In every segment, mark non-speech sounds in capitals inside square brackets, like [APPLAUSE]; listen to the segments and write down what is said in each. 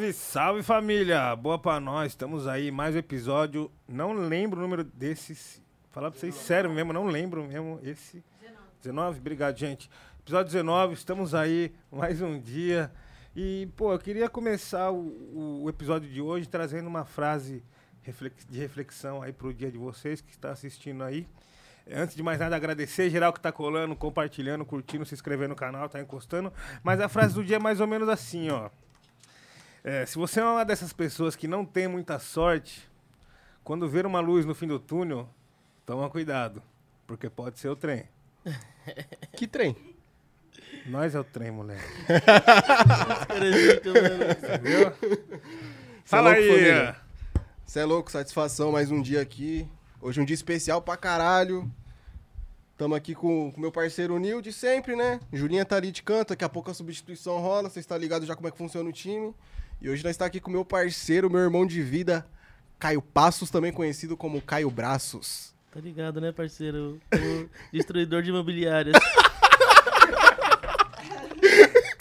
Salve, salve família! Boa pra nós, estamos aí, mais um episódio. Não lembro o número desses. Falar pra vocês sério mesmo, não lembro mesmo esse. 19. 19? Obrigado, gente. Episódio 19, estamos aí, mais um dia. E, pô, eu queria começar o, o episódio de hoje trazendo uma frase de reflexão aí pro dia de vocês que está assistindo aí. Antes de mais nada, agradecer geral que tá colando, compartilhando, curtindo, se inscrevendo no canal, tá encostando. Mas a frase do dia é mais ou menos assim, ó. É, se você é uma dessas pessoas que não tem muita sorte, quando ver uma luz no fim do túnel, toma cuidado, porque pode ser o trem. [LAUGHS] que trem? Nós é o trem, moleque. Entendeu? Fala aí. Você é louco, satisfação mais um dia aqui. Hoje é um dia especial pra caralho. Tamo aqui com o meu parceiro Nil de sempre, né? Julinha tá ali de canto, daqui a pouco a substituição rola, você está ligado já como é que funciona o time. E hoje nós está aqui com o meu parceiro, meu irmão de vida, Caio Passos, também conhecido como Caio Braços. Tá ligado, né, parceiro? O [LAUGHS] destruidor de imobiliárias. [LAUGHS]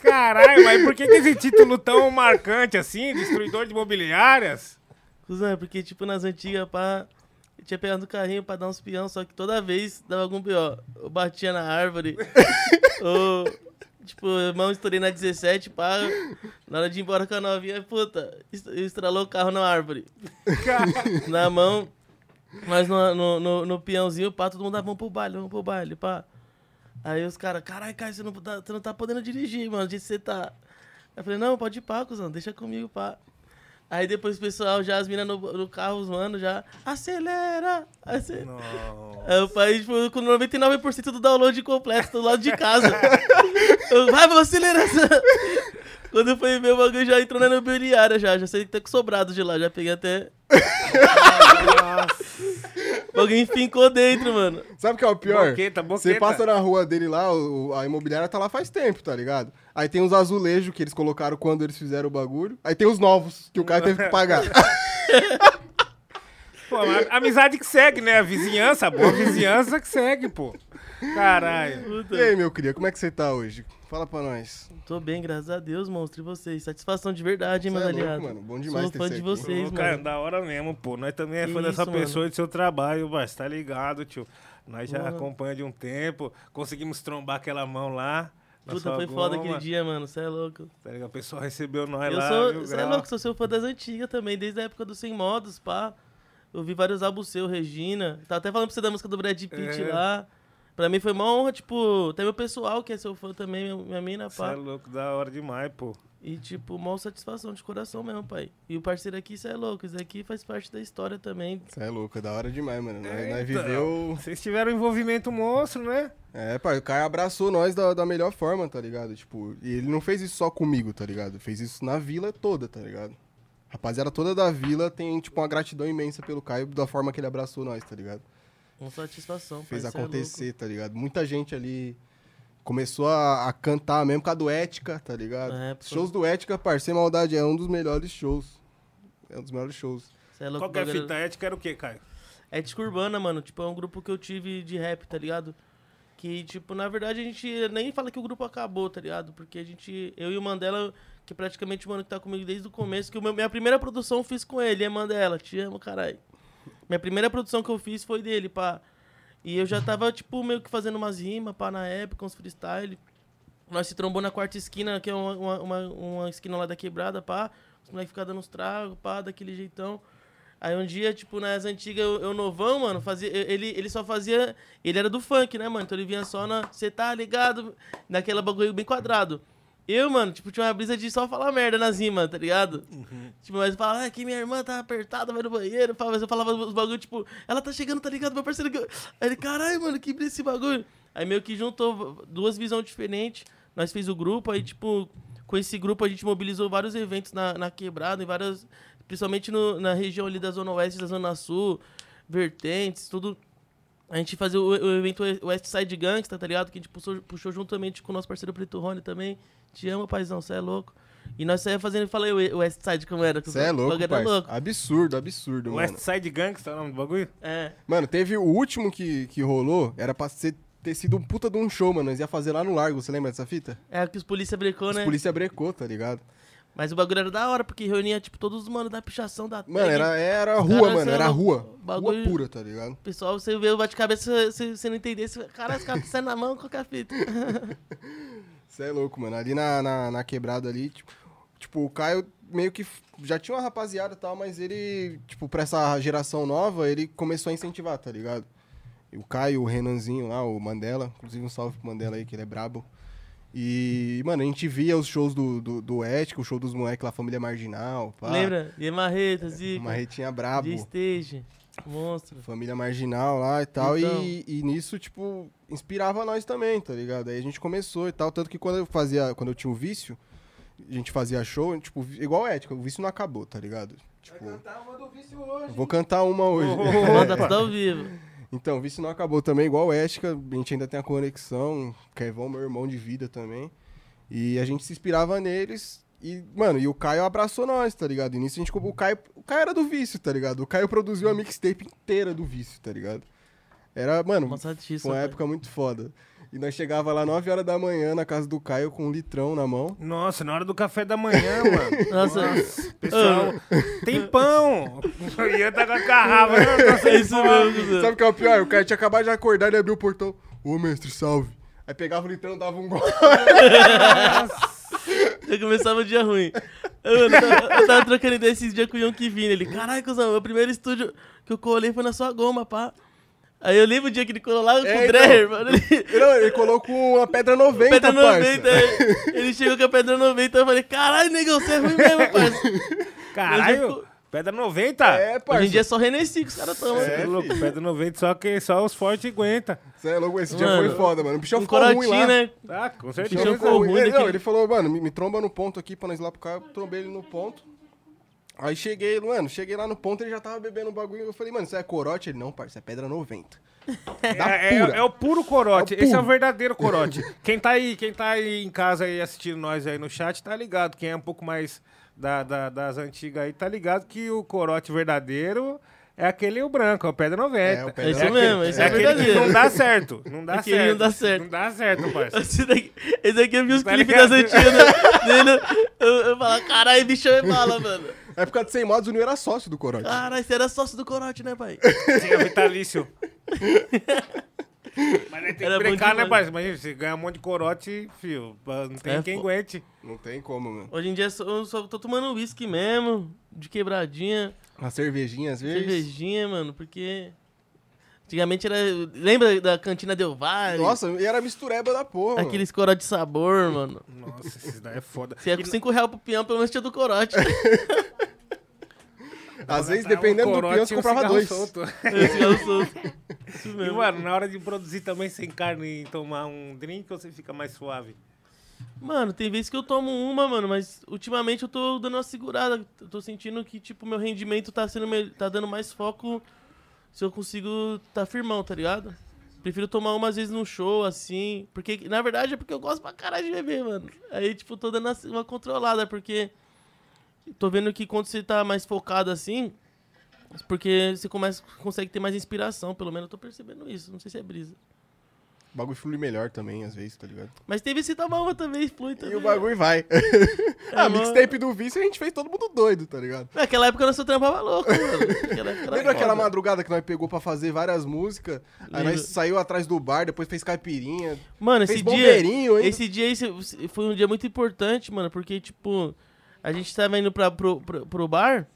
Caralho, mas por que, que esse título tão marcante assim, destruidor de imobiliárias? Cusão, é porque, tipo, nas antigas, pá, eu tinha pegado o carrinho pra dar uns peão, só que toda vez dava algum pior. Eu batia na árvore. [LAUGHS] ou, tipo, irmão, estourei na 17, pá. Na hora de ir embora com a novinha, puta, estralou o carro na árvore. na mão. Mas no, no, no, no, peãozinho, pá, todo mundo dava, vamos pro baile, vamos pro baile, pá. Aí os caras, caralho, cara, você não, tá, você não tá podendo dirigir, mano, onde você tá? Eu falei, não, pode ir pá, cuzão, deixa comigo, pá. Aí depois o pessoal, já as minas no, no carro, mano, já acelera, acelera. Aí o pai, tipo, com 99% do download completo do lado de casa. [LAUGHS] eu, vai, vamos acelerar. Quando foi ver o bagulho, já entrou na imobiliária já. Já sei que tá com sobrado de lá, já peguei até... Nossa. Alguém fincou dentro, mano. Sabe o que é o pior? Boqueta, boqueta. Você passa na rua dele lá, o, a imobiliária tá lá faz tempo, tá ligado? Aí tem os azulejos que eles colocaram quando eles fizeram o bagulho. Aí tem os novos, que o cara teve que [LAUGHS] pagar. pô, a amizade que segue, né? A vizinhança, a boa vizinhança que segue, pô. Caralho. E aí, meu querido, como é que você tá hoje? Fala pra nós. Tô bem, graças a Deus, monstro. E vocês? Satisfação de verdade, hein, meus é aliados? mano. Bom demais Sou fã de vocês, mano. Cara, da hora mesmo, pô. Nós também é fã dessa mano. pessoa e do seu trabalho, mas tá ligado, tio. Nós já acompanhamos de um tempo. Conseguimos trombar aquela mão lá. Puta, foi goma. foda aquele dia, mano. Você é louco. Tá ligado? O pessoal recebeu nós eu lá. Você é louco, sou seu fã das antigas também, desde a época do Sem Modos, pá. Eu vi vários álbuns seu, Regina. Tá até falando pra você da música do Brad Pitt é. lá. Pra mim foi uma honra, tipo, até meu pessoal, que é seu fã também, minha, minha mina, pá. Você é louco, da hora demais, pô. E, tipo, uma satisfação de coração mesmo, pai. E o parceiro aqui, isso é louco. Isso aqui faz parte da história também. Isso é louco, é da hora demais, mano. É, nós, então, viveu. Vocês tiveram um envolvimento monstro, né? É, pai, o cara abraçou nós da, da melhor forma, tá ligado? Tipo, e ele não fez isso só comigo, tá ligado? Fez isso na vila toda, tá ligado? Rapaziada toda da vila tem, tipo, uma gratidão imensa pelo Caio da forma que ele abraçou nós, tá ligado? Com satisfação. Fez é acontecer, é tá ligado? Muita gente ali começou a, a, cantar mesmo com a do Ética, tá ligado? É, shows do Ética, parceiro Maldade, é um dos melhores shows. É um dos melhores shows. É louco, Qual que é a fita? Ética era o quê, Caio? Ética Urbana, mano. Tipo, é um grupo que eu tive de rap, tá ligado? Que, tipo, na verdade a gente nem fala que o grupo acabou, tá ligado? Porque a gente, eu e o Mandela, que é praticamente o mano que tá comigo desde o começo, que a minha primeira produção eu fiz com ele, é Mandela, te amo, caralho. Minha primeira produção que eu fiz foi dele, pá. E eu já tava, tipo, meio que fazendo umas rimas, pá, na época, uns freestyle. Nós se trombou na quarta esquina, que é uma, uma, uma esquina lá da quebrada, pá. Os moleques ficam dando uns tragos, pá, daquele jeitão. Aí um dia, tipo, nas antigas, eu, eu novão, mano, fazia, ele, ele só fazia. Ele era do funk, né, mano? Então ele vinha só na. Você tá ligado? Naquela bagulho bem quadrado. Eu, mano, tipo, tinha uma brisa de só falar merda nas rimas, tá ligado? Uhum. Tipo, mas falava, ah, que minha irmã tá apertada, vai no banheiro, mas eu falava os bagulho, tipo, ela tá chegando, tá ligado? Meu parceiro. Aí ele, caralho, mano, que brisa esse bagulho. Aí meio que juntou duas visões diferentes. Nós fez o grupo, aí, tipo, com esse grupo a gente mobilizou vários eventos na, na quebrada, em várias. Principalmente no, na região ali da Zona Oeste, da Zona Sul, vertentes, tudo. A gente fazia o, o evento West Side Gangsta, tá ligado? Que a gente puxou, puxou juntamente com o nosso parceiro Preto Rony também. Te amo, paizão, você é louco. E nós saímos fazendo, falei o West Side como era. Você é louco, era louco. Absurdo, absurdo, West mano. Side Gangsta é o nome do bagulho? É. Mano, teve o último que, que rolou, era pra ser, ter sido um puta de um show, mano. Nós ia fazer lá no Largo, você lembra dessa fita? É, que os polícia brecou, né? Os polícia brecou, tá ligado? Mas o bagulho era da hora, porque reunia, tipo, todos os manos da pichação da Mano, era, era rua, Cara, mano, você era é rua. Bagulho- Rua pura, tá ligado? Pessoal, você vê o bate-cabeça, se você não entender, você... cara, os caras na mão com a fita. [LAUGHS] Você é louco, mano. Ali na, na, na quebrada ali, tipo, tipo, o Caio meio que já tinha uma rapaziada e tal, mas ele, tipo, pra essa geração nova, ele começou a incentivar, tá ligado? E o Caio, o Renanzinho lá, o Mandela, inclusive um salve pro Mandela aí, que ele é brabo. E, mano, a gente via os shows do, do, do Ética, o show dos moleques lá, Família Marginal, pá. Lembra? E Marreta, Zica, Uma retinha brabo. de stage, monstro. Família marginal lá e tal. Então. E, e nisso, tipo, inspirava nós também, tá ligado? Aí a gente começou e tal. Tanto que quando eu fazia, quando eu tinha o vício, a gente fazia show, tipo, igual ética, o vício não acabou, tá ligado? Tipo, cantar uma do vício hoje. vou cantar uma hoje. [LAUGHS] Manda tudo ao vivo. então, o vício não acabou também, igual ética, a gente ainda tem a conexão. Kevão, meu irmão de vida também. E a gente se inspirava neles. E, mano, e o Caio abraçou nós, tá ligado? E nisso a gente. O Caio, o Caio era do vício, tá ligado? O Caio produziu a mixtape inteira do vício, tá ligado? Era, mano, Uma satisfação. uma época muito foda. E nós chegava lá 9 horas da manhã na casa do Caio com um litrão na mão. Nossa, na hora do café da manhã, mano. [LAUGHS] Nossa, Pessoal, tem pão. [LAUGHS] Eu ia estar com a garrafa. Eu tô é isso mesmo. Sabe o que é o pior? O Caio tinha acabado de acordar, ele abriu o portão. Ô, mestre, salve. Aí pegava o litrão, dava um gol. [LAUGHS] Eu começava o dia ruim. Eu, eu tava, eu tava trocando ideia esses dias com o Yonk Vini. Ele, caralho, cuzão, o primeiro estúdio que eu colei foi na sua goma, pá. Aí eu lembro o dia que ele colou lá com É, o Dreher, mano. Ele, Não, ele colocou uma pedra 90, pedra parça. 90. aí Ele chegou com a pedra 90. Eu falei, caralho, negão, você é ruim mesmo, parça. Caralho, pedra 90? É, parça. Hoje em dia é só Renesci que os caras tomam. Você é louco, pedra 90, só que só os fortes aguentam. Cê é louco, esse dia Mano, foi foda, mano. O bichão Um ficou ruim lá. né? Ah, com O certeza. bichão ficou ficou ruim. Ele, não, ele falou, mano, me, me tromba no ponto aqui pra nós ir lá pro carro. Eu trombei ele no ponto. Aí cheguei, mano, cheguei lá no ponto, ele já tava bebendo um bagulho. Eu falei, mano, isso é corote? Ele, não, parça, é pedra 90. Da É, é- é o puro corote. É o Esse é o puro. verdadeiro corote. [LAUGHS] quem tá aí, quem tá aí em casa aí assistindo nós aí no chat, tá ligado. Quem é um pouco mais da- da- das antigas aí, tá ligado que o corote verdadeiro é aquele o branco, é o pedra 90. É, o pedra É isso aquele- mesmo, esse é, aquele que verdadeiro. não dá certo. Não dá Aquele certo. não dá certo. Não dá certo, parceiro. Esse daqui, esse daqui eu vi os Tá clipes das antigas né? dele. Eu, eu falo, caralho, bichão é bala, mano. Na época de 100 modos, o Nil era sócio do corote. Caralho, você era sócio do Corote, né, pai? Tinha vitalício. [LAUGHS] Mas aí tem Era que brincar, né, demais. parceiro? Imagina, você ganha um monte de corote, fio. Não tem É, quem pô. aguente. Não tem como, mano. Hoje em dia eu só, eu só tô tomando uísque mesmo, de quebradinha, Uma cervejinha, às vezes. cervejinha, mano, porque... Antigamente era... Lembra da cantina Del Valle? Nossa, e era mistureba da porra. mano. Aqueles corote de sabor, mano. Nossa, esses daí é foda. Se é com 5 reais pro peão, pelo menos tinha do corote. [LAUGHS] Às vezes, dependendo do peão, você comprava dois. solto. [LAUGHS] [LAUGHS] Isso E, mano, na hora de produzir também sem carne e tomar um drink, você fica mais suave. Mano, tem vezes que eu tomo uma, mano, mas ultimamente eu tô dando uma segurada. Eu tô sentindo que, tipo, meu rendimento tá sendo mel- tá dando mais foco se eu consigo tá firmão, tá ligado? Prefiro tomar uma às vezes num show, assim. Porque, na verdade, é porque eu gosto pra caralho de beber, mano. Aí, tipo, tô dando uma controlada, porque tô vendo que quando você tá mais focado assim, porque você começa, consegue ter mais inspiração, pelo menos eu tô percebendo isso. Não sei se é brisa. O bagulho flui melhor também, às vezes, tá ligado? Mas teve esse uma também, flui também. E o bagulho vai. [LAUGHS] É, a mano. mixtape do vício a gente fez todo mundo doido, tá ligado? Naquela época nós só trampava louco, mano. Naquela época era [LAUGHS] Lembra aquela foda. madrugada que nós pegou pra fazer várias músicas? Aí nós saiu atrás do bar, depois fez caipirinha. Mano, fez esse dia. Esse dia esse foi um dia muito importante, mano, porque, tipo, a gente tava indo pra, pro, pro, pro bar.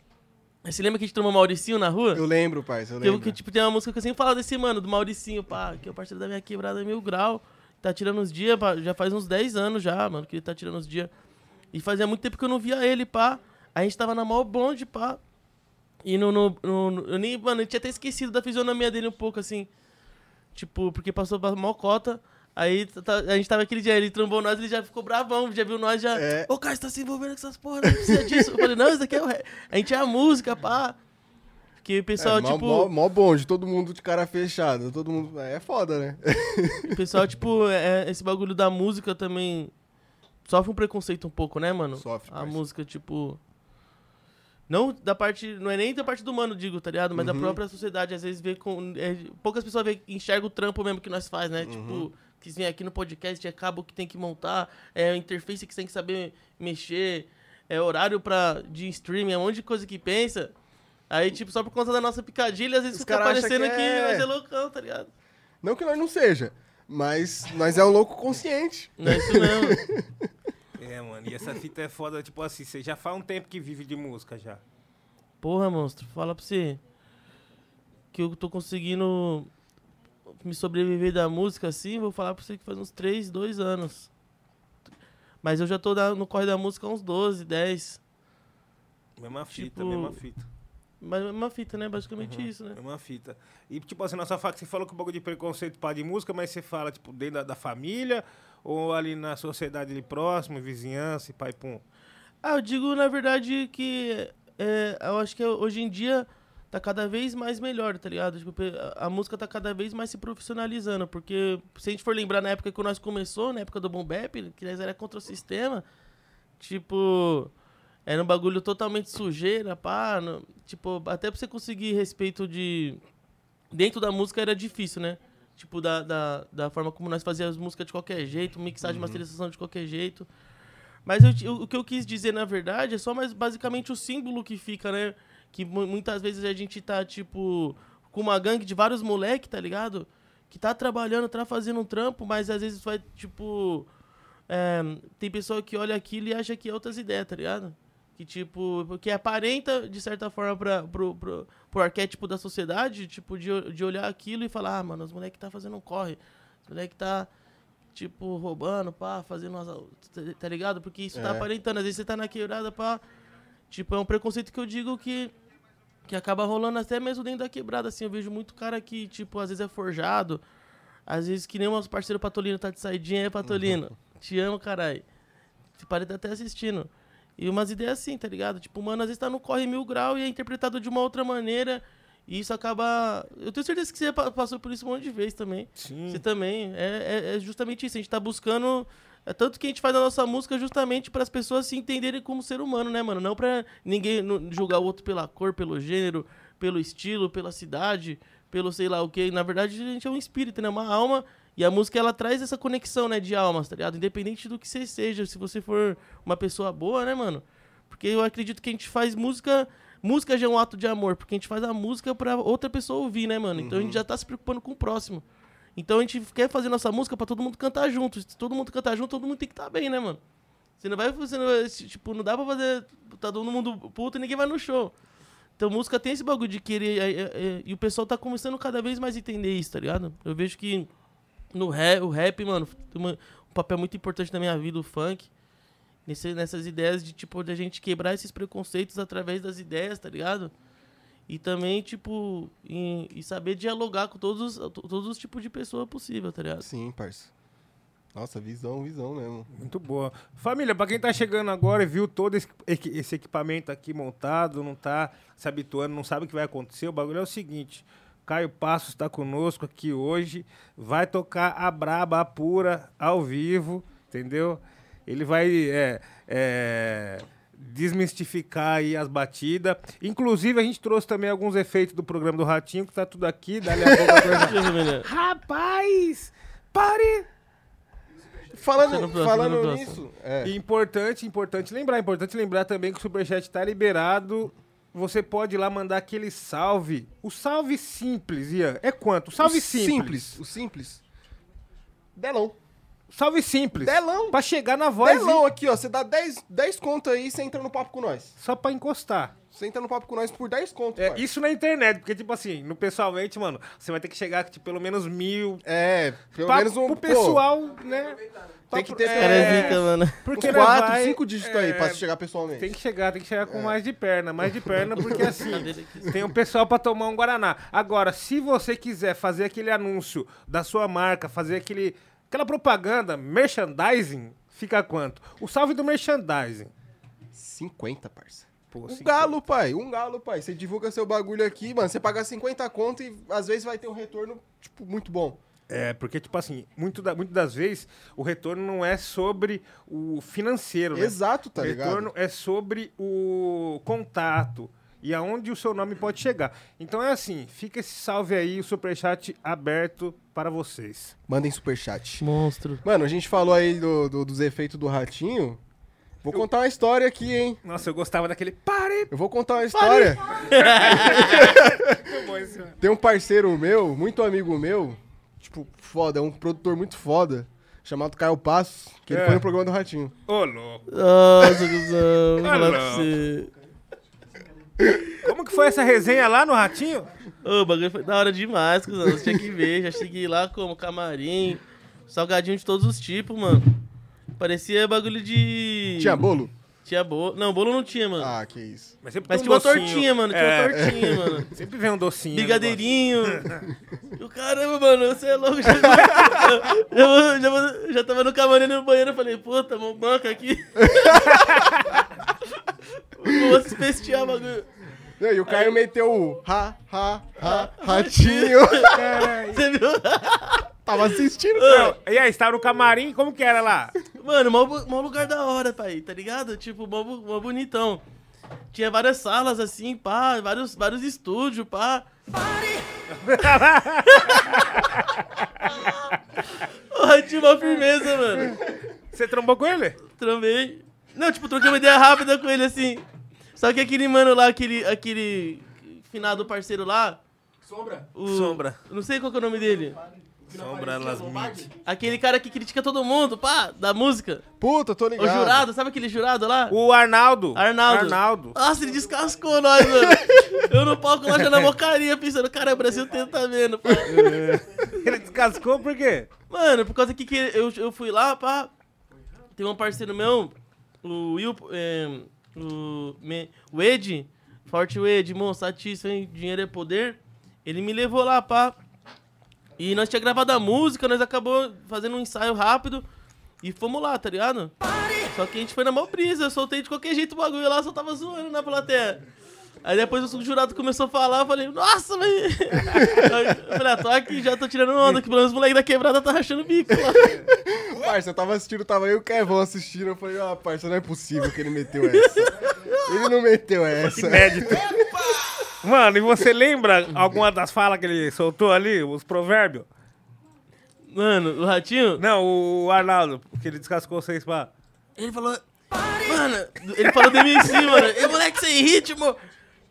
Você lembra que a gente tomou Mauricinho na rua? Eu lembro, parça, eu lembro. que, tipo, tem uma música que eu sempre falo desse mano, do Mauricinho, pá, que é o parceiro da minha quebrada mil grau. Tá tirando os dias, pá, já faz uns 10 anos já, mano, que ele tá tirando os dias. E fazia muito tempo que eu não via ele, pá. A gente tava na maior bonde, pá. E no, no, no- no- Eu nem, mano, eu tinha até esquecido da fisionomia dele um pouco, assim. Tipo, porque passou pra maior cota. Aí tá- tá- a gente tava aquele dia, ele trombou nós, ele já ficou bravão, já viu nós, já. É. Ô, cara, você tá se envolvendo com essas porra, não precisa disso. Eu falei, não, isso aqui é o. re- A gente é a música, pá. Porque o pessoal, é, mó, tipo. mó, mó bonde, todo mundo de cara fechada, todo mundo... É foda, né? [LAUGHS] O pessoal, tipo, é, esse bagulho da música também sofre um preconceito um pouco, né, mano? Sofre, A parça. música, tipo. Não da parte. Não é nem da parte do mano, digo, tá ligado? Mas da Uhum. própria sociedade. Às vezes vê com. é, poucas pessoas vê, enxergam o trampo mesmo que nós faz, né? Uhum. Tipo, que vem aqui no podcast, é cabo que tem que montar, é a interface que você tem que saber mexer. é horário pra, de streaming, é um monte de coisa que pensa. Aí, tipo, só por conta da nossa picadilha, às vezes Os fica parecendo que que, é- nós é loucão, tá ligado? Não que nós não seja, mas nós é um louco consciente. Não é isso mesmo. [LAUGHS] É, mano, e essa fita é foda, tipo assim, você já faz um tempo que vive de música já. Porra, monstro, fala pra você que eu tô conseguindo me sobreviver da música assim, vou falar pra você que faz uns 3, 2 anos. Mas eu já tô no corre da música há uns 12, 10. Mesma fita, Tipo, mesma fita. Mas uma fita, né? Basicamente isso, né? Mesma fita. E, tipo assim, na sua faca, você falou que o bagulho de preconceito para de música, mas você fala, tipo, dentro da, da família ou ali na sociedade ali próximo, vizinhança e pai pum? Ah, eu digo, na verdade, que é, eu acho que hoje em dia tá cada vez mais melhor, tá ligado? Tipo, a, música tá cada vez mais se profissionalizando, porque se a gente for lembrar na época que nós começou, na época do Boom Bap, que nós era contra o sistema, tipo, era um bagulho totalmente sujeira, pá, no- tipo, até pra você conseguir respeito de... Dentro da música era difícil, né? Tipo, da, da, da forma como nós fazíamos música de qualquer jeito, mixagem, masterização de qualquer jeito. Mas eu o que eu quis dizer, na verdade, é só mais basicamente o símbolo que fica, né? Que mu- muitas vezes a gente tá, tipo, com uma gangue de vários moleque, tá ligado? Que tá trabalhando, tá fazendo um trampo, mas às vezes vai, tipo. é, tem pessoa que olha aquilo e acha que é outras ideias, tá ligado? Que, tipo, que aparenta, de certa forma, pra, pro, pro, pro arquétipo da sociedade, tipo, de, de olhar aquilo e falar, ah, mano, os moleque tá fazendo um corre. Os moleque tá tipo, roubando, pá, fazendo umas. tá- Tá ligado? Porque isso tá É. aparentando. Às vezes você tá na quebrada, pá. Tipo, é um preconceito que eu digo que. Que acaba rolando até mesmo dentro da quebrada, assim. Eu vejo muito cara que, tipo, às vezes é forjado. Às vezes que nem o nosso parceiro Patolino tá de saidinha, é Patolino. Te amo, caralho. Você pode estar até assistindo. E umas ideias assim, tá ligado? Tipo, mano, às vezes tá no corre mil grau e é interpretado de uma outra maneira. E isso acaba. Eu tenho certeza que você pa- passou por isso um monte de vezes também. Sim. Você também. É, é, é justamente isso. A gente tá buscando. É tanto que a gente faz a nossa música justamente para as pessoas se entenderem como ser humano, né, mano? Não pra ninguém julgar o outro pela cor, pelo gênero, pelo estilo, pela cidade, pelo sei lá o que. Na verdade, a gente é um espírito, né? Uma alma. E a música, ela traz essa conexão, né, de almas, tá ligado? Independente do que você seja. Se você for uma pessoa boa, né, mano? Porque eu acredito que a gente faz música. Música já é um ato de amor, porque a gente faz a música pra outra pessoa ouvir, né, mano? Então a gente já tá se preocupando com o próximo. Então a gente quer fazer nossa música pra todo mundo cantar junto. Se todo mundo cantar junto, todo mundo tem que estar bem, né, mano? Você não vai. Você não, tipo, não dá pra fazer. Tá todo mundo puto e ninguém vai no show. Então música tem esse bagulho de querer. é, é, é, e o pessoal tá começando cada vez mais a entender isso, tá ligado? Eu vejo que no rap, o rap, mano, tem uma- um papel muito importante na minha vida, o funk. Nesse, nessas ideias de, tipo, da gente quebrar esses preconceitos através das ideias, tá ligado? E também, tipo, em- e saber dialogar com todos, os- todos os tipos de pessoa possível, tá ligado? Sim, parça. Nossa, visão, visão mesmo. Muito boa. Família, pra quem tá chegando agora e viu todo esse, esse equipamento aqui montado, não tá se habituando, não sabe o que vai acontecer, o bagulho é o seguinte. Caio Passos está conosco aqui hoje, vai tocar a braba, a pura, ao vivo, entendeu? Ele vai é, é, desmistificar aí as batidas. Inclusive, a gente trouxe também alguns efeitos do programa do Ratinho, que tá tudo aqui, dali a pouco coisa... [LAUGHS] Rapaz, pare! Falando, próximo, falando nisso, é, importante, importante lembrar, importante lembrar também que o Superchat tá liberado. Você pode ir lá mandar aquele salve. O salve simples, Ian. É quanto? O salve o simples. O simples. Delão. Salve simples. Delão. Pra chegar na voz. Delão aqui, ó. Você dá 10, 10 conto aí e você entra no papo com nós. Só pra encostar. Você entra no papo com nós por 10 conto, É, pai. isso na internet, porque, tipo assim, no pessoalmente, mano, você vai ter que chegar tipo, pelo menos mil. É, pelo pra, menos um... pro pô, pessoal, né? Tem que ter é zica, mano. Porque uns nós 4, vai- 5 dígitos aí é, pra chegar pessoalmente. Tem que chegar, tem que chegar É. com mais de perna, mais de perna, porque [LAUGHS] assim, tem um pessoal pra tomar um Guaraná. Agora, se você quiser fazer aquele anúncio da sua marca, fazer aquele, aquela propaganda, merchandising, fica quanto? O salve do merchandising. 50, parça. Pô, Um cinquenta. galo, pai. Um galo, pai. Você divulga seu bagulho aqui, mano. Você paga 50 conto e às vezes vai ter um retorno, tipo, muito bom. É, porque, tipo assim, muito, da, muito das vezes o retorno não é sobre o financeiro, né? Exato, tá o ligado? retorno é sobre o contato e aonde o seu nome pode chegar. Então é assim, fica esse salve aí, o superchat aberto para vocês. Mandem superchat. Monstro. Mano, a gente falou aí do, do- dos efeitos do ratinho. Vou contar uma história aqui, hein? Nossa, eu gostava daquele pare. Eu vou contar uma história. [LAUGHS] Tem um parceiro meu, muito amigo meu, tipo, foda, é um produtor muito foda, chamado Caio Passos, que ele É. foi no programa do Ratinho. Ô, louco. Nossa, cuzão. Alô. você. Como que foi essa resenha lá no Ratinho? Ô, o bagulho foi da hora demais, cuzão. Você tinha que ver. Já cheguei lá como camarim, salgadinho de todos os tipos, mano. Parecia bagulho de. Tinha bolo? Tinha bolo. Não, bolo não tinha, mano. Ah, que isso. Mas sempre Mas tem tinha um uma docinho. tortinha, mano. Tinha É, uma tortinha, mano. [LAUGHS] Sempre vem um docinho. Brigadeirinho. [LAUGHS] E o caramba, mano, você é louco. Já, [LAUGHS] já, já, já tava no camarim no banheiro. Eu falei, puta, mão banca aqui. Vou festear, bagulho. E o Caio meteu o ha, ha, ha, ratinho. Você viu? Tava assistindo, Não, e aí, você tava no camarim? Como que era lá? Mano, mó, lugar da hora, pai, tá ligado? Tipo, mó, mó bonitão. Tinha várias salas assim, pá, vários, vários estúdios, pá. [LAUGHS] Porra, tinha uma firmeza, mano. Você trombou com ele? Trombei. Não, tipo, troquei uma ideia rápida com ele assim. Só que aquele mano lá, aquele, aquele finado parceiro lá. Sombra. O, Sombra. Não sei qual que é o nome dele. Sombra Las. Aquele cara que critica todo mundo, pá, da música. Puta, tô O ligado. jurado, sabe aquele jurado lá? O Arnaldo. Arnaldo. Arnaldo. Nossa, ele descascou nós, mano. [LAUGHS] Eu no palco lá já na mocaria, pensando, cara, o Brasil tá vendo, pá. Ele descascou por quê? Mano, por causa que, que eu, eu fui lá, pá. Tem um parceiro meu, o Will, é, o, me, o Ed, Forte Ed, hein? Dinheiro é poder. Ele me levou lá, pá. E nós tinha gravado a música, nós acabou fazendo um ensaio rápido. E fomos lá, tá ligado? Só que a gente foi na mó brisa, eu soltei de qualquer jeito o bagulho lá, só tava zoando na plateia. Aí depois o jurado começou a falar, eu falei, nossa, velho. [LAUGHS] Eu falei, ah, tô aqui, já tô tirando onda, que pelo menos os moleques da quebrada tá rachando o bico lá. [LAUGHS] Parça, eu tava assistindo, tava eu e o Kevão assistindo. Eu falei, ah, parça, não é possível que ele meteu essa. Ele não meteu essa. Inédito. [LAUGHS] Mano, e você lembra alguma das falas que ele soltou ali? Os provérbios? Mano, o ratinho, Não, o Arnaldo, que ele descascou vocês pra. ele falou. Mano, ele falou do MC, mano. E moleque sem ritmo.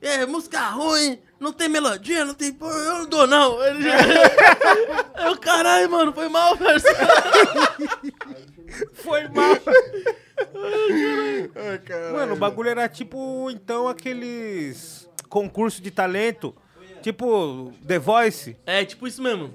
É, música ruim, não tem melodia, não tem. Eu não dou, não. Ele já. [LAUGHS] Eu, caralho, mano, foi mal, parceiro. Foi mal. Ai, caralho. Mano, o bagulho era tipo, então, aqueles concursos de talento. Tipo, The Voice. É, tipo isso mesmo.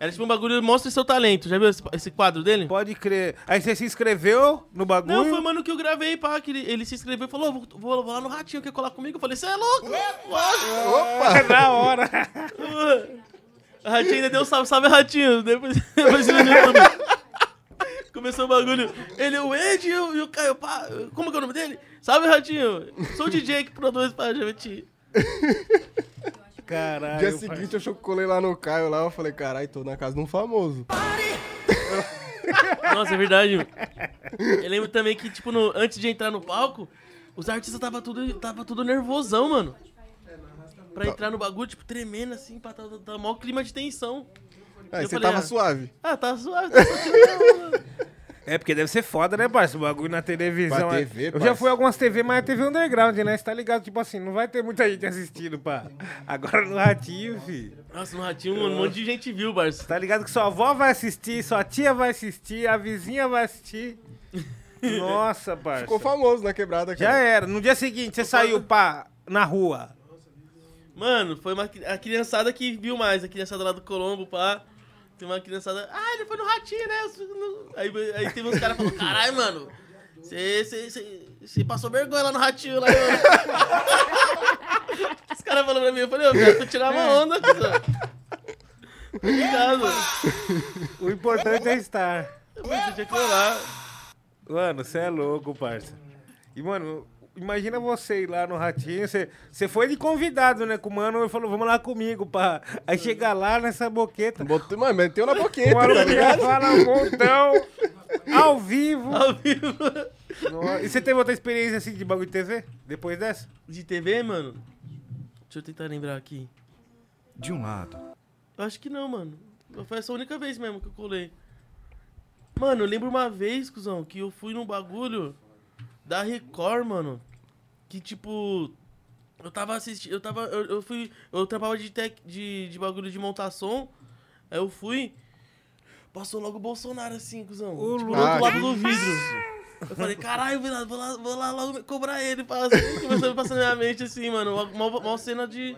Era tipo um bagulho, mostre seu talento. Já viu esse, esse quadro dele? Pode crer. Aí você se inscreveu no bagulho. Não, foi mano que eu gravei, pá, que ele, ele se inscreveu e falou, vou, vou, vou lá no Ratinho, quer colar comigo? Eu falei, você é louco? Opa! da hora. [LAUGHS] O Ratinho ainda deu um salve, salve Ratinho. Depois, [LAUGHS] depois YouTube. Começou o bagulho. Ele, o Ed e o, e o Caio, pá, como que é o nome dele? Salve Ratinho. Sou o DJ que produz pra gente. Caralho. Dia pai. seguinte eu colei lá no Caio lá, eu falei, caralho, tô na casa de um famoso. Nossa, é verdade. Eu lembro também que, tipo, no- antes de entrar no palco, os artistas tava tudo, tava tudo nervosão, mano. Pra entrar no bagulho, tipo, tremendo assim, pra tá, tá, tá maior clima de tensão. Aí Eu você falei, tava ah, suave. Ah, tá suave, tá só tirando onda. É, porque deve ser foda, né, parça? O bagulho na televisão. Pra é- TV, Eu já fui a algumas TV, mas é TV underground, né? Você tá ligado? Tipo assim, não vai ter muita gente assistindo, pá. Agora no Ratinho, fi. Nossa, no Ratinho, um monte de gente viu, Barça. Tá ligado que sua avó vai assistir, sua tia vai assistir, a vizinha vai assistir. Nossa, parça. Ficou famoso na quebrada, Já cara. era. No dia seguinte, você saiu, pá, na rua. Mano, foi uma, a criançada que viu mais, a criançada lá do Colombo, pá. Tem uma criançada. Ah, ele foi no ratinho, né? Aí, aí teve uns caras falando, caralho, mano. Você passou vergonha lá no ratinho lá, mano. [LAUGHS] Os caras falaram pra mim, eu falei, eu quero tirar uma onda, ligado? O importante é estar. Eu. Mano, você é louco, parça. E, mano, imagina você ir lá no Ratinho, você, você foi de convidado, né? Com o mano e falou, vamos lá comigo, pá. Aí chega lá nessa boqueta. Botou, mano, meteu na boqueta, tá maluco já ligado? fala um montão, ao vivo. Ao vivo. Nossa, E você teve outra experiência assim de bagulho de TV? Depois dessa? De TV, mano? Deixa eu tentar lembrar aqui. De um lado, Eu acho que não, mano. Foi essa única vez mesmo que eu colei. Mano, eu lembro uma vez, cuzão, que eu fui num bagulho da Record, mano. Que tipo. Eu tava assistindo. Eu tava. Eu, eu fui. Eu trabalhava de, tec, de, de bagulho de montar som. Aí eu fui. Passou logo o Bolsonaro assim, cuzão. Ô, tipo, do outro lado do vidro. Eu falei, caralho, vou lá, vou lá, vou lá logo cobrar ele. Assim, começou a passar na minha mente assim, mano. Uma, cena de.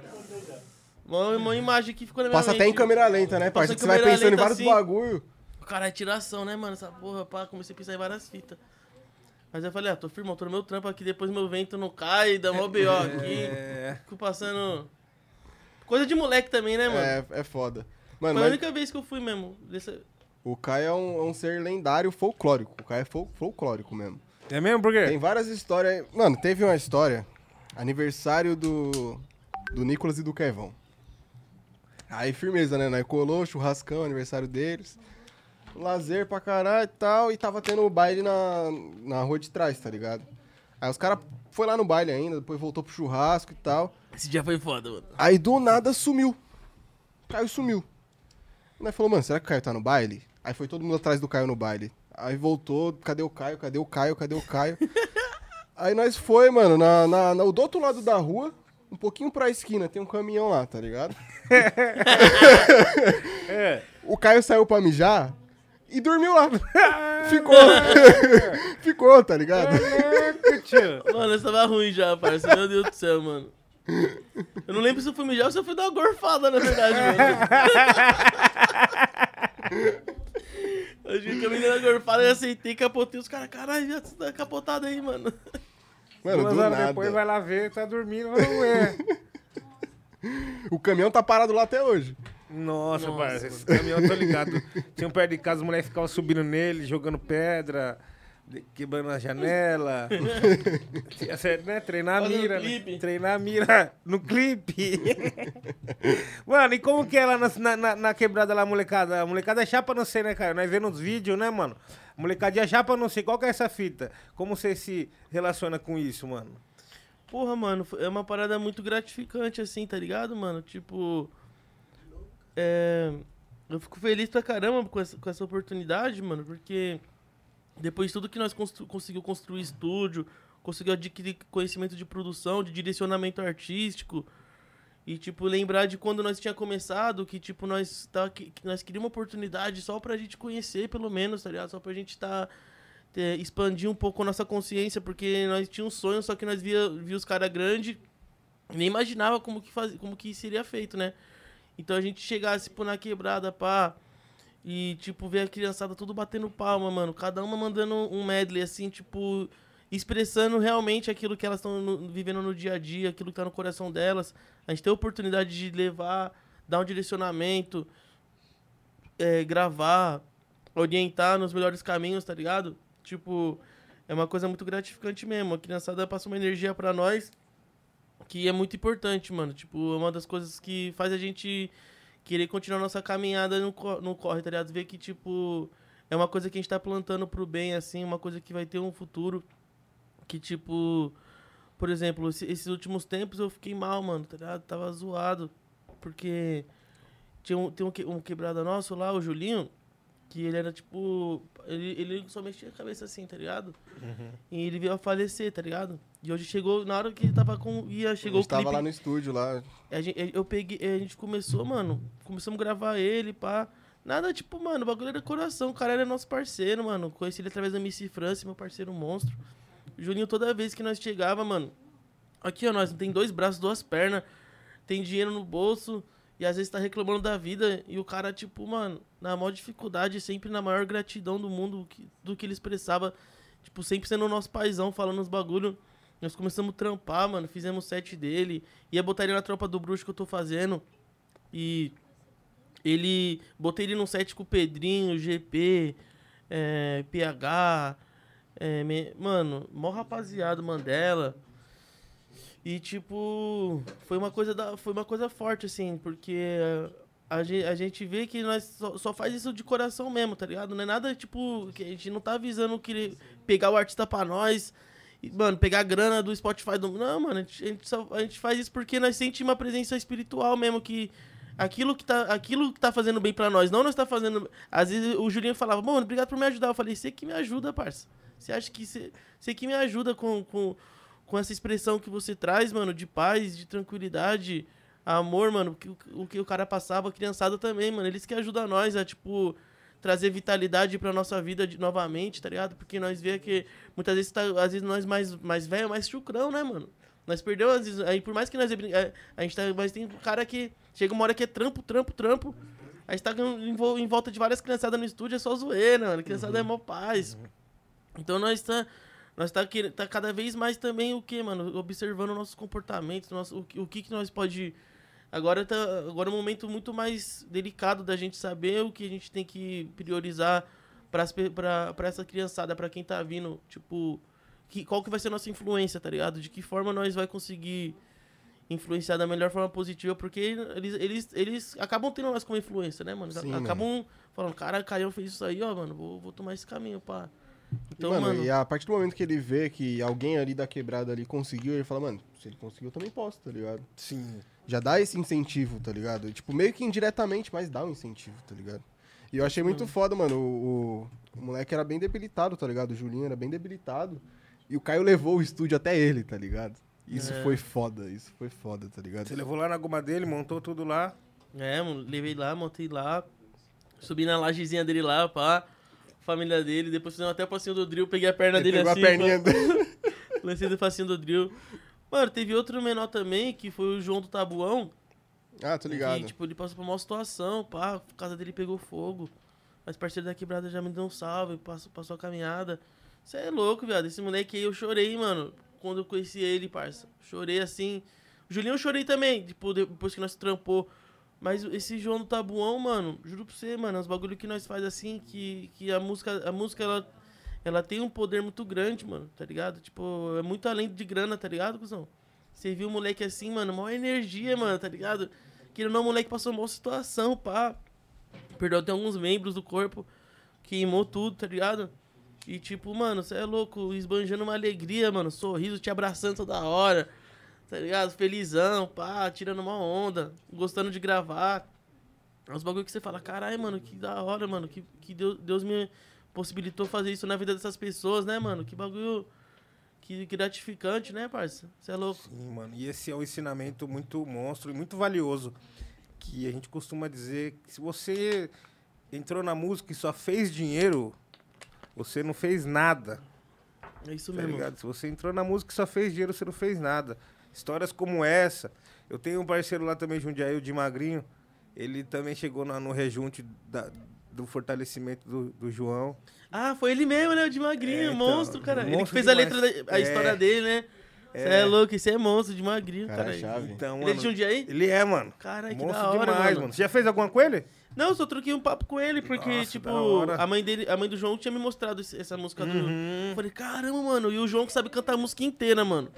Uma, uma imagem que ficou na minha Passa mente. até em câmera lenta, né, Passa Que você vai pensando em vários assim. bagulho. Cara, é tiração, né, mano? Essa porra, pá, comecei a pensar em várias fitas. Mas eu falei, ah, tô firmão, tô no meu trampo aqui, depois meu vento não cai, dá mó B.O. aqui. É. Fico passando. Coisa de moleque também, né, mano? É, é foda. Mano, Foi a mas única vez que eu fui mesmo. Dessa... o Caio é um, é um ser lendário folclórico. O Caio é fol- folclórico mesmo. É mesmo? Por quê? Tem várias histórias. aí. Mano, teve uma história. Aniversário do. Do Nicolas e do Kevão. Aí, firmeza, né? Nós colou, churrascão, aniversário deles. Lazer pra caralho e tal. E tava tendo o baile na, na rua de trás, tá ligado? Aí os caras foi lá no baile ainda, depois voltou pro churrasco e tal. Esse dia foi foda, mano. Aí do nada sumiu. Caio sumiu. Nós falou, mano, será que o Caio tá no baile? Aí foi todo mundo atrás do Caio no baile. Aí voltou, cadê o Caio? Cadê o Caio? Cadê o Caio? [LAUGHS] Aí nós foi, mano, na, na, na- do outro lado da rua, um pouquinho pra esquina, tem um caminhão lá, tá ligado? [LAUGHS] [LAUGHS] É. O Caio saiu pra mijar e dormiu lá. [LAUGHS] Ficou. [LAUGHS] Ficou, tá ligado? Mano, eu tava ruim já, parça. Meu Deus do céu, mano. Eu não lembro se eu fui mijar ou se eu fui dar uma gorfada, na verdade, mano. [LAUGHS] Eu acho que eu me dei uma gorfada e aceitei, capotei os caras. Caralho, já tá capotado aí, mano. Mano, Duas horas nada. depois vai lá ver, tá dormindo. Não é. O caminhão tá parado lá até hoje. Nossa, Nossa, parça, esse caminhão, tô ligado. Tinha um perto de casa, os moleques ficavam subindo nele, jogando pedra, quebrando a janela. [LAUGHS] Tinha né? Treinar a mira. né? Treinar a mira [LAUGHS] no clipe. [LAUGHS] mano, e como que é lá na, na- na, quebrada lá, molecada? A molecada é chapa, não sei, né, cara? Nós vendo os vídeos, né, mano? Molecadinha chapa, não sei. Qual que é essa fita? Como você se relaciona com isso, mano? Porra, mano, é uma parada muito gratificante, assim, tá ligado, mano? Tipo. É. Eu fico feliz pra caramba com essa, com essa oportunidade, mano, porque depois de tudo que nós constru conseguiu construir estúdio, conseguiu adquirir conhecimento de produção, de direcionamento artístico, e, tipo, lembrar de quando nós tinha começado, que, tipo, nós, tá, que, que nós queríamos uma oportunidade só pra gente conhecer, pelo menos, tá ligado? Só pra gente tá é, expandir um pouco a nossa consciência, porque nós tínhamos um sonho, só que nós via, via os caras grandes e nem imaginava como que, faz, como que seria feito, né? Então a gente chegasse pô, na quebrada, pá, e, tipo, ver a criançada tudo batendo palma, mano. Cada uma mandando um medley, assim, tipo, expressando realmente aquilo que elas estão vivendo no dia a dia, aquilo que tá no coração delas. A gente tem a oportunidade de levar, dar um direcionamento, é, gravar, orientar nos melhores caminhos, tá ligado? Tipo, é uma coisa muito gratificante mesmo. A criançada passa uma energia pra nós que é muito importante, mano. Tipo, é uma das coisas que faz a gente querer continuar nossa caminhada no, no corre, tá ligado? Ver que, tipo, é uma coisa que a gente tá plantando pro bem, assim, uma coisa que vai ter um futuro. Que, tipo, por exemplo, esse- esses últimos tempos eu fiquei mal, mano, tá ligado? Tava zoado. Porque tinha um, tem um, um quebrada nosso lá, o Julinho, que ele era tipo. Ele, ele só mexia a cabeça assim, tá ligado? E ele veio a falecer, tá ligado? E hoje chegou, na hora que ele tava com. Ia, A chegou gente o tava clipe. lá no estúdio lá. A gente, eu peguei, a gente começou, mano. Começamos a gravar ele, pá. Nada, tipo, mano, o bagulho era coração. O cara era nosso parceiro, mano. Conheci ele através da Missy France, meu parceiro monstro. Juninho, toda vez que nós chegava, mano. Aqui, ó, nós tem dois braços, duas pernas. Tem dinheiro no bolso. E às vezes tá reclamando da vida. E o cara, tipo, mano, na maior dificuldade, sempre na maior gratidão do mundo do que ele expressava. Tipo, sempre sendo o nosso paizão, falando os bagulho. Nós começamos a trampar, mano. Fizemos set dele. Ia botar ele na tropa do bruxo que eu tô fazendo. E ele. Botei ele num set com o Pedrinho, GP, é, PH. é, me- mano, mó rapaziada, Mandela. E tipo, foi uma coisa da, foi uma coisa forte assim, porque a, gente, a gente vê que nós só, só faz isso de coração mesmo, tá ligado? Não é nada tipo que a gente não tá visando querer pegar o artista pra nós, mano, pegar a grana do Spotify do, não, mano, a gente, só- a gente faz isso porque nós sentimos uma presença espiritual mesmo que aquilo que tá, aquilo que tá fazendo bem pra nós, não nós tá fazendo, às vezes o Julinho falava: "Mano, obrigado por me ajudar". Eu falei: "Você que me ajuda, parça. Você acha que você, você que me ajuda com, com, com essa expressão que você traz, mano, de paz, de tranquilidade, amor, mano, que, o que o cara passava, a criançada também, mano. Eles que ajudam nós a, tipo, trazer vitalidade pra nossa vida de, novamente, tá ligado? Porque nós vê que muitas vezes, tá, às vezes nós mais, mais velho, mais chucrão, né, mano? Nós perdemos, às vezes, aí por mais que nós. A, a gente tá. Mas tem um cara que. Chega uma hora que é trampo, trampo, trampo. A gente tá em, volta de várias criançadas no estúdio, é só zoeira, mano. Criançada é uhum. é mó paz. Então nós tá. Nós tá, tá cada vez mais também o que, mano? Observando nossos comportamentos, nosso, o, o que, que nós pode. Agora tá. Agora é um momento muito mais delicado da gente saber o que a gente tem que priorizar pra essa criançada, pra quem tá vindo, tipo. Que, qual que vai ser a nossa influência, tá ligado? De que forma nós vai conseguir influenciar da melhor forma positiva, porque eles, eles, eles acabam tendo nós como influência, né, mano? Sim, acabam mano. falando, cara, Caio fez isso aí, ó, mano, vou, vou tomar esse caminho, pá. Então, mano, mano, e a partir do momento que ele vê que alguém ali da quebrada ali conseguiu, ele fala, mano, se ele conseguiu, eu também posso, tá ligado? Sim. Já dá esse incentivo, tá ligado? tipo, meio que indiretamente, mas dá um incentivo, tá ligado? E eu achei muito foda, mano. O, o, o, moleque era bem debilitado, tá ligado? O Julinho era bem debilitado. E o Caio levou o estúdio até ele, tá ligado? Isso é. foi foda, isso foi foda, tá ligado? Você levou lá na goma dele, montou tudo lá? É, levei lá, montei lá, subi na lajezinha dele lá, pá, família dele, depois fizemos até o passinho do drill, peguei a perna Ele dele assim. a perninha dele. [LAUGHS] Lancei do passinho do drill. Mano, teve outro menor também, que foi o João do Tabuão. Ah, tô ligado. Que, tipo, ele passou por uma situação, pá, a casa dele pegou fogo. Mas parceiro da quebrada já me deu um salve, passou, passou a caminhada. Você é louco, viado. Esse moleque aí eu chorei, mano quando eu conheci ele, parça. Chorei assim. O Julinho eu chorei também, tipo, depois que nós trampou. Mas esse João do Tabuão, mano, juro pra você, mano, os bagulho que nós faz assim, que, que a música, a música ela, ela tem um poder muito grande, mano, tá ligado? Tipo, é muito além de grana, tá ligado, cuzão? Você viu o moleque assim, mano, maior energia, mano, tá ligado? Que não, o moleque passou uma situação, pá. Perdeu até alguns membros do corpo, queimou tudo, tá ligado? E tipo, mano, você é louco, esbanjando uma alegria, mano, sorriso, te abraçando toda hora, tá ligado? Felizão, pá, tirando uma onda, gostando de gravar. É uns bagulho que você fala, caralho, mano, que da hora, mano, que, que Deus, Deus me possibilitou fazer isso na vida dessas pessoas, né, mano? Que bagulho que gratificante, né, parça? Você é louco. Sim, mano, e esse é um ensinamento muito monstro e muito valioso. Que a gente costuma dizer que se você entrou na música e só fez dinheiro, você não fez nada. É isso tá mesmo. Ligado? Se você entrou na música e só fez dinheiro, você não fez nada. Histórias como essa. Eu tenho um parceiro lá também, Jundiaí, o de Magrinho. Ele também chegou na, no rejunte da, do fortalecimento do, do, João. Ah, foi ele mesmo, né? O de Magrinho, é, então, monstro, cara. Monstro ele que fez demais. a letra, da, a é. história dele, né? Você é. é. louco, isso é monstro de magrinho, cara. cara. Chave. Então, ele mano, é de Jundiaí? Ele é, mano. Caralho, que da hora, demais, mano. mano. Você já fez alguma com ele? Não, eu só troquei um papo com ele, porque, Nossa, tipo, a mãe dele, a mãe do João tinha me mostrado essa música uhum. do. falei, caramba, mano, e o João que sabe cantar a música inteira, mano.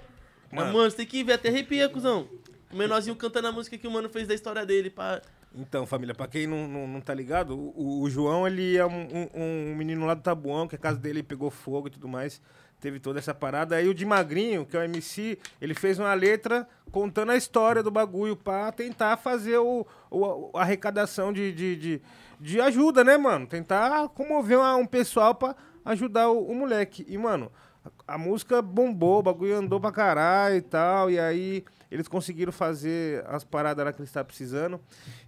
Mano, mano você tem que ver, até arrepia, cuzão. O menorzinho cantando a música que o mano fez da história dele, pá. Então, família, pra quem não, não, não tá ligado, o, o João, ele é um, um, um, menino lá do Tabuão, que a casa dele pegou fogo e tudo mais teve toda essa parada. Aí o de Magrinho, que é o MC, ele fez uma letra contando a história do bagulho pra tentar fazer o, o a arrecadação de, de, de, de, ajuda, né, mano? Tentar comover uma, um pessoal pra ajudar o, o moleque. E, mano, a, a música bombou, o bagulho andou pra caralho e tal. E aí eles conseguiram fazer as paradas lá que eles estavam precisando.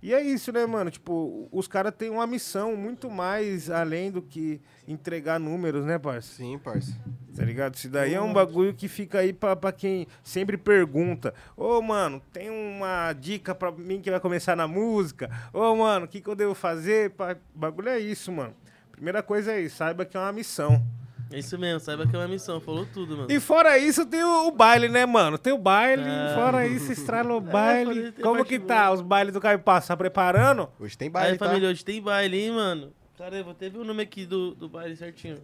E é isso, né, mano? Tipo, os caras têm uma missão muito mais além do que entregar números, né, parça? Sim, parça. Tá ligado? Isso daí é um bagulho que fica aí pra, pra quem sempre pergunta. Ô, oh, mano, tem uma dica pra mim que vai começar na música? Ô, oh, mano, o que, que eu devo fazer? O bagulho é isso, mano. Primeira coisa é isso, saiba que é uma missão. É isso mesmo, saiba que é uma missão, falou tudo, mano. E fora isso, tem o, o baile, né, mano? Tem o baile, é. fora isso, estrala o [LAUGHS] é, baile. É, Como que tá? Os bailes do Caio Passo, tá preparando? Hoje tem baile, Aí, tá? família, hoje tem baile, hein, mano? Cara, eu vou ter o nome aqui do, do baile certinho.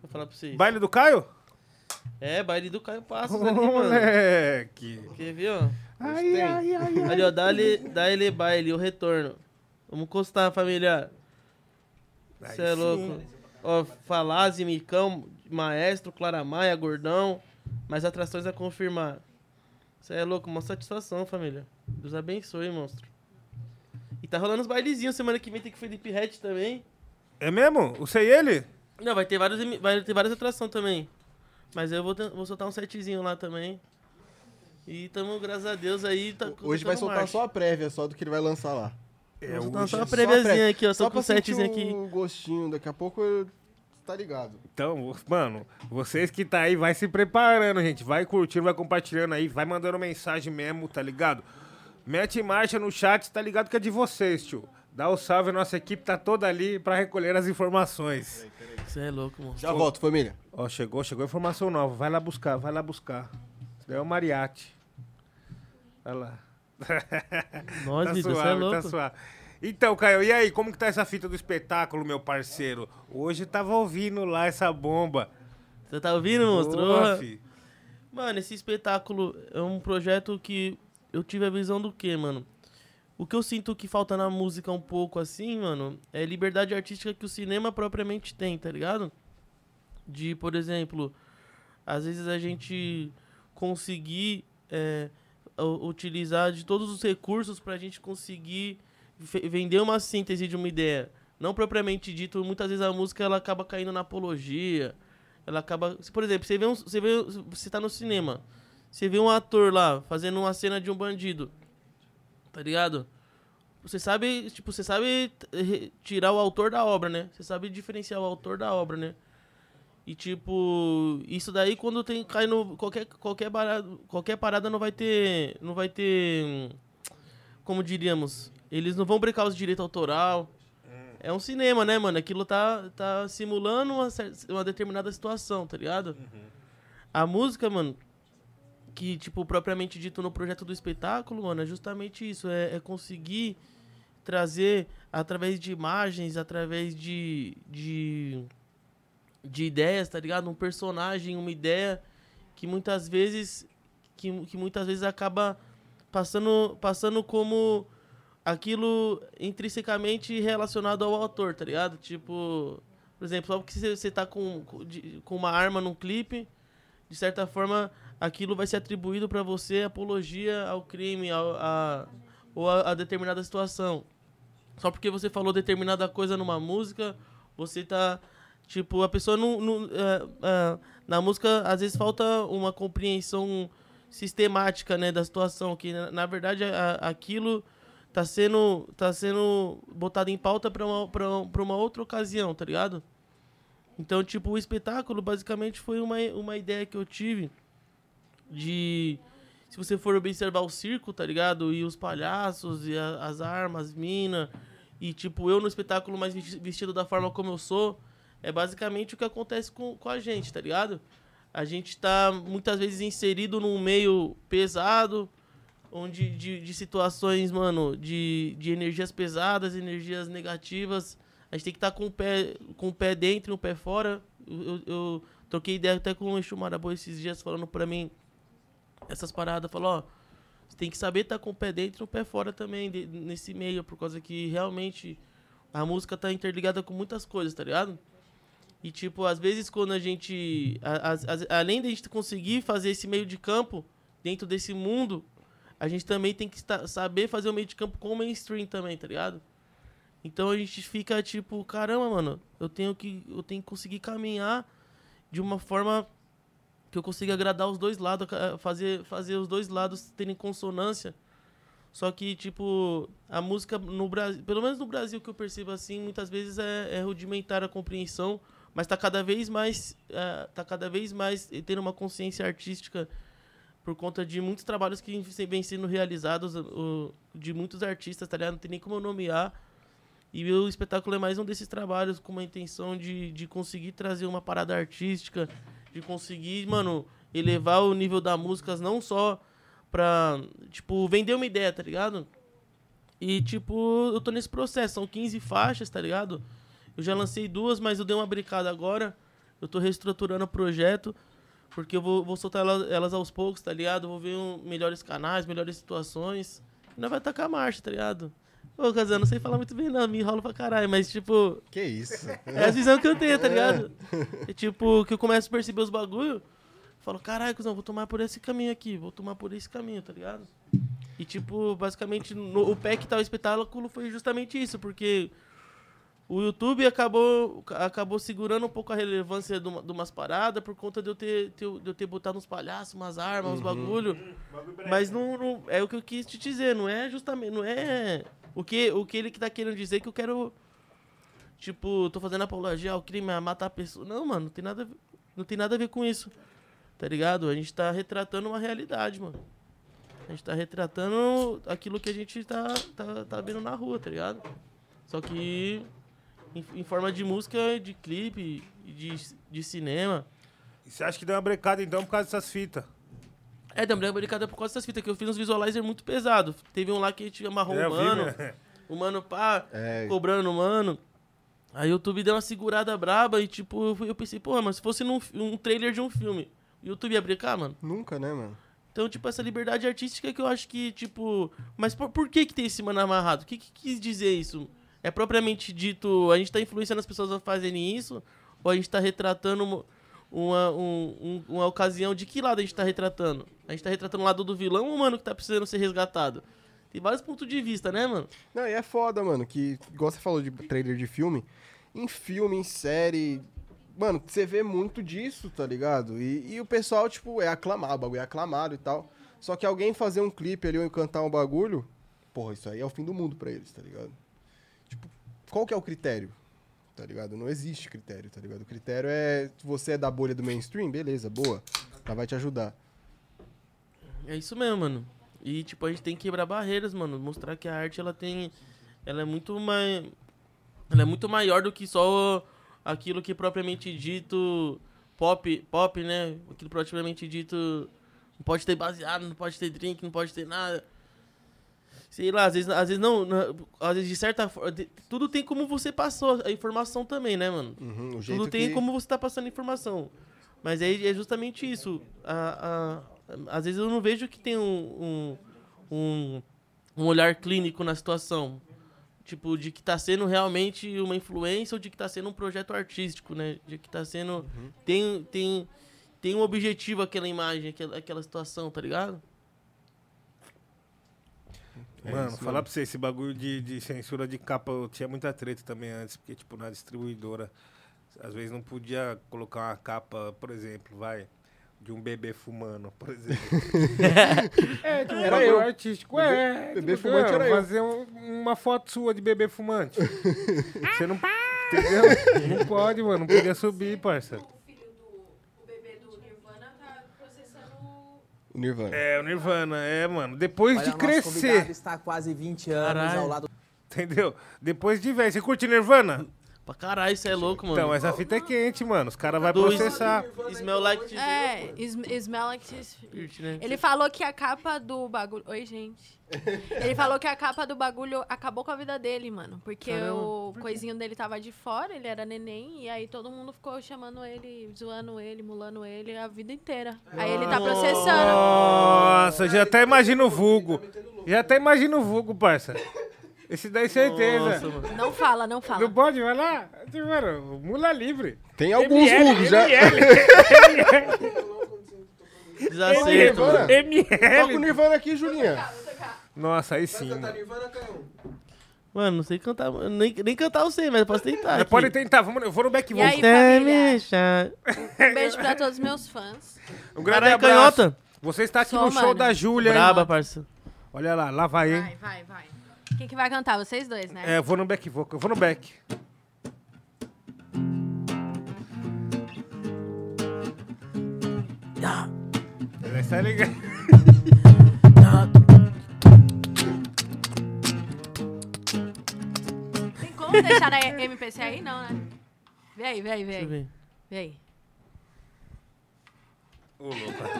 Vou falar pra vocês. Baile do Caio? É, baile do Caio Passos ali, mano. Moleque. Quer ver, ó? Ai, ai, ai, Ali, ó, dá-lhe dá ele baile, o retorno. Vamos encostar, família. Você é louco. Ó, Falazzi, Micão, Maestro, Clara Maia, Gordão. Mais atrações a confirmar. Você é louco, uma satisfação, família. Deus abençoe, monstro. E tá rolando os bailezinhos. Semana que vem tem que Felipe Red também. É mesmo? Você e ele? Não, vai ter, vários, vai ter várias atrações também. Mas eu vou, vou soltar um setzinho lá também. E tamo, graças a Deus, aí. Tá, Hoje vai soltar marcha. só a prévia, só do que ele vai lançar lá. É, vou soltar só uma préviazinha aqui, ó. Só, só com o setzinho aqui. um gostinho, daqui a pouco eu tá ligado. Então, mano, vocês que tá aí, vai se preparando, gente. Vai curtindo, vai compartilhando aí, vai mandando mensagem mesmo, tá ligado? Mete marcha no chat, tá ligado que é de vocês, tio. Dá o um salve, nossa equipe tá toda ali pra recolher as informações. Você é louco, mano. Já volto, família. Ó, chegou, chegou informação nova. Vai lá buscar, vai lá buscar. Isso é o Mariachi. Vai lá. [LAUGHS] Nossa, tá vida, suave, é louco. Tá suave. Então, Caio, e aí, como que tá essa fita do espetáculo, meu parceiro? Hoje tava ouvindo lá essa bomba. Você tá ouvindo, monstro? Mano, esse espetáculo é um projeto que eu tive a visão do quê, mano? O que eu sinto que falta na música um pouco assim, mano, é liberdade artística que o cinema propriamente tem, tá ligado? De, por exemplo, às vezes a gente conseguir é, utilizar de todos os recursos pra gente conseguir vender uma síntese de uma ideia. Não propriamente dito, muitas vezes a música ela acaba caindo na apologia. Ela acaba. Por exemplo, você vê um, você vê, você tá no cinema. Você vê um ator lá fazendo uma cena de um bandido. Tá ligado? Você sabe, tipo, você sabe tirar o autor da obra, né? Você sabe diferenciar o autor da obra, né? E tipo, isso daí quando tem cai no qualquer qualquer parada, qualquer parada não vai ter não vai ter como diríamos, eles não vão brecar os direitos autoral. Hum. É um cinema, né, mano? Aquilo tá, tá simulando uma, uma determinada situação, tá ligado? Uhum. A música, mano, que, tipo, propriamente dito no projeto do espetáculo, mano, é justamente isso. É, é conseguir trazer através de imagens, através de, de, de ideias, tá ligado? Um personagem, uma ideia que muitas vezes que, que muitas vezes acaba passando, passando como aquilo intrinsecamente relacionado ao autor, tá ligado? Tipo, por exemplo, só porque você tá com, com uma arma num clipe, de certa forma, aquilo vai ser atribuído para você apologia ao crime, ao, a, ou a, a, determinada situação. Só porque você falou determinada coisa numa música, você tá. Tipo, a pessoa não. não é, é, na música, às vezes falta uma compreensão sistemática né, da situação, que na, na verdade a, aquilo tá sendo, tá sendo botado em pauta para uma, pra uma outra ocasião, tá ligado? Então, tipo, o espetáculo basicamente foi uma, uma ideia que eu tive de. Se você for observar o circo, tá ligado? E os palhaços, e a, as armas, mina. E, tipo, eu no espetáculo mais vestido da forma como eu sou. É basicamente o que acontece com, com a gente, tá ligado? A gente tá muitas vezes inserido num meio pesado, onde de, de situações, mano, de, de energias pesadas, energias negativas. A gente tem que estar tá com, o pé, com o pé dentro e o pé fora. Eu, eu, troquei ideia até com o Exu Marabô esses dias falando pra mim essas paradas. Falou, ó, você tem que saber estar tá com o pé dentro e o pé fora também, de, nesse meio, por causa que realmente a música tá interligada com muitas coisas, tá ligado? E, tipo, às vezes quando a gente. A, a, a, além de a gente conseguir fazer esse meio de campo dentro desse mundo, a gente também tem que saber fazer o meio de campo com o mainstream também, tá ligado? Então a gente fica tipo, caramba, mano, eu tenho que eu tenho que conseguir caminhar de uma forma que eu consiga agradar os dois lados, fazer fazer os dois lados terem consonância. Só que tipo, a música no Brasil, pelo menos no Brasil que eu percebo assim, muitas vezes é, é rudimentar a compreensão, mas tá cada vez mais é, tá cada vez mais tendo uma consciência artística por conta de muitos trabalhos que vêm sendo realizados o, de muitos artistas, tá ligado? Não tem nem como eu nomear. E o espetáculo é mais um desses trabalhos com uma intenção de, de conseguir trazer uma parada artística, de conseguir, mano, elevar o nível da música não só pra, tipo, vender uma ideia, tá ligado? E, tipo, eu tô nesse processo, são 15 faixas, tá ligado? Eu já lancei duas, mas eu dei uma brincada agora. Eu tô reestruturando o projeto. Porque eu vou, vou soltar elas, elas, aos poucos, tá ligado? Vou ver um, melhores canais, melhores situações. E nós vai tacar a marcha, tá ligado? Ô, Casão, não sei falar muito bem, não. Me enrolo pra caralho, mas, tipo. Que isso? É a visão que eu tenho, tá ligado? É tipo, que eu começo a perceber os bagulho. Falo, caralho, Cusão, vou tomar por esse caminho aqui. Vou tomar por esse caminho, tá ligado? E, tipo, basicamente, no, o pé que tá o espetáculo foi justamente isso, porque o YouTube acabou, acabou segurando um pouco a relevância de, uma, de umas paradas por conta de eu ter, ter, de eu ter botado uns palhaços, umas armas, uns bagulho. Mas não, não- é o que eu quis te dizer, não é justamente, não é o que, o que ele que tá querendo dizer que eu quero tipo, tô fazendo apologia ao crime, a matar a pessoa. Não, mano, não tem nada a ver, não tem nada a ver com isso. Tá ligado? A gente tá retratando uma realidade, mano. A gente tá retratando aquilo que a gente tá, tá, tá vendo na rua, tá ligado? Só que em, em forma de música, de clipe, e de, de cinema. E você acha que deu uma brecada então por causa dessas fitas? É, também brincada por causa dessas fitas, que eu fiz uns visualizer muito pesados. Teve um lá que a gente amarrou É, um eu vi, mano, né? o mano pá, É. cobrando o mano. Aí o YouTube deu uma segurada braba e tipo, eu pensei, porra, mas se fosse num, um trailer de um filme, o YouTube ia brincar, mano? Nunca, né, mano? Então, tipo, essa liberdade artística que eu acho que, tipo. Mas por, por que que tem esse mano amarrado? O que, que quis dizer isso? É propriamente dito, a gente tá influenciando as pessoas a fazerem isso? Ou a gente tá retratando uma, uma, um- um- uma ocasião de que lado a gente tá retratando? A gente tá retratando o lado do vilão ou o mano que tá precisando ser resgatado? Tem vários pontos de vista, né, mano? Não, e é foda, mano, que, igual você falou de trailer de filme, em filme, em série, mano, você vê muito disso, tá ligado? E, e o pessoal, tipo, é aclamado, o bagulho é aclamado e tal. Só que alguém fazer um clipe ali ou cantar um bagulho, porra, isso aí é o fim do mundo pra eles, tá ligado? Qual que é o critério? Tá ligado? Não existe critério, tá ligado? O critério é, você é da bolha do mainstream, beleza, boa, ela vai te ajudar. É isso mesmo, mano. E, tipo, a gente tem que quebrar barreiras, mano. Mostrar que a arte, ela tem... Ela é muito mais... Ela é muito maior do que só aquilo que propriamente dito... Pop, pop, né? Aquilo propriamente dito... Não pode ter baseado, não pode ter drink, não pode ter nada. Sei lá, às vezes, às vezes não... Às vezes, de certa forma... Tudo tem como você passou a informação também, né, mano? Uhum, o jeito Tudo tem que... como você tá passando informação. Mas aí é justamente isso. A, a- às vezes eu não vejo que tem um, um, um, um olhar clínico na situação. Tipo, de que tá sendo realmente uma influência ou de que tá sendo um projeto artístico, né? De que tá sendo. Tem, tem, tem um objetivo aquela imagem, aquela, aquela situação, tá ligado? É Mano, isso falar pra você, esse bagulho de, de censura de capa, eu tinha muita treta também antes, porque, tipo, na distribuidora, às vezes não podia colocar uma capa, por exemplo, vai, de um bebê fumando, por exemplo. [LAUGHS] é, de um Era eu. artístico, é. bebê tipo, fumante não, era eu. Fazer um- uma foto sua de bebê fumante. [LAUGHS] você não... Entendeu? Não pode, mano, não podia subir, parça. O filho do o bebê do Nirvana tá processando O Nirvana. É, o Nirvana, é, mano. Depois Olha, de o nosso convidado crescer, está há quase 20 anos Caralho. ao lado entendeu? Depois de velho. Você curte Nirvana? Pra caralho, isso é louco, mano. Então, essa fita é quente, mano. Os caras vão processar. Smell like É, Sm- Smell Like Spirit, né? Ele falou que a capa do bagulho. Oi, gente. [LAUGHS] Ele falou que a capa do bagulho acabou com a vida dele, mano. Porque Caramba, o coisinho dele tava de fora, ele era neném, e aí todo mundo ficou chamando ele, zoando ele, mulando ele a vida inteira. Aí ele tá processando. Nossa, já até imagino o vulgo. Já até imagino o vulgo, parça. Esse daí certeza. Nossa. Não fala, não fala. Não pode, vai lá. Tipo, Mano, mula livre. Tem alguns ML, já. Desacerto, mano. Toca o ML. Nirvana aqui, Julinha. Nossa, aí sim. mano. Mano, não sei cantar, nem, nem cantar eu sei, mas eu posso tentar. Pode tentar, vamos, eu vou no back E aí, vocal. É. Um beijo pra todos os meus fãs. Um grande Caralho, abraço. canhota. Você está aqui Sou, no show mano. da Júlia, hein? Braba, parça. Olha lá, lá vai, hein? Vai, vai, vai. Quem que vai cantar? Vocês dois, né? É, eu vou no back vocal, eu vou no back. Ele está ligado. Tem como deixar na MPC aí? Não, né? Vem aí, vem aí, vem aí. Vem aí.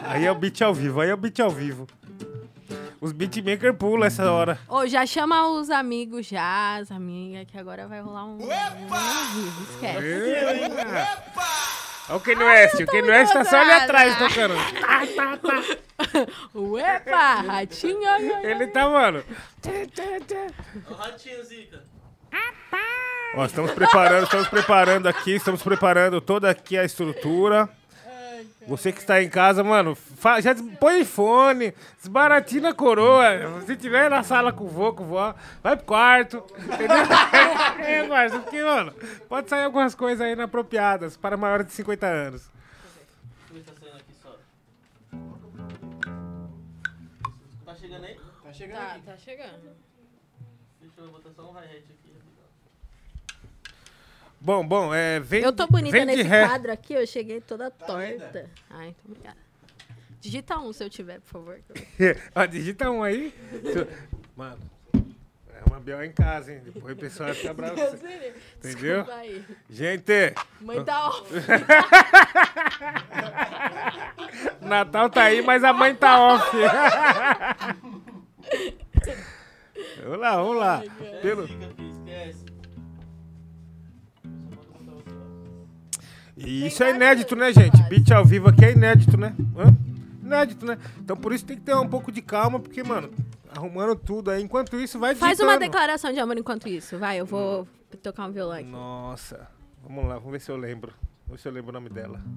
Aí é o beat ao vivo, aí é o beat ao vivo. Os beatmakers pulam essa hora. Ô, já chama os amigos já, as amigas, que agora vai rolar um... vivo, esquece. Olha o Kanye West, o Kanye West tá só ali atrás tocando. Tá, tá, tá. Uepa, ratinho. ai, ai, ai. Ele tá, mano. O ratinho, Zica. Ó, estamos preparando, estamos preparando aqui, estamos preparando toda aqui a estrutura. Você que está em casa, mano, já põe fone, desbaratina a coroa. Se tiver na sala com o vô, com o vó, vai pro quarto. Entendeu? [LAUGHS] é, parça, porque, mano, pode sair algumas coisas aí inapropriadas para maiores de 50 anos. Tá. Tá chegando aí? Tá chegando Tá, aqui. tá chegando. Deixa eu botar só um hi-hat aqui. Bom, bom, é. Vem, Eu tô bonita nesse ré. quadro aqui, eu cheguei toda Tá torta. linda. Ai, então obrigada. Digita um se eu tiver, por favor. Ó, [LAUGHS] digita um aí. Mano, é uma Biel em casa, hein? Depois o pessoal vai ficar bravo. Entendeu? Aí. Gente, Mãe tá off. [LAUGHS] Natal tá aí, mas a mãe tá off. [LAUGHS] vamos lá, vamos lá. Pelo... E isso é inédito, né, gente? Beat ao vivo aqui é inédito, né? Hã? Inédito, né? Então por isso tem que ter um pouco de calma, porque, mano, arrumando tudo aí. Enquanto isso, vai Faz uma digitando. declaração de amor enquanto isso. Vai, eu vou tocar um violão aqui. Nossa. Vamos lá, vamos ver se eu lembro. Vamos ver se eu lembro o nome dela. [LAUGHS]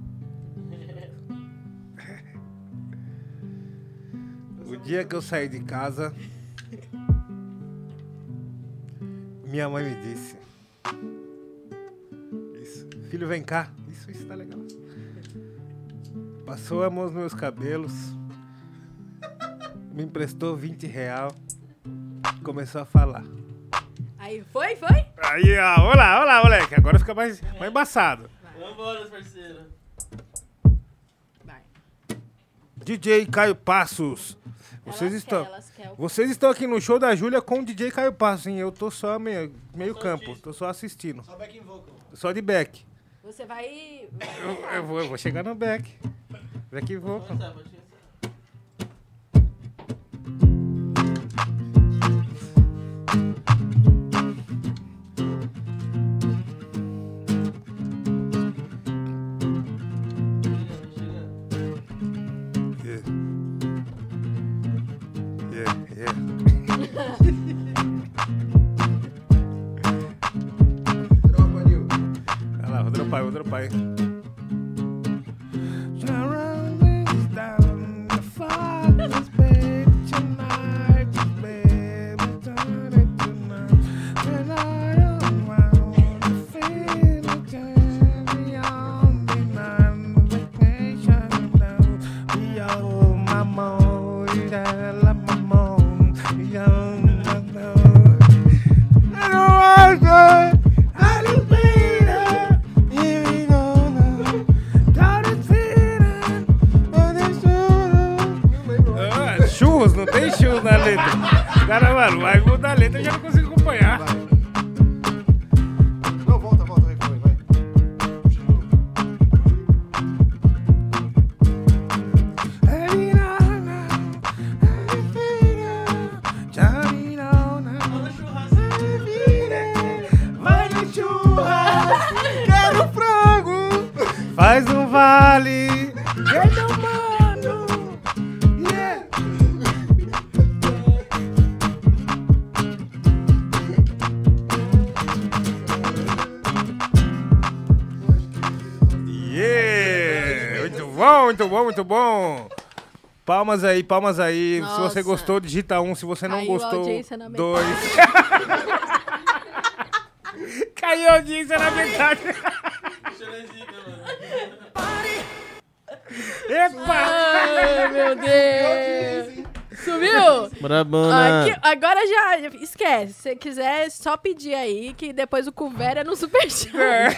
O dia que eu saí de casa, minha mãe me disse: Isso, filho, vem cá. Isso, tá legal. Passou a mão nos meus cabelos, me emprestou 20 real, começou a falar. Aí, foi, foi? Aí, ó, olá, olá, moleque. Agora fica mais, mais embaçado. Vambora, parceiro. Vai. DJ Caio Passos. Vocês Elas estão, quer, elas quer o- vocês estão aqui no show da Júlia com o DJ Caio Passos, hein? Eu tô só meio, meio campo, tô só assistindo. Só backing vocal. Só de back. Você vai. Eu, eu vou, eu vou chegar no back. Back vou. Thank you. Letra, já não muito bom. Palmas aí, palmas aí. Se você Nossa. gostou, digita um. Se você não Caiu gostou, dois. [LAUGHS] Caiu a audiência na metade. Agora já esquece. Se você quiser, só pedir aí que depois o couvert é no superchat. É.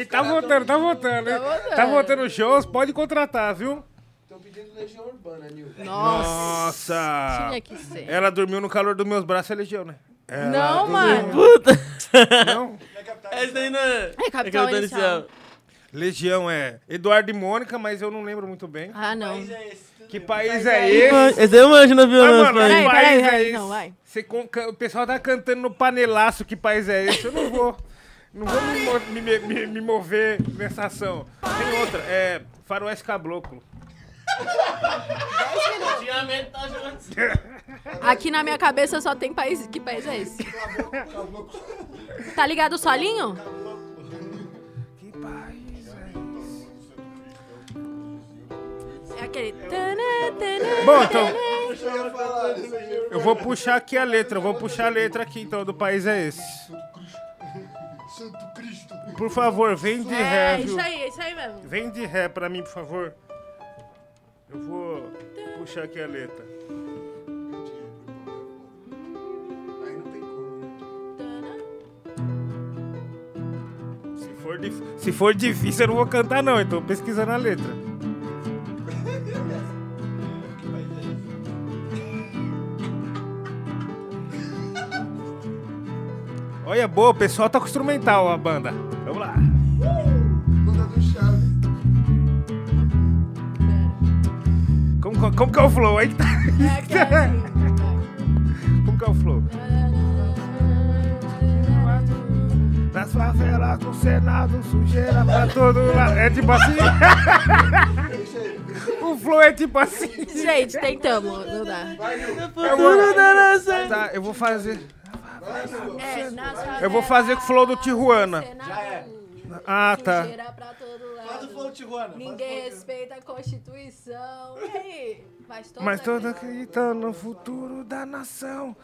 E tá voltando, tá voltando. hein? Tá voltando. Tá voltando shows, pode contratar, viu? Estão pedindo Legião Urbana, Nil. Nossa! Nossa! Tinha que ser. Ela dormiu no calor dos meus braços, é legião, né? Ela Não, dormiu- mano. Puta. Não? Essa aí não é. É capital inicial. Legião é Eduardo e Mônica, mas eu não lembro muito bem. Ah, não. Que país é esse? Esse eu imagino a Mas, violão. mano, Peraí, que peraí, país é esse? não, vai. Você ca- o pessoal tá cantando no panelaço, que país é esse? Eu não vou. Não vou me, mo- me- me- me mover nessa ação. Tem outra, é Faroeste Caboclo. Tá jogando. Aqui na minha cabeça só tem país. Que país é esse? Tá ligado o solinho? Aquele. tanã, tanã, Bom, então. Eu vou puxar aqui a letra. Eu vou puxar a letra aqui, então, do país é esse. Santo Cristo. Por favor, vem de ré, É, isso aí, isso aí mesmo. Vem de ré pra mim, por favor. Eu vou puxar aqui a letra. Né? Se for, dif- se for difícil, eu não vou cantar, não. Então pesquisa na letra. Olha, boa, o pessoal tá com instrumental, a banda. Vamos lá. Banda do Chaves. Como, como que é o flow? Aí que tá. É, é assim. [LAUGHS] Como que é o flow? Nas favelas, no Senado, sujeira pra todo lado. É tipo assim? [LAUGHS] o flow é tipo assim. Gente, tentamos, não dá. Eu vou, tá, eu vou fazer. É, nas Eu vou fazer com o flow do Tijuana. Senado, Ah, tá. todo. Faz o flow Tijuana. Ninguém respeita a Constituição. E aí? Todo Mas todos aquele- acreditam no futuro da nação.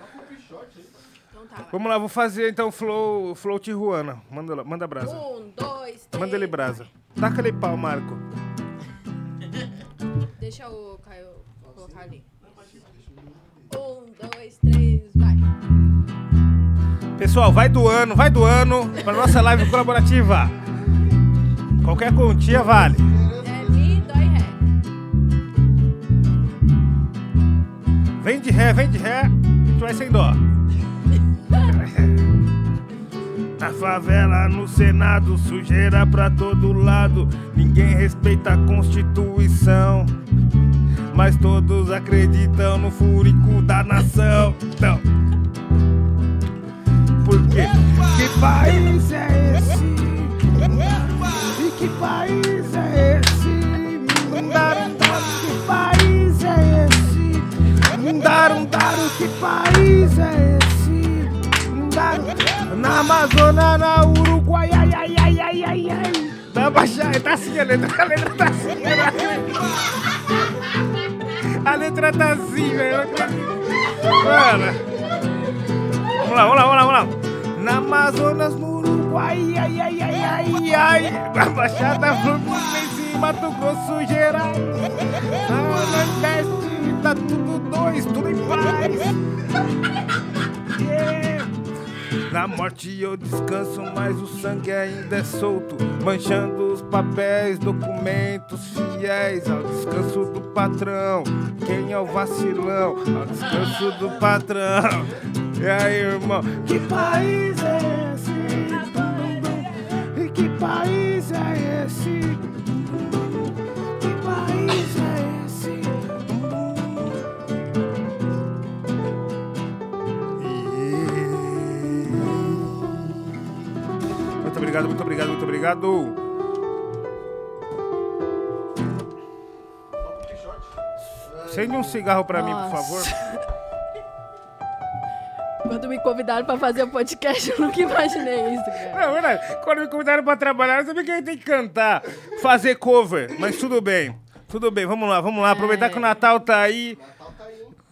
Então tá. Vamos lá, vou fazer então flow, flow Tijuana. Manda, lá, manda brasa. Um, dois, três. Manda ele brasa. Taca ele pau, Marco. Deixa o Caio colocar ali. Pessoal, vai doando, vai doando pra nossa live colaborativa. Qualquer quantia vale. É. Vem de ré, vem de ré, a gente vai sem dó. [LAUGHS] Na favela, no Senado, sujeira pra todo lado. Ninguém respeita a Constituição. Mas todos acreditam no furico da nação. Então, Que país é esse? E que país é esse? Mundaram, que país é esse? Mundaram, daram, que país é esse? Mundaram, na Amazônia, na Uruguai, ai, ai, ai, ai, ai, ai. Tá baixando, tá assim a letra, a letra tá assim, a letra tá assim, velho. Mano. Lá, vamos lá, vamos lá, vamos lá. Na Amazonas, no Uruguai, ai, ai, ai, ai, ai. Na Baixada Fluminense, Mato Grosso, Gerais. Na Nordeste, tá tudo dois, tudo em paz. Yeah. Na morte eu descanso, mas o sangue ainda é solto, manchando os papéis, documentos fiéis ao descanso do patrão. Quem é o vacilão? Ao descanso do patrão. E aí, irmão? Que país é esse? E que país é esse? Que país é esse? Muito obrigado, muito obrigado, muito obrigado. Acende um cigarro pra mim, por Nossa. favor. Quando me convidaram pra fazer o podcast, eu nunca imaginei isso, cara. Não, é verdade. Quando me convidaram pra trabalhar, eu sabia que a gente tem que cantar, fazer cover. Mas tudo bem. Tudo bem, vamos lá, vamos lá. Aproveitar que o Natal tá aí.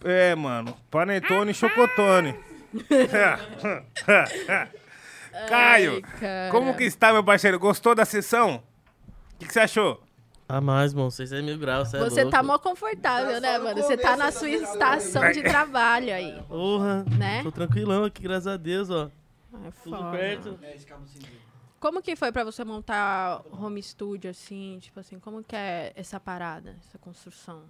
É, mano. Panetone e chocotone. [LAUGHS] Caio, cara. como que está, meu parceiro? Gostou da sessão? O que, que você achou? A mais, mano. Vocês é mil graus, é Você tá louco. mó confortável, né, mano? Você tá na sua sessão, estação de trabalho aí, Porra. né? Tô tranquilão aqui, graças a Deus, ó. É Tudo foda. perto. É. Como que foi pra você montar home studio, assim? Tipo assim, como que é essa parada, essa construção?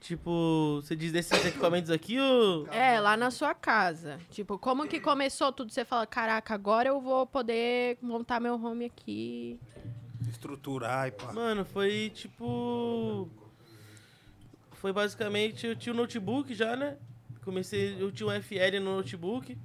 Tipo, você diz desses equipamentos aqui ou. É, lá na sua casa. Tipo, como que começou tudo? Você fala, caraca, agora eu vou poder montar meu home aqui. Estruturar e pá. Mano, foi tipo. Foi basicamente. Eu tinha o notebook já, né? Comecei. Eu tinha um FL no notebook.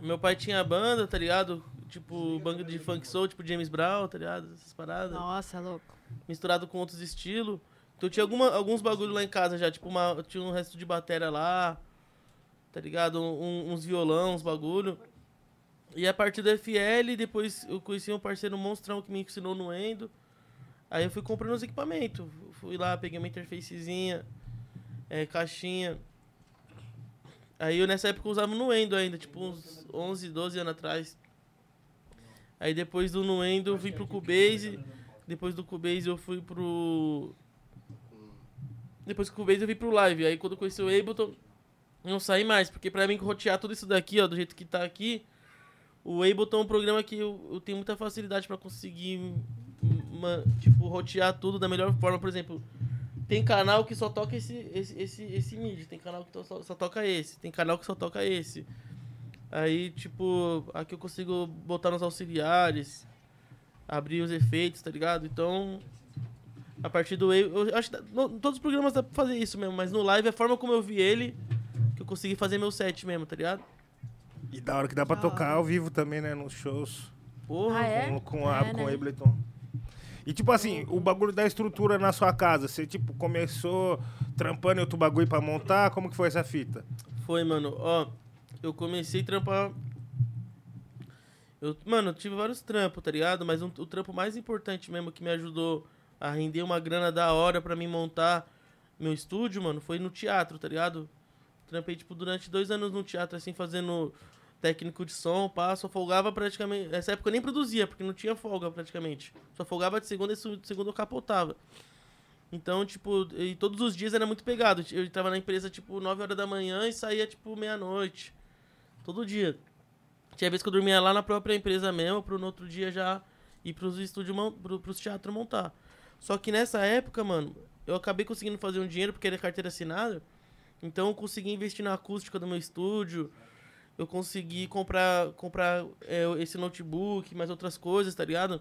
Meu pai tinha a banda, tá ligado? Tipo, banda de funk soul, tipo James Brown, tá ligado? Essas paradas. Nossa, louco. Misturado com outros estilos. Então tinha alguma, alguns bagulho lá em casa já, tipo, uma, tinha um resto de bateria lá, tá ligado? Um- uns violão, uns bagulho. E a partir do FL, depois eu conheci um parceiro monstrão que me ensinou no Endo. Aí eu fui comprando os equipamentos. Fui lá, peguei uma interfacezinha, é, caixinha. Aí eu nessa época usava o Nuendo ainda, tipo uns 11, 12 anos atrás. Aí depois do Nuendo eu vim pro Cubase. Depois do Cubase eu fui pro. Depois do Cubase eu vim pro Live. Aí quando eu conheci o Ableton, não saí mais. Porque pra mim rotear tudo isso daqui, ó, do jeito que tá aqui, o Ableton é um programa que eu, eu tenho muita facilidade pra conseguir, uma, tipo, rotear tudo da melhor forma. Por exemplo, tem canal que só toca esse, esse, esse, esse MIDI, tem canal que só, só toca esse, tem canal que só toca esse. Aí, tipo, aqui eu consigo botar nos auxiliares, abrir os efeitos, tá ligado? Então, a partir do eu, eu acho que no, todos os programas dá pra fazer isso mesmo, mas no live, a forma como eu vi ele, que eu consegui fazer meu set mesmo, tá ligado? E da hora que dá pra tocar ao vivo também, né? Nos shows. Porra, Ah, é? Com, com, a, É, com o né? Ableton. E tipo assim, o bagulho da estrutura na sua casa, você tipo começou trampando em outro bagulho pra montar, como que foi essa fita? Foi, mano. Ó, eu comecei a trampar. Eu, mano, eu tive vários trampos, tá ligado? Mas um- o trampo mais importante mesmo que me ajudou a render uma grana da hora pra mim montar meu estúdio, mano, foi no teatro, tá ligado? Trampei, tipo, durante dois anos no teatro, assim, fazendo técnico de som, pá, só folgava praticamente. Nessa época eu nem produzia, porque não tinha folga praticamente. Só folgava de segunda e de segunda eu capotava. Então, tipo, e todos os dias era muito pegado. Eu entrava na empresa, tipo, 9 horas da manhã e saía, tipo, meia-noite. Todo dia. Tinha vez que eu dormia lá na própria empresa mesmo, pro no outro dia já ir pros estúdios, pro, pros teatros montar. Só que nessa época, mano, eu acabei conseguindo fazer um dinheiro porque era carteira assinada. Então eu consegui investir na acústica do meu estúdio. Eu consegui comprar, comprar é, esse notebook, mais outras coisas, tá ligado?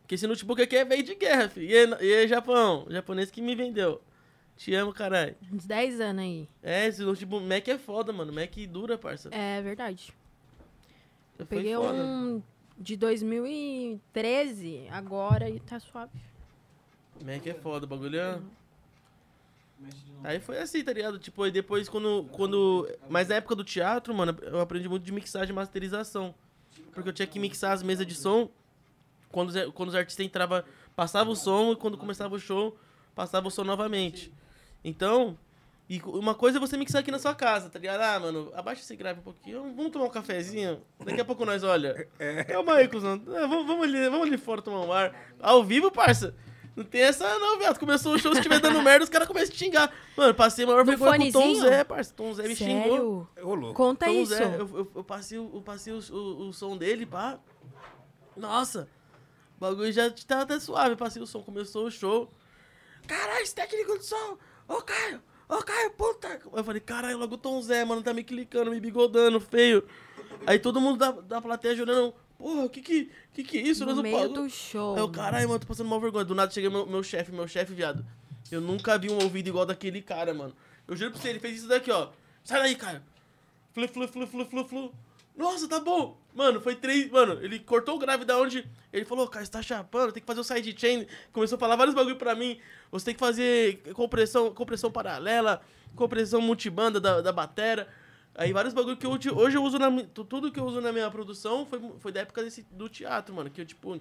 Porque esse notebook aqui é veio de guerra, filho. E aí, e aí, Japão? Japonês que me vendeu. Te amo, caralho. Uns 10 anos aí. É, esse notebook Mac é foda, mano. Mac dura, parça. É verdade. Eu Foi peguei foda. um de 2013, agora e tá suave. Mac é foda, o bagulho é... Aí foi assim, tá ligado? Tipo, aí depois quando, quando... Mas na época do teatro, mano, eu aprendi muito de mixagem e masterização. Porque eu tinha que mixar as mesas de som. Quando os, quando os artistas entravam, passava o som e quando começava o show, passava o som novamente. Então, e uma coisa é você mixar aqui na sua casa, tá ligado? Ah, mano, abaixa esse grave um pouquinho, vamos tomar um cafezinho. Daqui a pouco nós, olha. É o Michael, vamos, vamos, ali, vamos ali fora tomar um ar. Ao vivo, parça. Não tem essa não, viado. Começou o show, se estiver dando merda, os caras começam a xingar. Mano, passei a maior No vergonha com o Tom fonezinho? Zé, parça. Tom Zé me xingou. Sério? Ô, louco. Conta Tom isso. Zé, eu, eu, eu passei, o- eu passei o, o, o som dele, pá. Nossa, o bagulho já tava até suave. Passei o som, começou o show. Caralho, esse técnico de som! Ô, Caio! Ô, Caio, puta! Eu falei, caralho, logo o Tom Zé, mano, tá me clicando, me bigodando, feio. Aí todo mundo da, da plateia jurando, porra, que que, que que é isso? No Nós não meio pagamos." do show. Aí eu, caralho, mano, tô passando mal vergonha. Do nada chega meu, meu chefe, meu chefe, viado. Eu nunca vi um ouvido igual daquele cara, mano. Eu juro pra você, ele fez isso daqui, ó. Sai daí, Caio. Flu, flu, flu, flu, flu, flu. Nossa, tá bom. Mano, foi três. Mano, ele cortou o grave da onde. Ele falou, cara, você tá chapando, tem que fazer o sidechain. Começou a falar vários bagulho pra mim. Você tem que fazer compressão, compressão paralela, compressão multibanda da, da batera. Aí vários bagulho que eu, hoje eu uso na. Tudo que eu uso na minha produção foi, foi da época desse, do teatro, mano. Que eu, tipo.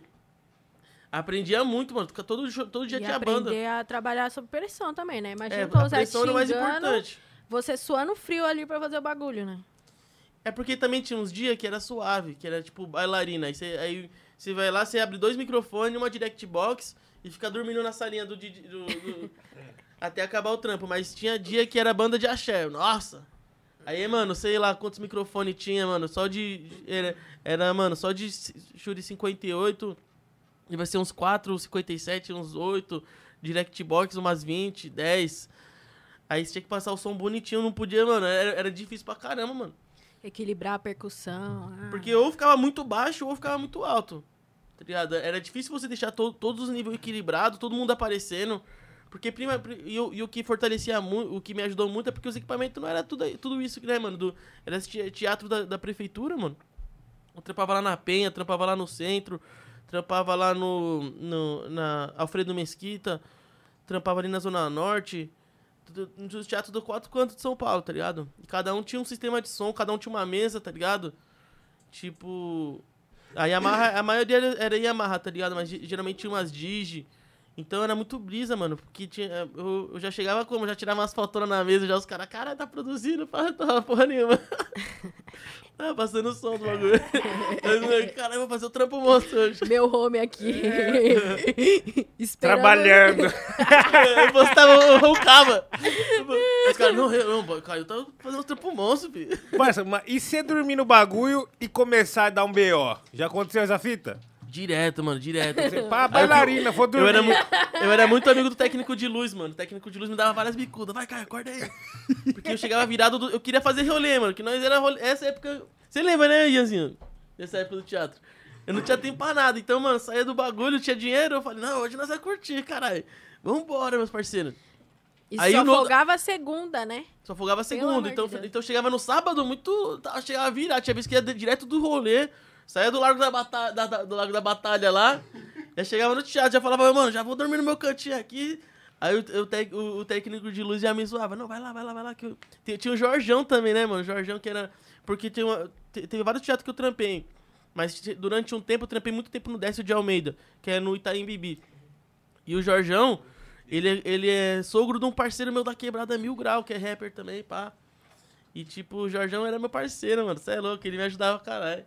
Aprendia muito, mano. Fica Todo, todo dia e tinha banda. aprender a trabalhar sob pressão também, né? Imagina É, Zé pressão era o mais xingando, importante. você suando frio ali pra fazer o bagulho, né? É porque também tinha uns dias que era suave, que era tipo bailarina. Aí você, aí você vai lá, você abre dois microfones, uma direct box e fica dormindo na salinha do, DJ do- do- [LAUGHS] até acabar o trampo. Mas tinha dia que era banda de axé. Nossa! Aí, mano, sei lá quantos microfones tinha, mano. Só de. Era, era mano, só de Shure 58. E vai ser uns 4, 57, uns 8. Direct box, umas 20, 10. Aí você tinha que passar o som bonitinho, não podia, mano. Era, era difícil pra caramba, mano. Equilibrar a percussão. ah. Porque ou ficava muito baixo ou ficava muito alto. Tá ligado? Era difícil você deixar to todos os níveis equilibrados, todo mundo aparecendo. Porque prima, pri- e, o- e o que fortalecia muito, o que me ajudou muito é porque os equipamentos não era tudo, tudo isso, né, mano? Do, era esse te- teatro da, da prefeitura, mano. Eu trampava lá na Penha, trampava lá no centro, trampava lá no, no na Alfredo Mesquita, trampava ali na Zona Norte, nos teatros do quatro cantos de São Paulo, tá ligado? E cada um tinha um sistema de som, cada um tinha uma mesa, tá ligado? Tipo. A Yamaha, a maioria era- Yamaha, tá ligado? Mas ge- geralmente tinha umas Digi. Então era muito brisa, mano. Porque tinha, eu, eu já chegava como? Já tirava umas fotonas na mesa, já os caras, cara, tá produzindo, pá, tá porra nenhuma. [LAUGHS] Ah, passando o som do bagulho. Caralho, vou fazer o trampo monstro hoje. Meu home aqui. [LAUGHS] Esperando. Trabalhando. [LAUGHS] eu postava, eu roncava. Os caras, não, não, Caio, tá fazendo o trampo monstro, filho. Mas, mas e você dormir no bagulho e começar a dar um BO? Já aconteceu essa fita? Direto, mano, direto. [LAUGHS] Você, pá, bailarina, vou dormir. Eu era, muito, eu era muito amigo do técnico de luz, mano. O técnico de luz me dava várias bicudas. Vai, Caio, acorda aí. Porque eu chegava virado, do, eu queria fazer rolê, mano. Que nós era rolê. Essa época. Você lembra, né, Ianzinho? Dessa época do teatro. Eu não tinha tempo pra nada. Então, mano, saía do bagulho, tinha dinheiro. Eu falei, não, hoje nós vamos curtir, caralho. Vambora, meus parceiros. E aí só folgava a segunda, né? Só folgava a segunda. Então, de então chegava no sábado muito. Chegava virado. Tinha vez que ia direto do rolê. Saía do Largo da, Batalha, da, da, do Largo da Batalha lá, já chegava no teatro, já falava, mano, já vou dormir no meu cantinho aqui. Aí o, o, o, o técnico de luz já me zoava, não, vai lá, vai lá, vai lá. Que eu... Tinha o Jorjão também, né, mano? O Jorjão que era... Porque tem uma... teve vários teatros que eu trampei. Mas durante um tempo eu trampei muito tempo no Décio de Almeida, que é no Itaim Bibi. E o Jorjão, ele, ele é sogro de um parceiro meu da Quebrada Mil Grau, que é rapper também, pá. E tipo, o Jorjão era meu parceiro, mano. Você é louco, ele me ajudava caralho.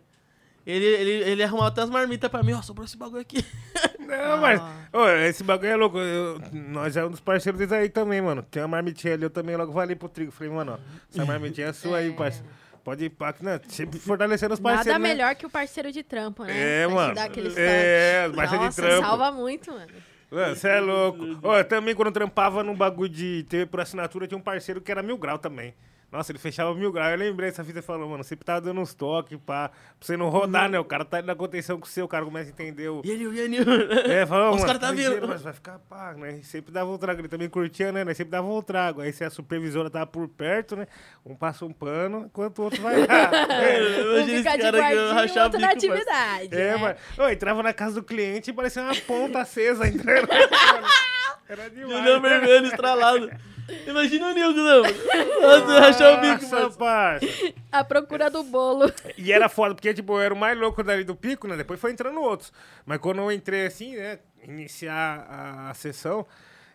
Ele, ele, ele arrumou até as marmitas pra mim, ó, sobrou esse bagulho aqui. [LAUGHS] Não, mas ô, esse bagulho é louco. Eu, nós é um dos parceiros deles aí também, mano. Tem uma marmitinha ali, eu também logo falei pro Trigo. Falei, mano, ó, essa marmitinha é sua aí, [LAUGHS] parceiro. Pode ir pra. Né, sempre fortalecendo os parceiros. Nada né? melhor que o parceiro de trampo, né? É, pra mano. é, o parceiro de trampo. salva muito, mano. Você é louco. Ô, também quando eu trampava num bagulho de TV por assinatura, tinha um parceiro que era mil grau também. Nossa, ele fechava mil graus. Eu lembrei essa fita falou, mano, sempre tava dando uns toques pra, pra você não rodar, uhum. né? O cara tá na contenção com o seu, o cara começa a entender o. E ele, e ele. [LAUGHS] É, falou, Os caras tá vendo. Mas vai ficar pá, né? Sempre dava um trago. Ele também curtia, né? Sempre dava um trago. Aí se a supervisora tava por perto, né? Um passa um pano, enquanto o outro vai [LAUGHS] lá. é. Um fica de guardinha, o outro na atividade. É, né? mas. Eu entrava na casa do cliente e parecia uma ponta acesa [LAUGHS] entrando. Era demais. Olhão vermelho, estralado. Imagina o Nildo, não. Nossa, rachar o bico, parça. A procura do bolo. E era foda, porque, tipo, eu era o mais louco dali do pico, né? Depois foi entrando outros. Mas quando eu entrei assim, né? Iniciar a, a sessão.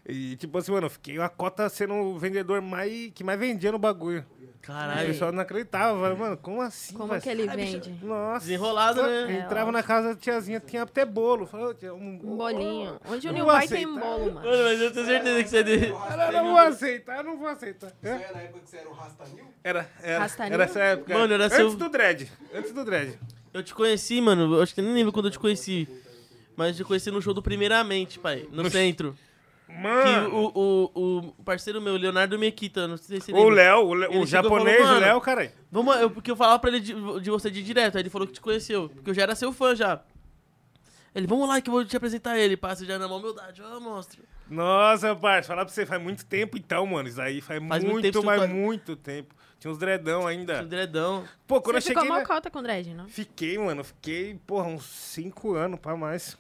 E, tipo assim, mano, eu fiquei a cota sendo o vendedor mais, que mais vendia no bagulho. Caralho. O pessoal não acreditava, mano, como assim? Como que ele vende? Nossa. Desenrolado, né? Entrava é, na casa da tiazinha, tinha até bolo. Tinha um, um bolinho. Onde o Nil vai tem bolo, mano. Mano, mas eu tenho certeza que você é de... Eu [LAUGHS] não vou aceitar, eu não vou aceitar. Você é na época que você era o Rastanil? Era, era. Rastanil? Era essa época. Mano, era Antes seu... do dread. Antes do dread. Eu te conheci, mano, eu acho que nem lembro quando eu te conheci. Mas eu te conheci no show do Primeiramente, pai, no, no centro. Mano. Que o, o, o parceiro meu, Leonardo Mequita, não sei se ele. O Léo, o, o japonês, falou, o Léo, cara. Vamos, eu, porque eu falava pra ele de, de, você de direto, aí ele falou que te conheceu. Porque eu já era seu fã já. Ele, vamos lá que eu vou te apresentar ele. Passa já na mão humildade, ó, monstro. Nossa, parça, falar pra você, faz muito tempo então, mano. Isso aí faz, faz muito, muito tempo, mas muito tempo. Tinha uns dreadão ainda. Tinha uns dreadão. Pô, quando você eu cheguei. Você ficou na... cota com dread, não? Fiquei, mano. Fiquei, porra, uns 5 anos pra mais.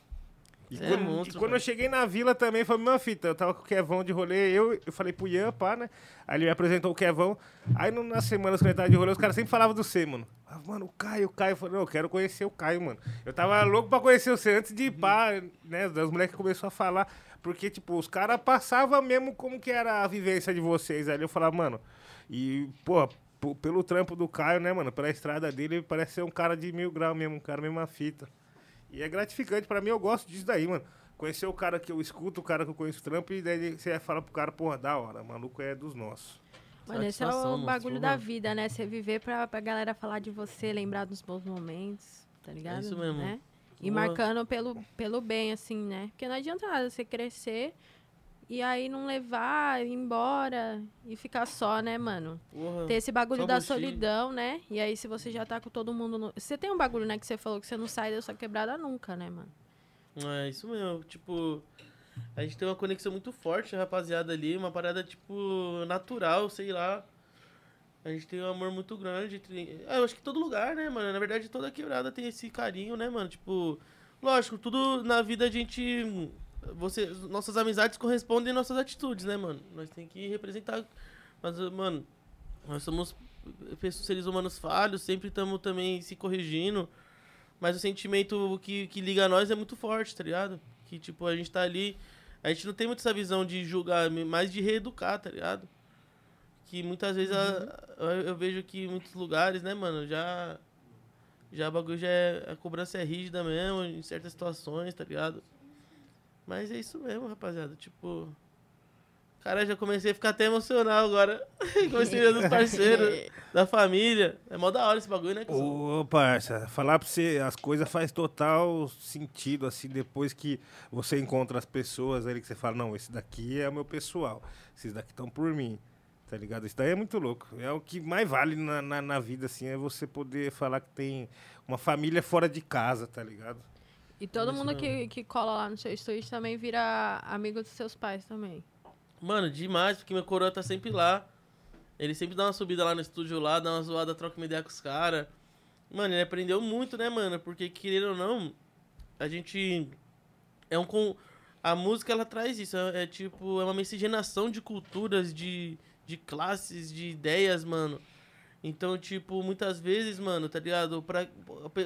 E, é quando, monstro, e quando eu cheguei na vila também, foi a mesma fita. Eu tava com o Kevão de rolê, eu, eu falei pro Ian, pá, né? Aí ele me apresentou o Kevão. Aí no, nas semanas que ele tava de rolê, os caras sempre falavam do C, mano. Ah, mano, o Caio, o Caio. Eu falei, não, eu quero conhecer o Caio, mano. Eu tava louco pra conhecer o C antes de ir pá, né? Os moleques começaram a falar. Porque, tipo, os caras passavam mesmo como que era a vivência de vocês. Aí eu falava, mano, e, pô, pelo trampo do Caio, né, mano? Pela estrada dele, parece ser um cara de mil graus mesmo, um cara mesma fita. E é gratificante, pra mim eu gosto disso daí, mano. Conhecer o cara que eu escuto, o cara que eu conheço o trampo, e daí você fala pro cara, porra, da hora, maluco é dos nossos. Mano, esse é o bagulho da vida, né? Você viver pra, pra galera falar de você, lembrar dos bons momentos, tá ligado? É isso mesmo. Né? E Boa. marcando pelo, pelo bem, assim, né? Porque não adianta nada você crescer e aí não levar, ir embora e ficar só, né, mano? Porra, Ter esse bagulho da solidão, né? E aí se você já tá com todo mundo... No... Você tem um bagulho, né, que você falou que você não sai da sua quebrada nunca, né, mano? É, isso mesmo. Tipo, a gente tem uma conexão muito forte, rapaziada, ali. Uma parada, tipo, natural, sei lá. A gente tem um amor muito grande. Entre... Ah, eu acho que todo lugar, né, mano? Na verdade, toda quebrada tem esse carinho, né, mano? Tipo, lógico, tudo na vida a gente você, nossas amizades correspondem às nossas atitudes, né, mano? Nós tem que representar. Mas, mano, nós somos seres humanos falhos, sempre estamos também se corrigindo. Mas o sentimento que, que liga a nós é muito forte, tá ligado? Que, tipo, a gente tá ali A gente não tem muito essa visão de julgar, mais de reeducar, tá ligado? Que muitas vezes uhum. a, eu vejo que em muitos lugares, né, mano, já. Já o bagulho já é. A cobrança é rígida mesmo, em certas situações, tá ligado? Mas é isso mesmo, rapaziada. Tipo. Cara, já comecei a ficar até emocional agora. [LAUGHS] comecei a ver dos parceiros, [LAUGHS] da família. É mó da hora esse bagulho, né? Ô, parça, falar pra você, as coisas faz total sentido, assim, depois que você encontra as pessoas ali que você fala, não, esse daqui é o meu pessoal, esses daqui estão por mim, tá ligado? Isso daí é muito louco. É o que mais vale na, na, na vida, assim, é você poder falar que tem uma família fora de casa, tá ligado? E todo mundo que, que cola lá no seu estúdio também vira amigo dos seus pais também. Mano, demais, porque meu coroa tá sempre lá. Ele sempre dá uma subida lá no estúdio lá, dá uma zoada, troca uma ideia com os caras. Mano, ele aprendeu muito, né, mano? Porque, querendo ou não, a gente. É um. Com... A música, ela traz isso. É, é, tipo, é uma miscigenação de culturas, de, de classes, de ideias, mano. Então, tipo, muitas vezes, mano, tá ligado? Pra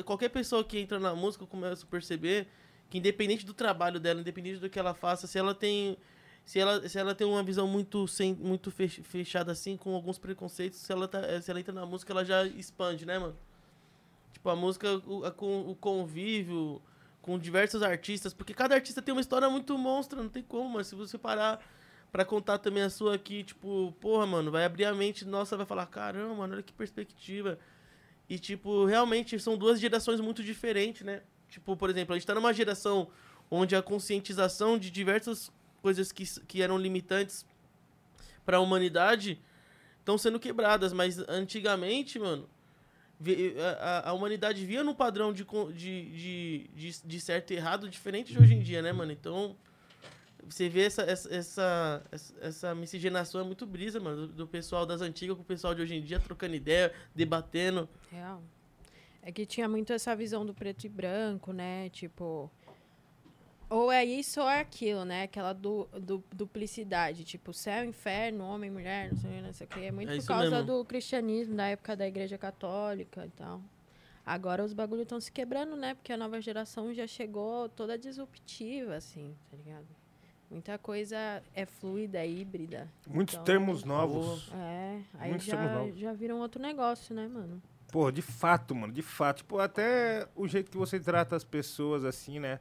qualquer pessoa que entra na música, eu começo a perceber que, independente do trabalho dela, independente do que ela faça, se ela tem se ela, se ela tem uma visão muito, sem, muito fechada assim, com alguns preconceitos, se ela, tá, se ela entra na música, ela já expande, né, mano? Tipo, a música o, com o convívio, com diversos artistas, porque cada artista tem uma história muito monstra, não tem como, mas se você parar pra contar também a sua aqui, tipo, porra, mano, vai abrir a mente, nossa, vai falar, caramba, mano, olha que perspectiva. E, tipo, realmente são duas gerações muito diferentes, né? Tipo, por exemplo, a gente tá numa geração onde a conscientização de diversos coisas que, que eram limitantes para a humanidade estão sendo quebradas. Mas antigamente, mano, a, a, humanidade via num padrão de, de, de, de certo e errado diferente de hoje em dia, né, mano? Então, você vê essa, essa, essa, essa miscigenação é muito brisa, mano, do, do, pessoal das antigas com o pessoal de hoje em dia, trocando ideia, debatendo. Real. É que tinha muito essa visão do preto e branco, né? Tipo, ou é isso ou é aquilo, né? Aquela du, du, duplicidade, tipo céu, inferno, homem, mulher, não sei, não sei o que. É muito é por causa mesmo. do cristianismo, da época da igreja católica e tal. Agora os bagulhos estão se quebrando, né? Porque a nova geração já chegou toda disruptiva, assim, tá ligado? Muita coisa é fluida, é híbrida. Muitos então, termos novos. É, aí Muitos já, já viram outro negócio, né, mano? Pô, de fato, mano, de fato. Tipo, até o jeito que você trata as pessoas, assim, né?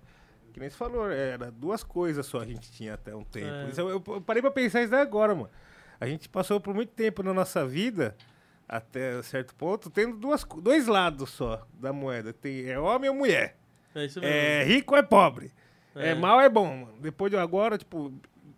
que nem você falou, era duas coisas só a gente tinha até um tempo. É. Isso, eu, eu, parei pra pensar isso agora, mano. A gente passou por muito tempo na nossa vida, até certo ponto, tendo duas, dois lados só da moeda. Tem, é homem ou mulher. É isso mesmo. É rico ou é pobre. É, é mal é bom, mano. Depois de agora, tipo,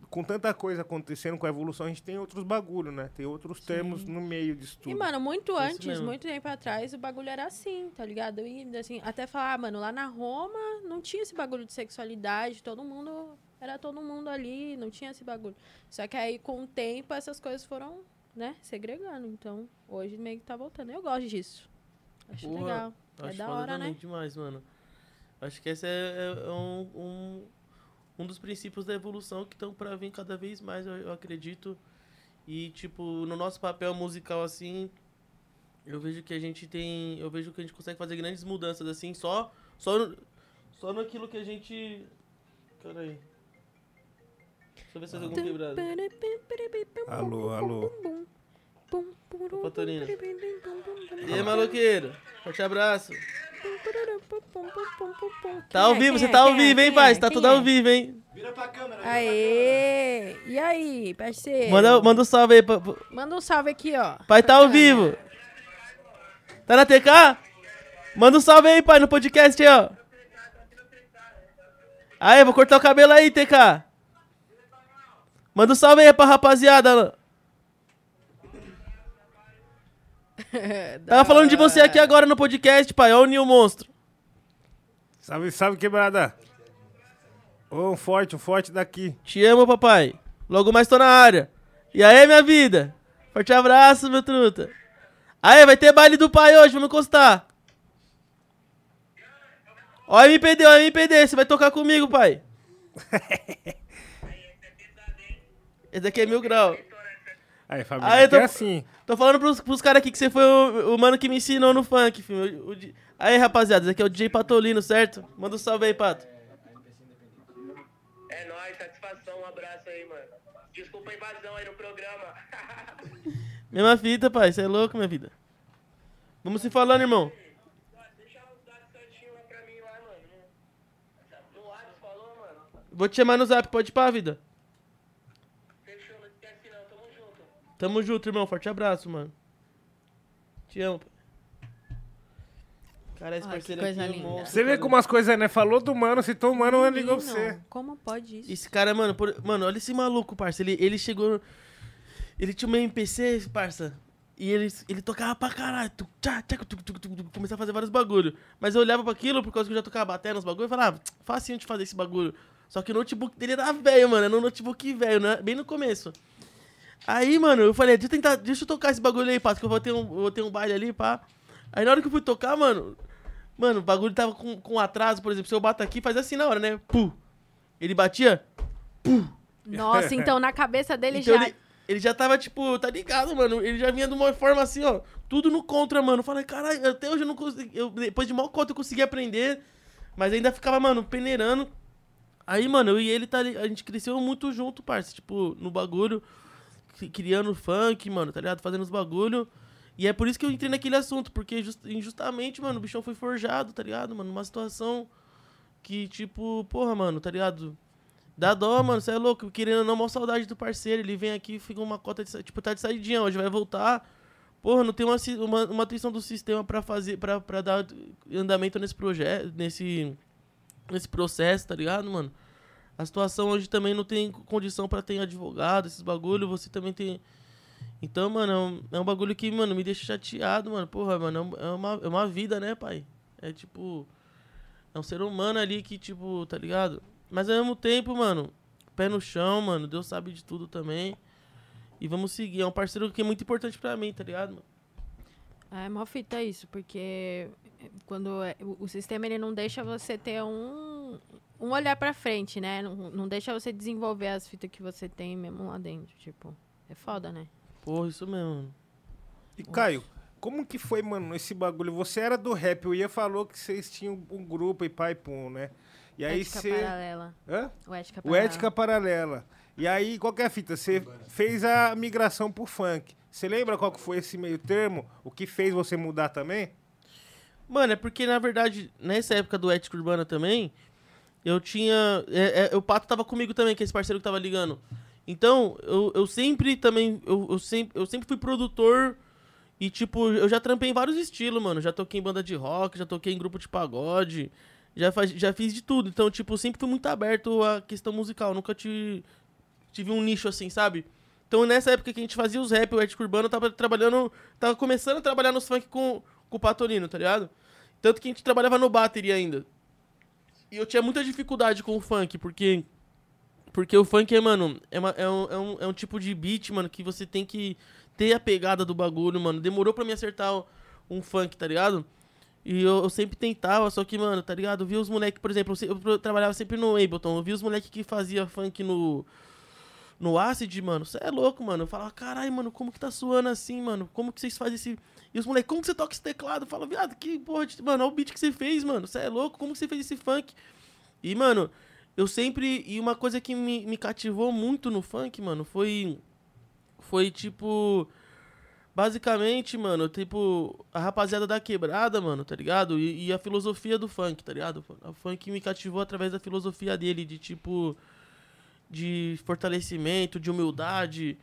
com tanta coisa acontecendo com a evolução, a gente tem outros bagulho, né? Tem outros Sim. termos no meio disso tudo. E, mano, muito é antes, muito tempo atrás, o bagulho era assim, tá ligado? E, assim, até falar, ah, mano, lá na Roma não tinha esse bagulho de sexualidade, todo mundo. Era todo mundo ali, não tinha esse bagulho. Só que aí, com o tempo, essas coisas foram, né, segregando. Então, hoje meio que tá voltando. Eu gosto disso. Acho Porra, legal. É acho da hora, né? demais, mano. Acho que esse é, é um, um um dos princípios da evolução que estão para vir cada vez mais, eu, eu, acredito. E, tipo, no nosso papel musical, assim, eu vejo que a gente tem. Eu vejo que a gente consegue fazer grandes mudanças, assim, só. Só, só naquilo que a gente. Cara aí. Deixa eu ver se tem algum quebrado. Alô, alô. Opa, Torino. E aí, maloqueiro? Forte abraço. Tá ao vivo, você tá ao vivo, hein, pai? Você tá tudo ao vivo, hein? Vira pra câmera. Aê! E aí, parceiro? Manda, manda um salve aí. Pra... Manda um salve aqui, ó. Pai tá ao vivo. Tá na TK? Manda um salve aí, pai, no podcast aí, ó. Aí, vou cortar o cabelo aí, TK. Manda um salve aí pra rapaziada. [LAUGHS] Tava falando de você aqui agora no podcast, pai. Olha o Nil Monstro. Salve, salve, quebrada. Ô, um forte, um forte daqui. Te amo, papai. Logo mais tô na área. E aí, minha vida? Forte abraço, meu truta. Aí, vai ter baile do pai hoje, vamos encostar. Ó, MPD, ó, MPD, você vai tocar comigo, pai. [LAUGHS] Esse daqui é mil grau. Aí, família, aí, tô, é assim. Tô falando pros, pros caras aqui que você foi o, o, mano que me ensinou no funk, filho. O, o, aí, rapaziada, esse aqui é o DJ Patolino, certo? Manda um salve aí, Pato. É nóis, satisfação, um abraço aí, mano. Desculpa a invasão aí no programa. [LAUGHS] Mesma fita, pai, você é louco, minha vida. Vamos se falando, irmão. Deixa os dados certinho lá pra mim lá, mano. No WhatsApp falou, mano. Vou te chamar no zap, pode ir pra vida. Fechou, não esquece não, tamo junto. Tamo junto, irmão. Forte abraço, mano. Te amo, pai. Cara, esse Ai, parceiro aqui é monstro. Você vê como as coisas, né? Falou do mano, citou o mano, Menino, ligou pra você. Como pode isso? Esse cara, mano, por... mano, olha esse maluco, parça. Ele, ele chegou. Ele tinha uma MPC, parça. E ele, ele tocava pra caralho. Tu, tchá, tchá, tu, tu, tu, começava a fazer vários bagulho. Mas eu olhava pra aquilo, por causa que eu já tocava batendo nos bagulho, e falava, ah, facinho de fazer esse bagulho. Só que o notebook dele era velho, mano. Era um notebook velho, né? Bem no começo. Aí, mano, eu falei, deixa eu tentar, deixa eu tocar esse bagulho aí, pá, que eu vou ter um, vou ter um baile ali, pá. Aí na hora que eu fui tocar, mano, Mano, o bagulho tava com, com atraso, por exemplo. Se eu bato aqui, faz assim na hora, né? Puh. Ele batia. Puh. Nossa, então na cabeça dele então já. Ele, ele, já tava, tipo, tá ligado, mano? Ele já vinha de uma forma assim, ó. Tudo no contra, mano. Eu falei, caralho, até hoje eu não consegui. Eu, depois de mal conta eu consegui aprender. Mas ainda ficava, mano, peneirando. Aí, mano, eu e ele, tá, a gente cresceu muito junto, parça. Tipo, no bagulho. Criando funk, mano, tá ligado? Fazendo os bagulho. E é por isso que eu entrei naquele assunto, porque just, injustamente, mano, o bichão foi forjado, tá ligado, mano? Numa situação que, tipo, porra, mano, tá ligado? Dá dó, mano, você é louco, querendo não, mal saudade do parceiro. Ele vem aqui, fica uma cota de. Tipo, tá de saidinha, hoje vai voltar. Porra, não tem uma, uma, uma atenção do sistema pra fazer, pra dar andamento nesse projeto, nesse, nesse processo, tá ligado, mano? A situação hoje também não tem condição para ter advogado, esses bagulho. Você também tem então, mano, é um, é bagulho que, mano, me deixa chateado, mano. Porra, mano, é, é uma, é uma vida, né, pai? É tipo. É um ser humano ali que, tipo, tá ligado? Mas ao mesmo tempo, mano, pé no chão, mano. Deus sabe de tudo também. E vamos seguir. É um parceiro que é muito importante pra mim, tá ligado, mano? É mó fita isso, porque quando é, o sistema ele não deixa você ter um, um olhar pra frente, né? Não, não deixa você desenvolver as fitas que você tem mesmo lá dentro. Tipo, é foda, né? Porra, isso mesmo. E Caio, como que foi, mano, esse bagulho? Você era do rap, o Ia falou que vocês tinham um grupo e pai pum, né? E aí você. Paralela. Hã? O Ética Paralela. O Ética Paralela. E aí, qual que é a fita? Você fez a migração pro funk. Você lembra qual que foi esse meio termo? O que fez você mudar também? Mano, é porque, na verdade, nessa época do Ética Urbana também, eu tinha. É, é, o Pato tava comigo também, que é esse parceiro que tava ligando. Então, eu, eu sempre também. Eu, eu, sempre, eu sempre fui produtor. E, tipo, eu já trampei em vários estilos, mano. Já toquei em banda de rock, já toquei em grupo de pagode. Já, faz, já fiz de tudo. Então, tipo, sempre fui muito aberto à questão musical. Nunca tive, tive um nicho assim, sabe? Então, nessa época que a gente fazia os rap, o Ético Urbano, eu tava trabalhando. Tava começando a trabalhar nos funk com, com o Patolino, tá ligado? Tanto que a gente trabalhava no battery ainda. E eu tinha muita dificuldade com o funk, porque porque o funk é, mano, é, uma, é, um, é, um, é um tipo de beat, mano, que você tem que ter a pegada do bagulho, mano. Demorou pra me acertar um funk, tá ligado? E eu, eu, sempre tentava, só que, mano, tá ligado? Eu vi os moleques, por exemplo, eu, eu, trabalhava sempre no Ableton, eu vi os moleques que fazia funk no. No Acid, mano, você é louco, mano. Eu falava, caralho, mano, como que tá suando assim, mano? Como que vocês fazem esse. E os moleques, como que você toca esse teclado? Fala, viado, que porra de. Mano, olha o beat que você fez, mano. Você é louco? Como que você fez esse funk? E, mano, eu sempre. E uma coisa que me, me cativou muito no funk, mano, foi. Foi tipo. Basicamente, mano, tipo, a rapaziada da quebrada, mano, tá ligado? E, e, a filosofia do funk, tá ligado? O funk me cativou através da filosofia dele, de tipo. De fortalecimento, de humildade,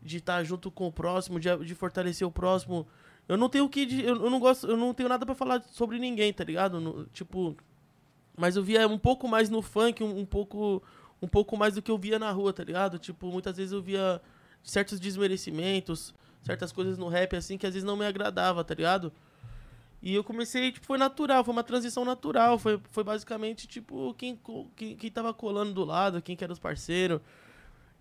de estar tá junto com o próximo, de, de fortalecer o próximo. Eu não tenho que. Eu, eu não gosto. Eu não tenho nada para falar sobre ninguém, tá ligado? No, tipo. Mas eu via um pouco mais no funk, um, um, pouco um pouco mais do que eu via na rua, tá ligado? Tipo, muitas vezes eu via certos desmerecimentos, certas coisas no rap assim que às vezes não me agradava, tá ligado? E eu comecei, tipo, foi natural, foi uma transição natural, foi, foi basicamente, tipo, quem, quem, quem tava colando do lado, quem que era os parceiros.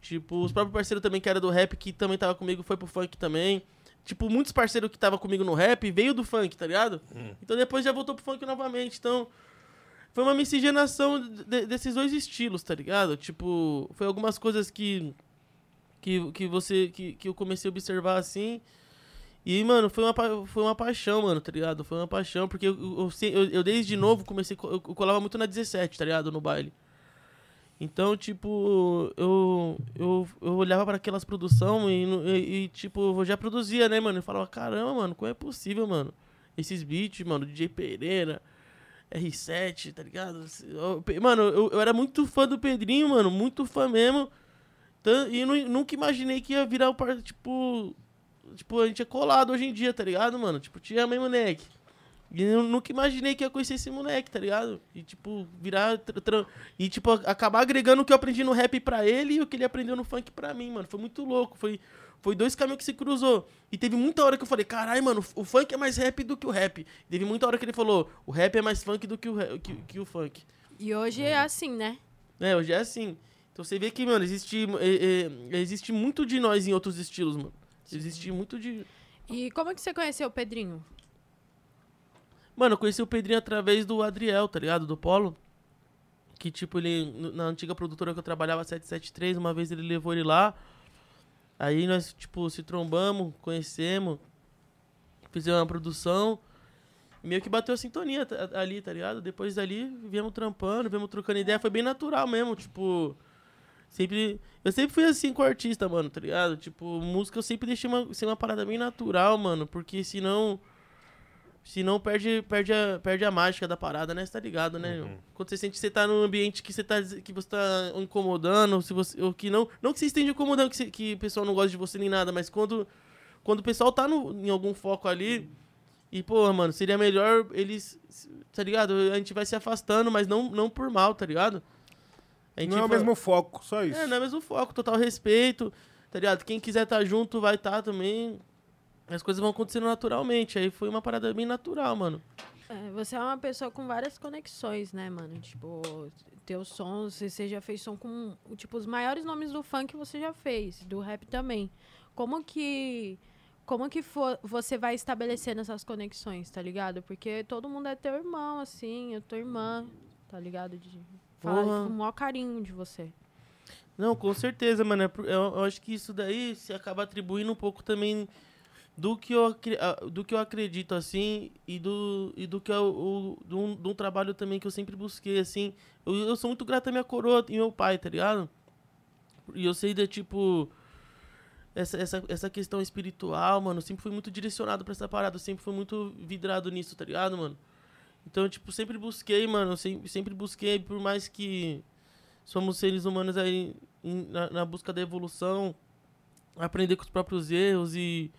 Tipo, os próprios parceiros também que era do rap, que também tava comigo, foi pro funk também. Tipo, muitos parceiros que tava comigo no rap veio do funk, tá ligado? Hum. Então depois já voltou pro funk novamente. Então, foi uma miscigenação de, desses dois estilos, tá ligado? Tipo, foi algumas coisas que que, que você que, que eu comecei a observar assim. E, mano, foi uma, foi uma paixão, mano, tá ligado? Foi uma paixão, porque eu, eu, eu, eu desde novo comecei. Eu colava muito na 17, tá ligado? No baile. Então, tipo, eu, eu, eu olhava para aquelas produções e, e, e, tipo, eu já produzia, né, mano? Eu falava, caramba, mano, como é possível, mano? Esses beats, mano, DJ Pereira, R7, tá ligado? Mano, eu, eu era muito fã do Pedrinho, mano, muito fã mesmo. E nunca imaginei que ia virar o par, tipo. Tipo, a gente é colado hoje em dia, tá ligado, mano? Tipo, te amei, moleque. E eu nunca imaginei que ia conhecer esse moleque, tá ligado? E, tipo, virar. E, tipo, acabar agregando o que eu aprendi no rap pra ele e o que ele aprendeu no funk pra mim, mano. Foi muito louco. Foi, foi dois caminhos que se cruzou. E teve muita hora que eu falei, caralho, mano, o funk é mais rap do que o rap. teve muita hora que ele falou, o rap é mais funk do que o, que, que o funk. E hoje é assim, né? É, hoje é assim. Então você vê que, mano, existe, é, é, existe muito de nós em outros estilos, mano. Existe muito de. E como é que você conheceu o Pedrinho? Mano, eu conheci o Pedrinho através do Adriel, tá ligado? Do Polo. Que, tipo, ele, na antiga produtora que eu trabalhava, 773, uma vez ele levou ele lá. Aí nós, tipo, se trombamos, conhecemos, fizemos uma produção. Meio que bateu a sintonia ali, tá ligado? Depois dali, viemos trampando, viemos trocando ideia. Foi bem natural mesmo, tipo. Sempre. Eu sempre fui assim com o artista, mano, tá ligado? Tipo, música eu sempre deixei uma, ser uma parada bem natural, mano. Porque senão Senão perde, perde, a, perde a mágica da parada, né? Você tá ligado, né? Uhum. Quando você sente que você tá num ambiente que você tá, que você tá incomodando, se você, ou que não. Não que você esteja incomodando, que, você, que o pessoal não gosta de você nem nada, mas quando, quando o pessoal tá no, em algum foco ali. E, pô, mano, seria melhor eles. Tá ligado? A gente vai se afastando, mas não, não por mal, tá ligado? não é o mesmo foco, só isso. É, não é o mesmo foco, total respeito, tá ligado? Quem quiser estar tá junto vai estar tá também as coisas vão acontecendo naturalmente. Aí foi uma parada bem natural, mano. É, você é uma pessoa com várias conexões, né, mano? Tipo, teus sons, você já fez som com, tipo, os maiores nomes do funk você já fez, do rap também. Como que como que for, você vai estabelecendo essas conexões, tá ligado? Porque todo mundo é teu irmão, assim, é tua irmã, tá ligado? De, fala com o maior carinho de você. Não, com certeza, mano. Eu, eu acho que isso daí se acaba atribuindo um pouco também do que eu, do que eu acredito, assim, e do, e do que eu, o, de, um, um trabalho também que eu sempre busquei, assim. Eu, eu sou muito grato à minha coroa e meu pai, tá ligado? E eu sei de, tipo, essa, essa, essa questão espiritual, mano, sempre fui muito direcionado para essa parada, sempre fui muito vidrado nisso, tá ligado, mano? Então, tipo, sempre busquei, mano, sempre, sempre busquei, por mais que somos seres humanos aí na, na busca da evolução, aprender com os próprios erros e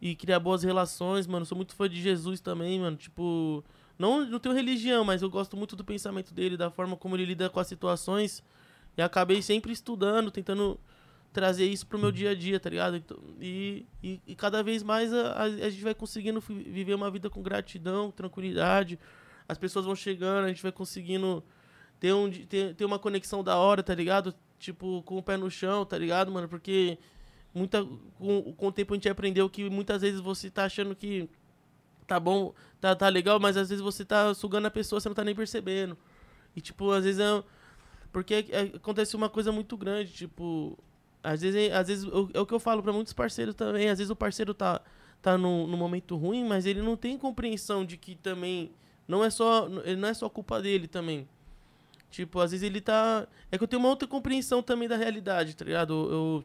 e criar boas relações, mano. Sou muito fã de Jesus também, mano. Tipo, não, não tenho religião, mas eu gosto muito do pensamento dele, da forma como ele lida com as situações. E acabei sempre estudando, tentando trazer isso pro meu dia a dia, tá ligado? Então, e, e, e, cada vez mais a, a, a, gente vai conseguindo viver uma vida com gratidão, tranquilidade. As pessoas vão chegando, a gente vai conseguindo ter, um, ter, ter uma conexão da hora, tá ligado? Tipo, com o pé no chão, tá ligado, mano? Porque muita com, com o tempo a gente aprendeu que muitas vezes você tá achando que tá bom, tá, tá legal, mas às vezes você tá sugando a pessoa, você não tá nem percebendo. E tipo, às vezes é porque é, acontece uma coisa muito grande, tipo, às vezes às vezes é o que eu falo para muitos parceiros também, às vezes o parceiro tá tá no, no momento ruim, mas ele não tem compreensão de que também não é só não é só culpa dele também. Tipo, às vezes ele tá. É que eu tenho uma outra compreensão também da realidade, tá ligado? Eu, eu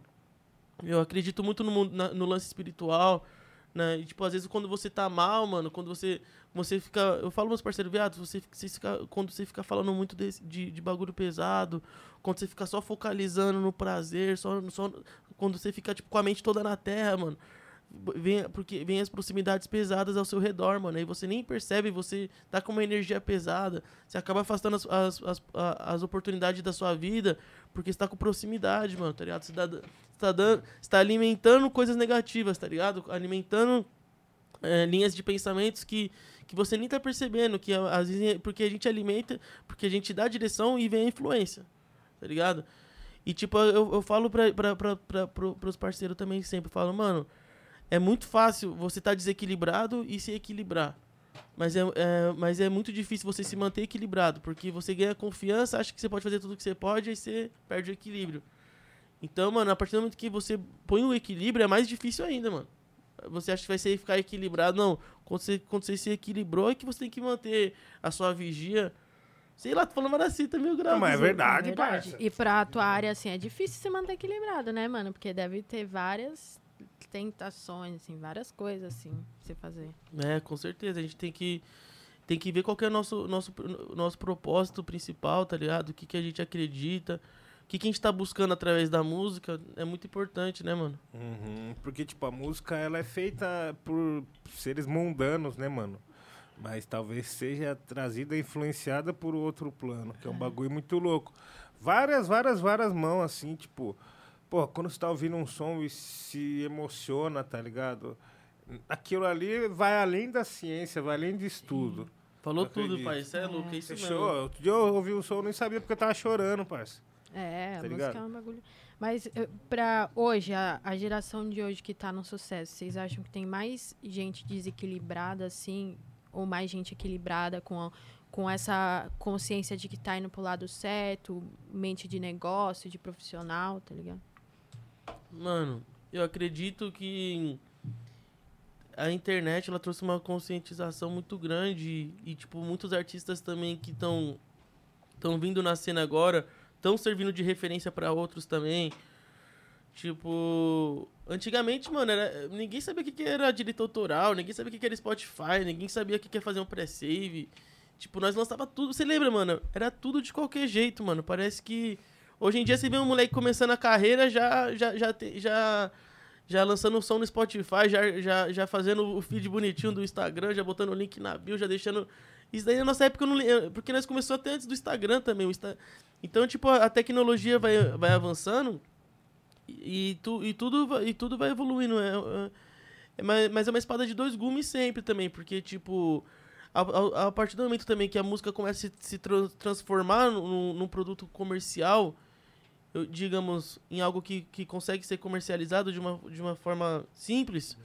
eu acredito muito no, mundo, na, no lance espiritual, né? E, tipo, às vezes quando você tá mal, mano, quando você você fica, eu falo meus parceiros, viado, você, você fica, quando você fica falando muito de, de, de, bagulho pesado, quando você fica só focalizando no prazer, só, só quando você fica tipo com a mente toda na terra, mano, vem porque vem as proximidades pesadas ao seu redor, mano, aí você nem percebe, você tá com uma energia pesada, você acaba afastando as, as, as, as oportunidades da sua vida, porque você tá com proximidade, mano, tá ligado? Você dá, está dando, está alimentando coisas negativas, tá ligado? Alimentando é, linhas de pensamentos que, que você nem tá percebendo, que às vezes porque a gente alimenta, porque a gente dá direção e vem a influência, tá ligado? E tipo, eu, eu falo pra, pra, pra, pros parceiros também sempre, falo, mano, é muito fácil você estar tá desequilibrado e se equilibrar. Mas é, é, mas é muito difícil você se manter equilibrado, porque você ganha confiança, acha que você pode fazer tudo que você pode, aí você perde o equilíbrio. Então, mano, a partir do momento que você põe o equilíbrio, é mais difícil ainda, mano. Você acha que vai ser ficar equilibrado? Não. Quando você, quando você se equilibrou, é que você tem que manter a sua vigia Sei lá, tô falando várias citas mil graus. Mas é verdade, É verdade. parça. E pra tua área, assim, é difícil se manter equilibrado, né, mano? Porque deve ter várias tentações, assim, várias coisas, assim, pra você fazer. É, com certeza. A gente tem que, tem que ver qual que é o nosso, nosso, nosso propósito principal, tá ligado? O que, que a gente acredita. O que, que a gente tá buscando através da música. É muito importante, né, mano? Uhum, porque, tipo, a música, ela é feita por seres mundanos, né, mano? Mas talvez seja trazida, influenciada por outro plano, que é um bagulho muito louco. Várias, várias, várias mãos, assim, tipo... Pô, quando você tá ouvindo um som e se emociona, tá ligado? Aquilo ali vai além da ciência, vai além de estudo. Falou Eu tudo. Isso é louco, é isso Fechou? mesmo. Outro dia eu ouvi o som e nem sabia porque eu tava chorando, parça. É, a Tá música ligado? é um bagulho. Mas eh, pra hoje, a, a geração de hoje que tá no sucesso, vocês acham que tem mais gente desequilibrada, assim, ou mais gente equilibrada com, a- com essa consciência de que tá indo pro lado certo, mente de negócio, de profissional, tá ligado? Mano, eu acredito que a internet ela trouxe uma conscientização muito grande e, e, tipo, muitos artistas também que estão estão vindo na cena agora estão servindo de referência para outros também. Tipo, antigamente, mano, era, ninguém sabia o que, que era direito autoral, ninguém sabia o que, que era Spotify, ninguém sabia o que, que ia fazer um pré-save. Tipo, nós lançava tudo. Você lembra, mano? Era tudo de qualquer jeito, mano. Parece que Hoje em dia você vê um moleque começando a carreira já já já já, já lançando o som no Spotify, já, já, já fazendo o feed bonitinho do Instagram, já botando o link na bio, já deixando isso daí na nossa época não porque nós começou até antes do Instagram também, Então, tipo, a tecnologia vai, vai avançando e, tu, e, tudo, e tudo vai evoluindo. É, é- é, mas, é uma espada de dois gumes sempre também, porque, tipo, a, a, partir do momento também que a música começa a se, se tra- transformar num, num produto comercial, eu- digamos, em algo que, que consegue ser comercializado de uma, de uma forma simples,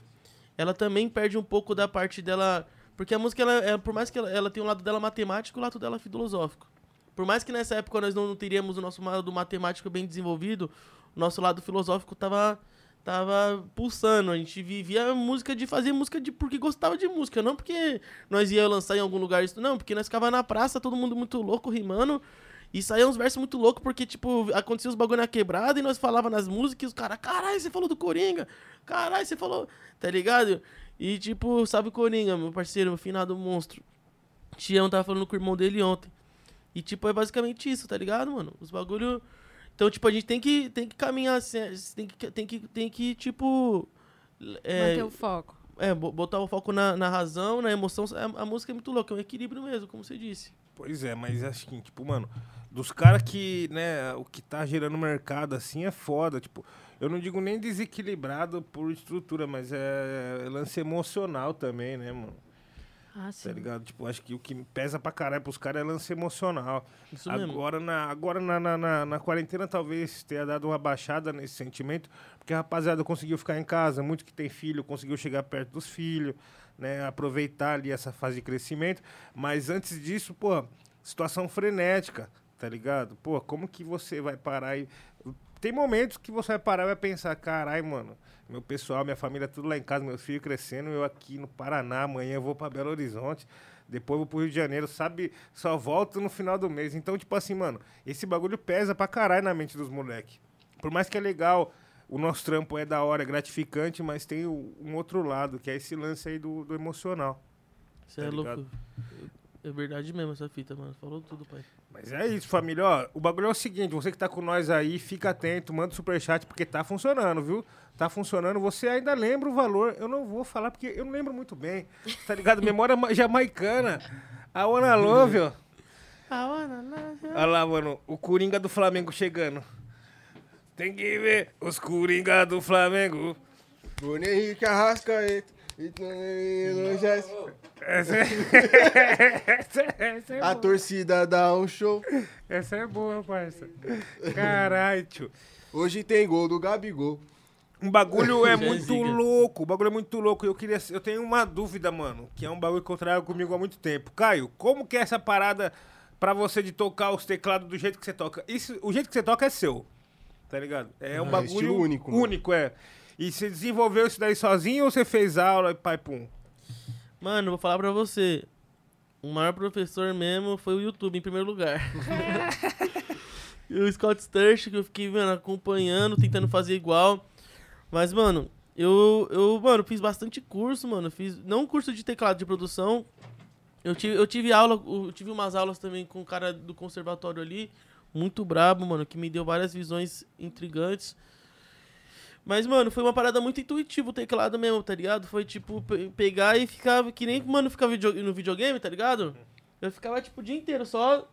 ela também perde um pouco da parte dela. Porque a música, ela, é- por mais que ela, ela tenha um lado dela matemático e o lado dela filosófico. Por mais que nessa época nós não teríamos o nosso lado matemático bem desenvolvido, o nosso lado filosófico tava, tava pulsando. A gente vivia música de fazer música de porque gostava de música, não porque nós ia lançar em algum lugar isso, não, porque nós ficava na praça, todo mundo muito louco, rimando. E saía uns versos muito loucos, porque, tipo, acontecia os bagulho na quebrada e nós falava nas músicas e os caras, caralho, você falou do Coringa, caralho, você falou, tá ligado? E, tipo, sabe o Coringa, meu parceiro, meu finado monstro. Tião tava falando com o irmão dele ontem. E, tipo, é basicamente isso, tá ligado, mano? Os bagulho. Então, tipo, a gente tem que, tem que caminhar assim, tem que, tem que, tem que tipo. É, Manter o foco. é, bo- botar o foco na, na razão, na emoção. A, a música é muito louca, é um equilíbrio mesmo, como você disse. Pois é, mas acho que, tipo, mano, dos caras que, né, o que tá gerando mercado assim é foda. Tipo, eu não digo nem desequilibrado por estrutura, mas é lance emocional também, né, mano? Ah, sim. Tá ligado? Tipo, acho que o que pesa pra caralho pros caras é lance emocional. Isso mesmo. Agora, na, agora na, na, na, na quarentena, talvez tenha dado uma baixada nesse sentimento, porque a rapaziada conseguiu ficar em casa, muito que tem filho, conseguiu chegar perto dos filhos, né? Aproveitar ali essa fase de crescimento. Mas antes disso, pô, situação frenética, tá ligado? Pô, como que você vai parar e. Tem momentos que você vai parar e vai pensar, carai, mano, meu pessoal, minha família, tudo lá em casa, meus filhos crescendo, eu aqui no Paraná, amanhã eu vou pra Belo Horizonte, depois eu vou pro Rio de Janeiro, sabe? Só volto no final do mês. Então, tipo assim, mano, esse bagulho pesa pra caralho na mente dos moleques. Por mais que é legal, o nosso trampo é da hora, é gratificante, mas tem um outro lado, que é esse lance aí do, do emocional. Você tá é ligado? louco. É verdade mesmo essa fita, mano. Falou tudo, pai. Mas é isso, família. Ó, o bagulho é o seguinte: você que tá com nós aí, fica atento, manda superchat, porque tá funcionando, viu? Tá funcionando. Você ainda lembra o valor. Eu não vou falar porque eu não lembro muito bem. Tá ligado? [LAUGHS] Memória ma- jamaicana. A Ona Love, ó. Olha lá, mano. O Coringa do Flamengo chegando. Tem que ver os Coringa do Flamengo. Bruno Henrique Arrascaeta. E Essa é, essa, [LAUGHS] essa A torcida dá um show. Essa é boa, parça. Caralho, tio. Hoje tem gol do Gabigol. Um bagulho é muito louco. O bagulho é muito louco. Eu queria, eu tenho uma dúvida, mano, que é um bagulho que eu trago comigo há muito tempo. Caio, como que é essa parada pra você de tocar os teclados do jeito que você toca? Isso, o jeito que você toca é seu. Tá ligado? É um Ah, bagulho estilo único, mano. Único, é. E você desenvolveu isso daí sozinho ou você fez aula e pai pum? Mano, vou falar pra você. o maior professor mesmo foi o YouTube, em primeiro lugar. [LAUGHS] e o Scott Sturch, que eu fiquei, mano, acompanhando, tentando fazer igual. Mas, mano, eu, eu, mano, fiz bastante curso, mano. Fiz, não curso de teclado de produção. Eu tive, eu tive aula, eu tive umas aulas também com o cara do conservatório ali. Muito brabo, mano, que me deu várias visões intrigantes. Mas, mano, foi uma parada muito intuitiva o teclado mesmo, tá ligado? Foi tipo pegar e ficar. Que nem, mano, ficar video, no videogame, tá ligado? Eu ficava, tipo, o dia inteiro só.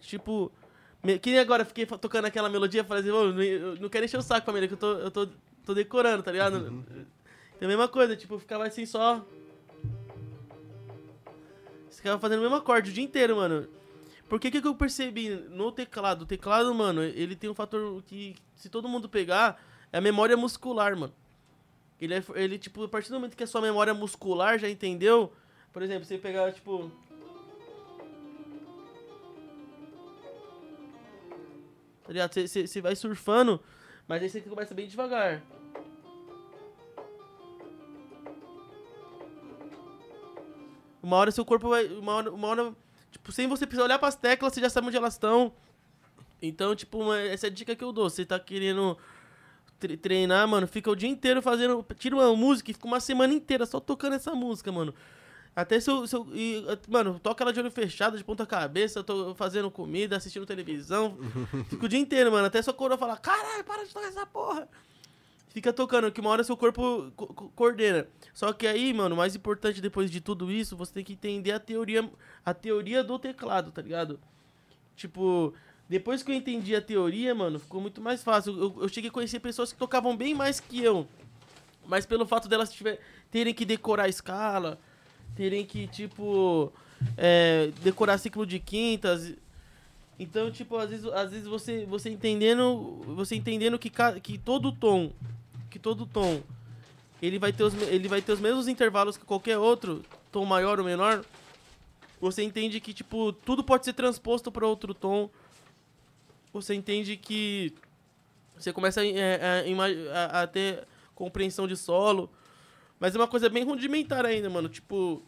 Tipo. Que nem agora fiquei tocando aquela melodia, falei assim, oh, não, não quero encher o saco, família, que eu tô, eu tô, tô decorando, tá ligado? Uhum. É a mesma coisa, tipo, ficava assim só. Ficava fazendo o mesmo acorde o dia inteiro, mano. Porque que que eu percebi no teclado? O teclado, mano, ele tem um fator que, se todo mundo pegar, é a memória muscular, mano. Ele, é, ele, tipo, a partir do momento que a sua memória muscular já entendeu, por exemplo, você pegar, tipo... Tá ligado? Você, você, vai surfando, mas aí você começa bem devagar. Uma hora seu corpo vai... Uma hora, uma hora sem você precisar olhar pras teclas, você já sabe onde elas estão. Então, tipo, essa é a dica que eu dou. Você tá querendo tre treinar, mano, fica o dia inteiro fazendo. Tira uma música e fica uma semana inteira só tocando essa música, mano. Até se eu. Se eu e, mano, toca ela de olho fechado, de ponta cabeça, tô fazendo comida, assistindo televisão. [LAUGHS] Fico o dia inteiro, mano. Até sua coroa falar, caralho, para de tocar essa porra. Fica tocando, que uma hora seu corpo co coordena. Só que aí, mano, o mais importante depois de tudo isso, você tem que entender a teoria, a teoria do teclado, tá ligado? Tipo, depois que eu entendi a teoria, mano, ficou muito mais fácil. Eu, eu cheguei a conhecer pessoas que tocavam bem mais que eu. Mas pelo fato delas tiver, terem que decorar a escala, terem que, tipo, é, decorar ciclo de quintas. Então, tipo, às vezes, às vezes você, você entendendo, você entendendo que, que todo tom que todo tom ele vai ter os, ele vai ter os mesmos intervalos que qualquer outro, tom maior ou menor, você entende que tipo tudo pode ser transposto para outro tom. Você entende que você começa a, é, a, a, a, ter compreensão de solo, mas é uma coisa bem rudimentar ainda, mano. Tipo,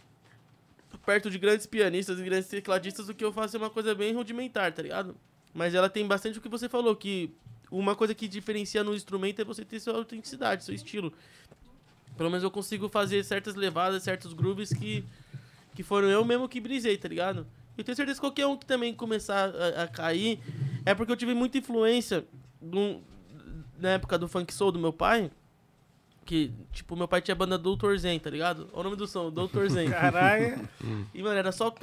perto de grandes pianistas e grandes tecladistas, o que eu faço é uma coisa bem rudimentar, tá ligado? Mas ela tem bastante o que você falou, que uma coisa que diferencia no instrumento é você ter sua autenticidade, seu estilo. Pelo menos eu consigo fazer certas levadas, certos grooves que, que foram eu mesmo que brisei, tá ligado? Eu tenho certeza que qualquer um que também começar a, a cair é porque eu tive muita influência do, na época do funk soul do meu pai. Que, tipo, meu pai tinha banda Doutor Zen, tá ligado? Olha o nome do som, Doutor Zen. [LAUGHS] Caralho. [LAUGHS] e, mano, era só.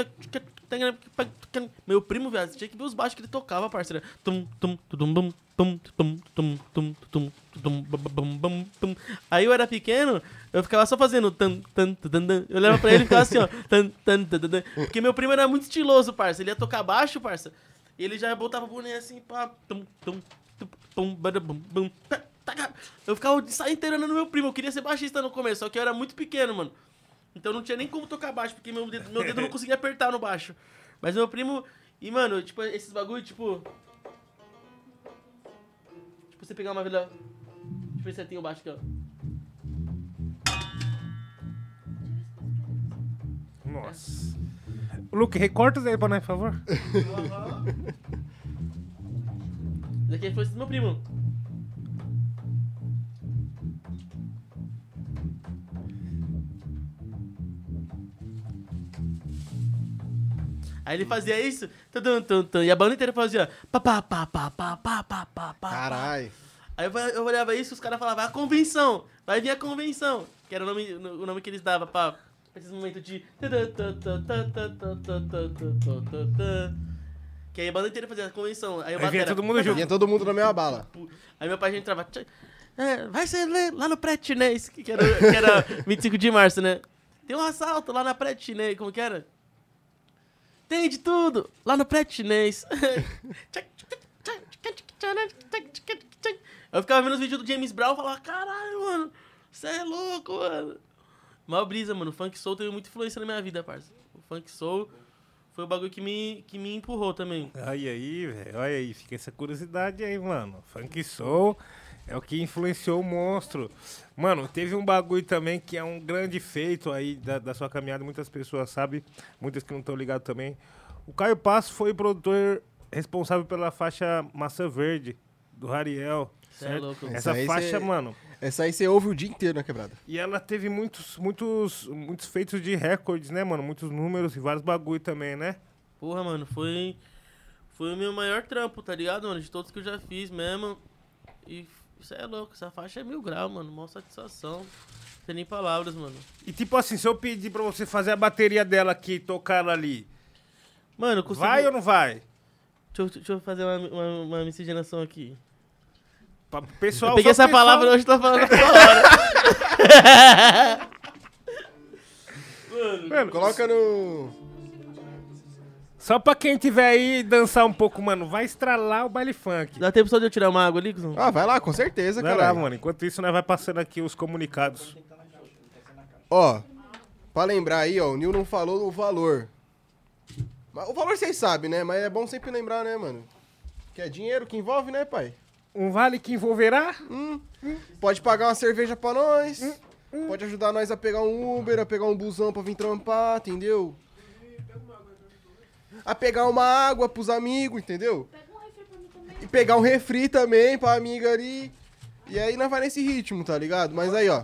Meu primo, viado, tinha que ver os baixos que ele tocava, parceiro. Tum, tum, tum, tum, tum, tum, tum, tum, tum, tum, tum. Aí eu era pequeno, eu ficava só fazendo tan, tan, tan, tan. Eu olhava pra ele e ficava assim, ó. Tan, tan, tan, tan, Porque meu primo era muito estiloso, parça. Ele ia tocar baixo, parça. E ele já botava o boné assim, pá. Tum, tum, tum, tum, bum, bum, eu ficava de inteiro no meu primo. Eu queria ser baixista no começo, só que eu era muito pequeno, mano. Então não tinha nem como tocar baixo, porque meu dedo, meu dedo não conseguia apertar no baixo. Mas meu primo. E, mano, tipo, esses bagulho, tipo. Tipo, você pegar uma vila. Deixa eu ver se tem o baixo aqui, ó. Nossa. Luke, recorta isso aí pra nós, por favor. Esse aqui foi do meu primo. Aí ele fazia isso, tum, tum, tum, e a banda inteira fazia pá, pá, pá, pá, pá, pá, pá, pá. Caralho. Aí eu, eu olhava isso, os caras falavam, a convenção, vai vir a convenção, que era o nome, o nome que eles davam pra, esses momentos de... Que aí a banda inteira fazia a convenção. Aí, eu aí vinha todo mundo junto. Vinha todo mundo na mesma bala. Aí meu pai já entrava... É, vai ser lá no pré-chinês, que era, que era 25 de março, né? Tem um assalto lá na pré-chinês, como que era? Tem de tudo lá no prédio chinês. Eu ficava vendo os vídeos do James Brown e falava, caralho, mano, você é louco, mano. Mal brisa, mano. O funk soul teve muita influência na minha vida, parça. O funk soul foi o bagulho que me, que me empurrou também. Olha aí, velho. Olha aí, fica essa curiosidade aí, mano. Funk soul É o que influenciou o monstro. Mano, teve um bagulho também que é um grande feito aí da, da sua caminhada, muitas pessoas sabem, muitas que não estão ligadas também. O Caio Passo foi o produtor responsável pela faixa Maçã Verde, do Rariel. Cê é louco. Essa, Essa faixa, cê- mano. Essa aí você ouve o dia inteiro na quebrada. E ela teve muitos, muitos, muitos feitos de recordes, né, mano? Muitos números e vários bagulho também, né? Porra, mano, foi. Foi o meu maior trampo, tá ligado, mano? De todos que eu já fiz mesmo. E isso é louco, essa faixa é mil graus, mano. Mó satisfação. Não tem nem palavras, mano. E tipo assim, se eu pedir pra você fazer a bateria dela aqui e tocar ela ali, Mano, consigo. vai ou não vai? Deixa eu, deixa eu fazer uma, uma, uma miscigenação aqui. Pra pessoal, eu peguei essa pessoal- palavra hoje e tô falando toda hora. Mano, Coloca no. Só pra quem tiver aí dançar um pouco, mano, vai estralar o baile funk. Dá tempo só de eu tirar uma água ali, cuzão? Ah, vai lá, com certeza, Vai cara. lá, mano. Enquanto isso, nós vai passando aqui os comunicados. Ó, pra lembrar aí, ó, o Nil não falou o valor. O valor vocês sabem, né? Mas é bom sempre lembrar, né, mano? Que é dinheiro que envolve, né, pai? Um vale que envolverá? Pode pagar uma cerveja pra nós. Pode ajudar nós a pegar um Uber, a pegar um busão pra vir trampar, entendeu? A pegar uma água pros amigos, entendeu? E pegar um refri também pra amiga ali. E aí nós vai nesse ritmo, tá ligado? Mas aí, ó.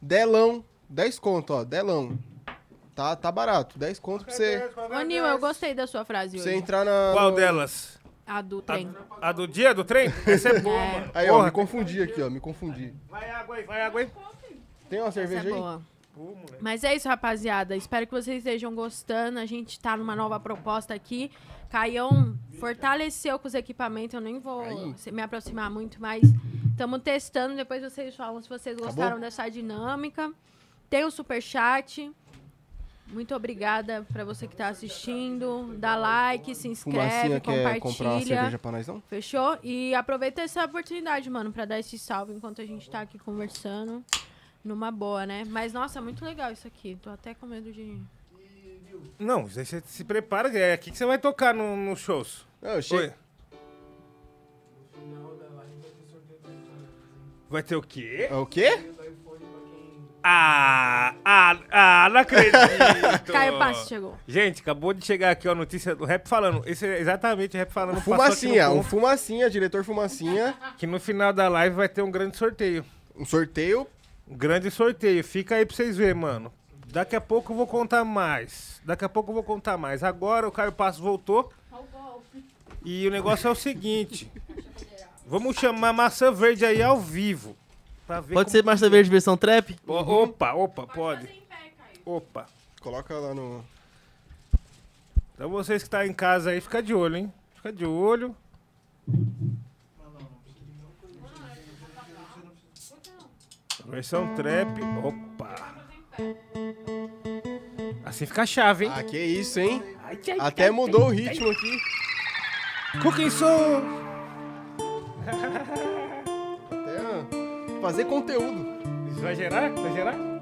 Delão, 10 conto, ó, delão. Tá, tá barato, 10 conto pra você, Ô, Nil, eu gostei da sua frase hoje. você entrar na... Qual no- delas? A do trem. A do dia do trem? Essa é [LAUGHS] boa, É. mano. Aí, ó, Porra, me confundi aqui, ó, me confundi. Vai água aí, vai água aí. Tem uma Essa é cerveja aí? boa. Mas é isso, rapaziada. Espero que vocês estejam gostando. A gente tá numa nova proposta aqui. Caião fortaleceu com os equipamentos. Eu nem vou Aí. me aproximar muito, mas estamos testando. Depois vocês falam se vocês gostaram dessa dinâmica. Tem o superchat. Muito obrigada pra você que tá assistindo. Dá like, se inscreve, Fumacinha quer comprar uma compartilha. cerveja pra nós, não? Fechou? E aproveita essa oportunidade, mano, pra dar esse salve enquanto a gente tá aqui conversando. Numa boa, né? Mas, nossa, muito legal isso aqui. Tô até com medo de. Não, você se prepara, é aqui que você vai tocar no- nos shows. Não, eu che... Oi. Vai ter o quê? É o quê? Ah, ah, ah, não acredito. [LAUGHS] Caio Passo chegou. Gente, acabou de chegar aqui ó, a notícia do Rap falando. Esse é exatamente o Rap falando. aqui Fumacinha, no um Fumacinha, diretor Fumacinha. Que no final da live vai ter um grande sorteio. Um sorteio. Grande sorteio. Fica aí pra vocês verem, mano. Daqui a pouco eu vou contar mais. Daqui a pouco eu vou contar mais. Agora o Caio Passo voltou. E o negócio é o seguinte. Vamos chamar Maçã Verde aí ao vivo. Pra ver Pode ser Márcia Verde versão trap? O- Opa, opa, pode. Opa. Coloca lá no. Então vocês que estão em casa aí, fica de olho, hein? Fica de olho. Versão trap. Opa. Assim fica a chave, hein? Ah, que isso, hein? Ai, ai, Até ai, mudou o ritmo aqui. Cooking Soul. [LAUGHS] Até fazer conteúdo. Isso vai gerar? Vai gerar?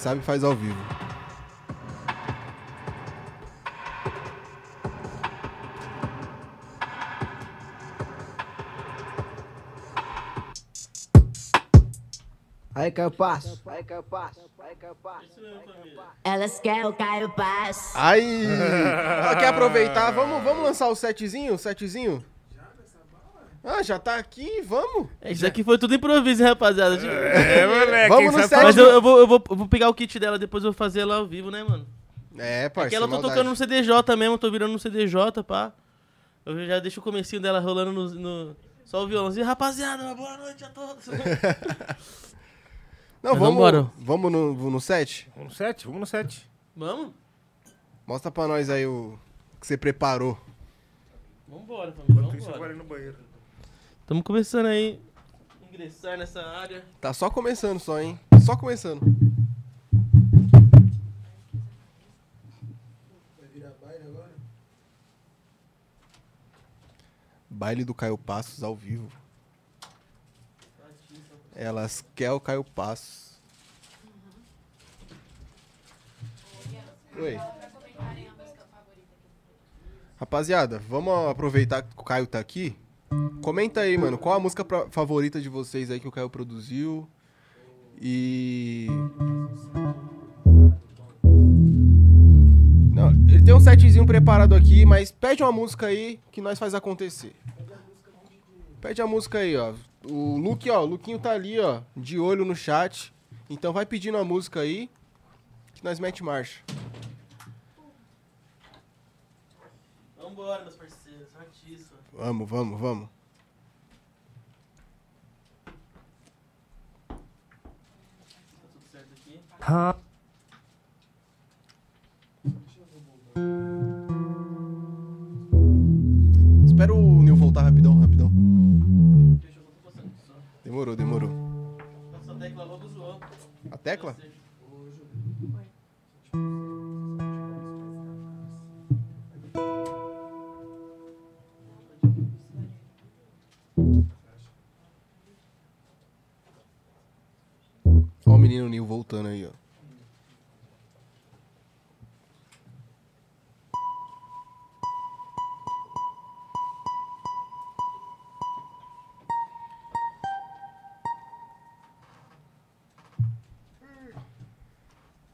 Sabe faz ao vivo. Aí, Caio Passo. Aí, Caio Passo. Aí, Caio Passo. Elas querem o Caio Passo. Aí! [LAUGHS] Quer aproveitar? Vamos, vamos lançar o setzinho? O setzinho? Ah, já tá aqui, vamos. É, isso aqui foi tudo improviso, hein, rapaziada. É, moleque. Vamos no sabe set. Mas eu, eu vou, eu, vou, eu vou pegar o kit dela, depois eu vou fazer ela ao vivo, né, mano? É, parceiro. ela eu tô maldade. tocando no CDJ mesmo, tô virando no CDJ, pá. Eu já deixo o comecinho dela rolando no... no- Só o violãozinho. Rapaziada, boa noite a todos. [LAUGHS] Não, Mas vamos, vambora. vamos no, no set? Vamos no set? Vamos no set. Vamos? Mostra pra nós aí o que você preparou. Vambora, família, Isso vambora. ir no banheiro. Tamo começando aí, ingressar nessa área. Tá só começando só, hein? Só começando. Baile do Caio Passos ao vivo. Elas querem o Caio Passos. Oi. Rapaziada, vamos aproveitar que o Caio tá aqui. Comenta aí, mano, qual a música pra- favorita de vocês aí que o Caio produziu? E. Não, ele tem um setzinho preparado aqui, mas pede uma música aí que nós faz acontecer. Pede a música aí, ó. O Luke, ó, o Luquinho tá ali, ó, de olho no chat. Então vai pedindo a música aí que nós mete marcha. Vambora, meus parceiros. Vamos, vamos, vamos. Tá tudo certo aqui. Espera o Nil voltar rapidão, rapidão. Deixa eu tô passando aqui só. Demorou, demorou. Nossa tecla logo zoou. A tecla? Ó menino Nil voltando aí, ó.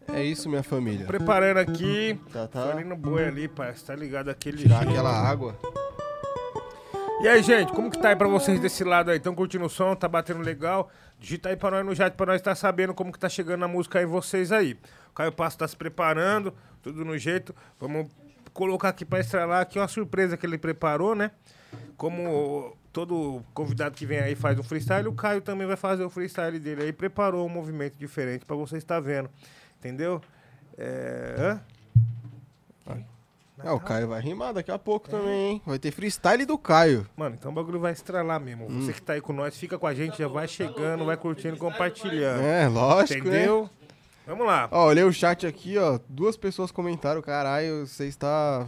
É isso, minha família. Preparando aqui. Tá, tá. ali no boi ali, parceiro. Tá ligado aquele Tirar aquela água. E aí, gente, como que tá aí pra vocês desse lado aí? Tão curtindo o som? Tá batendo legal? Digita aí pra nós no chat pra nós tá sabendo como que tá chegando a música aí vocês aí. O Caio Passo tá se preparando, tudo no jeito. Vamos colocar aqui pra estralar aqui uma surpresa que ele preparou, né? Como todo convidado que vem aí faz um freestyle, o Caio também vai fazer o freestyle dele aí. Preparou um movimento diferente pra vocês estar vendo. Entendeu? É... hã? Ah, o Caio vai rimar daqui a pouco também, hein? Vai ter freestyle do Caio. Mano, então o bagulho vai estralar mesmo. Você que tá aí com nós, fica com a gente, já vai chegando, vai curtindo, compartilhando. É, lógico, né? Entendeu? Vamos lá. Ó, olhei o chat aqui, ó. Duas pessoas comentaram. Caralho, vocês tá.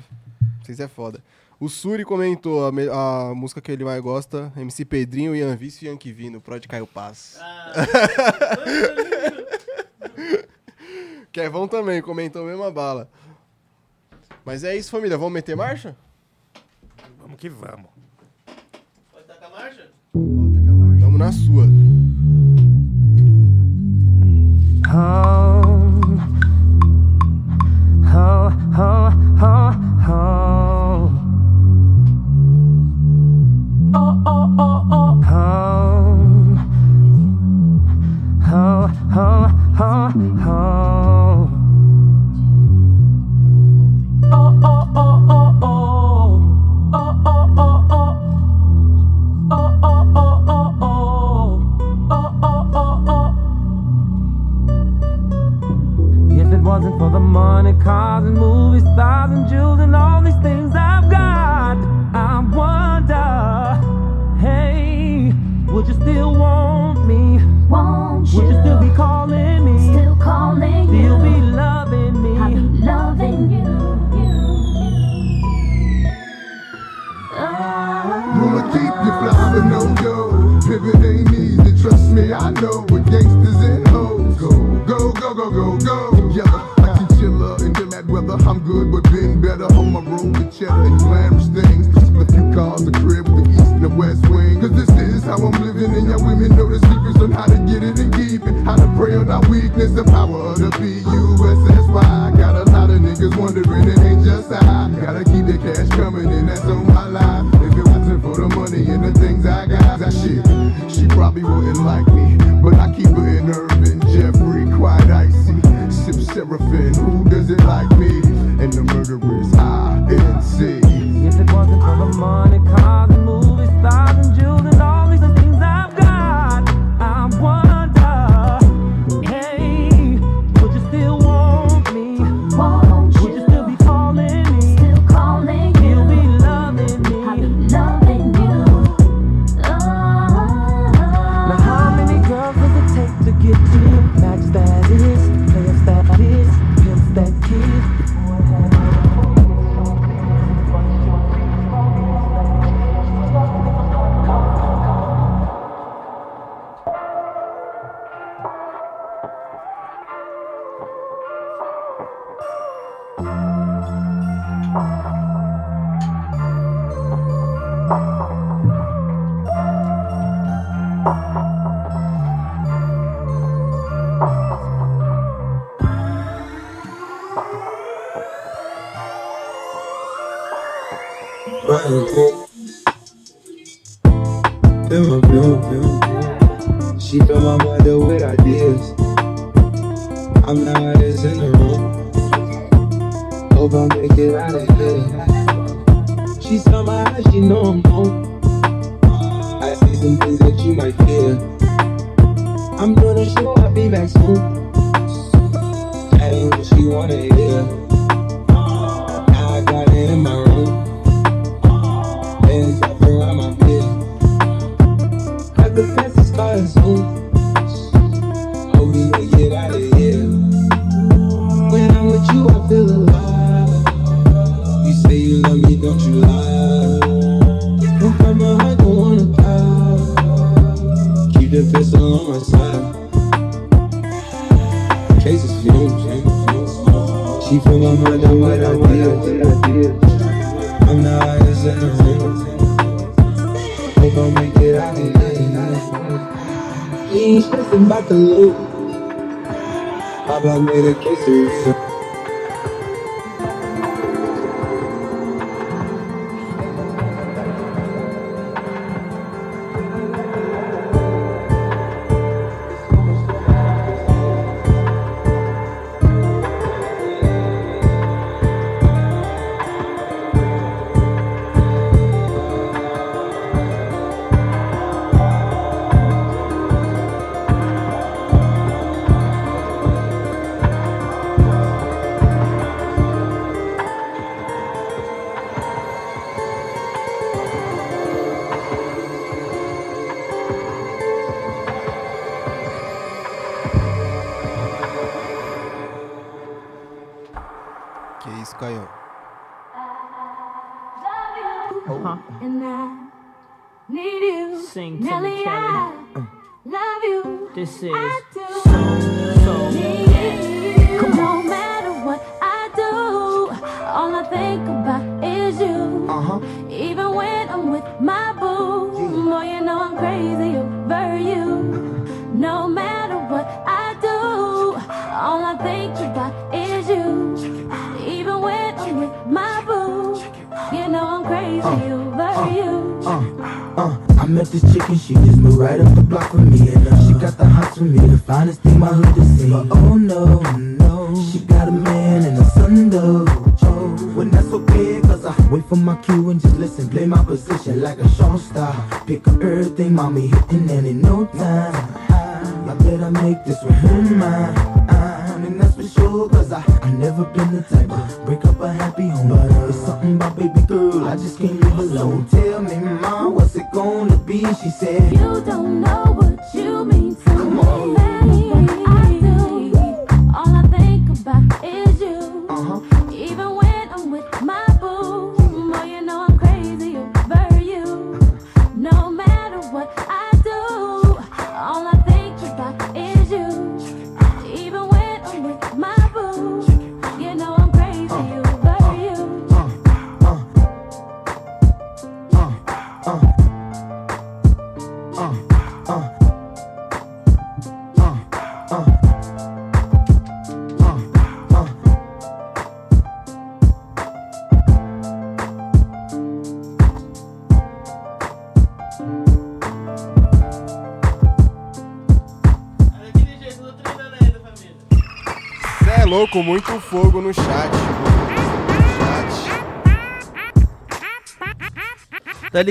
Vocês é foda. O Suri comentou a, me- a música que ele mais gosta: MC Pedrinho, Ian Vício e Yankee Vino, Prod Caio Paz. [LAUGHS] Kevão também comentou a mesma bala. Mas é isso, família. Vamos meter marcha? Vamos que vamos. Pode tacar a marcha? Vamos na sua. If sleeping. How to pray on our weakness, the power of the B-U-S-S-Y. Got a lot of niggas wondering, it ain't just I. Gotta keep the cash coming, and that's on my life. If it wasn't for the money and the things I got, that shit, she probably wouldn't like me.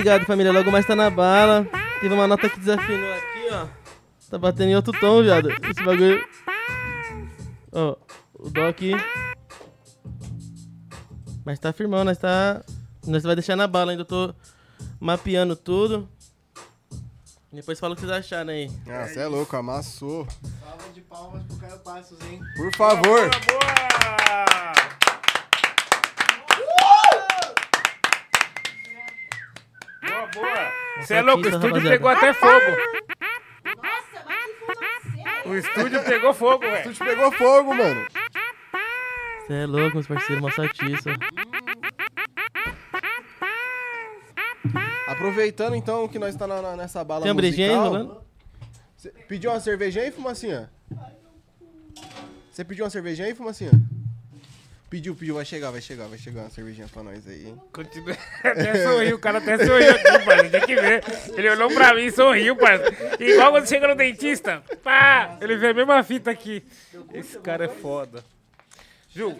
Ligado, família? Logo mais tá na bala. Teve uma nota que desafinou aqui, ó. Tá batendo em outro tom, viado. Esse bagulho. Ó, o dó aqui. Mas tá firmão, nós tá. Nós vai deixar na bala ainda. Eu tô mapeando tudo. Depois fala o que vocês acharam aí. Ah, você é louco, amassou. Salva de palmas pro Caio Passos, hein? Por favor. Boa, boa. Você é louco, o estúdio pegou até fogo. O estúdio pegou fogo, velho. O estúdio pegou fogo, mano. Você é louco, meus parceiros, mó satiça. Aproveitando então que nós tá na- na- nessa bala Tem uma musical, rolando? Cê pediu uma cervejinha aí, Fumacinha? Você pediu uma cervejinha aí, Fumacinha? Pediu, pediu, vai chegar, vai chegar, vai chegar uma cervejinha pra nós aí? Continua. [LAUGHS] Até sorriu, o cara até sorriu aqui, parceiro. Tem que ver. Ele olhou pra mim e sorriu, parceiro. Igual quando chega no dentista. Pá! Ele vê a mesma fita aqui. Esse cara é foda. Ju.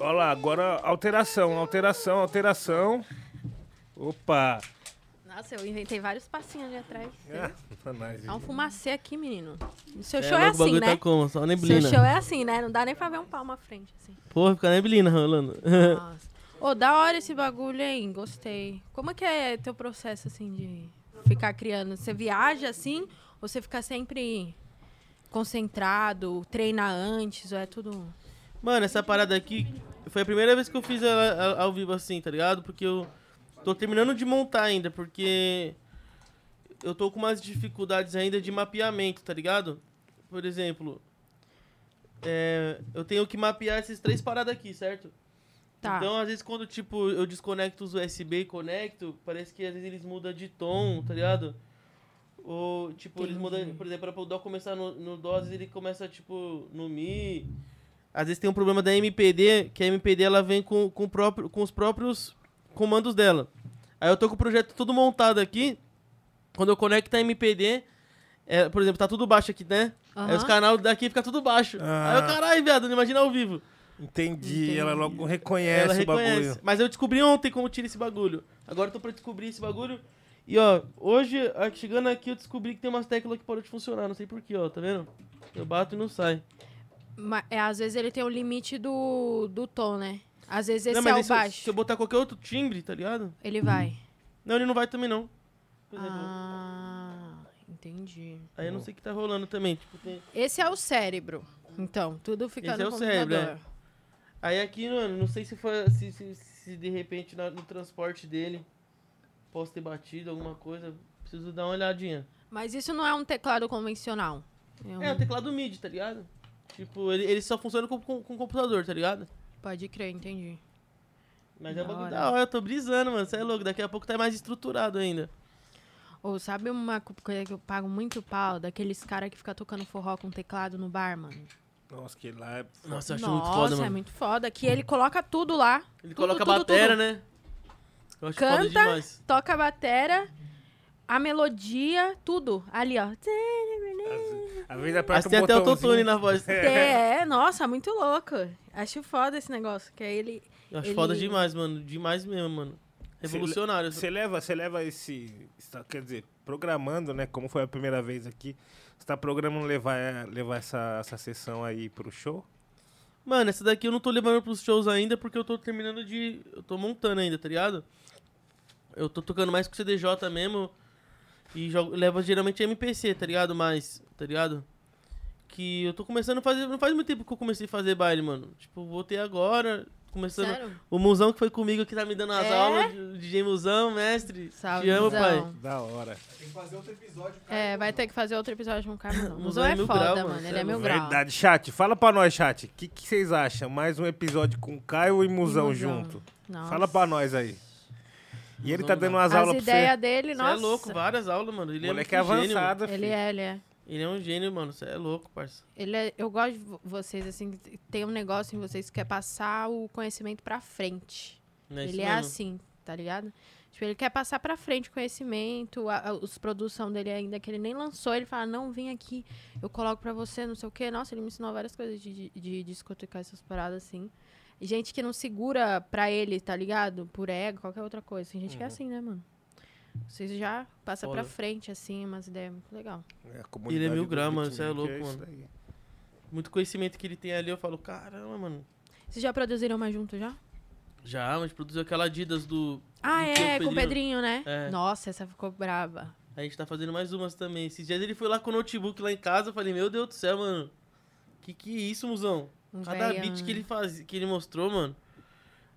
Olha lá, agora alteração, alteração, alteração. Opa! Nossa, eu inventei vários passinhos ali atrás. [LAUGHS] Sacanagem. É um fumacê aqui, menino. O seu É, show é, assim, bagulho né? tá como? Só neblina. Seu show é assim, né? Não dá nem pra ver um palmo à frente, assim. Porra, fica neblina rolando. Nossa. Ô, da hora esse bagulho, hein? Gostei. Como é que é teu processo, assim, de ficar criando? Você viaja, assim? Ou você fica sempre concentrado, treina antes? Ou é tudo... Mano, essa parada aqui foi a primeira vez que eu fiz ela ao vivo assim, tá ligado? Porque eu tô terminando de montar ainda, porque eu tô com umas dificuldades ainda de mapeamento, tá ligado? Por exemplo, é, eu tenho que mapear essas três paradas aqui, certo? Tá. Então, às vezes, quando, tipo, eu desconecto os USB e conecto, parece que às vezes eles mudam de tom, tá ligado? Ou, tipo, eles mudam, por exemplo, para o Dó começar no, no Dó, às vezes ele começa, tipo, no Mi. Às vezes tem um problema da MPD, que a MPD ela vem com, com, próprio, com os próprios comandos dela. Aí eu tô com o projeto todo montado aqui. Quando eu conecto a MPD, é, por exemplo, tá tudo baixo aqui, né? Aí os canais daqui fica tudo baixo. Ah. Aí eu, caralho, viado, não imagina ao vivo. Entendi, ela logo reconhece Ela o reconhece. bagulho. Mas eu descobri ontem como tira esse bagulho. Agora eu tô pra descobrir esse bagulho. E ó, hoje, chegando aqui, eu descobri que tem umas teclas que parou de funcionar. Não sei porquê, ó, tá vendo? Eu bato e não sai. Ma- É, às vezes ele tem o limite do, do tom, né? Às vezes esse não, é o baixo. Se eu botar qualquer outro timbre, tá ligado? Ele vai. Não, ele não vai também não. Por exemplo. Ah, entendi. Aí eu não sei o que tá rolando também. Tipo, tem... Esse é o cérebro. Então, tudo fica Esse no é o cérebro, computador. é. Aí aqui, mano, não sei se foi. Se, se, se de repente na- no transporte dele posso ter batido alguma coisa. Preciso dar uma olhadinha. Mas isso não é um teclado convencional. um- É, o teclado MIDI, tá ligado? Tipo, ele, ele só funciona com, com, com computador, tá ligado? Pode crer, entendi. Mas é Da um bagulho da hora, eu tô brisando, mano. Você é louco, daqui a pouco tá mais estruturado ainda. Ou sabe uma co- coisa que eu pago muito pau? Daqueles caras que ficam tocando forró com teclado no bar, mano. Nossa, que lá é... Nossa, eu acho Nossa, muito foda, é mano. muito foda. Que ele coloca tudo lá. Ele Tudo, coloca a tudo, batera, tudo. né? Eu acho foda Canta, demais. toca a batera, a melodia, tudo. Ali, ó. Às vezes aperta Mas tem um até botãozinho. autotune na voz. [LAUGHS] É, nossa, muito louco. Acho foda esse negócio. Que aí ele. Eu acho ele- foda demais, mano. Demais mesmo, mano. Revolucionário. Você leva, você leva esse, quer dizer, programando, né? Como foi a primeira vez aqui, você tá programando levar, eh, levar essa, essa sessão aí pro show? Mano, essa daqui eu não tô levando pros shows ainda porque eu tô terminando de. Eu tô montando ainda, tá ligado? Eu tô tocando mais com CDJ mesmo. E jogo, leva geralmente MPC, tá ligado? Mais, tá ligado? Que eu tô começando a fazer. Não faz muito tempo que eu comecei a fazer baile, mano. Tipo, voltei agora. Começando. Sério? O Musão que foi comigo que tá me dando as É? aulas. o DJ Musão, mestre. Salve, Te amo, Musão. pai. Da hora. Tem que fazer outro episódio. É, vai ter que fazer outro episódio com o Carlos. O Musão é é foda, grau, mano. Ele é mil grau. Verdade. Chat, fala pra nós, chat. O que, que vocês acham? Mais um episódio com Caio e Musão, Musão. junto. Nossa. Fala pra nós aí. E ele tá dando dá. umas As aulas pra ideias você. dele, Você nossa. é louco, várias aulas, mano. Ele Moleque é muito gênio, avançado, mano. Ele é, ele é. Ele é um gênio, mano. Você é louco, parça. Ele é, eu gosto de vo- vocês, assim, tem um negócio em vocês que é passar o conhecimento pra frente. É ele é assim, tá ligado? Tipo, ele quer passar pra frente o conhecimento, a, a, os produção dele ainda, que ele nem lançou, ele fala, não, vem aqui, eu coloco pra você, não sei o quê. Nossa, ele me ensinou várias coisas de, de, de discotecar essas paradas, assim. Gente que não segura pra ele, tá ligado? Por ego, qualquer outra coisa. Tem gente que é Uhum. assim, né, mano? Vocês já passam pra Foda. frente, assim, umas ideias muito legal. É, Ele é mil gramas, Você é louco, isso mano. daí. Muito conhecimento que ele tem ali, eu falo, caramba, mano. Vocês já produziram mais junto já? Já, mas produziu aquela Adidas do. Ah, do é, com o Pedrinho, né? É. Nossa, essa ficou brava. A gente tá fazendo mais umas também. Esses dias ele foi lá com o notebook lá em casa, eu falei, meu Deus do céu, mano. Que que é isso, musão? Um Cada velhão, beat né? que ele faz, que ele mostrou, mano.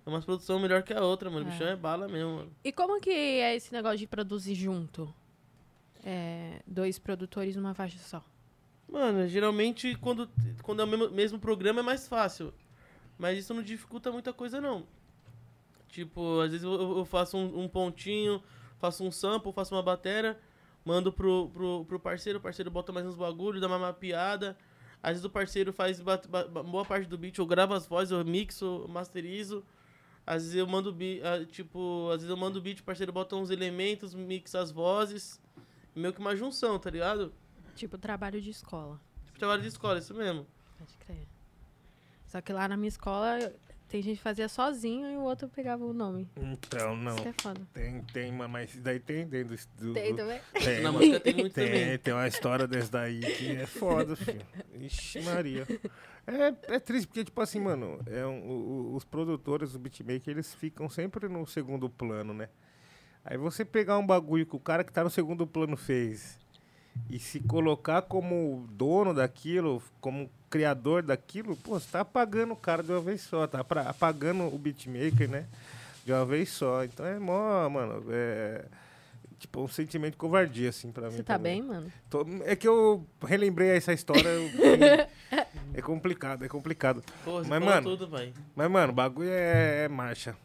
É uma produção melhor que a outra, mano. O É. bichão é bala mesmo, mano. E como que é esse negócio de produzir junto? É, dois produtores numa faixa só. Mano, geralmente quando, quando é o mesmo, mesmo programa é mais fácil. Mas isso não dificulta muita coisa, não. Tipo, às vezes eu, eu faço um, um pontinho, faço um sample, faço uma bateria, mando pro, pro, pro parceiro, o parceiro bota mais uns bagulho, dá uma mapeada. Às vezes o parceiro faz boa parte do beat, eu gravo as vozes, eu mixo, masterizo. Às vezes eu mando beat, tipo, às vezes eu mando beat, o parceiro bota uns elementos, mixa as vozes. Meio que uma junção, tá ligado? Tipo, trabalho de escola. Tipo, trabalho de escola, isso mesmo. Pode crer. Só que lá na minha escola tem gente que fazia sozinho e o outro pegava o nome. Então, não. Isso é foda. Tem, tem, mas isso daí tem dentro do... do- Tem também? Tem, Na música tem muito tem, também. Tem uma história dessa daí que é foda, filho. Ixi, Maria. É, é triste porque, tipo assim, mano, é um- o- os produtores, os beatmakers, eles ficam sempre no segundo plano, né? Aí você pegar um bagulho que o cara que tá no segundo plano fez e se colocar como dono daquilo, como criador daquilo, pô, você tá apagando o cara de uma vez só, tá pra- apagando o beatmaker, né? De uma vez só. Então é mó, mano, é tipo um sentimento de covardia, assim, pra mim. Você tá também. bem, mano? Tô- é que eu relembrei essa história. eu- [LAUGHS] é complicado, é complicado. Porra, você mas, mano, tudo, mas, mano, o bagulho é, é marcha.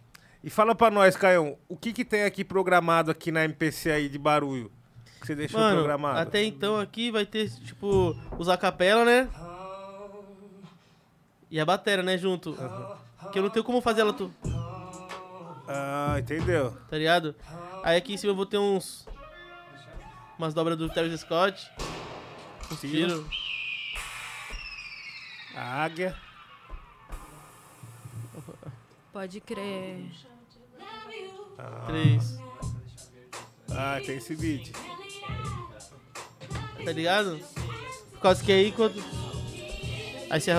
E fala pra nós, Caião, o que que tem aqui programado aqui na MPC aí de barulho? Que você deixou Mano, programado? até então aqui vai ter, tipo, os acapela, né? E a bateria, né, junto. Que eu não tenho como fazer ela tu. Ah, entendeu? Tá ligado? Aí aqui em cima eu vou ter uns. Umas dobras do Travis Scott. Uns tiros. A águia. Pode crer. Três. Ah, tem esse beat. Tá ligado? Por causa que aí quando. Aí você.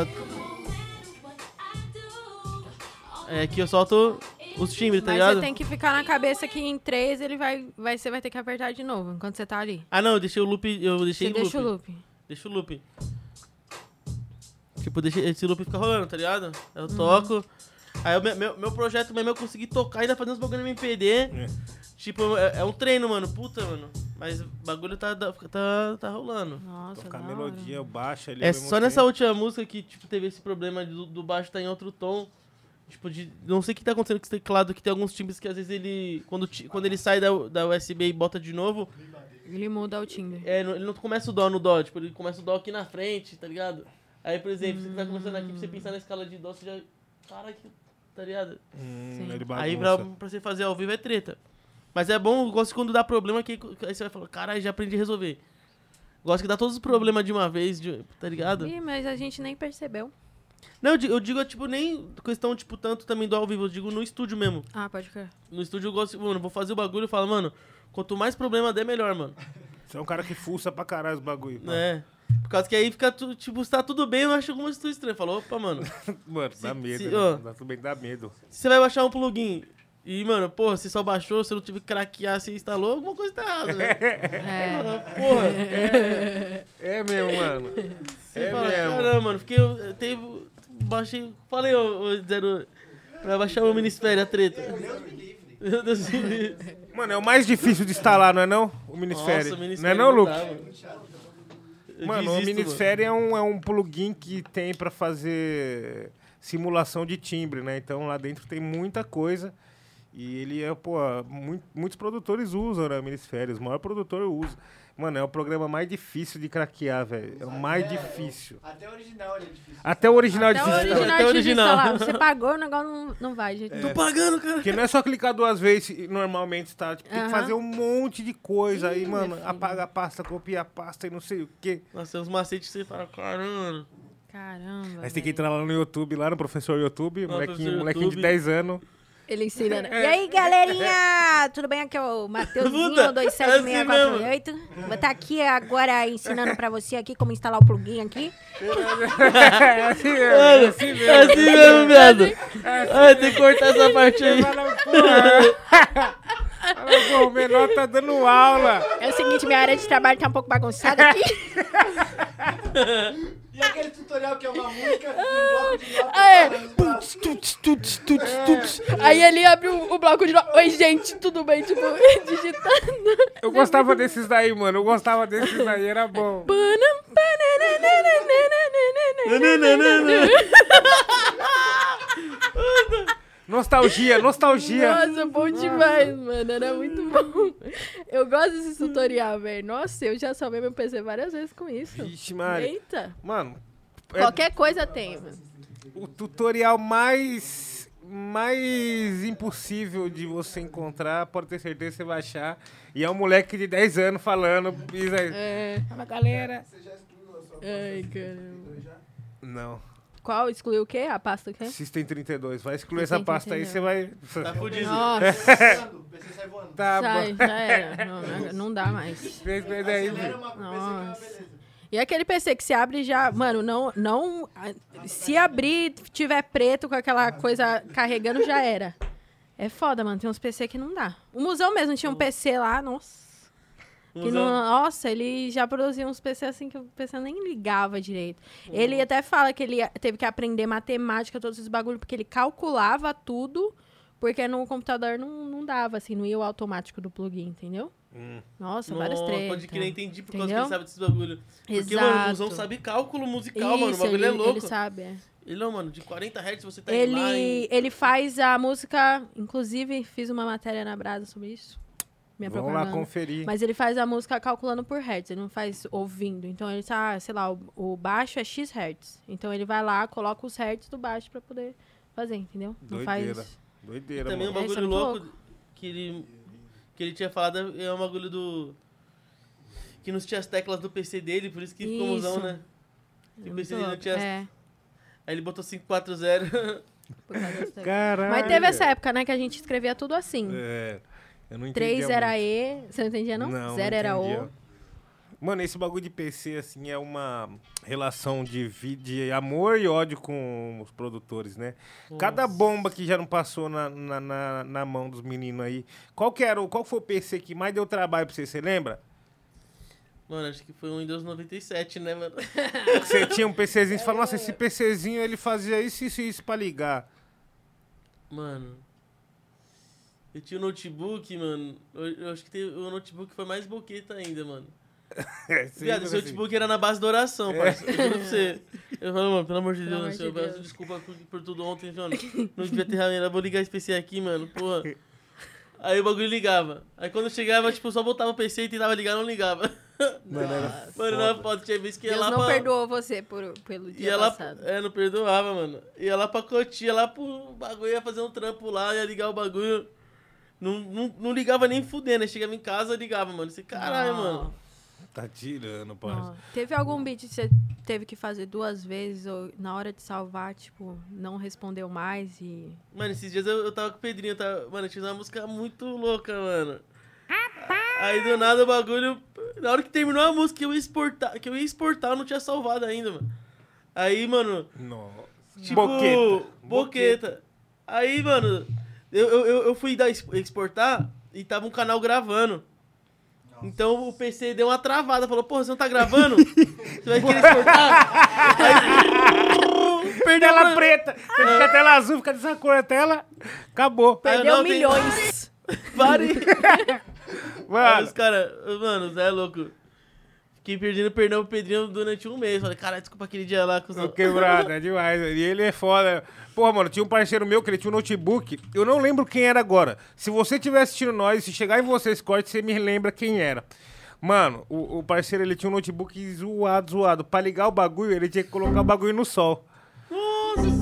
É, aqui eu solto os timbres, tá Mas ligado? você tem que ficar na cabeça que em três ele vai, vai, você vai ter que apertar de novo enquanto você tá ali. Ah não, eu deixei o loop. Eu deixei Você em loop. deixa o loop. Deixa o loop. Tipo, deixa, esse loop fica rolando, tá ligado? Eu Uhum. toco. Aí o meu, meu, projeto mesmo é eu conseguir tocar e ainda fazer uns bagulho no MPD. É. Tipo, é, é um treino, mano. Puta, mano. Mas o bagulho tá, tá, tá, rolando. Nossa, Tocar melodia, o baixo ali. É só nessa tempo. última música que, tipo, teve esse problema do, do baixo tá em outro tom. Tipo, de. Não sei o que tá acontecendo com esse teclado, que tem alguns timbres que às vezes ele. Quando, quando ele sai da, da USB e bota de novo, Ele muda o timbre. é, ele não começa o dó no dó, tipo, ele começa o dó aqui na frente, tá ligado? Aí, por exemplo, você tá começando aqui, pra você pensar na escala de dó, você já. Cara, que. Tá ligado? Hum, ele Aí pra, pra você fazer ao vivo é treta. Mas é bom, eu gosto quando dá problema, que aí você vai falar, caralho, já aprendi a resolver. Gosto que dá todos os problemas de uma vez, de- tá ligado? Ih, mas a gente nem percebeu. Não, eu digo, eu digo, tipo, nem questão, tipo, tanto também do ao vivo, eu digo no estúdio mesmo. Ah, pode crer. No estúdio eu gosto, mano, vou fazer o bagulho e falo, mano, quanto mais problema der, melhor, mano. Você é um cara que fuça pra caralho os bagulho. pá. É. Por causa que aí fica, tu, tipo, se tá tudo bem, eu acho alguma coisa estranha. Falou, opa, mano. [LAUGHS] Mano, dá Se- medo. se- né? ó. Dá tudo bem, dá medo. Se você vai baixar um plugin e, mano, porra, você só baixou, você não tive que craquear, você instalou, alguma coisa tá errada, né? [LAUGHS] É. Porra. É, é mesmo, mano. Você É fala, mesmo. caramba, mano, fiquei. Eu, teve, baixei. Falei, ô, ô Zero. Pra baixar o Minisfere, a treta. Meu Deus me livre. Mano, é o mais difícil de instalar, não é não? O Minisfere. Nossa, o não é não, Luke? mano. Eu Mano, o Minisfere é um, é um plugin que tem pra fazer simulação de timbre, né? Então lá dentro tem muita coisa. E ele é, pô, muito- muitos produtores usam, né, Minisférias. O maior produtor usa. Mano, é o programa mais difícil de craquear, velho. É o mais difícil. Até o original ele é difícil. Até o original é Até o difícil. original, Até o original. instalar. Você pagou, o negócio não, não vai, gente. Tô pagando, cara. Porque não é só clicar duas vezes e normalmente, tá? Tipo, tem que fazer um monte de coisa. Aí, mano, apaga a pasta, copia a pasta e não sei o quê. Nossa, tem uns macetes que você fala, caramba. Caramba. Aí você tem que entrar lá no YouTube, lá no professor YouTube, No molequinho, professor molequinho de YouTube. 10 anos. Ele ensinando. [LAUGHS] E aí, galerinha? [LAUGHS] Tudo bem? Aqui é o Mateuzinho, Puta, 27648. Vou estar aqui agora ensinando pra você aqui como instalar o plugin aqui. É assim mesmo, é assim é mesmo. assim mesmo, viado. Ai, tem que cortar essa parte aí. Pô, o menor tá dando aula. É o seguinte, minha área de trabalho tá um pouco bagunçada aqui. [LAUGHS] E aquele tutorial que é uma música e um bloco de nota Ah, é. pra- Tuts, tuts, tuts, tuts. Aí ele abre o, o bloco de. Oi, gente, tudo bem? Tipo, [LAUGHS] digitando. Eu gostava desses daí, mano. Eu gostava desses daí, era bom. Nostalgia, [LAUGHS] nostalgia. Nossa, bom demais, mano. Era muito bom. Eu gosto desse [LAUGHS] tutorial, velho. Nossa, eu já salvei meu PC várias vezes com isso. Vixe, Mari. Eita. Mano. É... Qualquer coisa tem, mano. O tutorial mais mais impossível de você encontrar, pode ter certeza que você vai achar. E é um moleque de 10 anos falando. Pisa aí. É. uma galera. Você já excluiu a sua Ai, caramba. Não. Qual? Excluiu o quê? A pasta o quê? System 32. Vai excluir essa pasta aí, 32. você vai. Tá fudido. Nossa, o PC sai voando. Tá sai, bom. já era. Não, não- [LAUGHS] dá mais. Acelera uma que é uma Nossa. E aquele PC que se abre já, mano, não, não, se abrir, tiver preto com aquela coisa carregando, já era. É foda, mano, tem uns PC que não dá. O museu mesmo tinha um PC lá, nossa. Que não, nossa, ele já produzia uns PC assim que o PC nem ligava direito. Ele até fala que ele teve que aprender matemática, todos esses bagulho, porque ele calculava tudo, porque no computador não, não dava, assim, não ia o automático do plugin, entendeu? Hum. Nossa, várias Nossa, tretas. pode crer, entendi por causa que Entendeu? ele sabe desses bagulho. Porque, Exato. o Musão sabe cálculo musical, mano. O Isso, bagulho ele, é louco. ele sabe, é. Ele não, mano, de 40 Hz você tá Ele, em... ele faz a música, inclusive fiz uma matéria na Brasa sobre isso. Minha Vamos lá propaganda. conferir. Mas ele faz a música calculando por hertz, ele não faz ouvindo. Então ele tá, sei lá, o, o baixo é X hertz. Então ele vai lá, coloca os hertz do baixo pra poder fazer, entendeu? Não Doideira. faz. Doideira, Também um mano. É, isso é bagulho muito louco que ele, que ele tinha falado é um bagulho do... Que não tinha as teclas do PC dele, por isso que ficou Isso. musão, né? Que É o muito PC dele não louco. tinha... as- É, Aí ele botou 540. por causa das [LAUGHS] teclas. Caralho. Mas teve essa época, né, que a gente escrevia tudo assim. É. Eu não 3 entendia era muito. E, você não entendia não? Não, 0 era entendia. O. Mano, esse bagulho de PC, assim, é uma relação de, vi- de amor e ódio com os produtores, né? Cada bomba que já não passou na, na, na, na mão dos meninos aí. Qual que era o, qual foi o PC que mais deu trabalho pra você, você lembra? Mano, acho que foi um Windows 97, né, mano? [LAUGHS] Você tinha um PCzinho, você falou, nossa, esse PCzinho ele fazia isso, isso e isso pra ligar. Mano. Eu tinha um notebook, mano. Eu, eu acho que teve, o notebook foi mais boqueta ainda, mano. [LAUGHS] É, Viado, esse assim. notebook era na base da oração, parceiro. Eu juro pra você. Eu falo, mano, pelo amor de Pelo Deus, amor senhor, de eu peço desculpa por, por tudo ontem, mano. Não devia ter realmente. Vou ligar esse PC aqui, mano, porra. Aí o bagulho ligava. Aí quando eu chegava, tipo, só botava o PC e tentava ligar, não ligava. Mano, era Mano, na foto tinha vez que ia Deus lá não pra... perdoou você por, pelo dia Ia lá, passado. é, não perdoava, mano. Ia lá pra Cotia, lá pro bagulho, ia fazer um trampo lá, ia ligar o bagulho. Não, não, não ligava nem fudendo, aí chegava em casa, ligava, mano. Esse caralho, Não. mano. Tá tirando, parça. Teve algum beat que você teve que fazer duas vezes ou na hora de salvar, tipo, não respondeu mais e. Mano, esses dias eu, eu tava com o Pedrinho, eu tava, mano, eu tinha uma música muito louca, mano. Aí do nada o bagulho. Na hora que terminou a música que eu ia exportar, que eu ia exportar, eu não tinha salvado ainda, mano. Aí, mano, Nossa. Tipo, Boqueta. boqueta. Aí, mano, eu, eu, eu- fui dar ex- exportar e tava um canal gravando. Então o PC deu uma travada, falou, porra, você não tá gravando? [LAUGHS] Você vai querer exportar? Aí, [LAUGHS] perdeu Tela a- preta. Você fica a tela azul, fica dessa cor a tela. Acabou. Aí eu Perdeu não milhões! Pare! [LAUGHS] Aí Mano, os caras, mano, Zé é louco. Fiquei perdendo perdão pro Pedrinho durante um mês. Falei, cara, desculpa aquele dia lá com os Tô quebrado, é demais. E ele é foda. Porra, mano, tinha um parceiro meu que ele tinha um notebook. Eu não lembro quem era agora. Se você estiver assistindo nós, se chegar em você esse corte, você me lembra quem era. Mano, o, o parceiro ele tinha um notebook zoado, zoado. Pra ligar o bagulho, ele tinha que colocar o bagulho no sol.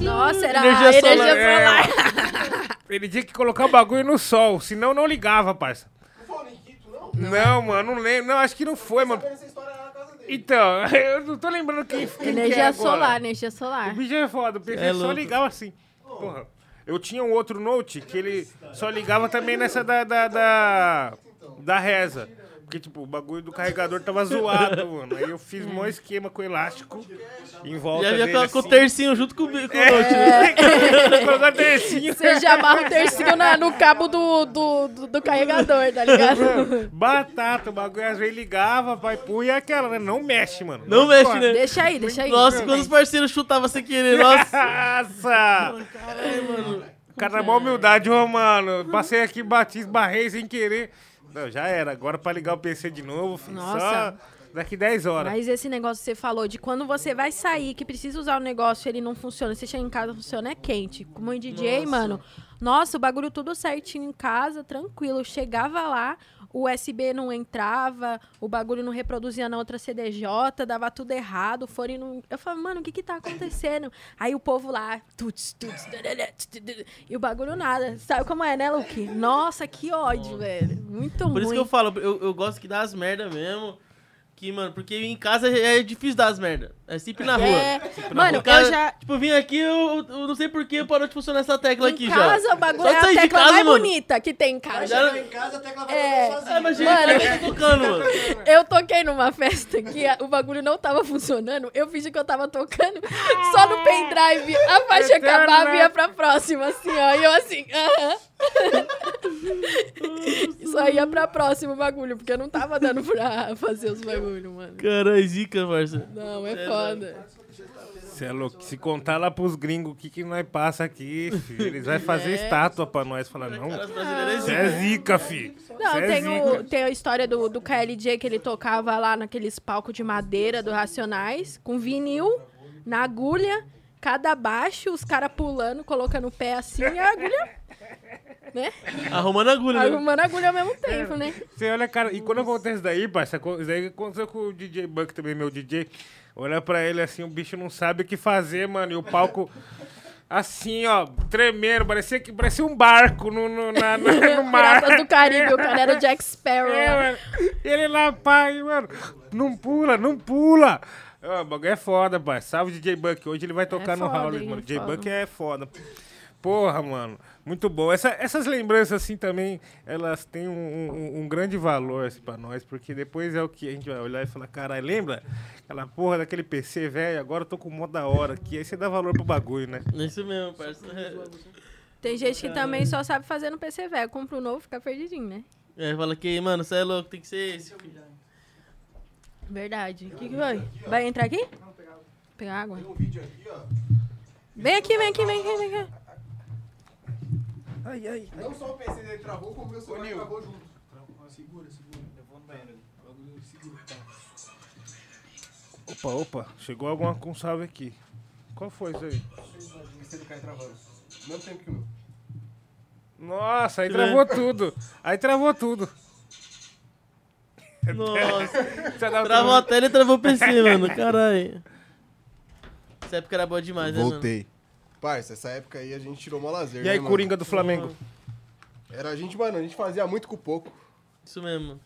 Nossa, era Energia energia, solar, solar. é. [LAUGHS] Ele tinha que colocar o bagulho no sol, senão não ligava, parça. Não, mano, não lembro. Não, acho que não foi, mano. Então, [LAUGHS] eu não tô lembrando quem, quem que é Energia agora. solar, energia O solar. bicho é foda, o PC É só louco. ligava assim. Porra. Eu tinha um outro note que ele só ligava também nessa da, da, da, da reza. Porque, tipo, o bagulho do carregador tava zoado, [LAUGHS] mano. Aí eu fiz um esquema com elástico em volta Já ia dele, com, com o assim. tercinho junto com, o com o É. note, né? [LAUGHS] Colocou tercinho. Você já amarra o tercinho na- no cabo do, do, do, do carregador, tá ligado? Batata, o bagulho às vezes ligava, pai, punha e aquela, né? Não mexe, mano. Não mexe, né? Deixa aí, deixa aí. Nossa, quando os parceiros chutavam sem querer, nossa. Nossa! O cara, na maior humildade, ô, mano. Passei aqui, bati, esbarrei sem querer. Não, já era. Agora pra ligar o PC de novo, filho, Nossa. só daqui 10 horas. Mas esse negócio que você falou de quando você vai sair, que precisa usar o negócio e ele não funciona, você chega em casa funciona, é quente. Como em DJ, Nossa. mano, nossa, o bagulho tudo certinho em casa, tranquilo. Eu Chegava lá, o USB não entrava, o bagulho não reproduzia na outra CDJ, dava tudo errado, fone não... Eu falava, mano, o que que tá acontecendo? Aí o povo lá, tuts, tuts, e o bagulho nada. Sabe como é, né, Luke? Nossa, que ódio, velho. Muito Por ruim. isso que eu falo, eu, eu gosto que dá as merda mesmo. Que, mano, porque em casa é difícil dar as merda. É sempre na rua. É, Sempre na mano, rua. O cara, eu já- Tipo, eu vim aqui, eu, eu não sei por que parou de funcionar essa tecla aqui em já. casa, o bagulho é a tecla casa, mais mano. bonita que tem em casa. Já- Em casa a tecla vai É. sozinha. Ah, mas Mano, gente, tá tocando, mano. Eu toquei numa festa que a- o bagulho não tava funcionando. Eu fingi que eu tava tocando só no pendrive. A faixa acabava e ia pra próxima, assim, ó. E eu assim, aham. Só ia pra próxima o bagulho, porque não tava dando pra fazer os bagulhos, mano. Caralho, zica, parça. Não, é É foda. Você é louco. Se contar lá pros gringos o que, que nós passa aqui, filho, eles vão fazer É. estátua pra nós. Falar, não, é você zica. é zica, filho. Não, Cê é tem, zica. o, tem a história do, do KLJ que ele tocava lá naqueles palcos de madeira do Racionais, com vinil, na agulha, cada baixo, os caras pulando, colocando o pé assim e a agulha, né? Arrumando agulha, né? Arrumando a agulha ao mesmo tempo, né? Você olha, cara, e quando acontece isso daí, parça, co- isso daí aconteceu com o DJ Buck também, meu DJ. Olha pra ele assim, o bicho não sabe o que fazer, mano. E o palco, assim, ó, tremendo, parecia, que, parecia um barco no, no, na- na- no [LAUGHS] mar. Piratas do Caribe, o cara era Jack [LAUGHS] Sparrow. É, mano. Ele lá, pai, mano, não pula, não pula. Ó, O bagulho é foda, pai. Salve DJ Buck. Hoje ele vai tocar no foda, Howley, hein, mano. é DJ foda. Buck é foda. Porra, mano. Muito bom. Essa- essas lembranças, assim, também, elas têm um, um- um grande valor, assim, pra nós, porque depois é o que a gente vai olhar e falar, caralho, lembra aquela porra daquele PC, velho? Agora eu tô com mó da hora aqui. Aí você dá valor pro bagulho, né? Isso mesmo, parça. Tem gente que também só sabe fazer no PC velho. Compra um novo, fica perdidinho, né? É, fala que, mano, você é louco, tem que ser esse. Verdade. O que, que vai? Vai entrar aqui? Pegar água? Vem aqui, vem aqui, vem aqui, vem aqui. Ai, ai. Não só o PC dele travou, como o meu celular travou junto. Segura, segura. Eu vou no banheiro ali. O bagulho segura. Tá. Opa, opa. Chegou alguma com salve aqui. Qual foi isso aí? O PC do cara travando. Mesmo tempo que o meu. Nossa, aí travou tudo. Aí travou tudo. Nossa. [LAUGHS] Travou a tela e travou o PC, mano. Caralho. Essa época era boa demais, né, mano? Voltei. Parça, essa época aí a gente tirou mó lazer. E aí, né, mano? Coringa do Flamengo? Era a gente, mano, a gente fazia muito com pouco. Isso mesmo.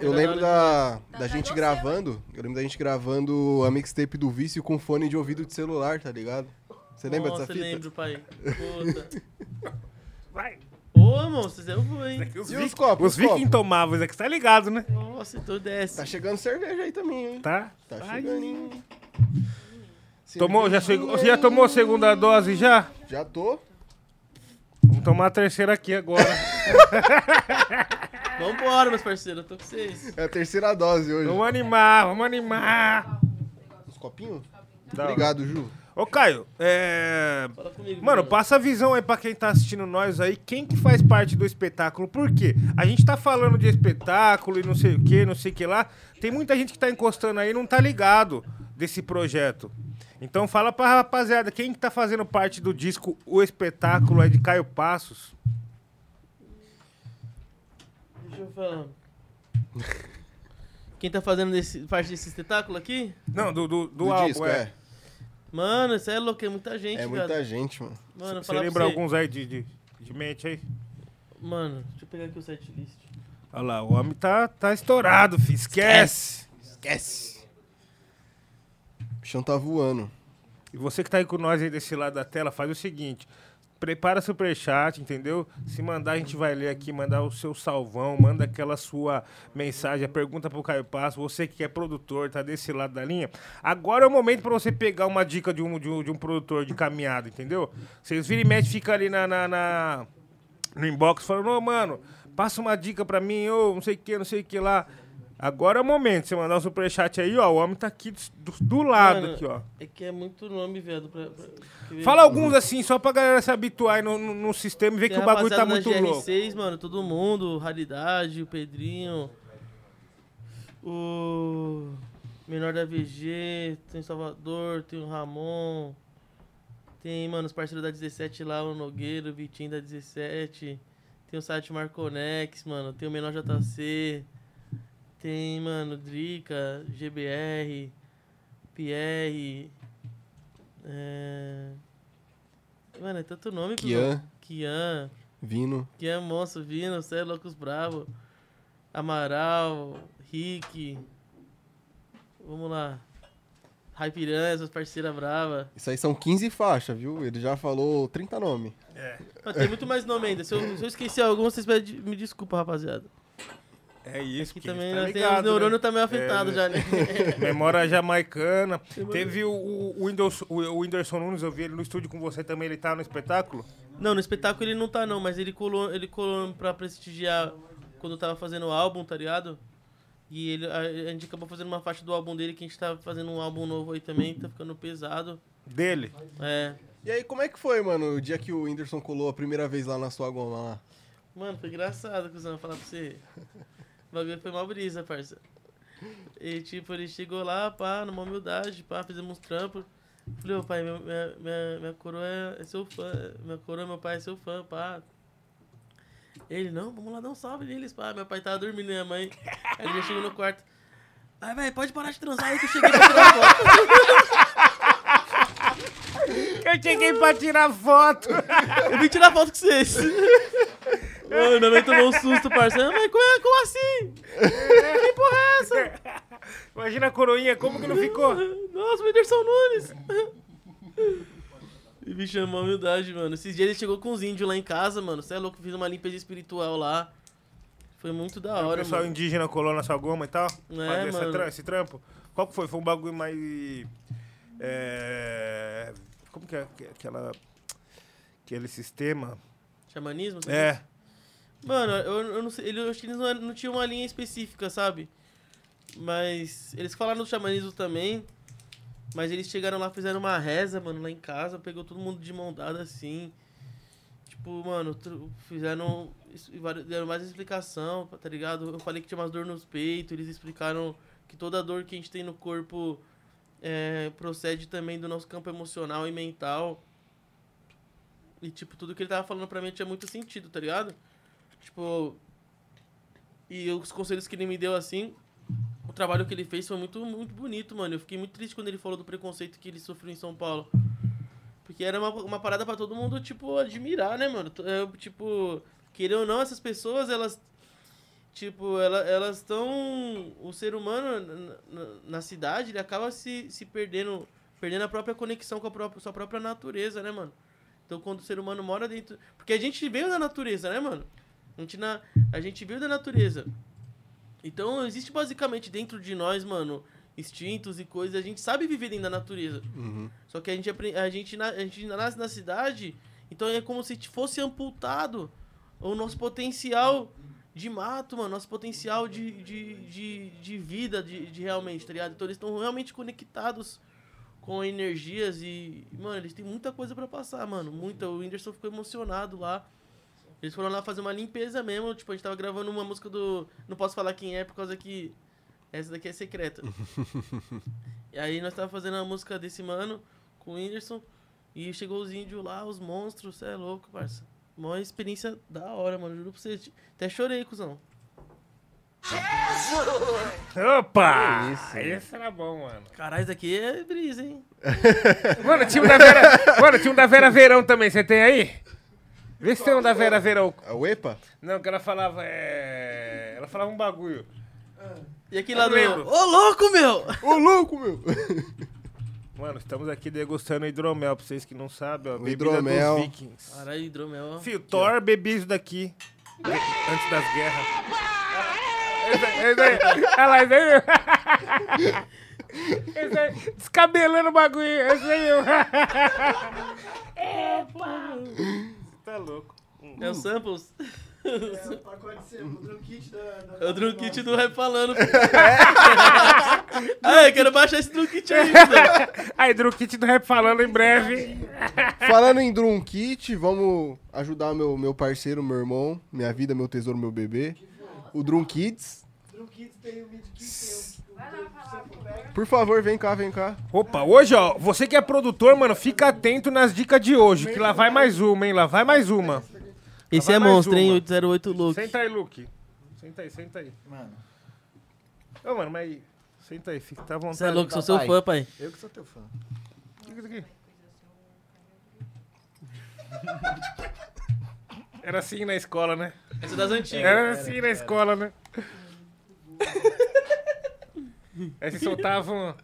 Eu lembro da, da gente gravando. Eu lembro da gente gravando a mixtape do vício com fone de ouvido de celular, tá ligado? Você lembra Nossa, dessa fita? lembro, pai. Puta. [LAUGHS] Vai. Ô, irmão, vocês eu vou, hein? Os, E os copos, os os vikings tomavam, isso aqui tá ligado, né? Nossa, então desce. Tá chegando cerveja aí também, hein? Tá? Tá Ai. chegando? Tomou, já chegou, você já tomou a segunda dose já? Já tô. Vamos tomar a terceira aqui agora. [LAUGHS] Vambora, meus parceiros, eu tô com vocês. É a terceira dose hoje. vamos animar, vamos animar. Os copinhos? Hora. Obrigado, Ju. Ô, Caio, é... Fala comigo, Mano, passa a visão aí pra quem tá assistindo nós aí, quem que faz parte do espetáculo. Por quê? A gente tá falando de espetáculo e não sei o que, não sei o que lá. Tem muita gente que tá encostando aí e não tá ligado desse projeto. Então fala pra rapaziada, quem que tá fazendo parte do disco O Espetáculo é de Caio Passos? Deixa eu falar. [LAUGHS] Quem tá fazendo desse- parte desse espetáculo aqui? Não, do, do, do Do álbum, disco, é. é. Mano, isso é louco, é muita gente, É muita gente, mano. Mano, Você lembra você- alguns aí de, de, de mente aí? Mano, deixa eu pegar aqui o setlist. Olha lá, o homem tá, tá estourado, fi. Esquece. Esquece. O bichão tá voando. E você que tá aí com nós aí desse lado da tela, faz o seguinte. Prepara superchat, entendeu? Se mandar, a gente vai ler aqui, mandar o seu salvão, manda aquela sua mensagem, pergunta pro Caio Passo, você que é produtor, tá desse lado da linha. Agora é o momento pra você pegar uma dica de um, de um, de um produtor de caminhada, entendeu? Vocês viram e mexe, fica ali na, na, na- no inbox falando, ô, mano, passa uma dica pra mim, ô, não sei o que, não sei o que lá. Agora é o momento, você mandar um superchat aí, ó, o homem tá aqui do, do lado, Mano, aqui, ó. É que é muito nome, viado. Pra, pra- Fala alguns assim, só pra galera se habituar aí no, no, no sistema e ver Tem que o bagulho tá muito da louco. GR6, mano, todo mundo, Raridade, o Pedrinho, o Menor da VG, tem o Salvador, tem o Ramon, tem, mano, os parceiros da 17 lá, o Nogueira, o Vitinho da 17, tem o site Marconex, mano, tem o Menor JC, tem, mano, Drica, GBR, Pierre, é... Mano, é tanto nome. Kian. Kian. Vino. Kian Monstro, Vino, Cé Loucos Bravo. Amaral, Rick. Vamos lá. Rai Piranha, suas parceiras brava. Isso aí são 15 faixas, viu? Ele já falou 30 nomes. Mas tem muito mais nome ainda. Se eu, se eu esqueci algum, vocês pedem- me desculpa, rapaziada. É isso, Aqui que também tá ligado, os neurônios né? tá meio afetado É, já, né? [LAUGHS] Memória jamaicana. Teve o, o, o, Whindersson, o, o Whindersson Nunes, eu vi ele no estúdio com você também, ele tá no espetáculo? Não, no espetáculo ele não tá não, mas ele colou, ele colou pra prestigiar quando eu tava fazendo o álbum, tá ligado? E ele, a, a gente acabou fazendo uma faixa do álbum dele, que a gente tá fazendo um álbum novo aí também, tá ficando pesado. Dele? É. E aí, como é que foi, mano, o dia que o Whindersson colou a primeira vez lá na sua goma lá? Mano, foi engraçado, cuzão, falar pra você. O bagulho foi uma brisa, parça. E tipo, ele chegou lá, pá, numa humildade, pá, fizemos uns trampos. Falei, ô pai, minha, minha, minha coroa é, é seu fã, minha coroa, meu pai é seu fã, pá. Ele, não, vamos lá dar um salve neles, pá. Meu pai tava dormindo, minha mãe. Aí ele já chegou no quarto. Ai, velho, pode parar de transar aí que eu cheguei pra tirar foto. Eu cheguei pra tirar foto. Eu vim tirar foto com vocês. [LAUGHS] Mano, minha mãe tomou um susto, parceiro. Mas como, é- como assim? Que porra é essa? Imagina a coroinha, como que não ficou? Nossa, o Whindersson Nunes. E me chamou a humildade, mano. Esses dias ele chegou com os índios lá em casa, mano. Você é louco, fiz uma limpeza espiritual lá. Foi muito da o hora, pessoal mano. indígena colou na sua goma e tal? É, Fazer mano. esse trampo? Qual que foi? Foi um bagulho mais... É... Como que é que- aquela... Aquele sistema? Xamanismo? É. Mano, eu, eu não sei. Ele, eu acho que eles não, não tinham uma linha específica, sabe? Mas eles falaram do xamanismo também. Mas eles chegaram lá, fizeram uma reza, mano, lá em casa. Pegou todo mundo de mão dada assim. Tipo, mano, fizeram. Deram mais explicação, tá ligado? Eu falei que tinha umas dor nos peitos. Eles explicaram que toda dor que a gente tem no corpo é, procede também do nosso campo emocional e mental. E, tipo, tudo que ele tava falando pra mim tinha muito sentido, tá ligado? Tipo. E os conselhos que ele me deu assim. O trabalho que ele fez foi muito, muito bonito, mano. Eu fiquei muito triste quando ele falou do preconceito que ele sofreu em São Paulo. Porque era uma, uma parada pra todo mundo, tipo, admirar, né, mano? É, tipo, querer ou não, essas pessoas, elas. Tipo, ela, elas estão. O ser humano na, na- na cidade, ele acaba se, se perdendo. Perdendo a própria conexão com a própria, sua própria natureza, né, mano? Então, quando o ser humano mora dentro. Porque a gente veio da natureza, né, mano? A gente, na, a gente veio da natureza. Então, existe basicamente dentro de nós, mano, instintos e coisas. A gente sabe viver dentro da natureza. Uhum. Só que a gente, a gente, a gente nasce na cidade, então é como se fosse amputado o nosso potencial de mato, mano, nosso potencial de, de, de, de vida, de, de realmente, tá ligado? Então eles estão realmente conectados com energias e, mano, eles têm muita coisa pra passar, mano. Muita. O Whindersson ficou emocionado lá. Eles foram lá fazer uma limpeza mesmo. Tipo, a gente tava gravando uma música do. Não posso falar quem é por causa que. Essa daqui é secreta. [LAUGHS] e aí nós tava fazendo a música desse mano com o Whindersson. E chegou os índios lá, os monstros, você é louco, parça. Uma experiência da hora, mano. Juro pra você. Até chorei, cuzão. Opa! Isso, Esse era bom, mano. Caralho, isso aqui é brisa, hein? mano, tinha um da Vera. mano, tinha um da Vera Verão também, você tem aí? Vê se tem um da Vera Verão. A UEPA? Não, que ela falava. É... Ela falava um bagulho. E aqui lá do. Ô, louco, meu! Ô, louco, meu! [LAUGHS] Mano, estamos aqui degustando hidromel, pra vocês que não sabem, ó. O hidromel. dos vikings. Caralho, hidromel. Fio, Thor bebia isso daqui. Antes das guerras. Olha lá, esse aí. Esse aí. Descabelando o bagulho. Esse aí. Epa. Tá louco. É o Samples. É o pacote de o drum kit da, da É o drum kit do rap falando. [LAUGHS] [LAUGHS] ah, eu quero baixar esse drum kit aí. [LAUGHS] aí, drum kit do rap falando em breve. Falando em drum kit, vamos ajudar meu, meu parceiro, meu irmão, minha vida, meu tesouro, meu bebê. O Drum Kids. Drum Kids tem o Mid tem o Por favor, vem cá, vem cá. Opa, hoje, ó, você que é produtor, mano, fica atento nas dicas de hoje, que lá vai mais uma, hein? Lá vai mais uma. Esse é monstro, hein? 808 Luke. Senta aí, Luke. Senta aí, senta aí. Mano. Ô, mano, mas. Senta aí, fica tá à vontade. Você é louco, sou seu fã, pai. Eu que sou teu fã. O que é isso aqui? [LAUGHS] Era assim na escola, né? Essa é das antigas. Era assim na escola, né? [LAUGHS] Aí se soltavam.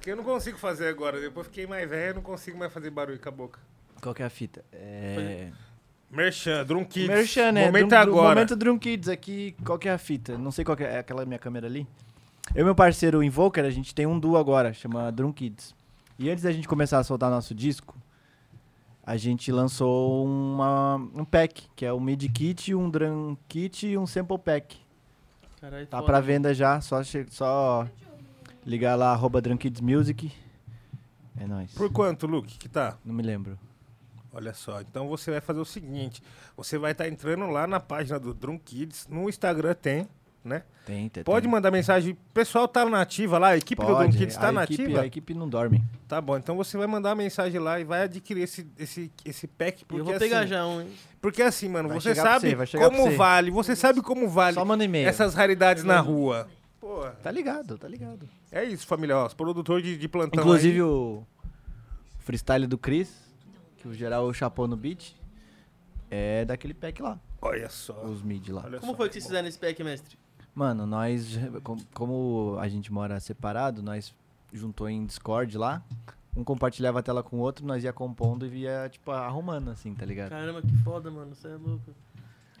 Que eu não consigo fazer agora. Depois fiquei mais velho, eu não consigo mais fazer barulho com a boca. Qual que é a fita? É. Merchan, Drum Kids. Merchan, né? Momento Drum- agora. Momento Drum Kids aqui. Qual que é a fita? Não sei qual que é, é aquela minha câmera ali. Eu e meu parceiro Invoker, a gente tem um duo agora, chama Drum Kids. E antes da gente começar a soltar nosso disco, a gente lançou uma, um pack, que é um MIDI kit, um drum kit e um sample pack. Caralho, Tá foda. pra venda já, só, só ligar lá, arroba Drum Kids Music. É nóis. Por quanto, Luke, que tá? Não me lembro. Olha só, então você vai fazer o seguinte: você vai estar entrando lá na página do Drum Kids, no Instagram tem, né? Tem, tem. Pode tem. mandar mensagem. O pessoal tá na ativa lá, a equipe do Drum Pode, Kids tá a na equipe- ativa? A equipe não dorme. Tá bom, então você vai mandar uma mensagem lá e vai adquirir esse, esse, esse pack. Porque Eu vou pegar assim, já um, hein? Porque assim, mano, Vai você sabe você, como vale, você sabe como vale Só manda e-mail. essas raridades na rua. Pô, Tá ligado, tá ligado. é isso, família. Ó, os produtores de, de plantão Inclusive aí, o freestyle do Chris, que o geral chapou no beat, é daquele pack lá. Olha só. Os mid lá. Olha Como só, foi que vocês fizeram esse pack, mestre? Mano, nós, com- como a gente mora separado, nós juntou em Discord lá. Um compartilhava a tela com o outro, nós ia compondo e ia, tipo, arrumando, assim, tá ligado? Caramba, que foda, mano. Você é louco.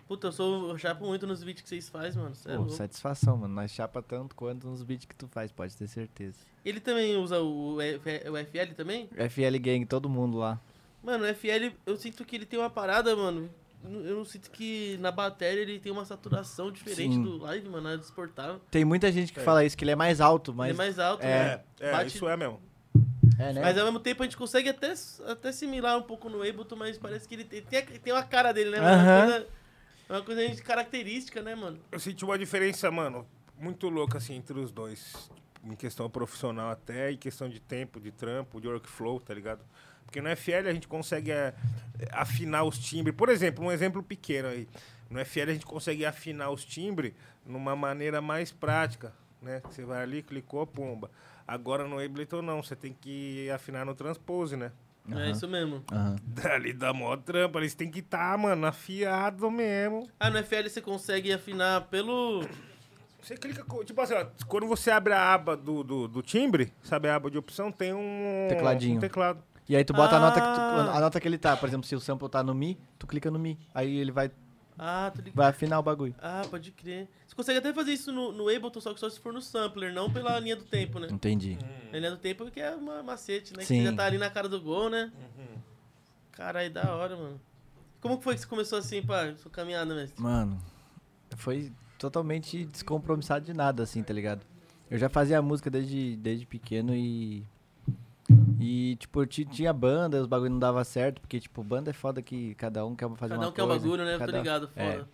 Puta, eu sou. Eu chapo muito nos beats que vocês fazem, mano. Você é Pô, louco. satisfação, mano. Nós chapa tanto quanto nos beats que tu faz, pode ter certeza. Ele também usa o, F- o FL também? FL Gang, todo mundo lá. Mano, o FL, eu sinto que ele tem uma parada, mano. Eu não sinto que na bateria ele tem uma saturação diferente Sim. do live, mano. É desportável. Tem muita gente que É. fala isso, que ele é mais alto, mas... Ele é mais alto, é, né? É, Bate- isso é mesmo. É, né? Mas ao mesmo tempo a gente consegue até, até assimilar um pouco no Ableton, mas parece que ele tem, tem, tem uma cara dele, né? Aham. Uma coisa, uma coisa de característica, né, mano? Eu senti uma diferença, mano, muito louca, assim, entre os dois. Em questão profissional até, em questão de tempo, de trampo, de workflow, tá ligado? Porque no FL a gente consegue é, afinar os timbres. Por exemplo, um exemplo pequeno aí. No FL a gente consegue afinar os timbres numa maneira mais prática, né? Você vai ali, clicou, pomba. Agora no Ableton não, você tem que afinar no transpose, né? É Aham. isso mesmo. Aham. [LAUGHS] Ali dá mó trampa, eles têm que estar, mano, afiado mesmo. Ah, no FL você consegue afinar pelo. Você clica, tipo assim, ó, quando você abre a aba do, do, do timbre, sabe a aba de opção, tem um Tecladinho. um teclado. E aí tu bota a nota que tu, Ah. a nota que ele tá. Por exemplo, se o sample tá no Mi, tu clica no Mi. Aí ele vai, Ah, vai afinar o bagulho. Ah, pode crer. Você consegue até fazer isso no, no Ableton, só que só se for no sampler, não pela linha do tempo, né? Entendi. A linha do tempo que é uma macete, né? Que Sim. você já tá ali na cara do gol, né? Caralho, da hora, mano. Como que foi que você começou assim, pá, sua caminhada, mestre? Mano, foi totalmente descompromissado de nada, assim, tá ligado? Eu já fazia música desde, desde pequeno e E, tipo, ti- tinha banda, os bagulho não dava certo, porque, tipo, banda é foda que cada um quer fazer Cada uma um quer um coisa. bagulho, né? Tô cada- ligado, é.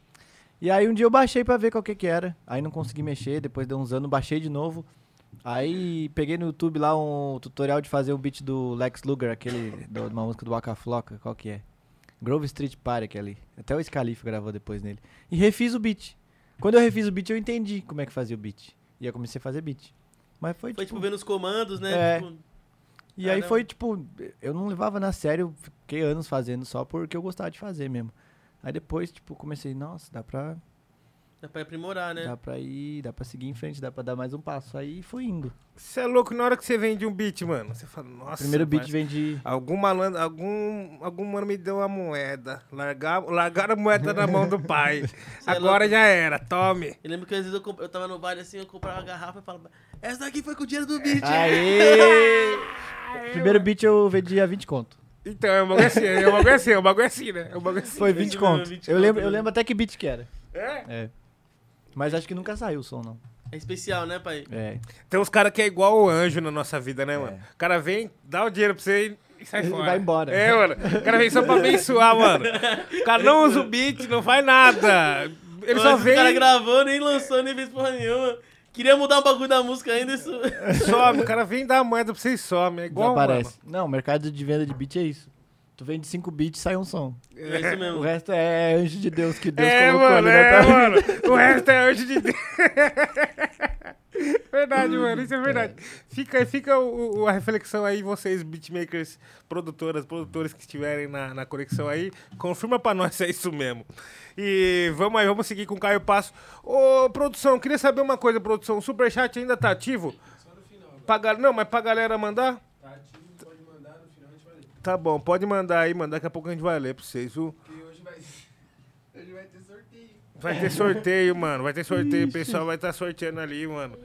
E aí um dia eu baixei pra ver qual que que era. Aí não consegui mexer, depois de uns anos baixei de novo. Aí peguei no YouTube lá um tutorial de fazer o beat do Lex Luger, aquele, de uma música do Waka Flocka, qual que é? Grove Street Party, aquele. Até o Scalif gravou depois nele. E refiz o beat. Quando eu refiz o beat, eu entendi como é que fazia o beat. E eu comecei a fazer beat. Mas foi, Foi, tipo... tipo, vendo os comandos, né? É. Tipo, E aí Caramba. foi, tipo, eu não levava na sério, fiquei anos fazendo só porque eu gostava de fazer mesmo. Aí depois, tipo, comecei, nossa, dá pra, dá pra aprimorar, né? dá pra ir, dá pra seguir em frente, dá pra dar mais um passo. Aí foi indo. Você é louco na hora que você vende um beat, mano. Você fala, nossa. Primeiro beat vem de... Algum malandro, algum, algum mano me deu uma moeda. Largar, largaram a moeda na mão do pai. [LAUGHS] é Agora louco. já era, tome. Eu lembro que às vezes eu, comp- eu tava no baile assim, eu comprava uma garrafa e falava, essa daqui foi com o dinheiro do beat. Aê! [LAUGHS] Primeiro beat eu vendi a 20 conto. Então, é um bagulho assim, é um bagulho assim, é um bagulho assim, né? É um bagulho assim. Foi 20 conto. 20 Eu conto, lembro, eu né? lembro até que beat que era. É? É. Mas acho que nunca saiu o som, não. É especial, né, pai? É. Tem uns caras que é igual o anjo na nossa vida, né, mano? O cara vem, dá o dinheiro pra você e sai E fora. vai embora. É, mano. O cara vem só pra abençoar, mano. O cara não usa o beat, não faz nada. Ele Mas só vem. cara gravou, nem lançou, nem fez porra nenhuma. Queria mudar o bagulho da música ainda, isso... [LAUGHS] Some, o cara vem dar a moeda pra você e some. É igual, Desaparece. Não, o mercado de venda de beat é isso. Tu vende 5 beats, sai um som. É isso mesmo. O resto é anjo de Deus que Deus É, colocou mano, ali, né? é, pra- mano. O resto é anjo de Deus. [LAUGHS] [LAUGHS] verdade, mano, isso é verdade. Fica, fica o- o- a reflexão aí, vocês, beatmakers, produtoras, produtores que estiverem na, na conexão aí, confirma pra nós se é isso mesmo. E vamos aí, vamos seguir com o Caio Passo. Ô, produção, queria saber uma coisa, produção. O Superchat ainda tá ativo? Pra gal- Não, mas pra galera mandar? Tá bom, pode mandar aí, mano. Daqui a pouco a gente vai ler pra vocês, viu? Hoje vai, hoje vai ter sorteio. Vai ter sorteio, mano. Vai ter sorteio. O pessoal vai estar sorteando ali, mano.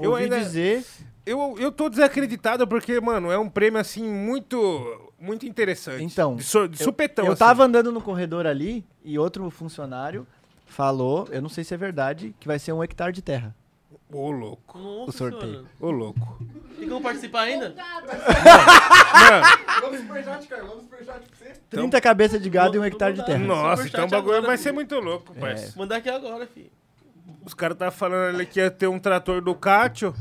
Eu Ouvi ainda. dizer... Eu, eu tô desacreditado porque, mano, é um prêmio, assim, muito. Muito interessante. Então, De, so- de eu- supetão, Eu, assim. tava andando no corredor ali e outro funcionário falou, eu não sei se é verdade, que vai ser um hectare de terra. Ô, louco. Nossa O sorteio. senhora. Ô, louco. Tem como participar ainda? Vamos superchat, cara. Vamos superchat pra você. 30 cabeças de gado e um hectare de terra. nossa, Superchat então o bagulho agora, vai filho. ser muito louco, É. parceiro. Mandar aqui agora, filho. Os caras tá falando ali que ia ter um trator Ducatio.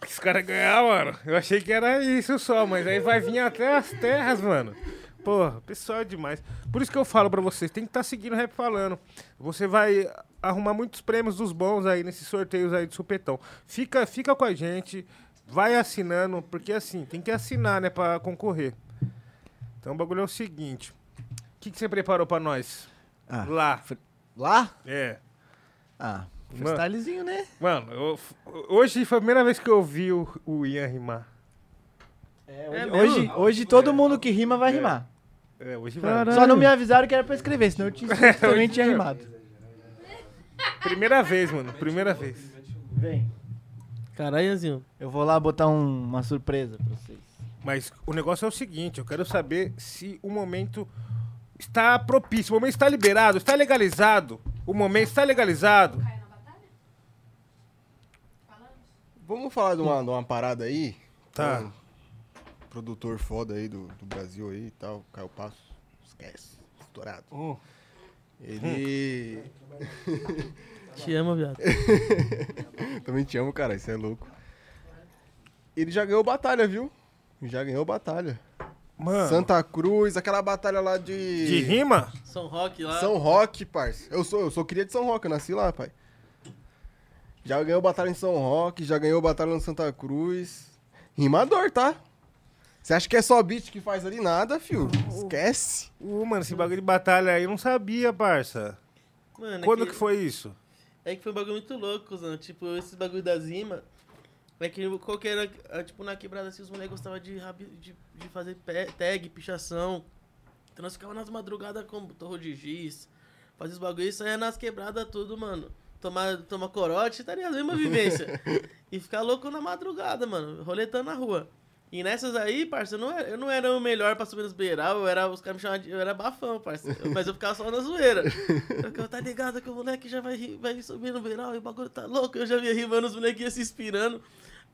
que os caras ganhar, mano. Eu achei que era isso só, mas aí vai vir até as terras, mano. Porra, pessoal é demais. Por isso que eu falo pra vocês, tem que estar seguindo o Rap Falando. Você vai arrumar muitos prêmios dos bons aí nesses sorteios aí de supetão. Fica, fica com a gente, vai assinando, porque assim, tem que assinar, né, pra concorrer. Então o bagulho é o seguinte. O que, que você preparou pra nós? Ah, Lá. Lá? É. Ah, freestylezinho, né? Mano, eu- hoje foi a primeira vez que eu vi o, o Ian rimar. É Hoje, mesmo? hoje todo mundo que rima vai rimar. É, hoje Caralho. vai. Só não me avisaram que era pra escrever, senão eu tinha, [LAUGHS] também tinha rimado. Primeira vez, mano. Primeira vez. Vem. Caralho, Ianzinho. Eu vou lá botar um- uma surpresa pra vocês. Mas o negócio é o seguinte, eu quero saber se o momento está propício, o momento está liberado, está legalizado. O momento está legalizado. Vamos falar de uma, de uma parada aí? Tá. Produtor foda aí do, do Brasil aí e tal, Caio Passo. Esquece. Estourado. Hum. Ele. Te amo, viado. [LAUGHS] Também te amo, cara. Isso é louco. Ele já ganhou batalha, viu? Já ganhou batalha. Mano. Santa Cruz, aquela batalha lá de. De rima? São Roque lá. São Roque, parça. Eu sou, eu sou cria de São Roque, eu nasci lá, pai. Já ganhou batalha em São Roque, já ganhou batalha no Santa Cruz. Rimador, tá? Você acha que é só beat que faz ali? Nada, fio. Esquece. Uh, mano, esse bagulho de batalha aí eu não sabia, parça. Mano, é Quando que foi isso? É que foi um bagulho muito louco, cuzão. Tipo, esses bagulho da Zima. É que qualquer. ah, Tipo, na quebrada assim, os moleques gostavam de, rabi- de, de fazer pe- tag, pichação. Então nós ficava nas madrugadas com torro de giz. Fazia os bagulho e saia nas quebradas tudo, mano. Tomar, tomar corote, tá ligado? Mesma vivência. [LAUGHS] e ficar louco na madrugada, mano. Roletando na rua. E nessas aí, parça, eu não era, eu não era o melhor pra subir nos beiral, eu era, os caras me chamavam de, eu era bafão, parça. Mas eu ficava só na zoeira. Eu ficava, tá ligado que o moleque já vai, vai subir no beiral e o bagulho tá louco. Eu já via rimando, os moleques se inspirando.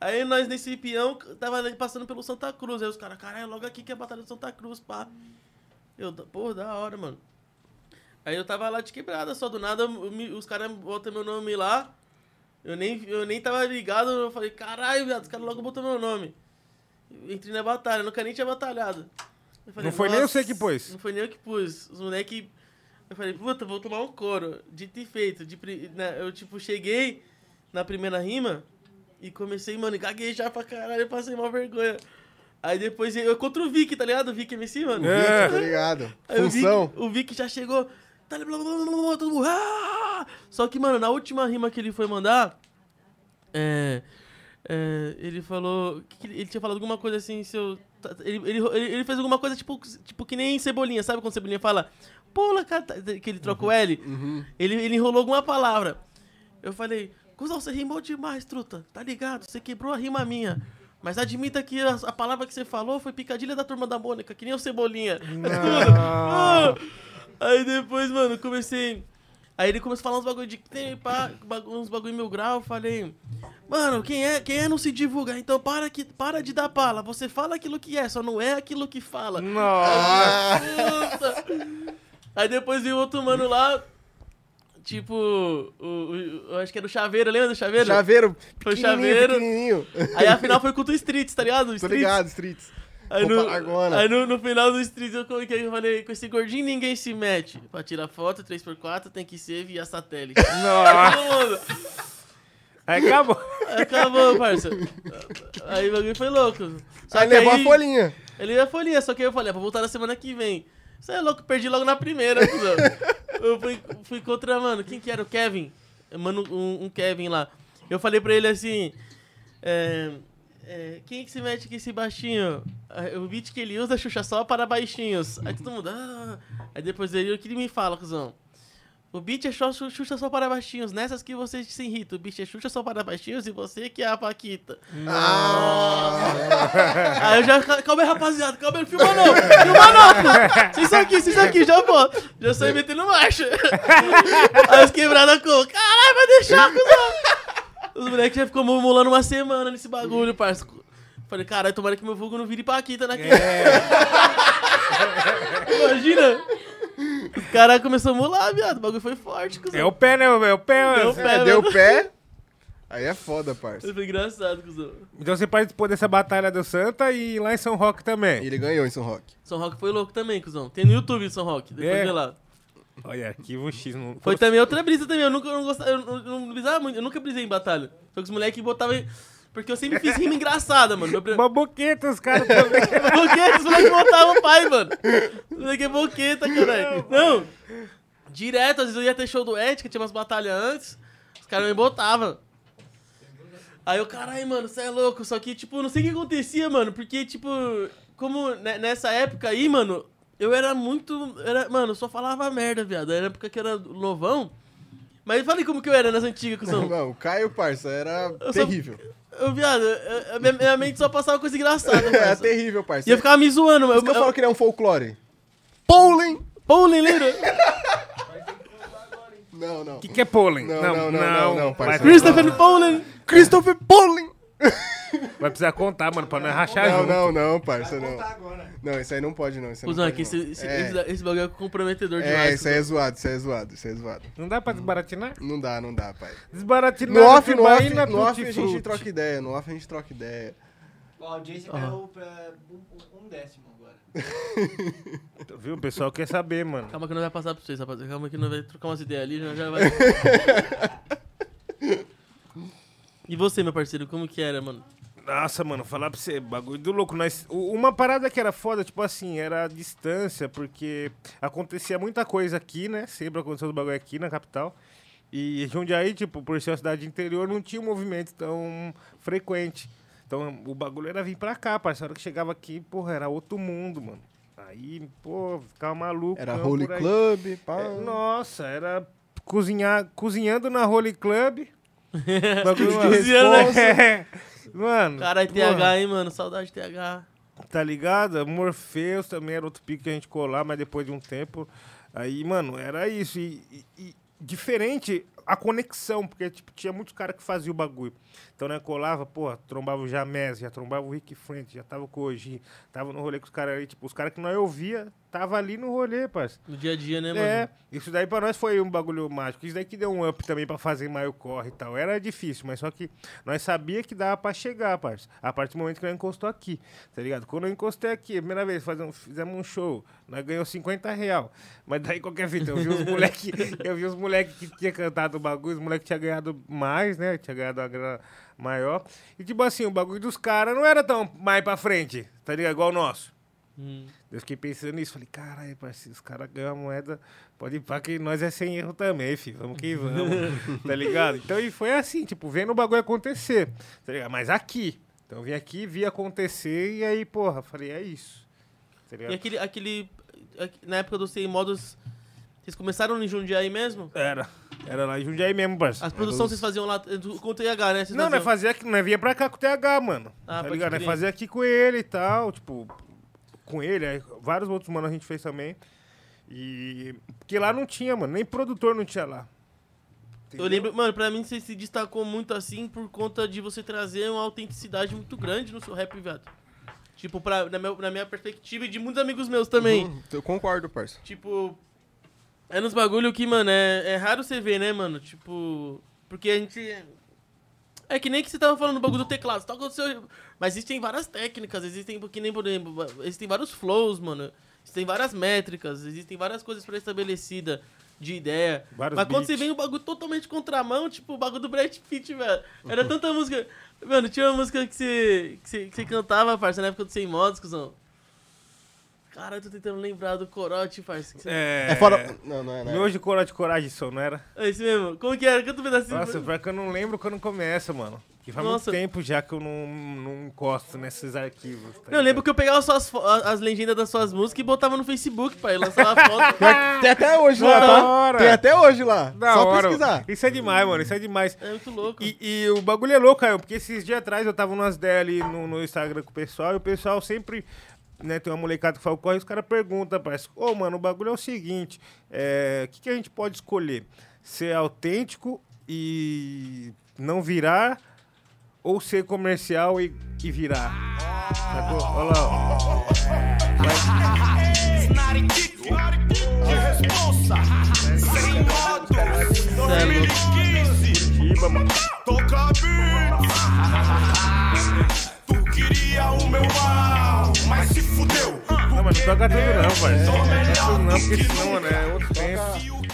Aí nós nesse peão tava passando pelo Santa Cruz. Aí os caras, caralho, logo aqui que é a Batalha de Santa Cruz, pá. Eu, pô, da hora, mano. Aí eu tava lá de quebrada, só do nada os caras botam meu nome lá. Eu nem, eu nem tava ligado, eu falei, caralho, viado, os caras logo botam meu nome. Eu Entrei na batalha, nunca nem tinha batalhado. Eu falei, Não foi nem "Nossa", você que pôs. Não foi nem eu que pus. Os moleques. Eu falei, puta, vou tomar um couro. Dito e feito. De, né, eu, tipo, cheguei na primeira rima e comecei, mano, gaguejar pra caralho, eu passei uma vergonha. Aí depois eu contra o Vic, tá ligado? O Vic MC, mano. É. Tô ligado. Aí o Vic, Função. o Vic já chegou. Tá blá, blá, blá, blá. "Ah!" Só que, mano, na última rima que ele foi mandar. É. é, ele falou. que ele, tinha falado alguma coisa assim, seu. tá- Ele, ele, ele fez alguma coisa tipo, tipo que nem Cebolinha, sabe quando Cebolinha fala? Pula, cara, tá- que ele troca o L? Ele, ele enrolou alguma palavra. Eu falei, Cusão, você rimou demais, truta. Tá ligado? Você quebrou a rima minha. Mas admita que a, a palavra que você falou foi picadilha da turma da Mônica, que nem o Cebolinha. [LAUGHS] Ah! Aí depois, mano, comecei. Aí ele começou a falar uns bagulho de tem, pá, uns bagulho mil grau, eu falei. Mano, quem é, quem é não se divulga, então para, que, para de dar pala. Você fala aquilo que é, só não é aquilo que fala. Nossa! Aí depois veio outro mano lá, tipo, o, o- eu acho que era o Chaveiro, lembra do Chaveiro? Chaveiro, Foi o Chaveiro. Aí a final foi contra o Streets, tá ligado? O Tô Streets. ligado, Streets. Aí, no, largona. aí no, no final do Streets eu coloquei, eu falei, com esse gordinho ninguém se mete. Pra tirar foto, 3x4 tem que ser via satélite. [LAUGHS] Nossa. Aí acabou. Aí acabou, parça. Aí o bagulho foi louco. Só Aí levou a folhinha. Ele levou a folhinha, só que aí eu falei, ah, vou voltar na semana que vem. Você é louco, perdi logo na primeira, cuzão. Eu fui, fui contra, mano, quem que era? O Kevin. Mano, um, um Kevin lá. Eu falei pra ele assim. É, é, quem que se mete com esse baixinho? Ah, O beat que ele usa, Xuxa só para baixinhos. Aí todo mundo. Ah. Aí depois ele, o que ele me fala, cuzão? O beat é só Xu- Xuxa só para baixinhos. Nessas que você se irrita. O beat é Xuxa só para baixinhos e você que é a Paquita. Aí eu já. Calma aí, rapaziada. Calma aí, filma não. Filma não. Vocês aqui, vocês aqui, já vou. Já saí metendo marcha. [LAUGHS] Aí os quebrados com. Caralho, vai deixar, cuzão. Os moleques já ficou murmulando uma semana nesse bagulho, parça. Falei, caralho, tomara que meu vulgo não vire Paquita naquele. [LAUGHS] Imagina. Os caras começaram a mular, viado. O bagulho foi forte, cuzão. É o pé, né? É o pé. Deu mano. pé, É, deu mano. pé. Aí é foda, parça. Foi engraçado, cuzão. Então você participou dessa batalha do Santa e lá em São Roque também. Ele ganhou em São Roque. São Roque foi louco também, cuzão. Tem no YouTube São Roque, depois É. vê lá. Olha, arquivo X. Não... Foi também outra brisa também. Eu nunca eu não gostava, eu não, eu não brisava muito, eu nunca brisei em batalha. Só que os moleques botavam. Porque eu sempre fiz rima engraçada, mano. Meu... Uma boqueta, os caras também. [LAUGHS] boqueta, os moleques botavam pai, mano. Os moleques é boqueta, caralho. Não. Direto, às vezes eu ia ter show do Ética, tinha umas batalhas antes. Os caras me botavam. Aí eu, caralho, mano, você é louco. Só que, tipo, não sei o que acontecia, mano. Porque, tipo, como ne- nessa época aí, mano, eu era muito. Era, mano, eu só falava merda, viado. Era época que eu era novão. Mas falei como que eu era nas antigas, cuzão. [LAUGHS] Não, o Caio, parça, era Eu terrível. Eu, viado, eu- minha, minha mente só passava coisa engraçada, Era [LAUGHS] parça. terrível, parça. E eu ficava me zoando, Por mas isso que eu falo que ele é um folclore. Pauling! Pauling, lembra? [LAUGHS] Não, não. O que, que é Polen? Não, não, não, não, não, Vai, parceiro. Christopher Pauling! Christopher Pauling! Vai precisar contar, mano, pra não rachar Não, junto. não, não, parça, não. Não, isso aí não pode, não. Isso aí não Cusão, pode, aqui, esse, não. esse, é, esse, esse bagulho é comprometedor é, demais. isso aí é cuzão. zoado, isso aí é zoado, isso aí é zoado. Não dá pra desbaratinar? Não dá, não dá, pai. Desbaratinar. No off, no off, no off a gente troca ideia, no off a gente troca ideia. A audiência Ah. caiu pra um, décimo agora. [LAUGHS] Viu? O pessoal quer saber, mano. Calma que não vai passar pra vocês, rapaziada. Calma que não vai trocar umas ideias ali, já vai. [LAUGHS] e você, meu parceiro, como que era, mano? Nossa, mano, falar pra você, bagulho do louco. Nós, uma parada que era foda, tipo assim, era a distância, porque acontecia muita coisa aqui, né? Sempre aconteceu os bagulho aqui na capital. E Jundiaí, tipo, por ser uma cidade interior, não tinha um movimento tão frequente. Então o bagulho era vir pra cá, parceiro. A hora que chegava aqui, porra, era outro mundo, mano. Aí, pô, ficava maluco. Era Holy. Club, pá. É, nossa, era cozinhar, cozinhando na Holy Club. [LAUGHS] Bagulho de na- responsa. É. Mano. Caralho, TH, hein, mano? Saudade de TH. Tá ligado? Morpheus também era outro pico que a gente colar, mas depois de um tempo. Aí, mano, era isso. E, e- e diferente, a conexão, porque tipo, tinha muitos caras que faziam o bagulho. Então, né, colava, porra, trombava o Jamés, já trombava o Rick Frente, já tava com o Oji, tava no rolê com os caras aí, tipo, os caras que nós ouvia, tava ali no rolê, parceiro. No dia a dia, né, mano? É, isso daí pra nós foi um bagulho mágico. Isso daí que deu um up também pra fazer Maio Corre e tal. Era difícil, mas só que nós sabia que dava pra chegar, parceiro. A partir do momento que nós encostou aqui, tá ligado? Quando eu encostei aqui, primeira vez, fazendo, fizemos um show, nós ganhamos 50 real. Mas daí qualquer fita, eu vi os [LAUGHS] moleques, eu vi os moleques que tinha cantado o bagulho, os moleques tinham ganhado mais, né? Tinha ganhado a grana maior. E tipo assim, o bagulho dos caras não era tão mais pra frente, tá ligado? Igual o nosso. Hum. Eu fiquei pensando nisso, falei, caralho, parceiro, os caras ganham a moeda, pode ir pra que nós é sem erro também, filho, vamos que vamos, [LAUGHS] tá ligado? Então, e foi assim, tipo, vendo o bagulho acontecer, tá ligado? Mas aqui, então eu vim aqui, vi acontecer e aí, porra, falei, é isso, tá ligado? E aquele, aquele, na época dos 100 modos, vocês começaram em Jundiaí mesmo? Era. Era lá em Jundiaí mesmo, parceiro. As produções vocês faziam lá com o TH, né? Vocês não, nós fazia aqui, nós vinha pra cá com o TH, mano. Ah, tá ligado? Nós fazia aqui com ele e tal, tipo, com ele, aí vários outros mano a gente fez também. E. Porque lá não tinha, mano, nem produtor não tinha lá. Eu lembro, mano, pra mim você se destacou muito assim por conta de você trazer uma autenticidade muito grande no seu rap, viado. Tipo, pra, na, minha, na minha perspectiva e de muitos amigos meus também. Uhum, eu concordo, parça. Tipo, é nos bagulho que, mano, é, é raro você ver, né, mano? Tipo, porque a gente. É que nem que você tava falando do bagulho do teclado. Tá acontecendo, mas existem várias técnicas, existem, que nem por exemplo, existem vários flows, mano. Existem várias métricas, existem várias coisas pré-estabelecidas de ideia. Vários mas quando beats. você vem um bagulho totalmente contramão, tipo o bagulho do Brad Pitt, velho. Era tanta música. Mano, tinha uma música que você, que você, que você cantava, parça, na época do Sem Modos, cuzão. Cara, eu tô tentando lembrar do corote, você- É. É fora- não, não é, não é. Hoje corote coragem, só, não era? É esse mesmo. Como que era? Canta um pedacinho. Nossa, pior que eu não lembro quando começa, mano. Que faz Nossa. muito tempo já que eu não, não encosto nesses arquivos. tá Não, eu ligado? lembro que eu pegava suas as legendas das suas músicas e botava no Facebook, pai. Lançava foto. [LAUGHS] Tem até hoje lá, tá? hora. Tem até hoje lá. Da Só hora. pesquisar. Isso é demais, mano. Isso é demais. É muito louco. E, e o bagulho é louco, Caio, porque esses dias atrás eu tava umas ideias ali no, no Instagram com o pessoal e o pessoal sempre. Né, tem uma molecada que fala corre, os caras perguntam, parece, ô mano, o bagulho é o seguinte, é, o que, que a gente pode escolher? Ser autêntico e não virar ou ser comercial e, e virar? Sacou? Olha lá, ó. Curitiba, mano. Toca Tu queria o meu mal, mas se fudeu. Não, mas não toca tudo não, parceiro. Não toca tudo não, porque senão, mano, é outro tempo.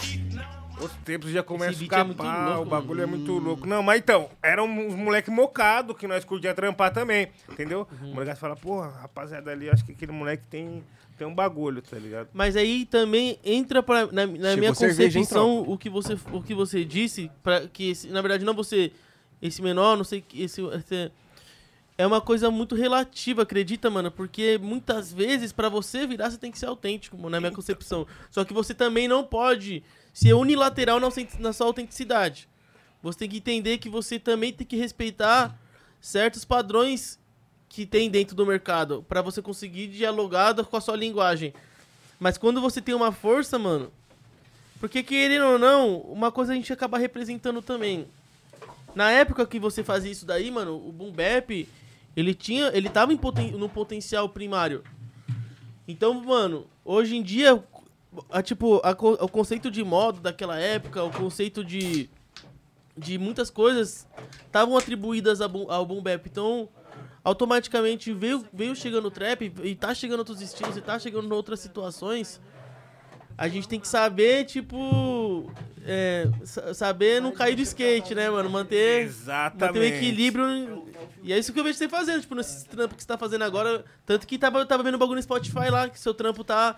Outros tempos já começa a é escapar, louco, o bagulho é muito louco. Não, mas então, eram uns moleque mocado que nós curtia trampar também, entendeu? Uhum. O moleque fala, porra, rapaziada ali, acho que aquele moleque tem, tem um bagulho, tá ligado? Mas aí também entra pra, na, na minha concepção o que você o que você disse para que esse- na verdade não você esse menor, não sei que esse, esse- é uma coisa muito relativa, acredita, mano? Porque muitas vezes pra você virar você tem que ser autêntico, mano, na minha concepção. Só que você também não pode ser unilateral na, sua autenticidade. Você tem que entender que você também tem que respeitar certos padrões que tem dentro do mercado pra você conseguir dialogar com a sua linguagem. Mas quando você tem uma força, mano. Porque querendo ou não, uma coisa a gente acaba representando também. Na época que você fazia isso daí, mano, o Boom Bap, ele tinha, ele tava em poten no potencial primário. Então, mano, hoje em dia, a, tipo, a o conceito de modo daquela época, o conceito de de muitas coisas estavam atribuídas ao Boom Bap. Então, automaticamente veio, veio chegando o trap e tá chegando outros estilos e tá chegando outras situações. A gente tem que saber, tipo. É, sa- saber não cair do skate, né, mano? Manter. Manter o equilíbrio. E é isso que eu vejo você fazendo, tipo, nesse trampo que você tá fazendo agora. Tanto que tava, tava vendo o bagulho no Spotify lá, que seu trampo tá,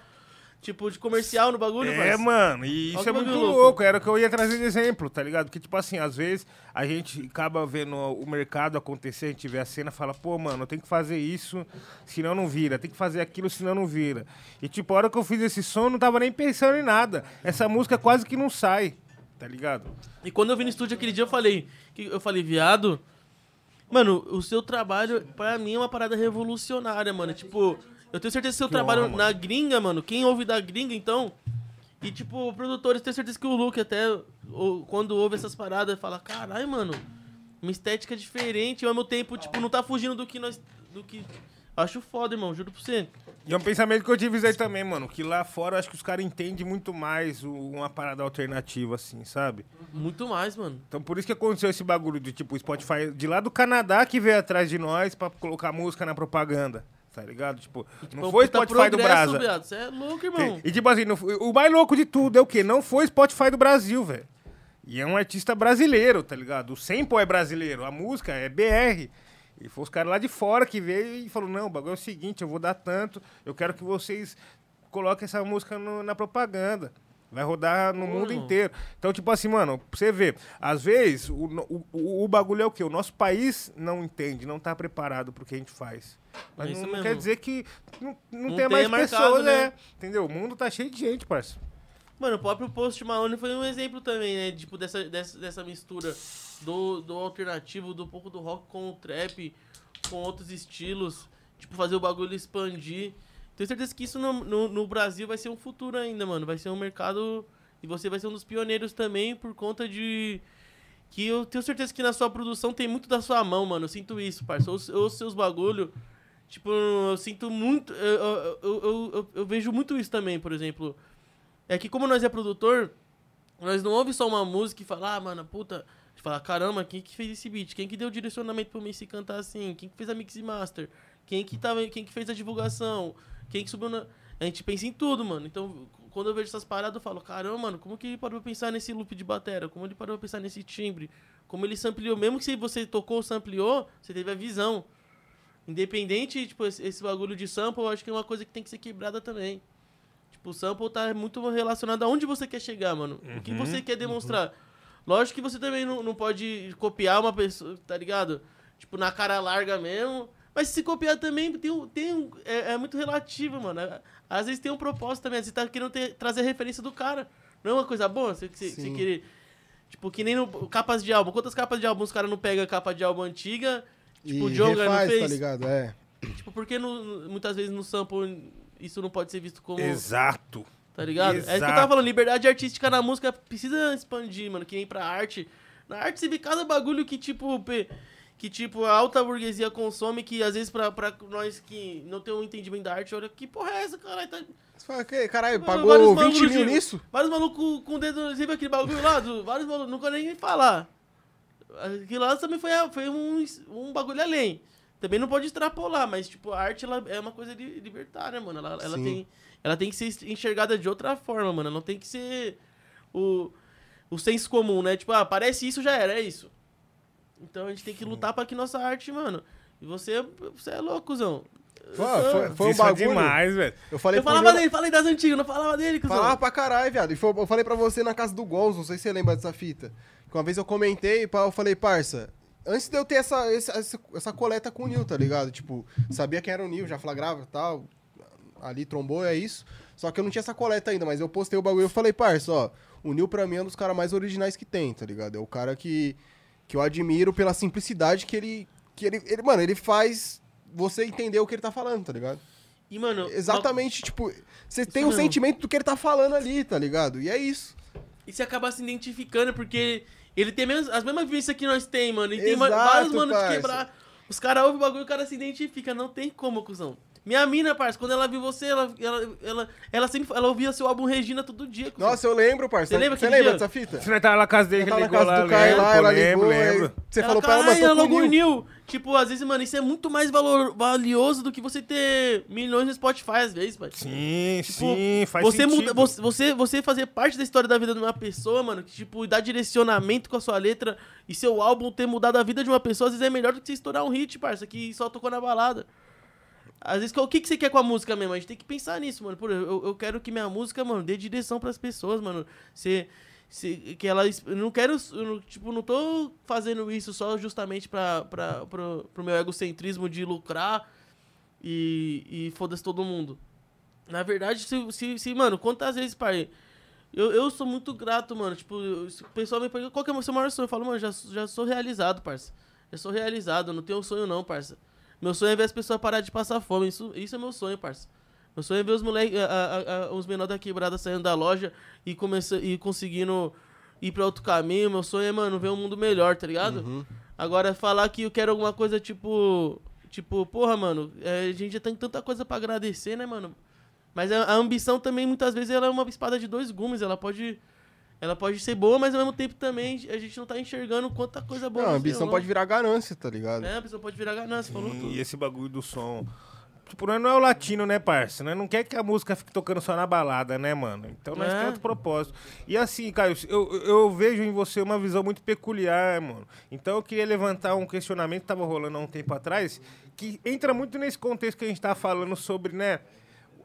tipo, de comercial no bagulho, É, mano, e isso que é muito louco. louco. Era o que eu ia trazer de exemplo, tá ligado? Porque, tipo assim, às vezes a gente acaba vendo o mercado acontecer, a gente vê a cena e fala, pô, mano, eu tenho que fazer isso, senão não vira. Tem que fazer aquilo, senão não vira. E, tipo, a hora que eu fiz esse som, eu não tava nem pensando em nada. Essa música quase que não sai, tá ligado? E quando eu vim no estúdio aquele dia, eu falei, que eu falei, viado, mano, o seu trabalho, pra mim, é uma parada revolucionária, mano. Tipo, eu tenho certeza que seu Que trabalho honra, na gringa, mano, quem ouve da gringa, então, E, tipo, produtores, tenho certeza que o Luke até, ou- quando ouve essas paradas, fala, caralho, mano, uma estética diferente, e ao mesmo tempo, tipo, não tá fugindo do que nós. Do que. Acho foda, irmão, juro pra você. E é um pensamento que eu tive isso aí também, mano. Que lá fora eu acho que os caras entendem muito mais uma parada alternativa, assim, sabe? Muito mais, mano. Então por isso que aconteceu esse bagulho de tipo o Spotify de lá do Canadá que veio atrás de nós pra colocar música na propaganda. Tá ligado? Tipo, não um foi Spotify do viado, Você é louco, irmão. E tipo assim, não o mais louco de tudo é o quê? Não foi Spotify do Brasil, velho. E é um artista brasileiro, tá ligado? O sample é brasileiro, a música é BR. E foi os caras lá de fora que veio e falou: não, o bagulho é o seguinte, eu vou dar tanto, eu quero que vocês coloquem essa música no- na propaganda. Vai rodar no mundo inteiro. Então, tipo assim, mano, pra você ver, às vezes o, o, o, o bagulho é o quê? O nosso país não entende, não tá preparado pro que a gente faz. Mas É isso não, quer dizer que não, não, Não tenha mais mercado, pessoas, né? né? Entendeu? O mundo tá cheio de gente, parça. Mano, o próprio Post Malone foi um exemplo também, né? Tipo, dessa, dessa, dessa mistura do, do alternativo, do pouco do rock com o trap, com outros estilos. Tipo, fazer o bagulho expandir. Tenho certeza que isso no, no, no Brasil vai ser um futuro ainda, mano. Vai ser um mercado. E você vai ser um dos pioneiros também por conta de. Que eu tenho certeza que na sua produção tem muito da sua mão, mano. Eu sinto isso, parça. Os, os seus bagulho. Tipo, eu sinto muito. Eu, eu, eu, eu, vejo muito isso também, por exemplo. É que como nós é produtor, nós não ouve só uma música e fala, ah, mano, puta. Gente fala, caramba, quem que fez esse beat? Quem que deu o direcionamento pro Messi cantar assim? Quem que fez a mix e master? Quem que, tava, quem que fez a divulgação? Quem que subiu na... A gente pensa em tudo, mano. Então, quando eu vejo essas paradas, eu falo, caramba, mano, como que ele parou pra pensar nesse loop de batera? Como ele parou pra pensar nesse timbre? Como ele sampleou? Mesmo que se você tocou ou sampleou, você teve a visão. Independente, tipo, esse, bagulho de sample, eu acho que é uma coisa que tem que ser quebrada também. Tipo, o sample tá muito relacionado aonde você quer chegar, mano. O que Uhum, você quer demonstrar. Lógico que você também não, não pode copiar uma pessoa, tá ligado? Tipo, na cara larga mesmo. Mas se copiar também tem um. Tem é, é muito relativo, mano. É- Às vezes tem um propósito também. Você tá querendo ter- trazer referência do cara. Não é uma coisa boa? Você, você, você querer. Tipo, que nem no, capas de álbum. Quantas capas de álbum os caras não pegam capa de álbum antiga? Tipo, e o Jonga não refaz, fez? tá ligado? É. Tipo, por que no- muitas vezes no sample isso não pode ser visto como. Exato. Tá ligado? É isso que eu Exato. tava falando, liberdade artística na música precisa expandir, mano, que nem pra arte. Na arte você vê cada bagulho que, tipo, que, tipo, a alta burguesia consome, que às vezes pra, pra nós que não tem um entendimento da arte, olha, que porra é essa, caralho? Tá... Você fala, "Que, caralho, Vários pagou malucos 20 mil de- nisso? Vários malucos com o dedo. Você viu aquele bagulho lá? Do, vários malucos, não quero nem falar. Aquilo lá também foi, foi um, um bagulho além. Também não pode extrapolar, mas, tipo, a arte ela é uma coisa li- libertária, mano. Ela, ela, tem, ela tem que ser enxergada de outra forma, mano. Ela não tem que ser o, o senso comum, né? Tipo, ah, parece isso, já era, é isso. Então a gente tem que lutar pra que nossa arte, mano. E você, você é loucozão. Pô, foi, foi um é bagulho. demais, velho. Eu falei Eu falava dele, falei das antigas, não falava dele, cuzão. Falava pra caralho, viado. E foi- eu falei pra você na casa do Gonzo, não sei se você lembra dessa fita. Uma vez eu comentei, eu falei, parça, antes de eu ter essa, essa, essa, coleta com o Nil, tá ligado? Tipo, sabia quem era o Nil, já flagrava e tal. Ali trombou, é isso. Só que eu não tinha essa coleta ainda, mas eu postei o bagulho e eu falei, parça, ó, o Nil pra mim é um dos caras mais originais que tem, tá ligado? É o cara que, que eu admiro pela simplicidade que ele. Que ele, ele. Mano, ele faz você entender o que ele tá falando, tá ligado? E, mano. Exatamente, tipo, você tem o mesmo. sentimento do que ele tá falando ali, tá ligado? E é isso. E você acaba se identificando, porque ele tem mesmo- as mesmas vivências que nós tem, mano. E tem Exato, vários mano de quebrar. Os caras ouvem o bagulho e o cara se identifica. Não tem como, cuzão. Minha mina, parça, quando ela viu você, ela, ela, ela, ela sempre ela ouvia seu álbum Regina todo dia. Nossa, eu lembro, parça. Você lembra Você lembra dia? dessa fita? Você não tava na casa dele que ele na ligou casa lá, lembro, lá, ela lembro, ligou, lembro. aí Você Ela, falou pra ela, mas "Caralho, tô ela com logo o Nil." uniu. Tipo, às vezes, mano, isso é muito mais valor, valioso do que você ter milhões no Spotify, às vezes, pai. Sim, Tipo, sim, faz você sentido. muda, você, você, você fazer parte da história da vida de uma pessoa, mano, que, tipo, dar direcionamento com a sua letra e seu álbum ter mudado a vida de uma pessoa, às vezes é melhor do que você estourar um hit, parça, que só tocou na balada. Às vezes, o que, que você quer com a música mesmo? A gente tem que pensar nisso, mano. Pô, eu, eu quero que minha música, mano, dê direção pras pessoas, mano. Você, você- que ela, não quero, não- tipo, não tô fazendo isso só justamente pra, pra, pro, pro meu egocentrismo de lucrar e, e foda-se todo mundo. Na verdade, se, se, se, mano, quantas vezes, pai, eu, eu sou muito grato, mano. Tipo, se o pessoal me pergunta qual que é o seu maior sonho. Eu falo, mano, já, já sou realizado, parça. Já sou realizado, não tenho sonho não, parça. Meu sonho é ver as pessoas parar de passar fome. Isso, isso é meu sonho, parça. Meu sonho é ver os moleques, os menores da quebrada saindo da loja e, começa, e conseguindo ir pra outro caminho. Meu sonho é, mano, ver um mundo melhor, tá ligado? Uhum. Agora, falar que eu quero alguma coisa tipo. Tipo, porra, mano, é, a gente já tem tanta coisa pra agradecer, né, mano? Mas a, a ambição também, muitas vezes, ela é uma espada de dois gumes. Ela pode. Ela pode ser boa, mas ao mesmo tempo também a gente não tá enxergando quanta coisa boa. Não, a ambição temos, pode virar ganância, tá ligado? É, a ambição pode virar ganância, falou tudo. E esse bagulho do som. Tipo, nós não é o latino, né, parça? Nós não quer que a música fique tocando só na balada, né, mano? Então nós É. temos outro propósito. E assim, Caio, eu, eu vejo em você uma visão muito peculiar, mano. Então eu queria levantar um questionamento que tava rolando há um tempo atrás, que entra muito nesse contexto que a gente tá falando sobre, né,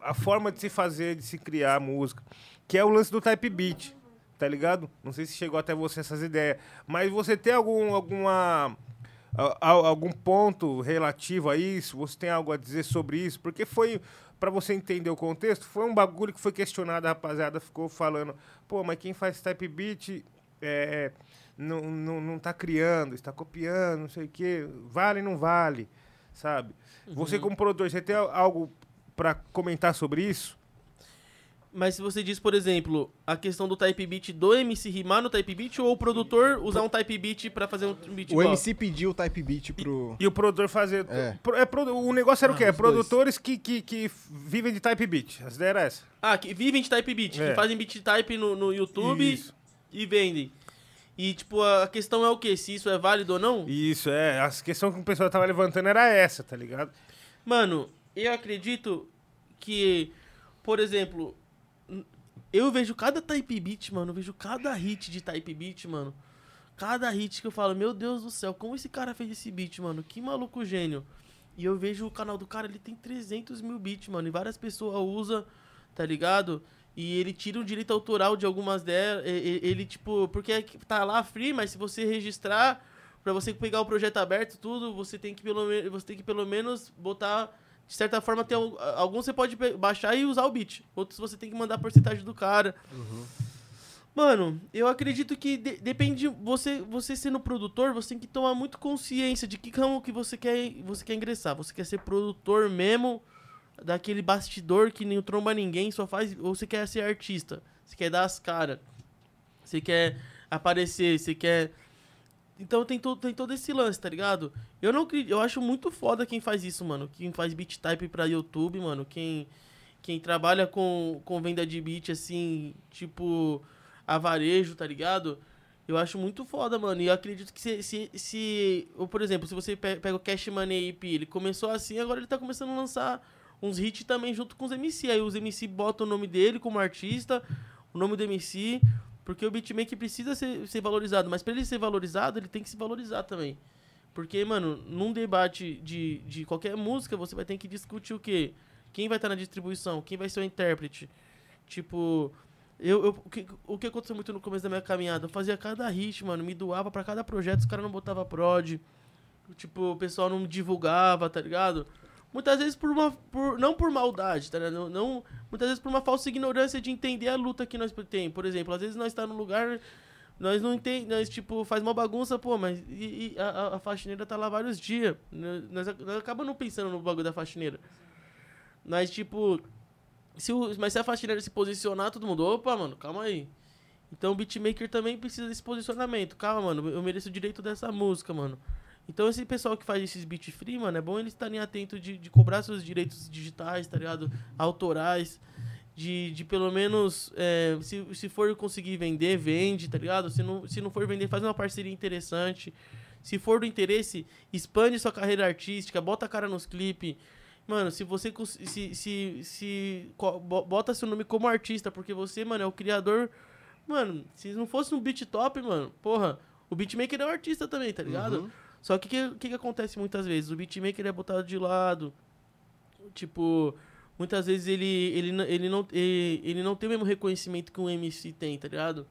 a forma de se fazer, de se criar música, que é o lance do type beat, tá ligado? Não sei se chegou até você essas ideias, mas você tem algum, alguma algum ponto relativo a isso? Você tem algo a dizer sobre isso? Porque foi, pra você entender o contexto, foi um bagulho que foi questionado, a rapaziada ficou falando, pô, mas quem faz type beat é, não, não, não tá criando, está copiando, não sei o quê, vale não vale, sabe? Você Uhum. como produtor, você tem algo pra comentar sobre isso? Mas se você diz, por exemplo, a questão do type beat do MC rimar no type beat ou o produtor usar um type beat pra fazer um beat O igual? MC pediu o type beat pro. E o produtor fazer. É. Pro- é o negócio era o quê? Ah, É os dois. produtores que, que, que vivem de type beat. As ideias era essa. Ah, que vivem de type beat, É. que fazem beat type no, no YouTube Isso. e vendem. E, tipo, a questão é o quê? Se isso é válido ou não? Isso, é. A questão que o pessoal tava levantando era essa, tá ligado? Mano, eu acredito que, por exemplo, eu vejo cada type beat, mano, eu vejo cada hit de type beat, mano. Cada hit que eu falo, meu Deus do céu, como esse cara fez esse beat, mano? Que maluco gênio. E eu vejo o canal do cara, ele tem 300 mil beats, mano, e várias pessoas usam, tá ligado? E ele tira o direito autoral de algumas delas, ele, tipo, porque é tá lá free, mas se você registrar, pra você pegar o projeto aberto, tudo, você tem que pelo, você tem que pelo menos botar, de certa forma, tem al- alguns você pode baixar e usar o beat, outros você tem que mandar a porcentagem do cara. Mano, eu acredito que de- depende você você sendo produtor, você tem que tomar muito consciência de que ramo que você quer você quer ingressar. Você quer ser produtor mesmo daquele bastidor que nem tromba ninguém, só faz ou você quer ser artista. Você quer dar as caras. Você quer aparecer, você quer então tem, to, tem todo esse lance, tá ligado? Eu não eu acho muito foda quem faz isso, mano. Quem faz beat type pra YouTube, mano. Quem, quem trabalha com, com venda de beat, assim, tipo, a varejo, tá ligado? Eu acho muito foda, mano. E eu acredito que se, se, se ou, por exemplo, se você pe- pega o Cash Money AP, ele começou assim, agora ele tá começando a lançar uns hits também junto com os MC. Aí os MC botam o nome dele como artista, o nome do MC, porque o beatmaker precisa ser, ser valorizado. Mas pra ele ser valorizado, ele tem que se valorizar também. Porque, mano, num debate de, de qualquer música, você vai ter que discutir o quê? Quem vai estar na distribuição? Quem vai ser o intérprete? Tipo, eu, eu- o, que, o que aconteceu muito no começo da minha caminhada? Eu fazia cada hit, mano, me doava pra cada projeto, os caras não botavam prod. Tipo, o pessoal não divulgava, tá ligado? Muitas vezes por uma. Por, não por maldade, tá? Não, não- muitas vezes por uma falsa ignorância de entender a luta que nós temos. Por exemplo, às vezes nós está num lugar. Nós não entendemos, nós, tipo, faz uma bagunça, pô, mas e, e a, a- faxineira tá lá vários dias. Nós, nós acabamos não pensando no bagulho da faxineira. Mas, tipo, se o, mas se a faxineira se posicionar, todo mundo, opa, mano, calma aí. Então o beatmaker também precisa desse posicionamento. Calma, mano, eu mereço o direito dessa música, mano. Então esse pessoal que faz esses beat free, mano, é bom eles estarem atentos de, de cobrar seus direitos digitais, tá ligado? Autorais. De, de pelo menos, é, se, se for conseguir vender, vende, tá ligado? Se não, se não for vender, faz uma parceria interessante. Se for do interesse, expande sua carreira artística, bota a cara nos clipes. Mano, se você se, se, se bota seu nome como artista, porque você, mano, é o criador. Mano, se não fosse um beat top, mano, porra, o beatmaker é um artista também, tá ligado? Uhum. Só que o que, que que acontece muitas vezes? O beatmaker é botado de lado. Tipo, muitas vezes ele, ele, ele, não, ele, ele não tem o mesmo reconhecimento que um MC tem, tá ligado?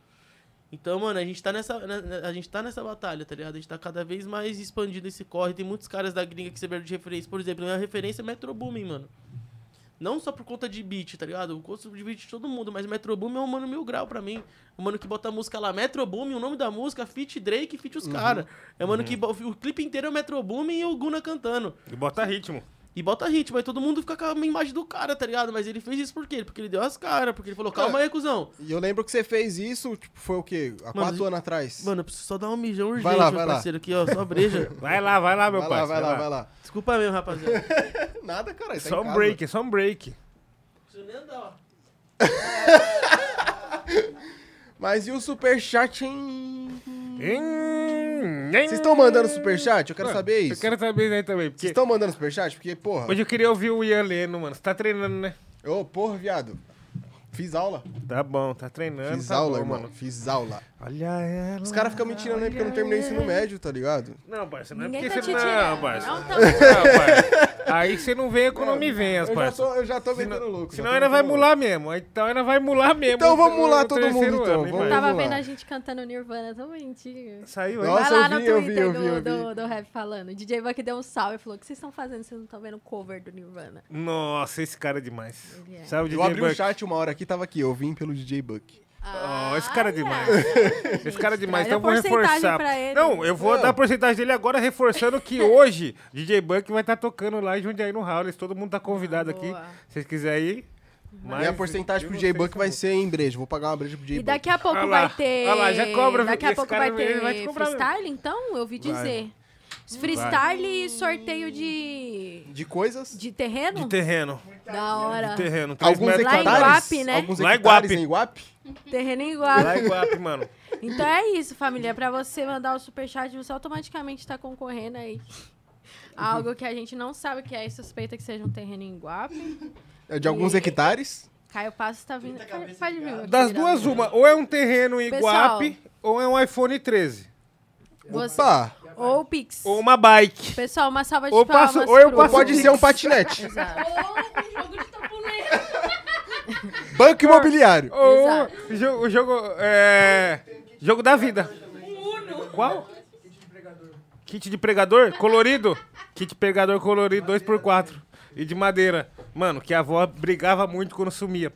Então, mano, a gente tá nessa, a gente tá nessa batalha, tá ligado? A gente tá cada vez mais expandindo esse corre. Tem muitos caras da gringa que servem de referência. Por exemplo, minha referência é Metro Boomin, mano. Não só por conta de beat, tá ligado? Eu gosto de beat de todo mundo, mas Metro Boomin é um mano mil grau pra mim. Um mano que bota a música lá, Metro Boomin, o nome da música, feat Drake, feat os Uhum. caras. É um mano Uhum. que o clipe inteiro é o Metro Boomin e o Guna cantando. E bota ritmo. E bota ritmo, aí todo mundo fica com a imagem do cara, tá ligado? Mas ele fez isso por quê? Porque ele deu as caras, porque ele falou, calma aí, cuzão. E eu lembro que você fez isso, tipo, foi o quê? Há Mano, quatro anos atrás. Mano, eu preciso só dar um mijão urgente, Vai lá, meu vai lá. parceiro, aqui, ó, só breja. [LAUGHS] Vai lá, vai lá, meu vai lá, parceiro. vai lá, vai lá. Desculpa mesmo, rapaziada. [LAUGHS] Nada, cara. Só um break, é só um break. Preciso nem andar, ó. [LAUGHS] Mas e o superchat, hein? Hum, Vocês estão mandando superchat? Eu quero Mano, saber isso. Eu quero saber isso aí também. Vocês Porque estão mandando superchat? Porque, porra. hoje eu queria ouvir o Ian lendo, mano. Você tá treinando, né? Ô, porra, viado. Fiz aula. Tá bom, tá treinando. Fiz tá aula, bom, irmão. mano. Fiz aula. Olha ela. Os caras ficam me tirando aí porque eu não terminei o ensino médio, tá ligado? Não, parça, não é Ninguém porque tá você te não. tirando. parça. Não tá- Não, parça. Aí você não venha quando me venhas, Eu já parça. tô, eu já tô Senão- metendo louco. já Senão tô ainda vai metendo mular mesmo. Então ainda vai mular mesmo. Então vamos no- mular no todo mundo, então. Vamos parça? Tava vendo a gente cantando Nirvana tão bonitinho. Saiu aí. Nossa, Vai lá eu no vi, eu vi, Twitter eu vi, do, eu vi. do, do rap falando. O DJ Buck deu um salve e falou: O que vocês estão fazendo? Vocês não estão vendo o cover do Nirvana. Nossa, esse cara é demais. Ele é. Sabe o Eu DJ abri o Buck? chat uma hora aqui, tava aqui. Eu vim pelo DJ Buck. Oh, esse cara é demais. Gente, Esse cara é demais. Então vou reforçar. pra ele. Não, eu vou Não. dar a porcentagem dele agora, reforçando que [LAUGHS] hoje DJ Buck vai estar tocando lá em Jundiaí no Howlers. Todo mundo tá convidado aqui. Boa. Se vocês quiserem ir. Minha porcentagem pro DJ Buck vai ser em breja. Vou pagar uma breja pro DJ E daqui a pouco Olha lá, vai ter. olha lá, já cobra, Daqui a pouco cara vai ter vai te freestyle, então? Eu ouvi Vai. dizer. Freestyle e sorteio de. De coisas? De terreno? De terreno. Da hora. De terreno. Alguns metros Lá em hectares? Guape, né? Alguns Lá em hectares Guape. em Guape? Terreno em Lá Guape. em Guape, mano. Então é isso, família. Pra você mandar o superchat, você automaticamente tá concorrendo aí. Algo que a gente não sabe que é e suspeita que seja um terreno em Guape. É de alguns E- hectares? Caio Passo tá vindo. Pode, vir. Das duas, uma. Ou é um terreno em Pessoal. Guape, ou é um iPhone 13. Você- Opa! Ou o Pix. Ou uma bike. Pessoal, uma salva de Ou palmas. passo- ou eu pro- passo- Pode ser um patinete. [LAUGHS] Exato. Ou um jogo de. Banco imobiliário. Exato. o jogo, o jogo. É. Jogo da vida. Qual? Kit de pregador colorido? Kit pregador colorido 2x4. E de madeira. Mano, que a avó brigava muito quando sumia.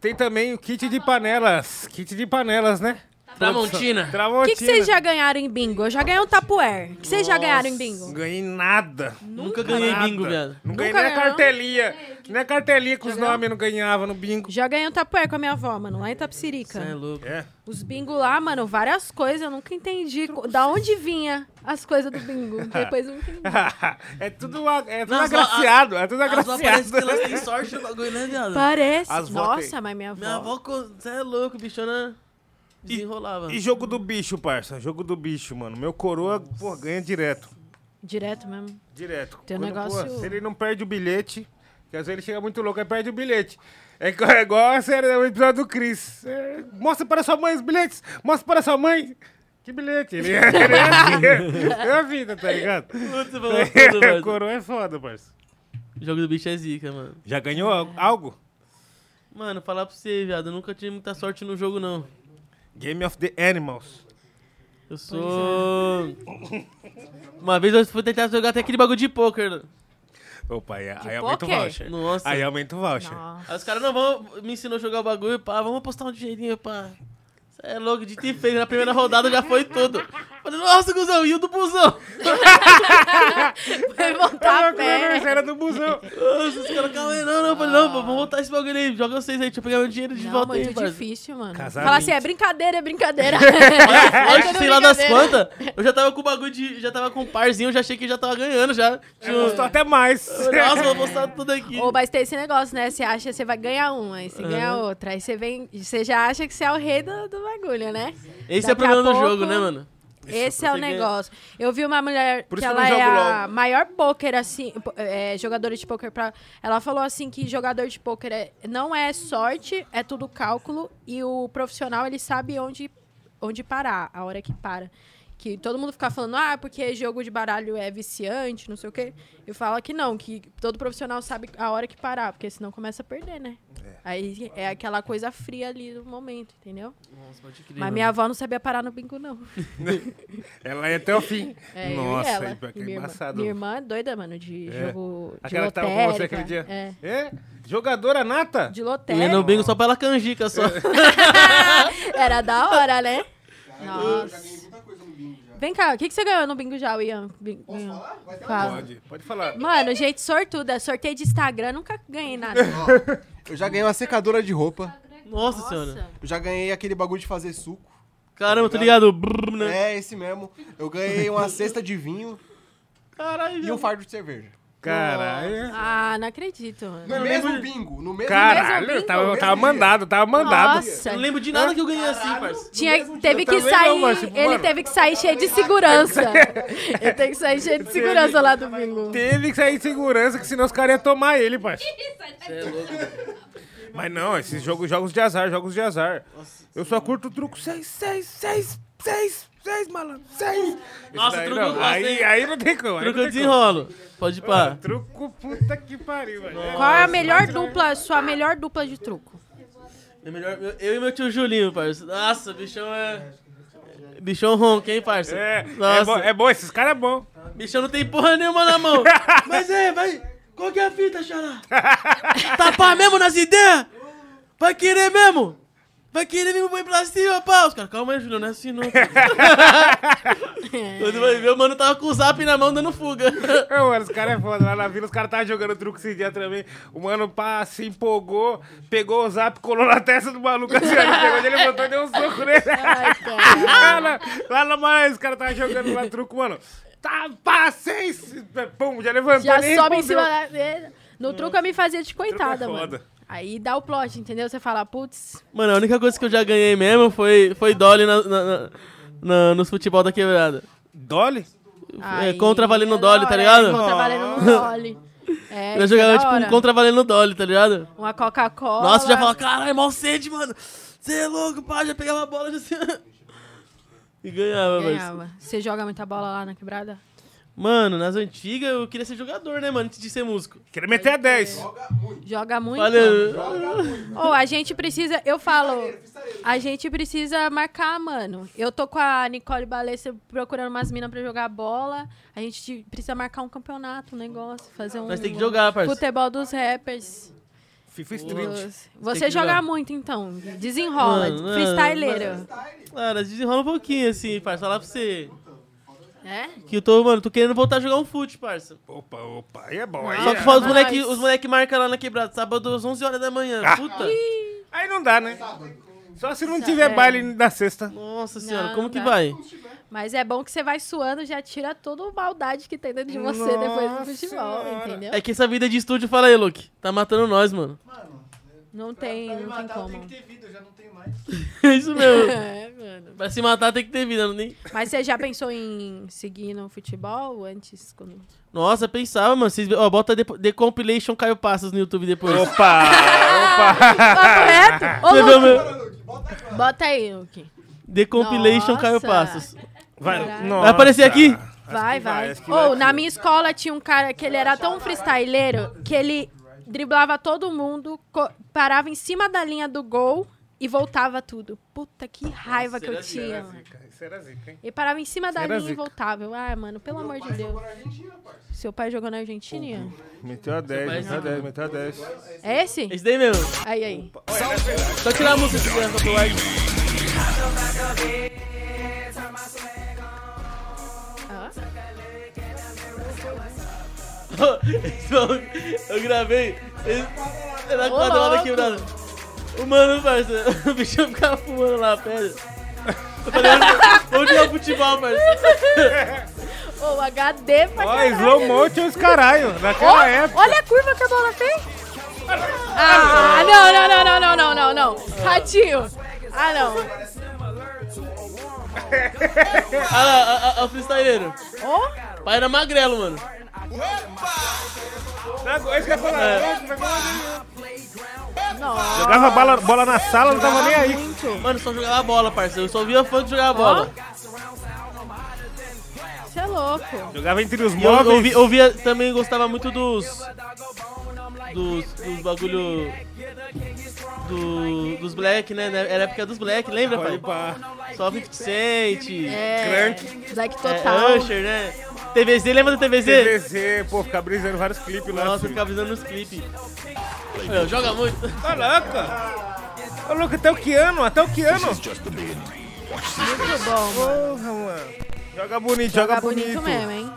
Tem também o kit de panelas. Kit de panelas, né? Tramontina. O que, que vocês já ganharam em bingo? Eu já ganhei um tapuer. O que vocês já ganharam em bingo? Ganhei nada. Nunca ganhei Nada. bingo, viado. Não ganhei Nunca nem a ganhou? cartelinha. Nem a cartelinha com os ganhou? nomes eu não ganhava no bingo. Já ganhei um tapuer com a minha avó, mano, lá em Tapsirica. Cê é louco. É. Os bingo lá, mano, várias coisas, eu nunca entendi co- da onde vinha as coisas do bingo. [LAUGHS] Depois eu entendi. [LAUGHS] é tudo, a- é tudo Não, agraciado. É tudo As parece agraciado. que elas têm sorte no [LAUGHS] bagulho, né, viado? Parece. As vó Nossa, tem. mas minha avó. Minha avó, você é louco, bichona desenrolava. E jogo do bicho, parça? Jogo do bicho, mano. Meu coroa, pô, ganha direto. Direto mesmo. Direto. Tem um Quando, negócio- pô, se ele não perde o bilhete, que às vezes ele chega muito louco, aí perde o bilhete. É igual- é a série, o episódio do Chris. É, mostra para sua mãe os bilhetes! Mostra para sua mãe! Que bilhete? Ele é, ele é. É a vida, tá ligado? Falou tudo, mano. coroa é foda, parça. O jogo do bicho é zica, mano. Já ganhou al- algo? Mano, falar pra você, viado, eu nunca tive muita sorte no jogo, não. Game of the Animals. Eu sou. Uma vez eu fui tentar jogar até aquele bagulho de poker. Opa, aí, aí aumenta o poker? voucher. Nossa. Aí aumenta o voucher. Nossa. Aí os caras não vão me ensinou a jogar o bagulho, pá, vamos apostar um dinheirinho, pá. É louco, de ter feito. Na primeira rodada já foi tudo. Falei, nossa, cuzão, e o do busão? Vai voltar a pé. era do busão. Nossa, os caras, calma aí, não, não. Eu falei, não, vamos voltar esse bagulho aí. Joga vocês aí, deixa eu pegar meu dinheiro de Não, volta aí, muito parça. difícil, mano. Casar Fala assim, é brincadeira, é brincadeira. [LAUGHS] Acho É sei lá das quantas, eu já tava com o bagulho de. Já tava com um parzinho, eu já achei que já tava ganhando já. Tinha um- Custou até mais. Nossa, vou postar tudo aqui. Ou mas tem esse negócio, né? Você acha que você vai ganhar uma, aí você ganha outra. Aí você vem. Você já acha que você é o rei do, do bagulho, né? Esse é o Daqui problema do pouco- jogo, né, mano? Esse é o negócio. Eu vi uma mulher Por que ela é a LOL. maior poker, assim, é, jogadora de poker pra. Ela falou assim que jogador de poker é, não é sorte, é tudo cálculo. E o profissional, ele sabe onde, onde parar, a hora que para. Que todo mundo fica falando, ah, porque jogo de baralho é viciante, não sei o quê. Eu falo que não, que todo profissional sabe a hora que parar, porque senão começa a perder, né? Aí é aquela coisa fria ali do momento, entendeu? Nossa, pode crer, Mas minha avó não sabia parar no bingo, não. [LAUGHS] Ela ia até o fim. É, Nossa, e ela. aí pior que E é minha, irmã, minha irmã é doida, mano, de É. jogo de Aquela que tava lotérica. com você aquele dia. É, É? Jogadora nata? de Eu ia lotérica. no bingo só pela canjica, só. [LAUGHS] Era da hora, né? [LAUGHS] Nossa. Vem cá, o que, que você ganhou no bingo já, Ian? Bin- Ian? Fala. Pode, pode falar. Mano, gente sortuda. Sorteio de Instagram, nunca ganhei nada. [LAUGHS] Eu já ganhei uma secadora de roupa. Nossa, senhora. Eu já ganhei aquele bagulho de fazer suco. Caramba, tô ligado. Brrr, né? É, esse mesmo. Eu ganhei uma cesta de vinho Caralho. e um fardo de cerveja. Caralho. Ah, não acredito. No mesmo bingo, no mesmo Caralho, bingo? tava, Mesmo tava mandado, tava mandado. Nossa. Não lembro de nada que eu ganhei assim, parça. Tinha, teve que sair. não, mas, tipo, ele mano- teve que sair cheio de segurança. ele teve que sair cheio de segurança lá do bingo. Teve que sair de segurança, que senão os caras iam tomar ele, parça. Você é louco. Mas não, esses jogos, jogos de azar, jogos de azar. Eu só curto o truco 6, 6, 6, 6, 6, malandro, 6. Nossa, truco eu não. gosto, Aí, aí não tem como. Truco desenrolo. Pode ir pá. Truco, puta que pariu, velho. Qual é a melhor dupla, sua melhor dupla de truco? É melhor, eu e meu tio Julinho, parça. Nossa, bichão é. Bichão ronca, hein, parça? É, Nossa. é, bom, é bom, esses caras é bom. Bichão não tem porra nenhuma na mão. [LAUGHS] Mas é, vai. Qual que é a fita, xará? Tapar mesmo nas ideias? Vai querer mesmo? Vai querer mesmo, põe pra cima, pá. Os caras, calma aí, Julião, não é assim não. Quando [LAUGHS] vai ver, o mano tava com o zap na mão dando fuga. Ô, mano, os caras é foda. Lá na vila, os caras estavam jogando truco esse dia também. O mano, pá, se empolgou, pegou o zap, colou na testa do maluco assim, ó, ele pegou, ele levantou e deu um soco nele. lá, na, lá na manhã, os caras estavam jogando lá truco, mano. Tá, pá, seis. Pum, já levantou Já sobe em cima da. No truco eu me fazia de coitada, Truco é mano. Aí dá o plot, entendeu? Você fala, putz, Mano, a única coisa que eu já ganhei mesmo foi, foi Dolly na, na- na- na- nos futebol da quebrada. Dolly? É, Aí, contra valendo é Dolly, tá ligado? é, Contra valendo Dolly. É, eu jogava tipo um contra valendo Dolly, tá ligado? Uma Coca-Cola. Nossa, já falava, caralho, mal sede, mano. Você é louco, pá, já pegava a bola já assim. [LAUGHS] E ganhava, mas. Ganhava. Você joga muita bola lá na quebrada? Mano, nas antigas eu queria ser jogador, né, mano? Antes de ser músico. Queria meter a 10. Joga muito. Valeu. Ou a gente precisa, eu falo, a gente precisa marcar, mano. Eu tô com a Nicole Balessa procurando umas minas pra jogar bola. A gente precisa marcar um campeonato, um negócio, fazer um Nós tem que jogar, parça. futebol dos rappers. FIFA Street. Você joga muito, então. Desenrola, Mano, mano, freestyleiro. Cara, desenrola um pouquinho assim, parça. Falar pra você. É? Que eu tô, mano, tô querendo voltar a jogar um fute, parça. Opa, opa, aí é bom. Aí, Só que é- fala os moleque, os moleque marcam lá na quebrada, sábado às 11 horas da manhã. Ah. Puta. aí não dá, né? Só se não tiver É. baile da sexta. Nossa senhora, Não, como não que dá. vai? Mas é bom que você vai suando, já tira toda a maldade que tem dentro de você depois do futebol, entendeu? É que essa vida de estúdio, fala aí, Luke. Tá matando nós, mano. Não tem, não tem matar, como. tem que ter vida, eu já não tenho mais. É [LAUGHS] isso [LAUGHS] mesmo. É, mano. Pra se matar tem que ter vida, não tem? Mas você já pensou em seguir no futebol antes? Quando... Nossa, pensava, mano. Vocês, ó, bota The, The Compilation Caio Passos no YouTube depois. Opa, opa. [LAUGHS] Ô, Luke, meu... bota aí, Luke. The Compilation Caio Nossa. Passos. Vai, Vai aparecer aqui? Vai, vai. que Ou, vai na minha escola tinha um cara que ele era tão freestyleiro que ele driblava todo mundo, parava em cima da linha do gol e voltava tudo. Puta, que raiva que eu tinha. mano. Isso era zica, hein? Ele parava em cima da Era linha e zica. voltava. Eu, ah, mano, pelo amor de Deus. Seu pai jogou na Argentina? Meteu a 10, meteu a 10, meteu a 10. É esse? Esse daí mesmo. Aí, aí. Só tirar a música se quiser, copyright. Eu gravei. Ele, na Ô, quadra lá da louco. quebrada. O mano, parça, [LAUGHS] o bichão ficava fumando lá, pedra. Eu falei, vamos jogar futebol, parça. Ô, HD pra Ó, caralho. slow motion os caralho. Naquela época. olha a curva que a bola fez. Ah, não, não, não, não, não, não, não, não. Ratinho. Ah, não. Olha lá, a- a- a- o freestyleiro. Ó. Pai era magrelo, mano. Agora isso que eu ia falar. É. Nossa. Jogava bola, bola na sala, não tava nem aí. Muito. Mano, só jogava bola, parceiro. Eu só via funk jogar bola. Você é louco. Jogava entre os E eu, móveis. eu, vi- eu via, também gostava muito dos. Dos, dos bagulho. Do, dos black, né? Era a época dos black, lembra, pai? Pá. Só 50 Cent. É. Crank. Black é, total. Usher, né? TVZ, lembra do TVZ? TVZ, pô, ficar brisando vários clipes lá. Nossa, ficava visando nos clipes. Meu, joga muito. Tá louco? Ô, louco, até o Keanu, até o Keanu. Muito bom, mano. Porra, mano. Joga bonito, Joga joga, bonito bonito. mesmo, hein?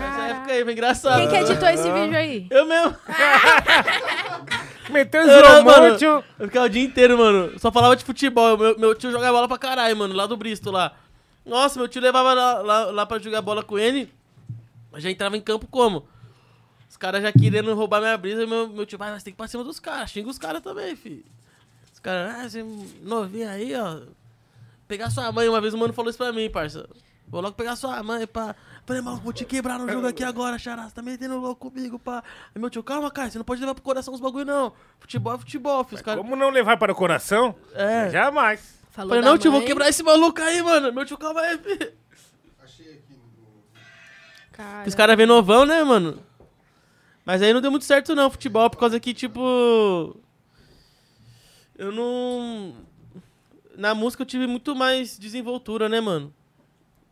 Essa época aí, foi engraçado. Quem que editou esse vídeo aí? Eu mesmo. [LAUGHS] Meteu motion. eu ficava o dia inteiro, mano. Só falava de futebol. Meu, meu tio jogava bola pra caralho, mano, lá do Bristol lá. Nossa, meu tio levava lá, lá, lá pra jogar bola com ele. Eu já entrava em campo como? Os caras já querendo roubar minha brisa. Meu, meu tio, vai, mas tem que ir pra cima dos caras. Xinga os caras também, filho. Os caras, ah, você novinho aí, ó. Pegar sua mãe. Uma vez o mano falou isso pra mim, parça. Vou logo pegar sua mãe, pá. Falei, mano, vou te quebrar no jogo aqui agora, xará. Você tá metendo louco comigo, pá. Aí meu tio, calma, cara, você não pode levar pro coração os bagulho, não. Futebol é futebol, filho. Os caras... Como não levar para o coração? É. Jamais. Falou Falei, não, tio, vou quebrar esse maluco aí, mano. Meu tio, calma aí, filho. Cara. Os caras vêm novão, né, mano? Mas aí não deu muito certo, não, futebol, por causa que, tipo. Eu não. Na música eu tive muito mais desenvoltura, né, mano?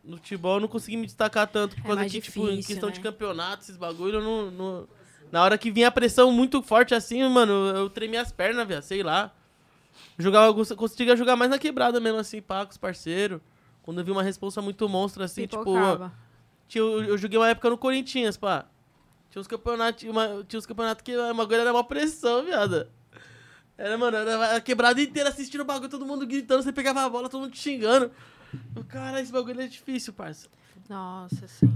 No futebol eu não consegui me destacar tanto, por É causa que, tipo, em difícil, questão né? de campeonato, esses bagulho, eu não, não- Na hora que vinha a pressão muito forte assim, mano, eu tremia as pernas, velho, sei lá. Jogava, conseguia jogar mais na quebrada mesmo, assim, pá, com os parceiros. Quando eu vi uma responsa muito monstra, assim, tipo. Pipocava. Tinha, eu, eu joguei uma época no Corinthians, pá. Tinha uns campeonatos, tinha, uma- tinha uns campeonatos que uma coisa era uma pressão, viada. Era, mano, era a quebrada inteira assistindo o bagulho, todo mundo gritando, você pegava a bola, todo mundo te xingando. Eu, Cara, esse bagulho é difícil, parça. Nossa, sim.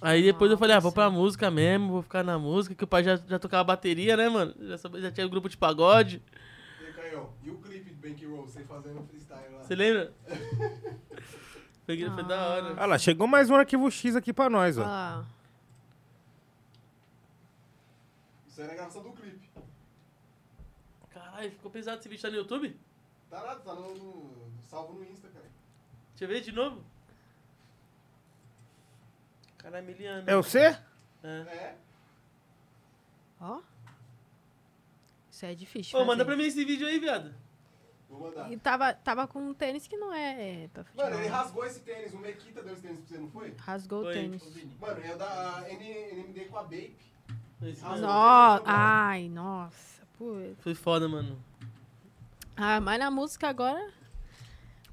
Aí depois eu falei, ah, vou pra música mesmo, vou ficar na música, que o pai já, já tocava bateria, né, mano? Já, sabia- já tinha um grupo de pagode. E aí, Caio, e o clipe do Bankroll, você fazendo freestyle lá? Você lembra? [LAUGHS] Foi, foi da hora. Olha lá, chegou mais um arquivo X aqui pra nós, ó. Ah, Isso aí é a gravação do clipe. Caralho, ficou pesado esse vídeo, tá no YouTube? Tá nada, tá no, no- salvo no Insta. Deixa eu ver de novo. Caralho, Emiliano. É você? É. É? ó. Isso é difícil. Ô, manda fazer. pra mim esse vídeo aí, viado. Vou mandar. E tava, tava com um tênis que não é, é pra futebol. Mano, ele rasgou esse tênis, o Mequita deu esse tênis pra você, não foi? Rasgou o Foi. tênis. Mano, é da N- NMD com a Bape. Nossa, ai, nossa. Putz. Foi foda, mano. Ah, mas na música agora.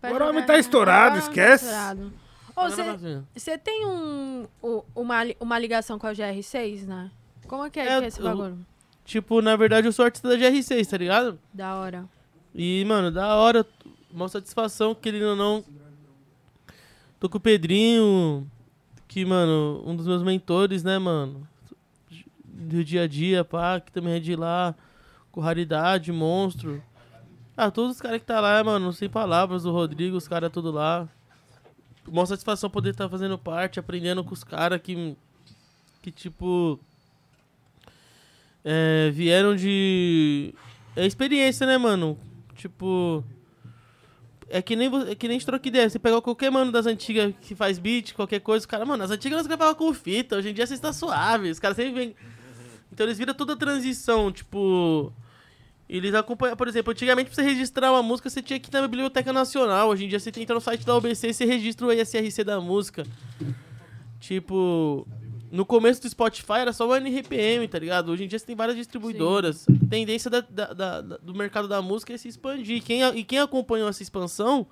Agora o homem jogar- tá estourado, esquece. você- tem um, uma, uma ligação com a GR6, né? Como é que é, É, que é esse eu- bagulho? Tipo, na verdade, eu sou artista da GR6, tá ligado? Da hora. E, mano, da hora. Uma satisfação, querendo ou não. Tô com o Pedrinho, que, mano, um dos meus mentores, né, mano? Do dia a dia, pá, que também é de lá. Com raridade, monstro. Ah, todos os caras que tá lá, mano, sem palavras. O Rodrigo, os caras tudo lá. Uma satisfação poder estar fazendo parte, aprendendo com os caras que. Que, tipo. é, vieram de. É experiência, né, mano? Tipo. É que nem, é que nem troca ideia. Você pegar qualquer mano das antigas que faz beat, qualquer coisa, os caras, mano, as antigas nós gravavam com fita, hoje em dia você está suave. Os caras sempre vêm. Então eles viram toda a transição, tipo. Eles acompanham, por exemplo, antigamente pra você registrar uma música, você tinha que ir na Biblioteca Nacional. Hoje em dia você entra no site da OBC e você registra o ISRC da música. Tipo. No começo do Spotify era só o NRPM, tá ligado? Hoje em dia você tem várias distribuidoras. A tendência da- da- da- do mercado da música é se expandir. Quem, e quem acompanhou essa expansão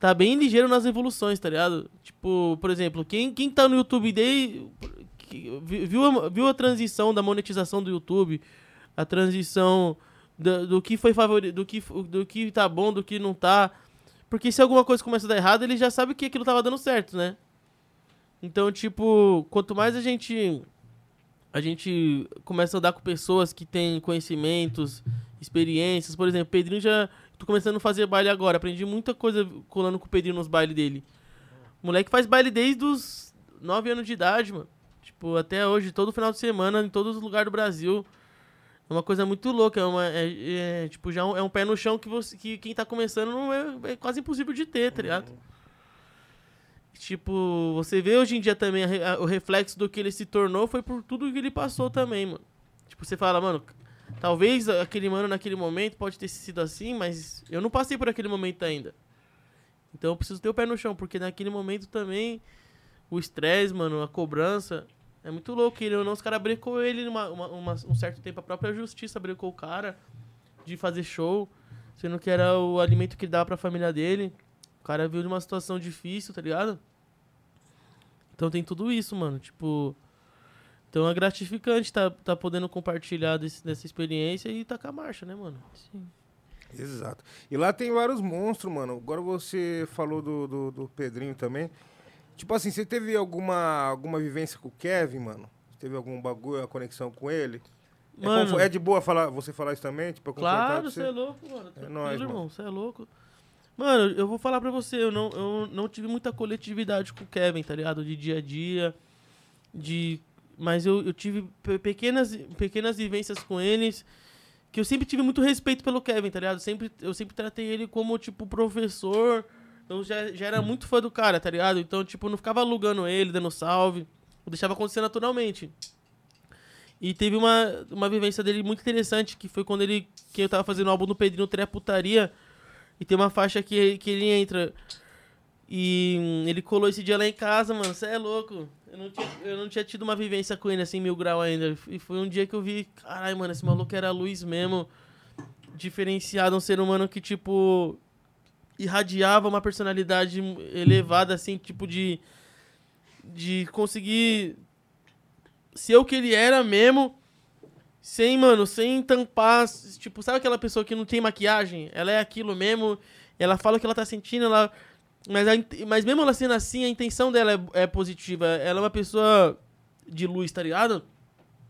tá bem ligeiro nas evoluções, tá ligado? Tipo, por exemplo, quem, quem tá no YouTube que- vi- Viu a, viu a transição da monetização do YouTube, a transição do, do que foi favorito, do que, do que tá bom, do que não tá. Porque se alguma coisa começa a dar errado, ele já sabe que aquilo tava dando certo, né? Então, tipo, quanto mais a gente a gente começa a andar com pessoas que têm conhecimentos, experiências, por exemplo, Pedrinho já tô começando a fazer baile agora, aprendi muita coisa colando com o Pedrinho nos bailes dele. O moleque faz baile desde os 9 anos de idade, mano. Tipo, até hoje, todo final de semana, em todos os lugares do Brasil. É uma coisa muito louca, é, uma, é, é, tipo, já um- é um pé no chão que, você, que quem tá começando não é, é quase impossível de ter, tá ligado? Tipo, você vê hoje em dia também a a- o reflexo do que ele se tornou foi por tudo que ele passou também, mano. Tipo, você fala, mano, talvez aquele mano naquele momento pode ter sido assim, mas eu não passei por aquele momento ainda. Então eu preciso ter o pé no chão, porque naquele momento também o estresse, mano, a cobrança é muito louco. Ele ou não, os caras brecou ele uma, uma- uma- um certo tempo. A própria justiça brecou o cara de fazer show, sendo que era o alimento que ele dava pra família dele. O cara veio de uma situação difícil, tá ligado? Então tem tudo isso, mano. Tipo. Então é gratificante tá, tá podendo compartilhar desse, dessa experiência e tacar a marcha, né, mano? Sim. Exato. E lá tem vários monstros, mano. Agora você falou do, do, do Pedrinho também. Tipo assim, você teve alguma, alguma vivência com o Kevin, mano? Teve algum bagulho, a conexão com ele? É Mano. confo- É, de boa falar, você falar isso também? Tipo, é Claro, você é louco, mano. Tranquilo, nóis, irmão. Você é louco. Mano, eu vou falar pra você, eu não, eu não tive muita coletividade com o Kevin, tá ligado? De dia a dia. De. Mas eu, eu tive pe- pequenas, pequenas vivências com eles. Que eu sempre tive muito respeito pelo Kevin, tá ligado? Sempre, eu sempre tratei ele como, tipo, professor. Eu já, já era muito fã do cara, tá ligado? Então, tipo, não ficava alugando ele, dando salve. Eu deixava acontecer naturalmente. E teve uma, uma vivência dele muito interessante, que foi quando ele. Que eu tava fazendo o álbum do Pedrinho Tré Putaria. E tem uma faixa que, que ele entra. E hum, ele colou esse dia lá em casa, mano. Você é louco. Eu não, tinha, eu não tinha tido uma vivência com ele assim, mil grau ainda. E foi um dia que eu vi, caralho, mano, esse maluco era luz mesmo. Diferenciado, um ser humano que, tipo. Irradiava uma personalidade elevada, assim, tipo de. De conseguir ser o que ele era mesmo, sem, mano, sem tampar. Tipo, sabe aquela pessoa que não tem maquiagem? Ela é aquilo mesmo, ela fala o que ela tá sentindo, ela. Mas, a mas mesmo ela sendo assim, a intenção dela é, é positiva. Ela é uma pessoa de luz, tá ligado?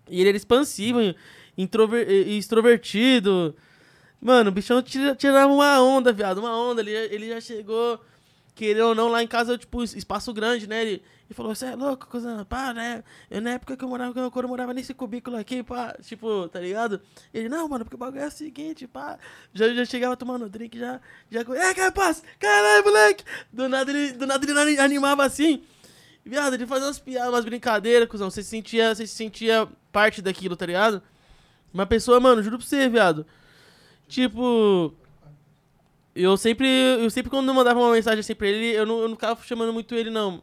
E ele era expansivo, introver, extrovertido. Mano, o bichão tira, tirava uma onda, viado, uma onda. Ele, ele já chegou, querendo ou não, lá em casa, tipo, espaço grande, né? Ele, ele falou, você é louco, coisa, pá, né? Eu, na época que eu morava, quando eu morava nesse cubículo aqui, pá, tipo, tá ligado? Ele, não, mano, porque o bagulho é o seguinte, pá. Já, já chegava tomando drink, já, já, é, capaz, caralho, moleque. Do nada ele, do nada ele animava assim. Viado, ele fazia umas piadas, umas brincadeiras, cuzão. Você se sentia, você se sentia parte daquilo, tá ligado? Uma pessoa, mano, juro pra você, viado. Tipo. Eu sempre. Eu sempre quando mandava uma mensagem assim pra ele, eu não, eu não ficava chamando muito ele, não.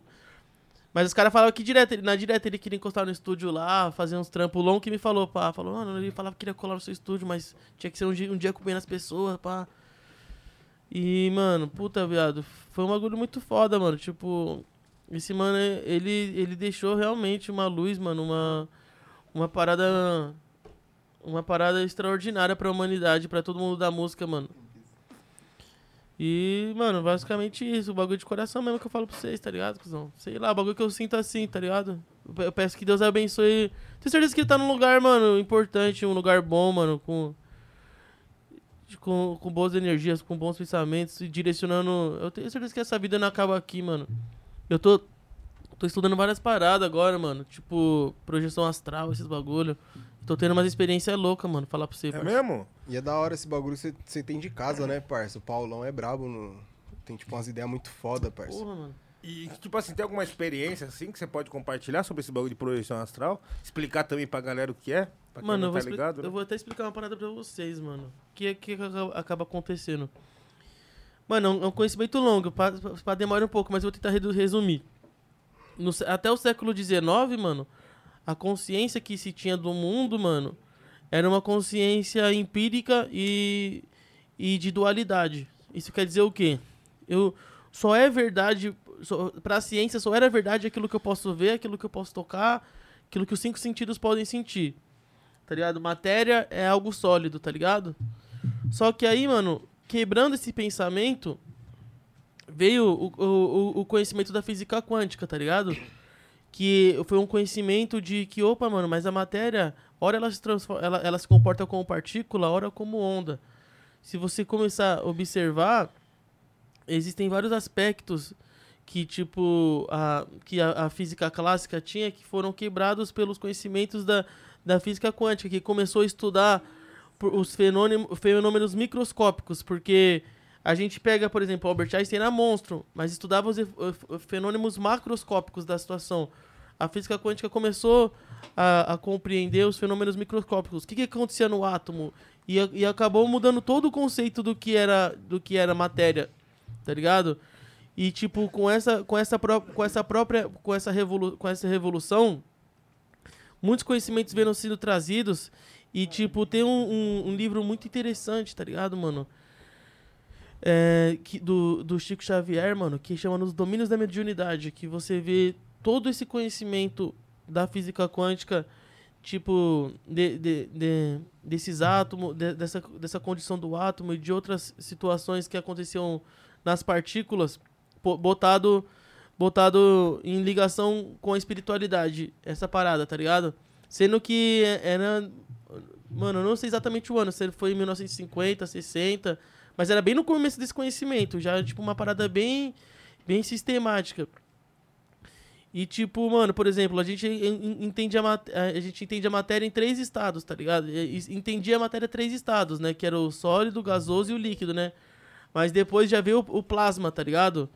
Mas os caras falavam que direto, na direta ele queria encostar no estúdio lá, fazer uns trampos longos que me falou, pá. Falou, mano, ele falava que queria colar no seu estúdio, mas tinha que ser um dia, um dia comendo as pessoas, pá. E, mano, puta, viado, foi um bagulho muito foda, mano. Tipo, esse mano, ele, ele deixou realmente uma luz, mano, uma, uma parada. Uma parada extraordinária pra humanidade, pra todo mundo da música, mano. E, mano, basicamente isso. O bagulho de coração mesmo que eu falo pra vocês, tá ligado, cuzão? Sei lá, o bagulho que eu sinto assim, tá ligado? Eu pe- Eu peço que Deus abençoe. Tenho certeza que ele tá num lugar, mano, importante, um lugar bom, mano, com. Com, com boas energias, com bons pensamentos e direcionando. Eu tenho certeza que essa vida não acaba aqui, mano. Eu tô. Tô estudando várias paradas agora, mano. Tipo, projeção astral, esses bagulho. Tô tendo umas experiências loucas, mano. Falar pra você. É mesmo? E é da hora esse bagulho que você- você tem de casa, né, parça? O Paulão é brabo, no... tem tipo umas ideias muito foda, parça. Porra, mano. E, tipo assim, tem alguma experiência assim que você pode compartilhar sobre esse bagulho de projeção astral? Explicar também pra galera o que é? Pra quem Mano, não eu vou, tá expli- ligado, né? eu vou até explicar uma parada pra vocês, mano. O que, que acaba- acaba acontecendo? Mano, é um- é um conhecimento longo, pra, pra demorar um pouco, mas eu vou tentar resumir. No até o século XIX, mano, a consciência que se tinha do mundo, mano, era uma consciência empírica e, e de dualidade. Isso quer dizer o quê? Eu, só é verdade, só, pra ciência, só era verdade aquilo que eu posso ver, aquilo que eu posso tocar, aquilo que os cinco sentidos podem sentir. Tá ligado? Matéria é algo sólido, tá ligado? Só que aí, mano, quebrando esse pensamento, veio o, o, o conhecimento da física quântica, tá ligado? Que foi um conhecimento de que, opa, mano, mas a matéria, ora ela se, transforma, ela, ela se comporta como partícula, ora como onda. Se você começar a observar, existem vários aspectos que, tipo, a, que a, a física clássica tinha que foram quebrados pelos conhecimentos da, da física quântica, que começou a estudar os fenômenos, fenômenos microscópicos, porque a gente pega, por exemplo, Albert Einstein era monstro, mas estudava os fenômenos macroscópicos da situação. A física quântica começou a, a compreender os fenômenos microscópicos. O que, que acontecia no átomo? E, e acabou mudando todo o conceito do que era, do que era matéria, tá ligado? E tipo, com essa, com essa, com essa própria, com essa, revolu com essa revolução, muitos conhecimentos vieram sendo trazidos e tipo, tem um, um, um livro muito interessante, tá ligado, mano? é, que, do, do Chico Xavier, mano, que chama Nos Domínios da Mediunidade, que você vê todo esse conhecimento da física quântica, tipo, de, de, de desses átomos, de, dessa, dessa condição do átomo e de outras situações que aconteciam nas partículas, botado, botado em ligação com a espiritualidade, essa parada, tá ligado? Sendo que era. Mano, eu não sei exatamente o ano, se foi em 1950, 60, mas era bem no começo desse conhecimento, já, tipo, uma parada bem, bem sistemática. E, tipo, mano, por exemplo, a gente en- en- entende a, mat- a gente entende a matéria em três estados, tá ligado? Entendia a matéria em três estados, né? Que era o sólido, o gasoso e o líquido, né? Mas depois já veio o, plasma, tá ligado?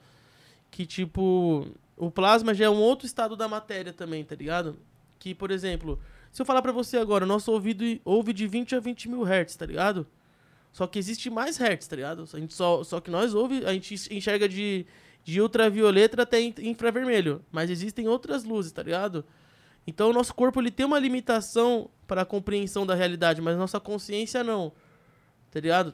Que, tipo, o plasma já é um outro estado da matéria também, tá ligado? Que, por exemplo, se eu falar pra você agora, nosso ouvido ouve de 20 a 20 mil hertz, tá ligado? Só que existe mais hertz, tá ligado? A gente só, só que nós ouve, a gente enxerga de, de ultravioleta até in- infravermelho. Mas existem outras luzes, tá ligado? Então o nosso corpo ele tem uma limitação para a compreensão da realidade, mas nossa consciência não. Tá ligado?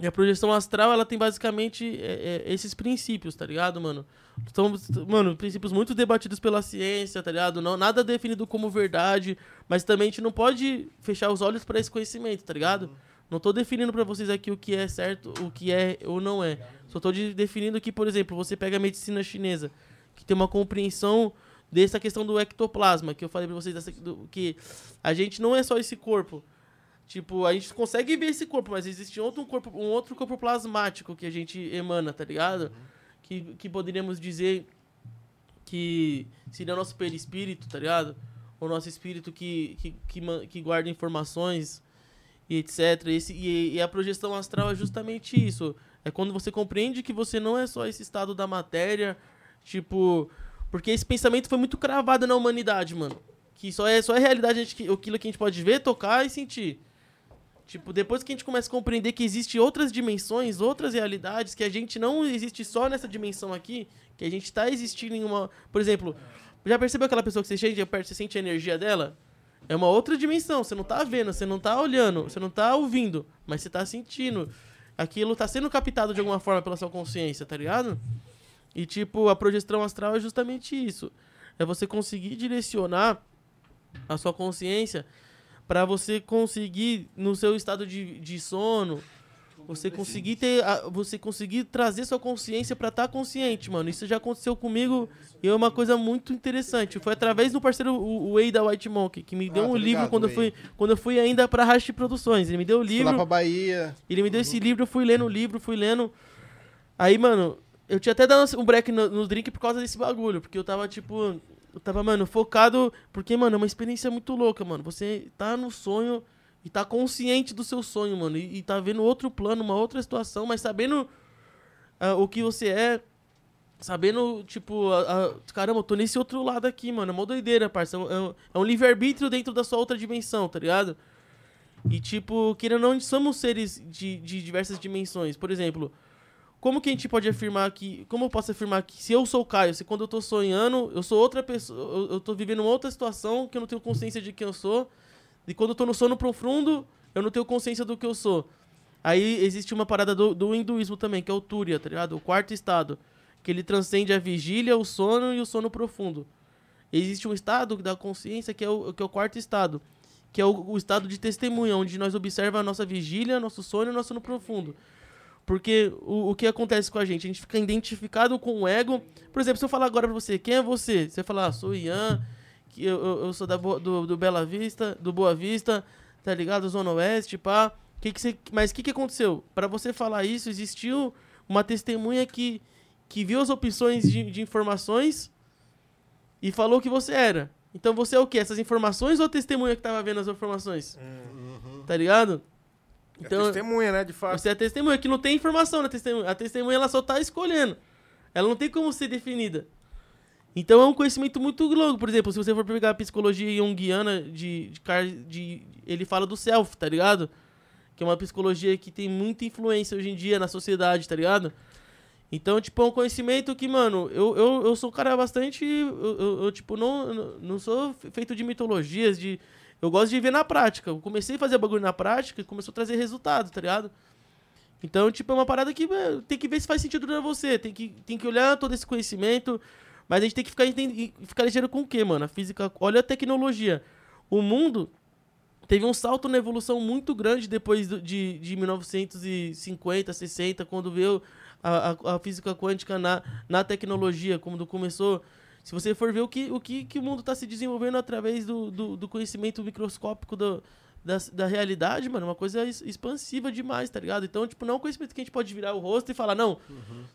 E a projeção astral, ela tem basicamente é, é, esses princípios, tá ligado, mano? São, mano, princípios muito debatidos pela ciência, tá ligado? Não, nada definido como verdade, mas também a gente não pode fechar os olhos para esse conhecimento, tá ligado? Não tô definindo para vocês aqui o que é certo, o que é ou não é. Só tô de- definindo que, por exemplo, você pega a medicina chinesa, que tem uma compreensão dessa questão do ectoplasma, que eu falei pra vocês, dessa- do- que a gente não é só esse corpo. Tipo, a gente consegue ver esse corpo, mas existe outro corpo, um outro corpo plasmático que a gente emana, tá ligado? Que, que poderíamos dizer que seria o nosso perispírito, tá ligado? O nosso espírito que, que, que, que guarda informações e etc. Esse, e, e a projeção astral é justamente isso. É quando você compreende que você não é só esse estado da matéria, tipo... Porque esse pensamento foi muito cravado na humanidade, mano. Que só é, só é realidade aquilo que a gente pode ver, tocar e sentir. Tipo, depois que a gente começa a compreender que existem outras dimensões, outras realidades, que a gente não existe só nessa dimensão aqui, que a gente tá existindo em uma. Por exemplo, já percebeu aquela pessoa que você chega perto, você sente a energia dela? É uma outra dimensão, você não tá vendo, você não tá olhando, você não tá ouvindo, mas você tá sentindo. Aquilo tá sendo captado de alguma forma pela sua consciência, tá ligado? E tipo, a projeção astral é justamente isso. É você conseguir direcionar a sua consciência para você conseguir no seu estado de, de sono você conseguir ter você conseguir trazer sua consciência para estar consciente mano isso já aconteceu comigo e é uma coisa muito interessante foi através do parceiro o, o Wei da White Monkey que me deu Ah, um livro ligado, quando eu fui quando eu fui ainda para Rashi Produções ele me deu o Fui livro lá pra Bahia. ele me deu esse livro, eu fui lendo o livro, fui lendo. Aí, mano, eu tinha até dado um break no, no drink por causa desse bagulho. Porque eu tava, tipo. Eu tava, mano, focado. Porque, mano, é uma experiência muito louca, mano. Você tá no sonho e tá consciente do seu sonho, mano. E, e tá vendo outro plano, uma outra situação, mas sabendo ah, o que você é. Sabendo, tipo, a- a- caramba, eu tô nesse outro lado aqui, mano. É uma doideira, parça. É um, é um livre-arbítrio dentro da sua outra dimensão, tá ligado? E, tipo, querendo ou não, somos seres de, de diversas dimensões. Por exemplo, como que a gente pode afirmar que. Como eu posso afirmar que se eu sou o Caio, se quando eu tô sonhando, eu sou outra pessoa. Eu, eu tô vivendo uma outra situação que eu não tenho consciência de quem eu sou. E quando eu tô no sono profundo, eu não tenho consciência do que eu sou. Aí existe uma parada do, do hinduísmo também, que é o Turiya, tá ligado? O quarto estado. Que ele transcende a vigília, o sono e o sono profundo. Existe um estado da consciência que é o, que é o quarto estado. Que é o, o estado de testemunha, onde nós observamos a nossa vigília, nosso sono e nosso sono profundo. Porque o, o que acontece com a gente? A gente fica identificado com o ego. Por exemplo, se eu falar agora pra você, quem é você? Você falar, ah, sou Ian, que eu, eu, eu sou da, Boa- do, do Bela Vista, do Boa Vista, tá ligado? Zona Oeste, pá. Que que você, mas o que, que aconteceu? Para você falar isso, existiu uma testemunha que, que viu as opções de, de informações e falou que você era. Então você é o quê? Essas informações ou a testemunha que tava vendo as informações? Tá ligado? É testemunha, né, de fato. Você é testemunha, que não tem informação na testemunha. A testemunha ela só tá escolhendo. Ela não tem como ser definida. Então é um conhecimento muito longo. Por exemplo, se você for pegar a psicologia junguiana de, de, de- ele fala do self, tá ligado? Que é uma psicologia que tem muita influência hoje em dia na sociedade, tá ligado? Então, tipo, é um conhecimento que, mano, eu, eu, eu sou um cara bastante. Eu, eu- eu, tipo, não, não- sou feito de mitologias, de. Eu gosto de ver na prática. Eu comecei a fazer bagulho na prática e começou a trazer resultado, tá ligado? Então, tipo, é uma parada que é, tem que ver se faz sentido pra você. Tem que, tem que olhar todo esse conhecimento. Mas a gente tem que ficar, ficar ligeiro com o quê, mano? A física. Olha a tecnologia. O mundo teve um salto na evolução muito grande depois do- de, de 1950, 60, quando veio a, a, a física quântica na, na tecnologia, quando começou. Se você for ver o que o, que, que o mundo está se desenvolvendo através do, do, do conhecimento microscópico do, da, da realidade, mano, é uma coisa expansiva demais, tá ligado? Então, tipo, não é um conhecimento que a gente pode virar o rosto e falar, não,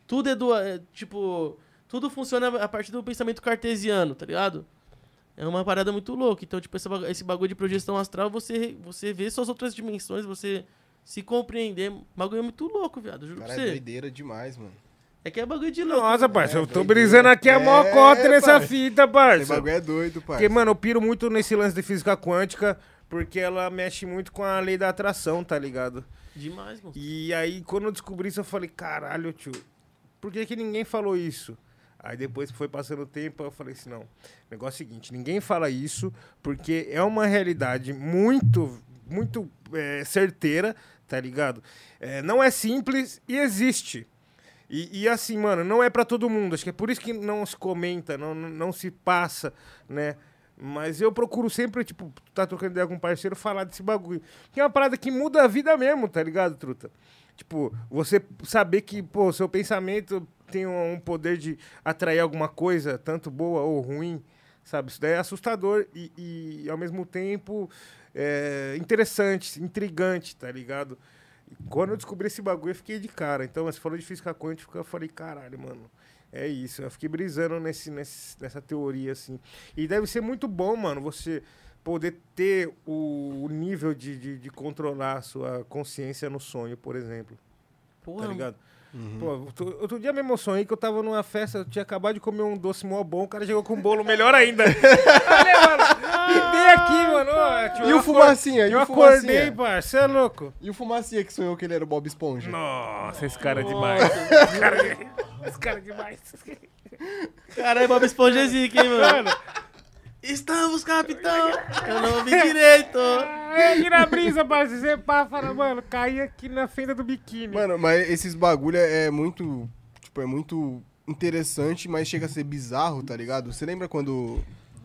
tudo é do. é, tipo, tudo funciona a partir do pensamento cartesiano, tá ligado? É uma parada muito louca. Então, tipo, esse bagu- esse bagulho de projeção astral, você, você vê suas outras dimensões, você se compreender. O bagulho é muito louco, viado. Juro Cara, pra é você. doideira demais, mano. É que é bagulho de louco. Nossa, mano. parça, eu tô doideira. brisando aqui a mó É, cota nessa parça. fita, parça. Esse bagulho é doido, parça. Porque, mano, eu piro muito nesse lance de física quântica, porque ela mexe muito com a lei da atração, tá ligado? Demais, mano. E aí, quando eu descobri isso, eu falei, caralho, tio, por que, que ninguém falou isso? Aí depois foi passando o tempo, eu falei assim, não, o negócio é o seguinte, ninguém fala isso, porque é uma realidade muito, muito é, certeira, tá ligado? É, não é simples e existe. E, e assim, mano, não é pra todo mundo. Acho que é por isso que não se comenta, não, não se passa, né? Mas eu procuro sempre, tipo, tá trocando ideia com um parceiro, falar desse bagulho. Que é uma parada que muda a vida mesmo, tá ligado, truta? Tipo, você saber que, pô, seu pensamento tem um um poder de atrair alguma coisa, tanto boa ou ruim, sabe? Isso daí é assustador e, e, ao mesmo tempo, é interessante, intrigante, tá ligado? E quando eu descobri esse bagulho, eu fiquei de cara. Então, você falou de física quântica, eu falei, caralho, mano. É isso, eu fiquei brisando nesse, nesse, nessa teoria, assim. E deve ser muito bom, mano, você poder ter o, o nível de, de, de controlar a sua consciência no sonho, por exemplo. Porra, Tá ligado? Pô, outro, outro dia mesmo eu sonhei que eu tava numa festa, eu tinha acabado de comer um doce mó bom, o cara chegou com um bolo melhor ainda. [LAUGHS] Olha, mano, me dei aqui, mano. ó, tipo, E eu o Fumacinha? E Eu acordei, parça, você é louco. E o Fumacinha que sonhou que ele era o Bob Esponja? Nossa, esse cara é demais. Esse cara, é- esse cara é demais. Caralho, Bob Esponja é zica, hein, mano? Estamos, capitão! Eu não vi [LAUGHS] direito! É, aqui na brisa, parça, você pá, fala, mano, caí aqui na fenda do biquíni. Mano, mas esses bagulho é muito. Tipo, é muito interessante, mas chega a ser bizarro, tá ligado? Você lembra quando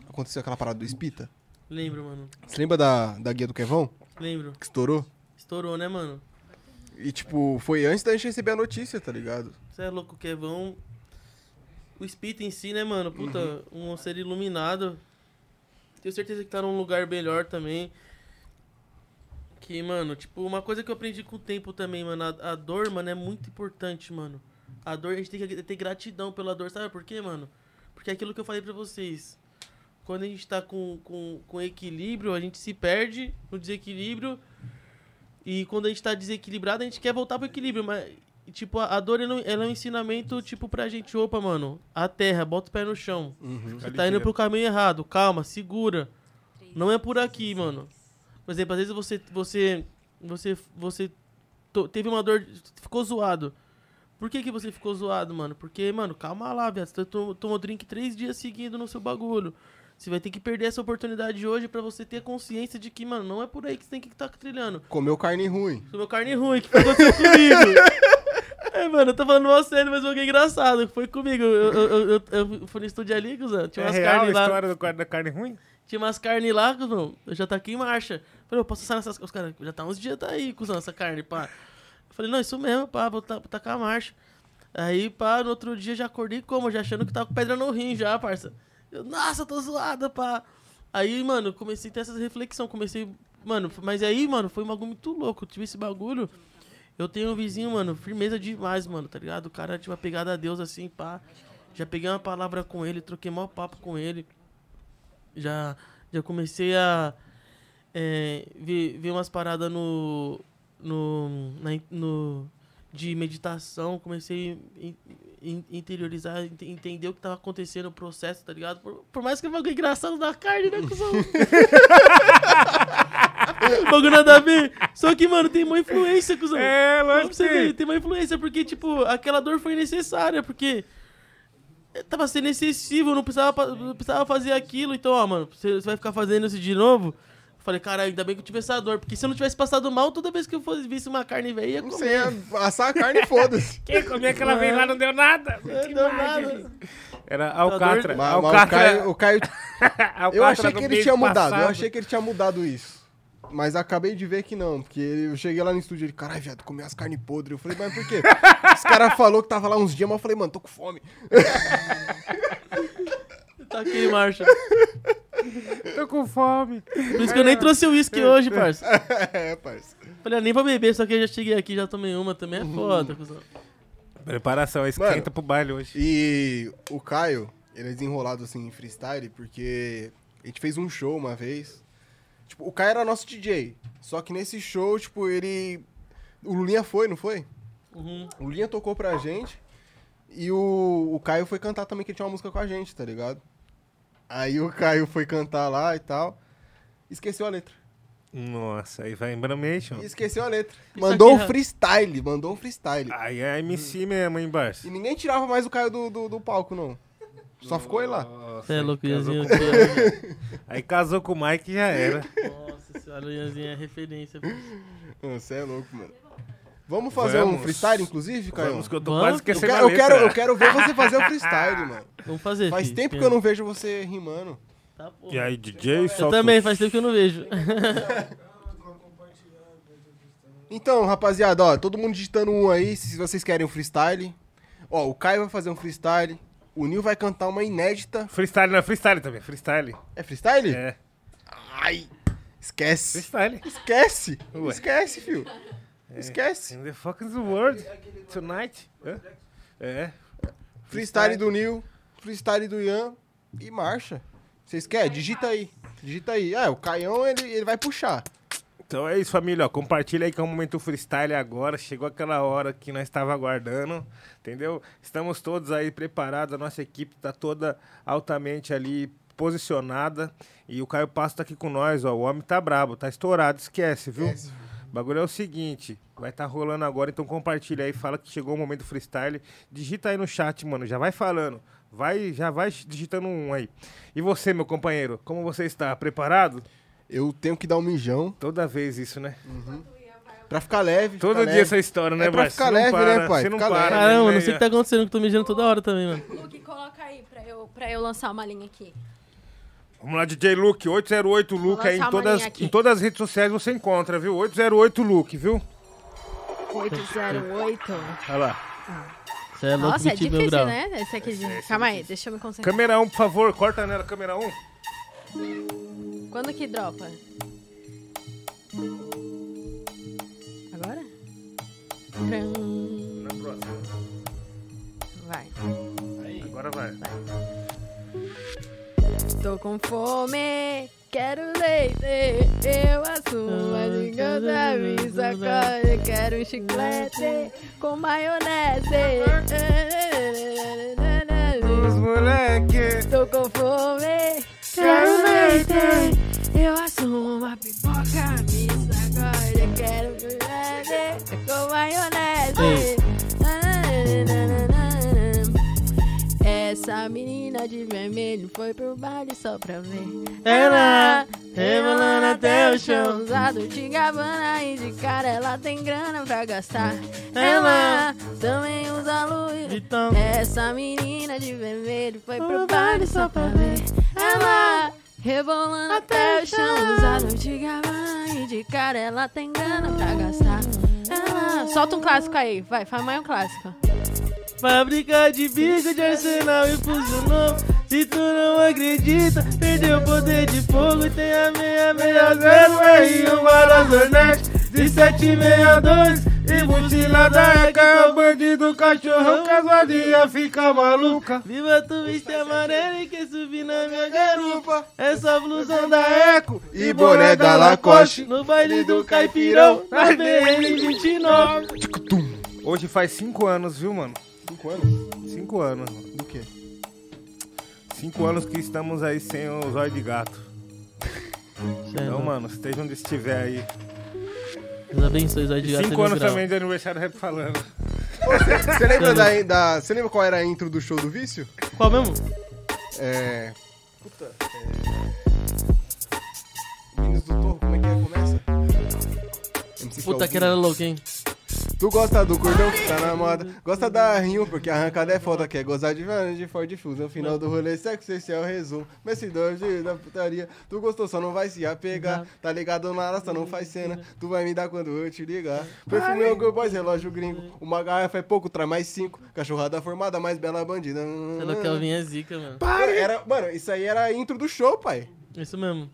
aconteceu aquela parada do Espita? Lembro, mano. Você lembra da, da guia do Kevão? Lembro. Que estourou? Estourou, né, mano? E, tipo, foi antes da gente receber a notícia, tá ligado? Você é louco, Kevão. O Spita em si, né, mano? Puta, um ser iluminado. Tenho certeza que tá num lugar melhor também. Que, mano, tipo, uma coisa que eu aprendi com o tempo também, mano. A, a dor, mano, é muito importante, mano. A dor, a gente tem que ter gratidão pela dor. Sabe por quê, mano? Porque é aquilo que eu falei pra vocês. Quando a gente tá com, com, com equilíbrio, a gente se perde no desequilíbrio. E quando a gente tá desequilibrado, a gente quer voltar pro equilíbrio. Mas, tipo, a, dor ela, ela é um ensinamento, tipo, pra gente. Opa, mano, a terra, bota o pé no chão. Você Pode tá indo pro caminho errado. Calma, segura. Não é por aqui, mano. Por exemplo, às vezes você. Você. Você. Você teve uma dor. Ficou zoado. Por que, que você ficou zoado, mano? Porque, mano, calma lá, viado. Você to- tomou drink três dias seguindo no seu bagulho. Você vai ter que perder essa oportunidade hoje pra você ter consciência de que, mano, não é por aí que você tem que estar trilhando. Comeu carne ruim. Comeu carne ruim, que aconteceu comigo. [LAUGHS] É, mano, eu tô falando mal sério, mas foi engraçado. Foi comigo. Eu, eu, eu, eu- fui no estúdio ali, cuzão. Tinha É umas real a carnes lá. história do da carne ruim? Tinha umas carnes lá, cuzão. Eu já tá aqui em marcha. Falei, eu posso assar nessas Os caras, já tá uns dias tá aí, cuzão, essa carne, pá. Eu falei, não, isso mesmo, pá, vou, ta- vou tacar a marcha. Aí, pá, no outro dia já acordei como? Já achando que tava com pedra no rim já, parça. Eu, nossa, tô zoada, pá. Aí, mano, comecei a ter essa reflexão. Comecei. Mano, mas aí, mano, foi um bagulho muito louco. Eu tive esse bagulho. Eu tenho um vizinho, mano, firmeza demais, mano, tá ligado? O cara tinha uma pegada a Deus assim, pá. Já peguei uma palavra com ele, troquei maior papo com ele. Já, já comecei a é, ver, ver umas paradas no, no, na no. de meditação. Comecei a in- in- interiorizar, ent- entender o que tava acontecendo no processo, tá ligado? Por, por mais que um bagulho engraçado da carne, né, cuzão? [LAUGHS] [LAUGHS] bagulho nada a ver. Só que, mano, tem uma influência, cuzão. É, lógico você que tem. ver, tem uma influência, porque, tipo, aquela dor foi necessária, porque tava sendo excessivo, eu não precisava, não precisava fazer aquilo. Então, ó, mano, você vai ficar fazendo isso de novo, Falei, cara, ainda bem que eu tive essa dor. Porque se eu não tivesse passado mal, toda vez que eu fosse visse uma carne velha, ia comer. Você ia assar a carne e foda-se. [LAUGHS] Quem comia aquela vez lá não deu nada. Não Que deu imagem. nada. Era Alcatra. Mas, mas o Alcatra. Caio, o Caio- [LAUGHS] Alcatra eu achei que ele tinha mudado, eu achei que ele tinha mudado isso. Mas acabei de ver que não, porque eu cheguei lá no estúdio e ele, caralho, viado, comi as carnes podres. Eu falei, mas por quê? [LAUGHS] Os caras falaram que tava lá uns dias, mas eu falei, mano, tô com fome. [LAUGHS] Tá aqui, Marcha. Tô com fome. Por isso que eu nem trouxe o uísque hoje, parça. [LAUGHS] é, parça. Falei, ah, nem pra beber, só que eu já cheguei aqui, já tomei uma também. É foda, cuzão. Preparação, esquenta Mano, pro baile hoje. E o Caio, ele é desenrolado assim em freestyle, porque a gente fez um show uma vez. Tipo, o Caio era nosso DJ. Só que nesse show, tipo, ele. O Lulinha foi, não foi? Uhum. O Lulinha tocou pra gente. E o, o Caio foi cantar também, que ele tinha uma música com a gente, tá ligado? Aí o Caio foi cantar lá e tal. Esqueceu a letra. Nossa, aí vai Embramation. E esqueceu a letra. Isso Mandou aqui, um freestyle, mandou um freestyle. Aí é MC mesmo, hein, Barça? E ninguém tirava mais o Caio do, do, do palco, não. Só ficou ele lá. Você é louco, Ianzinho. com- Aí casou com o Mike e já era. Nossa senhora, o Ianzinho é referência. Você é louco, mano. Vamos fazer um Vamos. freestyle, inclusive, Caio? Vamos que eu tô Vamos. quase Eu esquecendo quero, a eu, quero, letra. eu quero ver você fazer o freestyle, mano. Vamos fazer, Faz filho. tempo que eu não vejo você rimando. Tá, porra. E aí, DJ, Eu solta também, faz tempo que eu não vejo. [LAUGHS] Então, rapaziada, ó, todo mundo digitando um aí, se vocês querem um freestyle. Ó, o Caio vai fazer um freestyle. O Nil vai cantar uma inédita. Freestyle, não, freestyle também, freestyle. É freestyle? É, Ai, esquece. freestyle. Esquece. Ué. Esquece, fio. Esquece. In the fucking world, tonight. Hã? É. Freestyle do Nil, freestyle do Ian e marcha. Vocês querem? Digita aí. Digita aí. É, o Caião, ele, ele vai puxar. Então é isso, família. Ó, compartilha aí que é o momento freestyle agora. Chegou aquela hora que nós estava aguardando, entendeu? Estamos todos aí preparados. A nossa equipe está toda altamente ali posicionada. E o Caio Passo tá aqui com nós, ó. O homem tá brabo, tá estourado, esquece, viu? O bagulho é o seguinte, vai estar rolando agora, então compartilha aí, fala que chegou o momento freestyle. Digita aí no chat, mano, já vai falando. Vai, já vai digitando um aí. E você, meu companheiro, como você está? Preparado? Eu tenho que dar um mijão Toda vez isso, né? pra ficar leve. Todo ficar dia leve. essa história, né, É pra ficar leve, para, né, pai? Você não Ficar para. leve. Caramba, né, não sei o que tá acontecendo, que eu tô mijando toda hora também, mano. Luke, coloca aí pra eu, pra eu lançar uma linha aqui. Vamos lá, DJ Luke, 808 Luke aí em todas, em todas as redes sociais você encontra, viu? 808 Luke, viu? 808. Olha lá. Você é louco, Nossa, é 20 mil difícil, né? Esse aqui. de- Calma aí, deixa eu me concentrar. Câmera 1, por favor, corta nela, câmera 1. Quando que dropa? Agora? Tram. Na próxima. Vai. Agora vai. Tô com fome, quero leite. Eu assumo a giganta, me sacode. Quero um chiclete com maionese. Os moleque. Tô com fome, quero leite. Eu assumo uma pipoca, me sacode. Quero um chiclete com maionese. Essa menina de vermelho foi pro baile só pra ver. Ela rebolando até o chão. Usado de Gabbana e de cara ela tem grana pra gastar. Ela também usa luz. Então, Essa menina de vermelho foi pro baile só pra ver. Ela rebolando até o chão. Usado de Gabbana e de cara ela tem grana pra gastar. Ela... Solta um clássico aí, vai, faz mais um clássico. fábrica de bico de arsenal e funcionou. Se tu não acredita, perdeu o poder de fogo e tem a meia meia zero R1 Varas Hornet de 762 e mochilada é que é o bandido cachorrão vadia fica maluca. Viva tu viste amarelo e quer subir na minha garupa. Essa blusão da Eco E boné da Lacoste. no baile do Caipirão na BN 29. Hoje faz 5 anos, viu, mano? Cinco anos? 5 anos, mano. Do quê? 5 anos que estamos aí sem o zóio de gato. Então, mano, esteja onde estiver aí. Deus abençoe, Zóio de Gato. 5 é anos também de aniversário rap falando. Você lembra da, da. Você lembra qual era a intro do show do vício? Qual mesmo? É. Puta. É. Meninos do Torro, como é que é? Começa? MC Puta que era louco, hein? Tu gosta do cordão que tá na moda, gosta da rinho, porque a arrancada é foda, quer gozar de varanda de Ford Fuse. No final do rolê, sexo, esse é o resumo. Vencedor de da putaria, tu gostou, só não vai se apegar. Tá ligado na raça, não faz cena, tu vai me dar quando eu te ligar. Perfume é o Girl Boys, relógio gringo. Uma garrafa é pouco, traz mais cinco. Cachorrada formada, mais bela bandida. Pelo que eu vinha zica, mano. Era, mano, isso aí era a intro do show, pai. Isso mesmo.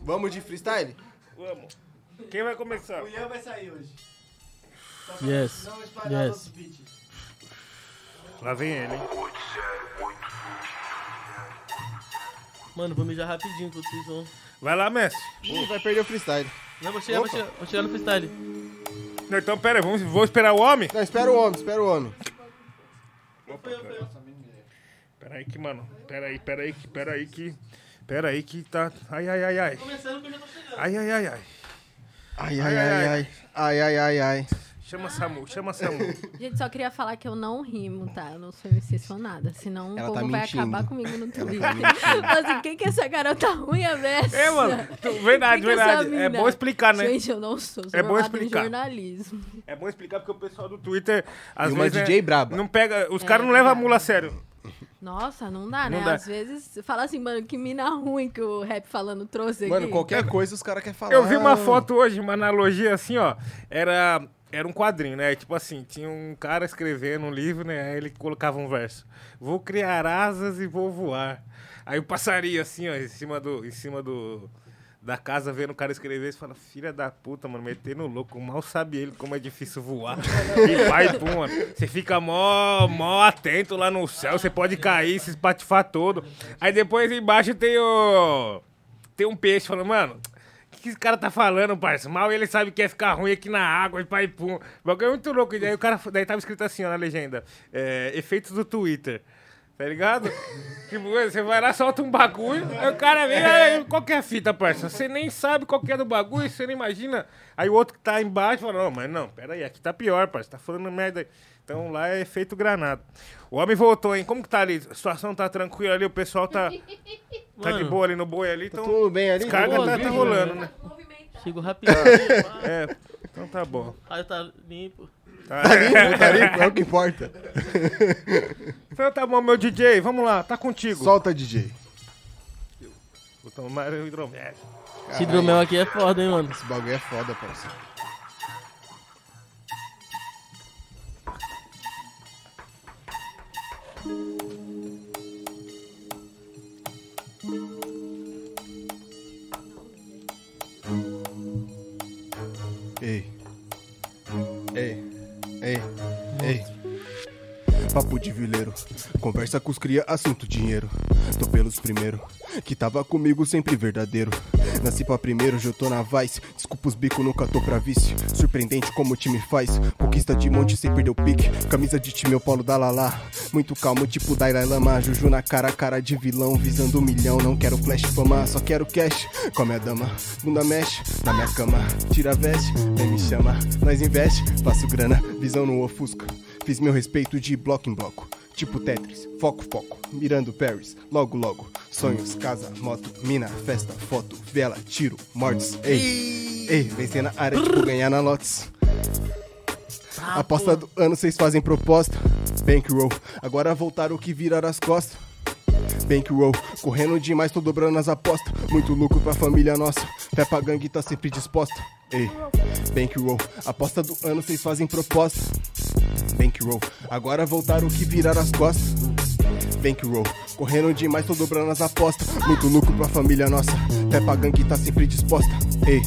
Vamos de freestyle? Vamos. Quem vai começar? O Ian vai sair hoje. Yes. Não espalhar Yes. beats. Lá vem ele, hein? Mano, vou mijar rapidinho enquanto vocês vão. Vai lá, mestre. Ih, vai perder o freestyle. Não, vou chegar, vou Opa. chegar, vou chegar no freestyle. Não, então, pera aí, vamos, vou esperar o homem? Não, espera o homem, espera o homem. Pera aí que, mano, pera aí, pera aí, que- pera aí que... Pera aí que tá... Ai, ai, ai, ai. Começando que eu já tô chegando. Ai, ai, ai, ai. Ai, ai, ai, ai. Ai, ai, ai, ai. Chama Samu, chama Samu. [LAUGHS] Gente, só queria falar que eu não rimo, tá? Eu não sou MC sou nada. Senão Ela o tá povo vai mentindo. acabar comigo no Twitter. tá. Fala assim, quem que é essa garota ruim, é dessa? É, mano, tu- verdade, [LAUGHS] que é verdade. É bom explicar, né? Gente, eu não sou. Sou É bom explicar. jornalismo. É bom explicar porque o pessoal do Twitter, às E uma vezes, DJ né, braba. não pega... Os É, caras não levam a mula a sério. Nossa, não dá, Não né? dá. Às vezes, fala assim, mano, que mina ruim que o rap falando trouxe aqui. Mano, qualquer [LAUGHS] coisa os caras querem falar. Eu vi uma foto hoje, uma analogia assim, ó. Era, era um quadrinho, né? Tipo assim, tinha um cara escrevendo um livro, né? Aí ele colocava um verso. Vou criar asas e vou voar. Aí o passarinho assim, ó, em cima do, em cima do da casa vendo o cara escrever, você fala, filha da puta, mano, metendo louco, mal sabe ele como é difícil voar. E vai, pum, mano. Você fica mó, mó atento lá no céu, você pode cair, se espatifar todo. Aí depois embaixo tem o tem um peixe falando, mano, que, esse cara tá falando, parça? Mal ele sabe que é ficar ruim aqui na água e pai pum. O bagulho é muito louco. E daí o cara, daí tava escrito assim, ó, na legenda, é, efeitos do Twitter. Tá ligado? [LAUGHS] tipo, você vai lá, solta um bagulho, aí o cara vem, aí, qual que é a fita, parça? Você nem sabe qual que é do bagulho, você não imagina. Aí o outro que tá embaixo fala, não, mas não, pera aí, aqui tá pior, parça, tá falando merda aí. Então lá é efeito granada. O homem voltou, hein? Como que tá ali? A situação tá tranquila ali, o pessoal tá, tá de Mano. boa ali no boi ali, então... tudo bem ali? Descarga Boa, tá, tá rolando, né? Chego rapidinho. É, então tá bom. Aí tá limpo. Tá, Tá limpo, tá limpo, é o que importa. [LAUGHS] Então tá bom, meu DJ, vamos lá, tá contigo. Solta, DJ. Vou tomar o hidromel. Esse hidromel aqui é foda, hein, mano. Esse bagulho é foda, parceiro. Ei. Papo de vileiro, conversa com os cria, assunto dinheiro. Tô pelos primeiro, que tava comigo sempre verdadeiro. Nasci pra primeiro, eu tô na Vice. Desculpa os bicos, nunca tô pra vice. Surpreendente como o time faz. Conquista de monte sem perder o pique. Camisa de time, eu polo da Lala. Muito calmo, tipo Dalai Lama. Juju na cara, cara de vilão. Visando um milhão, não quero flash fama, só quero cash. Come a dama, bunda mexe na minha cama. Tira a veste, vem me chama. Nós investe, faço grana, visão no ofusca. Fiz meu respeito de bloco em bloco. Tipo Tetris, foco, foco, mirando Paris, logo, logo. Sonhos, casa, moto, mina, festa, foto, vela, tiro, mortes. Ei, ei, vencer na área, tipo ganhar na Lotus. Aposta do ano, vocês fazem proposta. Bankroll, agora voltaram que virar as costas. Bankroll, correndo demais, tô dobrando as apostas. Muito lucro pra família nossa. Fé pra gangue tá sempre disposta. Ei, Bankroll, aposta do ano, vocês fazem proposta. Bankroll, agora voltaram que virar as costas. Bankroll, correndo demais, tô dobrando as apostas. Muito lucro pra família nossa. Fé pra gangue tá sempre disposta. Ei,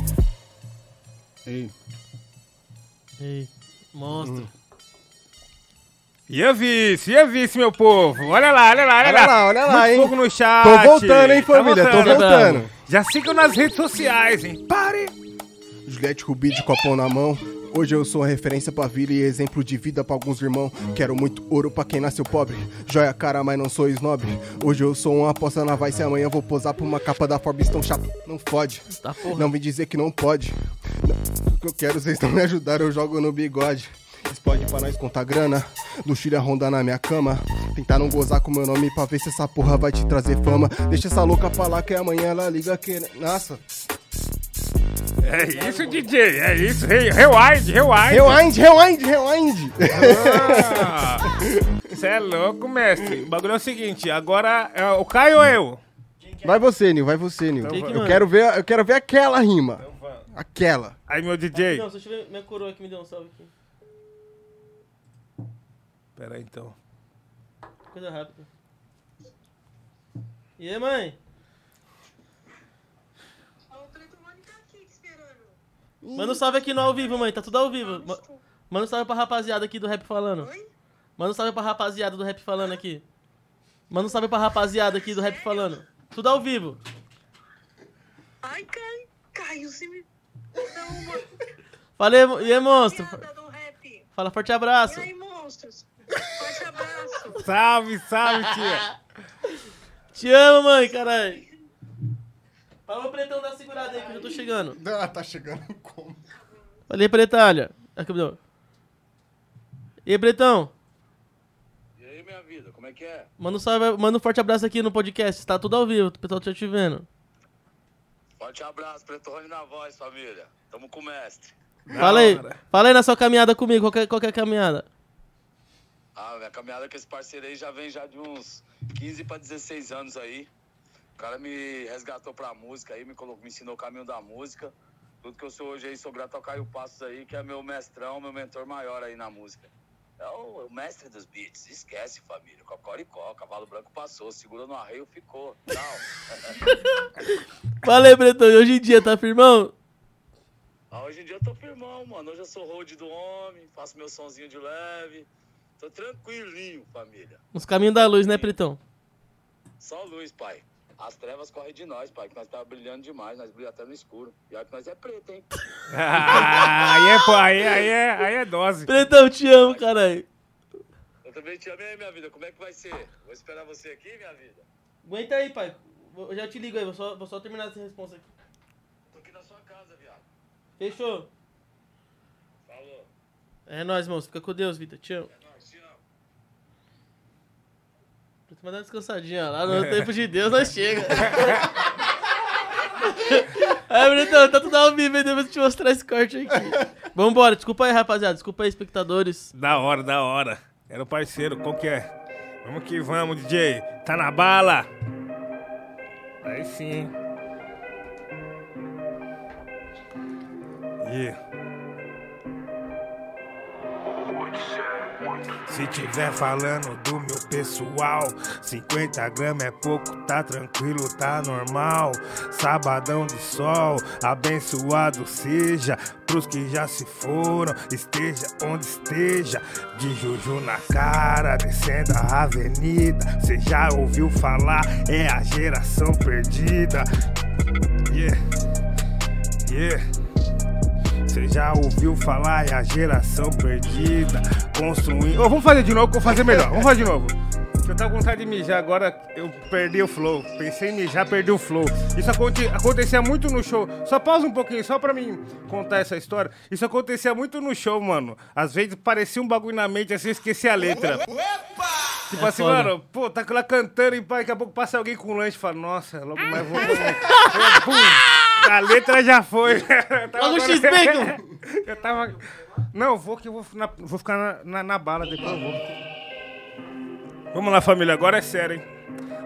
ei. Ei, monstro. E a vice, e a vice, meu povo? Olha lá, olha lá, olha, Olha lá, olha lá, Muito hein? no chat. Tô voltando, hein, família? Tá Tô voltando. Já sigam nas redes sociais, hein? Pare! Juliette Rubi de copão na mão. Hoje eu sou referência pra vida e exemplo de vida pra alguns irmãos. Quero muito ouro pra quem nasceu pobre. Joia cara, mas não sou snob. Hoje eu sou uma aposta na Vice e amanhã vou posar pra uma capa da Forbes tão chata. Não fode. Tá porra. Não me dizer que não pode. Não, o que eu quero, vocês não me ajudaram, eu jogo no bigode. Explode pra nós contar grana. Do Chile a ronda na minha cama. Tentar não gozar com meu nome pra ver se essa porra vai te trazer fama. Deixa essa louca falar que amanhã ela liga que. Nossa. É isso, DJ, é isso. Re rewind, rewind. Rewind, rewind, rewind. Você é louco, mestre. O bagulho é o seguinte, agora é o Caio ou eu? Vai você, Nil, vai você, Nil. Então eu, quero ver, eu quero ver aquela rima. Aquela. Aí, meu DJ. Não, deixa eu ver minha coroa que me deu um salve aqui. Pera aí, então. Coisa rápida. E aí, mãe? Manda um salve aqui no ao vivo, mãe. Tá tudo ao vivo. Ma- Manda um salve pra rapaziada aqui do Rap Falando. Manda um salve pra rapaziada do Rap Falando aqui. Manda um salve pra rapaziada aqui do Rap Falando. Tudo ao vivo. Ai, Caio, Caio, você me. Falei, e aí, monstro? Fala forte abraço. E aí, monstros? Forte abraço. Salve, salve, tia. Te amo, mãe, caralho. Fala o pretão da segurada aí que eu já tô chegando. Ah, tá chegando como? Falei, pretalha. Aqui. E aí, pretão? E aí, minha vida, como é que é? Manda um, salve, manda um forte abraço aqui no podcast. Tá tudo ao vivo, o pessoal tá te vendo. Forte abraço, Pretone na voz, família. Tamo com o mestre. Fala aí, fala aí na sua caminhada comigo, qual que é, qual que é a caminhada? Ah, minha caminhada com esse parceiro aí já vem já de uns 15 pra 16 anos aí. O cara me resgatou pra música aí, me, colocou, me ensinou o caminho da música. Tudo que eu sou hoje aí, sou grato ao Caio Passos aí, que é meu mestrão, meu mentor maior aí na música. É o, o mestre dos beats, esquece família. Cocoricó, cavalo branco passou, segura no arreio, ficou. Tchau. [LAUGHS] Fala aí, Bretão, e hoje em dia, tá firmão? Ah, hoje em dia eu tô firmão, mano. Hoje eu sou road do homem, faço meu sonzinho de leve. Tô tranquilinho, família. Nos caminhos da luz, né, Pretão? Só luz, pai. As trevas correm de nós, pai, que nós tá brilhando demais, nós brilhamos até no escuro. E olha que nós é preto, hein? Ah, [LAUGHS] aí é, pô, aí, aí é, aí é dose. Pretão, te amo, caralho. Eu também te amo aí, minha vida. Como é que vai ser? Vou esperar você aqui, minha vida. Aguenta aí, pai. Eu já te ligo aí, vou só, vou só terminar essa resposta aqui. Tô aqui na sua casa, viado. Fechou? Falou. É nóis, moço. Fica com Deus, Vitor. Te amo. Tu mandar uma descansadinha lá, no [LAUGHS] tempo de Deus nós chega. [LAUGHS] Aí, Bretão, tá tudo ao vivo aí, depois eu te mostrar esse corte aqui. Vambora, desculpa aí, rapaziada. Desculpa aí, espectadores. Da hora, da hora. Era o parceiro, qual que é? Vamos que vamos, DJ. Tá na bala. Aí sim. Yeah. Se tiver falando do meu pessoal, 50 gramas é pouco, tá tranquilo, tá normal. Sabadão de sol, abençoado seja pros que já se foram, esteja onde esteja. De Juju na cara, descendo a avenida. Cê já ouviu falar, é a geração perdida. Yeah, yeah. Você já ouviu falar, é a geração perdida. Construindo. Ô, vamos fazer de novo, vou fazer melhor. Vamos fazer de novo. Eu tava com vontade de mijar, agora eu perdi o flow. Pensei em mijar, perdi o flow. Isso aconte- acontecia muito no show. Só pausa um pouquinho, só pra mim contar essa história. Isso acontecia muito no show, mano. Às vezes parecia um bagulho na mente, assim, eu esqueci a letra. Tipo É assim, foda. mano, pô, tá lá cantando e pá, daqui a pouco passa alguém com lanche e fala, nossa, logo mais vou. [LAUGHS] A letra já foi. Eu [LAUGHS] tava Logo agora- X-Bacon. [LAUGHS] Eu tava. Não, vou que eu vou, na- vou ficar na, na, na bala depois eu vou. Vamos lá, família, agora é sério, hein?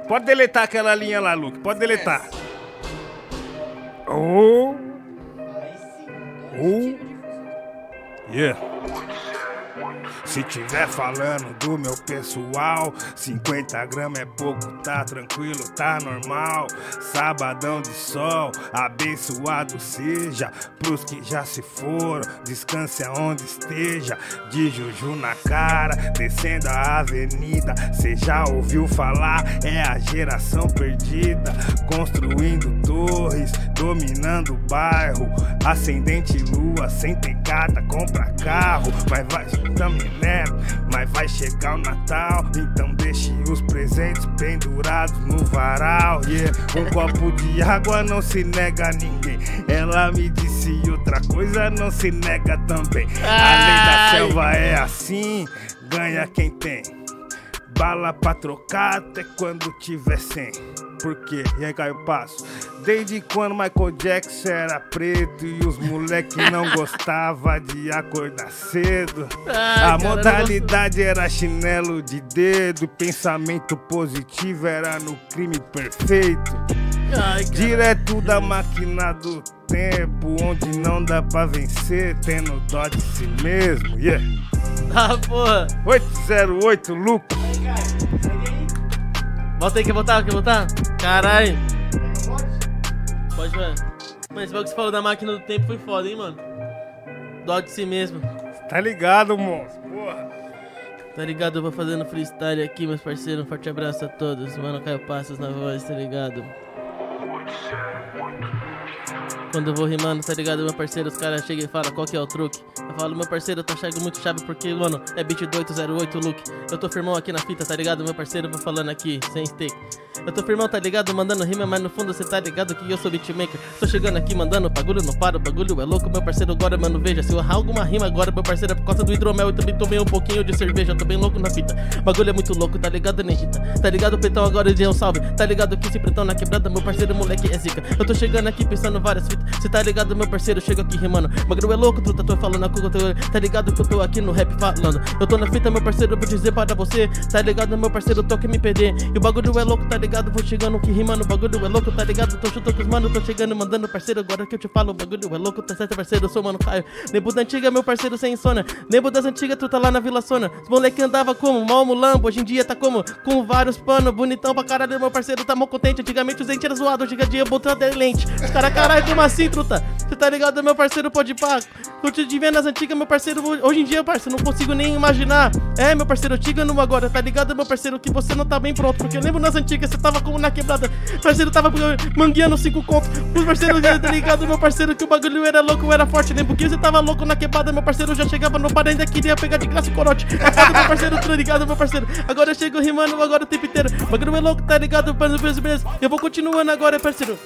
Pode deletar aquela linha lá, Luke. Pode deletar. Oh. Oh. Yeah. Se tiver falando do meu pessoal, 50 gramas é pouco, tá tranquilo, tá normal. Sabadão de sol, abençoado seja pros que já se foram, descanse aonde esteja. De Juju na cara, descendo a avenida. Cê já ouviu falar, é a geração perdida. Construindo torres, dominando o bairro. Ascendente lua, sem ter carta, compra carro. Mas vai, Mas vai chegar o Natal, então deixe os presentes pendurados no varal. Yeah. Um copo de água não se nega a ninguém. Ela me disse outra coisa, não se nega também. A lei da selva é assim, ganha quem tem. bala pra trocar até quando tiver sem. Por quê? E aí, Caio Passo? Desde quando Michael Jackson era preto e os moleque não [LAUGHS] gostava de acordar cedo. Ai, A cara, modalidade era chinelo de dedo, pensamento positivo era no crime perfeito. Ai. Direto da máquina do tempo, onde não dá pra vencer, tendo dó de si mesmo. Yeah. Ah, porra. 808 Lucas. Volta aí, quer voltar? Quer voltar? Caralho. Pode, mano. Mano, esse bagulho que você falou da máquina do tempo foi foda, hein, mano? Dó de si mesmo. Tá ligado, monstro? Porra. Tá ligado? Eu vou fazendo freestyle aqui, meus parceiros. Um forte abraço a todos. Mano, Caio Passos na voz, tá ligado? Quando eu vou rimando, tá ligado, meu parceiro? Os caras chegam e falam qual que é o truque. Eu falo, meu parceiro, tá chegando muito chave porque, mano, é beat do 808 look. Eu tô firmão aqui na fita, tá ligado, meu parceiro? Vou falando aqui, sem steak. Eu tô firmão, tá ligado? Mandando rima, mas no fundo cê tá ligado que eu sou beatmaker. Tô chegando aqui mandando bagulho, não para, o bagulho é louco, meu parceiro. Agora, mano, veja, se eu errar alguma rima agora, meu parceiro, é por causa do hidromel. Eu também tomei um pouquinho de cerveja, tô bem louco na fita. Bagulho é muito louco, tá ligado, Nejita? Tá ligado, pretão? Agora de um salve. Tá ligado que esse pretão na quebrada, meu parceiro, moleque é zica. Eu tô chegando aqui pensando várias fitas. Cê tá ligado, meu parceiro? Chego aqui rimando. Bagulho é louco, truta, tô falando a cuca, tô- tá ligado que eu tô aqui no rap falando. Eu tô na fita, meu parceiro, vou dizer para você. Tá ligado, meu parceiro, tô que me perder. E o bagulho é louco, tá ligado? Vou chegando que rimando. O bagulho é louco, tá ligado? Tô chutando os mano, tô chegando, mandando parceiro. Agora que eu te falo, o bagulho é louco, tá certo, parceiro? Eu sou mano Caio. Lembro da antiga, meu parceiro, sem insônia. Lembro das antigas, truta lá na Vila Sona. Os moleque andava como? Mal mulambo. Hoje em dia tá como? Com vários panos, bonitão pra caralho, meu parceiro, tá mó contente. Antigamente os dentes eram zoados, hoje em dia botando lente. Os caras, caralho, como assim, truta? Você tá ligado, meu parceiro, pode pá. Te de ver nas antigas, meu parceiro, hoje em dia, parceiro, não consigo nem imaginar. É, meu parceiro, eu te agora, tá ligado, meu parceiro, que você não tá bem pronto. Porque eu lembro nas antigas, você tava como na quebrada. Parceiro, tava mangueando cinco contos. Os parceiros, tá ligado, meu parceiro, que o bagulho era louco, era forte. Lembro que você tava louco na quebrada, meu parceiro, já chegava no bar, ainda queria pegar de graça o corote. Foda, meu parceiro, tá ligado, meu parceiro. Agora eu chego rimando agora o tempo inteiro. O bagulho é louco, tá ligado, beleza, beleza. Eu vou continuando agora, parceiro.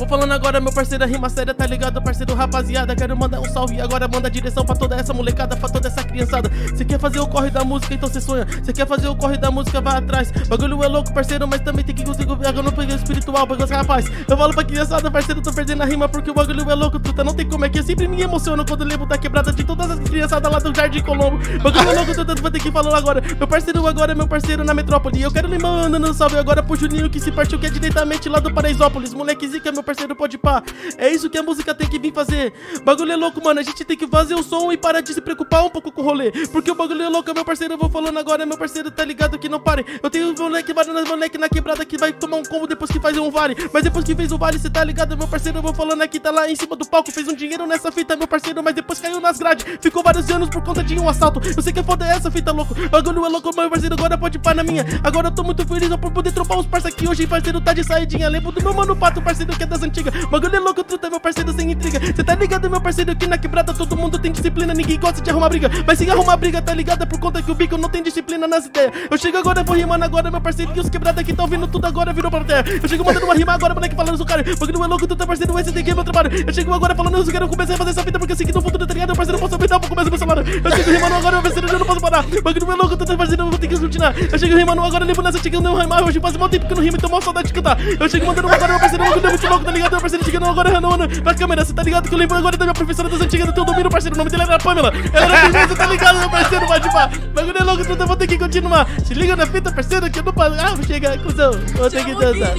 Vou falando agora, meu parceiro, a rima séria, tá ligado, parceiro, rapaziada? Quero mandar um salve agora manda direção pra toda essa molecada, pra toda essa criançada. Cê quer fazer o corre da música, então cê sonha. Cê quer fazer o corre da música, vai atrás. Bagulho é louco, parceiro, mas também tem que conseguir pegar no pegar espiritual, os rapaz. Eu falo pra criançada, parceiro, tô perdendo a rima porque o bagulho é louco, truta. Não tem como é que eu sempre me emociono quando lembro da quebrada de todas as criançadas lá do Jardim Colombo. Bagulho é louco, truta, vou ter que falar agora. Meu parceiro agora é meu parceiro na metrópole. Eu quero lhe mandando um salve agora pro Juninho que se partiu, que é diretamente lá do Paraisópolis. Moleque zica, meu parceiro, pode pá. É isso que a música tem que vir fazer. Bagulho é louco, mano. A gente tem que fazer o som e parar de se preocupar um pouco com o rolê. Porque o bagulho é louco, meu parceiro. Eu vou falando agora, meu parceiro, tá ligado que não pare. Eu tenho um moleque, vários moleque na quebrada que vai tomar um combo depois que faz um vale. Mas depois que fez o vale, cê tá ligado, meu parceiro. Eu vou falando aqui, tá lá em cima do palco. Fez um dinheiro nessa fita, meu parceiro. Mas depois caiu nas grades. Ficou vários anos por conta de um assalto. Eu sei que é foda essa fita, louco. Bagulho é louco, meu parceiro. Agora pode pá na minha. Agora eu tô muito feliz por poder trocar os parça aqui hoje. Parceiro, tá de saidinha. Lembro do meu mano Pato, parceiro, que é das antigas. Bagulho é louco, truta, meu parceiro sem intriga. Cê tá ligado, meu parceiro, que na quebrada todo mundo tem disciplina, ninguém gosta de arrumar briga. Mas se arrumar briga, tá ligado? É por conta que o bico não tem disciplina nas ideias. Eu chego agora, vou rimando agora, meu parceiro, que os quebrados aqui tão ouvindo tudo agora, virou pra terra. Eu chego mandando uma rima agora, moleque, falando do cara. Porque não é louco, tu tá parceiro, esse que é meu trabalho. Eu chego agora falando, eu quero começar a fazer essa vida, porque assim que no futuro, tá ligado? Meu parceiro, eu posso aumentar um pouco mais o meu salário. Eu chego rimando agora, meu parceiro, eu não posso parar. Porque não é louco, tu tá parceiro, eu vou ter que continuar. Eu chego rimando agora, lembro nessa tica, não rimar. Hoje faz mal tempo que eu não rimo, então mal saudade de cantar. Eu chego mandando agora, meu parceiro, eu muito louco, tá ligado? Meu parceiro, chegando agora, Hanona, na câmera, cê tá ligado? Que eu lembro agora da minha professora das antigas do teu domínio, parceiro. O nome dela era Pamela. Ela era firmeza, tá ligado, meu parceiro? Pode pá. Bagulho é louco, tudo, eu vou ter que continuar. Se liga na fita, parceiro, que eu não passo. Ah, chega, cuzão. Vou ter que dançar.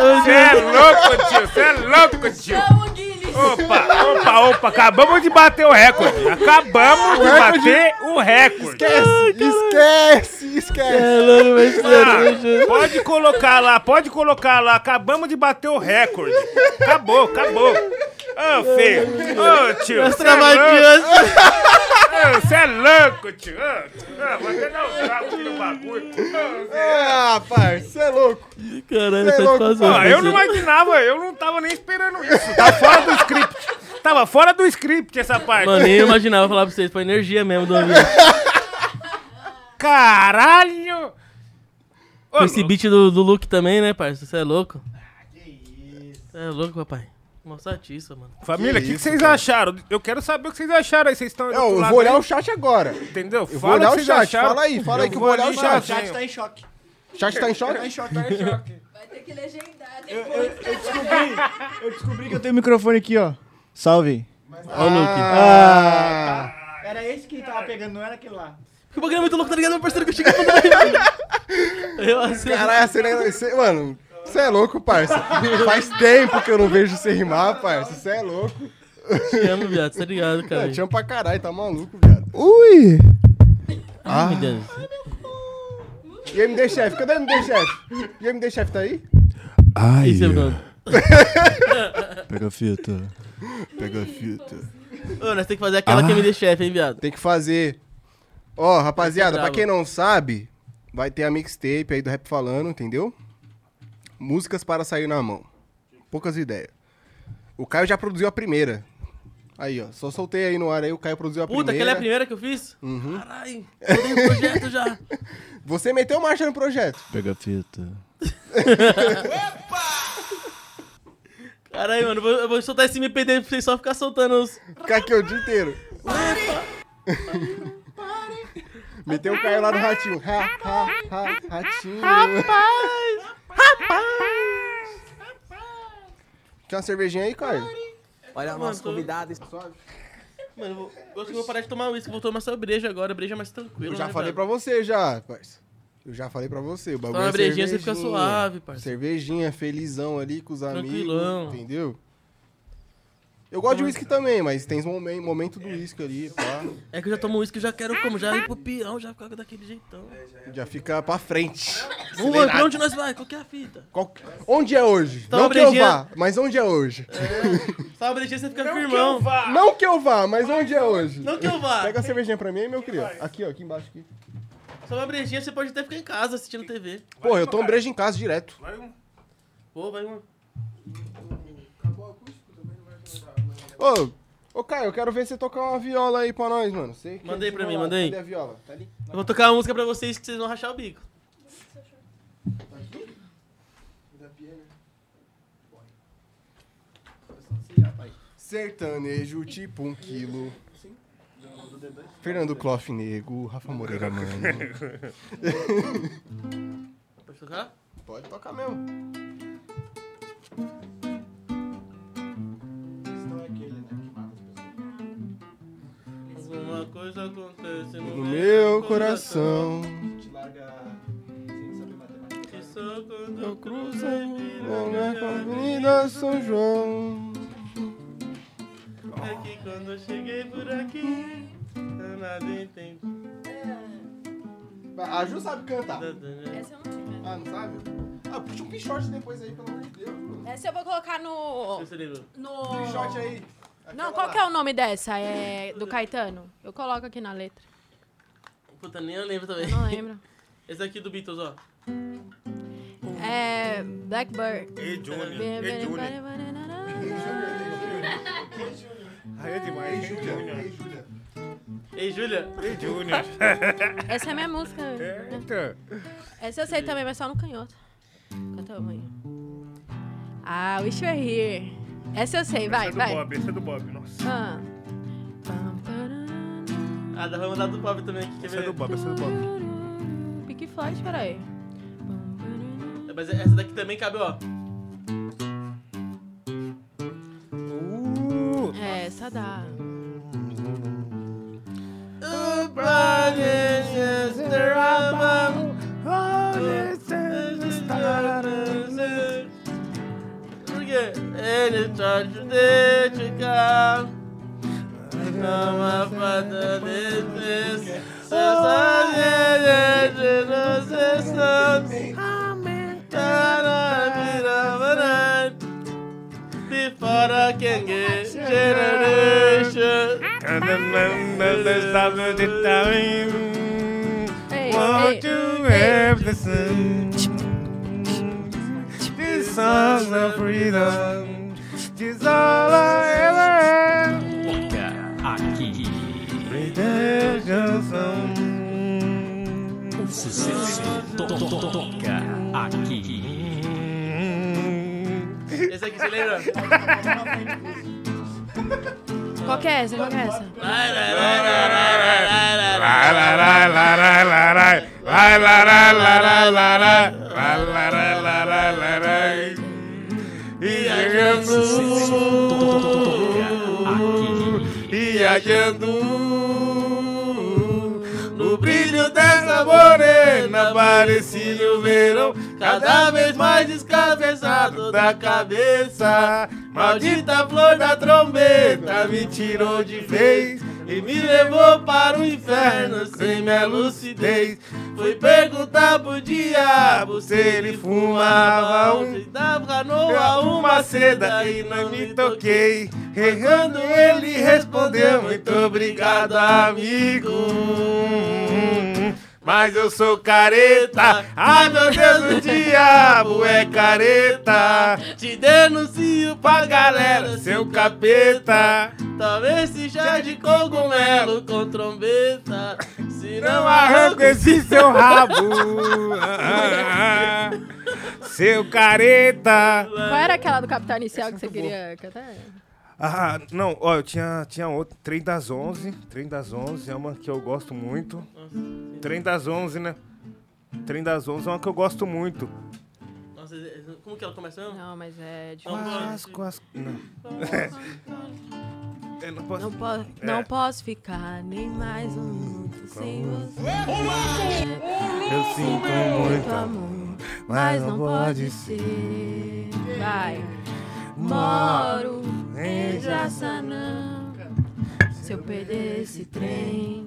Você é louco, tio. Você é louco, tio. Opa, opa, opa. Acabamos de bater o recorde. Acabamos O de recorde- bater o recorde. Esquece, esquece, esquece. Ah, pode colocar lá, pode colocar lá. Acabamos de bater o recorde. Acabou, acabou. Ô, feio. Ô, tio. As cê é louco. Ô, Você é louco, tio. Ô, ô, Você não sabe do bagulho. Ô, cê é- Ah, pai, você é louco. Caralho, Cê é louco, satisfação. Pô, eu não imaginava, eu não tava nem esperando isso. Tava fora do script. Tava fora do script essa parte. Mano, nem imaginava falar pra vocês. Foi energia mesmo do ambiente. Caralho! Com esse beat do, do Luke também, né, parça? Você é louco? Você é louco, papai. Nossa artista, mano. Família, o que, que vocês cara. acharam? Eu quero saber o que vocês acharam aí. Vocês estão. Eu, eu vou olhar aí. o chat agora. Entendeu? Eu vou Fala olhar o o que vocês chat. acharam. Fala aí, fala aí que eu vou olhar o chat. O chat tá em choque. O chat tá em choque? Tá em choque, tá em choque. Vai ter que legendar Eu, eu- eu descobri, eu descobri que eu tenho o microfone aqui, ó. Salve. Ó o Luke. Ah. Ah. Era esse que tava pegando, não era aquele lá. Porque o bagulho é muito louco, tá ligado? Meu parceiro que eu cheguei pra. [LAUGHS] Eu assim. Caralho, você nem. Você, mano, você é louco, parça. Faz tempo que eu não vejo você rimar, parça. Você é louco. Te amo, viado, tá ligado, cara. Eu te amo pra caralho, tá maluco, viado. Ui! Ai, meu Deus. E MD Chef, cadê o MD Chef? E o MD Chef tá aí? Ai. É. Pega a fita. Pega a fita. Ô, nós tem que fazer aquela Ah. que me deixa chefe, hein, viado? Tem que fazer. Ó, rapaziada, pra quem não sabe, vai ter a mixtape aí do Rap Falando, entendeu? Músicas para sair na mão. Poucas ideias. O Caio já produziu a primeira. Aí, ó. Só soltei aí no ar aí, o Caio produziu a Puta, primeira. aquela é a primeira que eu fiz? Uhum. Caralho, eu tenho um projeto já. [LAUGHS] Você meteu marcha no projeto. Pega a fita. Caralho, mano, eu vou, eu vou soltar esse MPD pra vocês só ficar soltando os. Ficar aqui o dia inteiro. Meteu o Caio lá no ratinho. Ha, ha, ha, ratinho. Rapaz! Rapaz! Quer uma cervejinha aí, Caio? Olha o nosso convidado. Mano, eu, vou, eu acho que eu vou parar de tomar uísque, vou tomar só breja agora, breja é mais tranquilo. Eu já né, falei velho? pra você já, parça. Eu já falei pra você. O bagulho Toma uma é brejinha, você fica suave, parça. Cervejinha, felizão ali com os Tranquilão. amigos. Entendeu? Eu gosto de uísque também, mas tem um momen- momento do uísque ali, pá. É que eu já tomo uísque e já quero como? Já ir pro peão, já ficar daquele jeitão. Já fica pra frente. Vamos lá, pra onde nós vai? Qual que é a fita? Qual- Onde é hoje? Toma não que eu vá, mas onde é hoje? Só uma brejinha você fica firmão. Não que eu vá, mas onde é hoje? Não que eu vá. Pega a cervejinha pra mim aí, meu querido. Aqui, ó, aqui embaixo. Aqui. Só uma brejinha você pode até ficar em casa assistindo TV. Pô, eu tomo breja em casa direto. Pô, vai um. Ô, ô Caio, eu quero ver você tocar uma viola aí pra nós, mano. Você que é Mandei pra mim, mandei. Cadê a viola? Tá ali? Eu vou tocar uma música pra vocês que vocês vão rachar o bico. Sertanejo tipo um quilo. Fernando Cloff Nego, Rafa Moreira Mano. Pode tocar? Pode tocar mesmo. Alguma coisa acontece no, No meu coração. Que só quando Eu cruzo a Avenida São João. É que quando eu cheguei por aqui, eu nada entendi. A Ju sabe cantar. Essa eu não sei, né? Ah, não sabe? Ah, puxa um pichote depois aí, pelo amor de Deus. Essa eu vou colocar no. No. Pichote aí. Não, qual que é o nome dessa? É do Caetano? Eu coloco aqui na letra. Puta, nem eu lembro também. Eu não lembro. [LAUGHS] Esse aqui do Beatles, ó. É. Blackbird. Ei, Johnny. Aí é demais. Ei, Júnior. Ei, Júlia. Ei, Júnior. Essa é a minha música. Eita. Essa eu sei também, mas só no canhoto. Canta amanhã. Ah, Wish You Were Here. Essa eu sei, vai, Essa é do vai. Bob, essa é do Bob, nossa. Ah. Ah, dá pra mandar do Bob também aqui, quer Essa é ver? do Bob, essa é do Bob. Pink Floyd, peraí. Mas essa daqui também cabe, ó. É, essa dá. Por quê? Ele tá de dedicar Uma fada desses Seus de nos estamos Before I can get generation And then there's stop the time. Hey, Want hey, to hey. have the sun. These songs of freedom. This all I ever had. Aqui. Toca aqui. Esse aqui, você lembra? [LAUGHS] Qual que é essa? Qual que é essa? Lai, lai, lai. Vai, morena, parecia o verão, cada vez mais descabeçado da cabeça. Maldita flor da trombeta me tirou de vez e me levou para o inferno sem minha lucidez. Fui perguntar pro diabo se ele fumava um dava uma seda e não me toquei. Errando ele respondeu muito obrigado amigo. Mas eu sou careta, ai meu Deus, o diabo é careta. Te denuncio pra galera, seu capeta. Talvez seja de cogumelo com trombeta. Se não arranco esse seu rabo, ah, [LAUGHS] seu careta. Qual era aquela do Capital Inicial que você queria cantar? Ah, não, ó, eu tinha, tinha outro, Trem das 11, Trem das 11 é uma que eu gosto muito. Trem das 11, né? Trem das 11 é uma que eu gosto muito. Nossa, como que ela começa mesmo? Não, mas é de quas, não. Eu [LAUGHS] não posso... Não, po É. não posso ficar nem mais um minuto sem você. Eu sinto muito amor, mas não pode ser. Vai. Moro em Jaçanã. Se eu perder esse trem,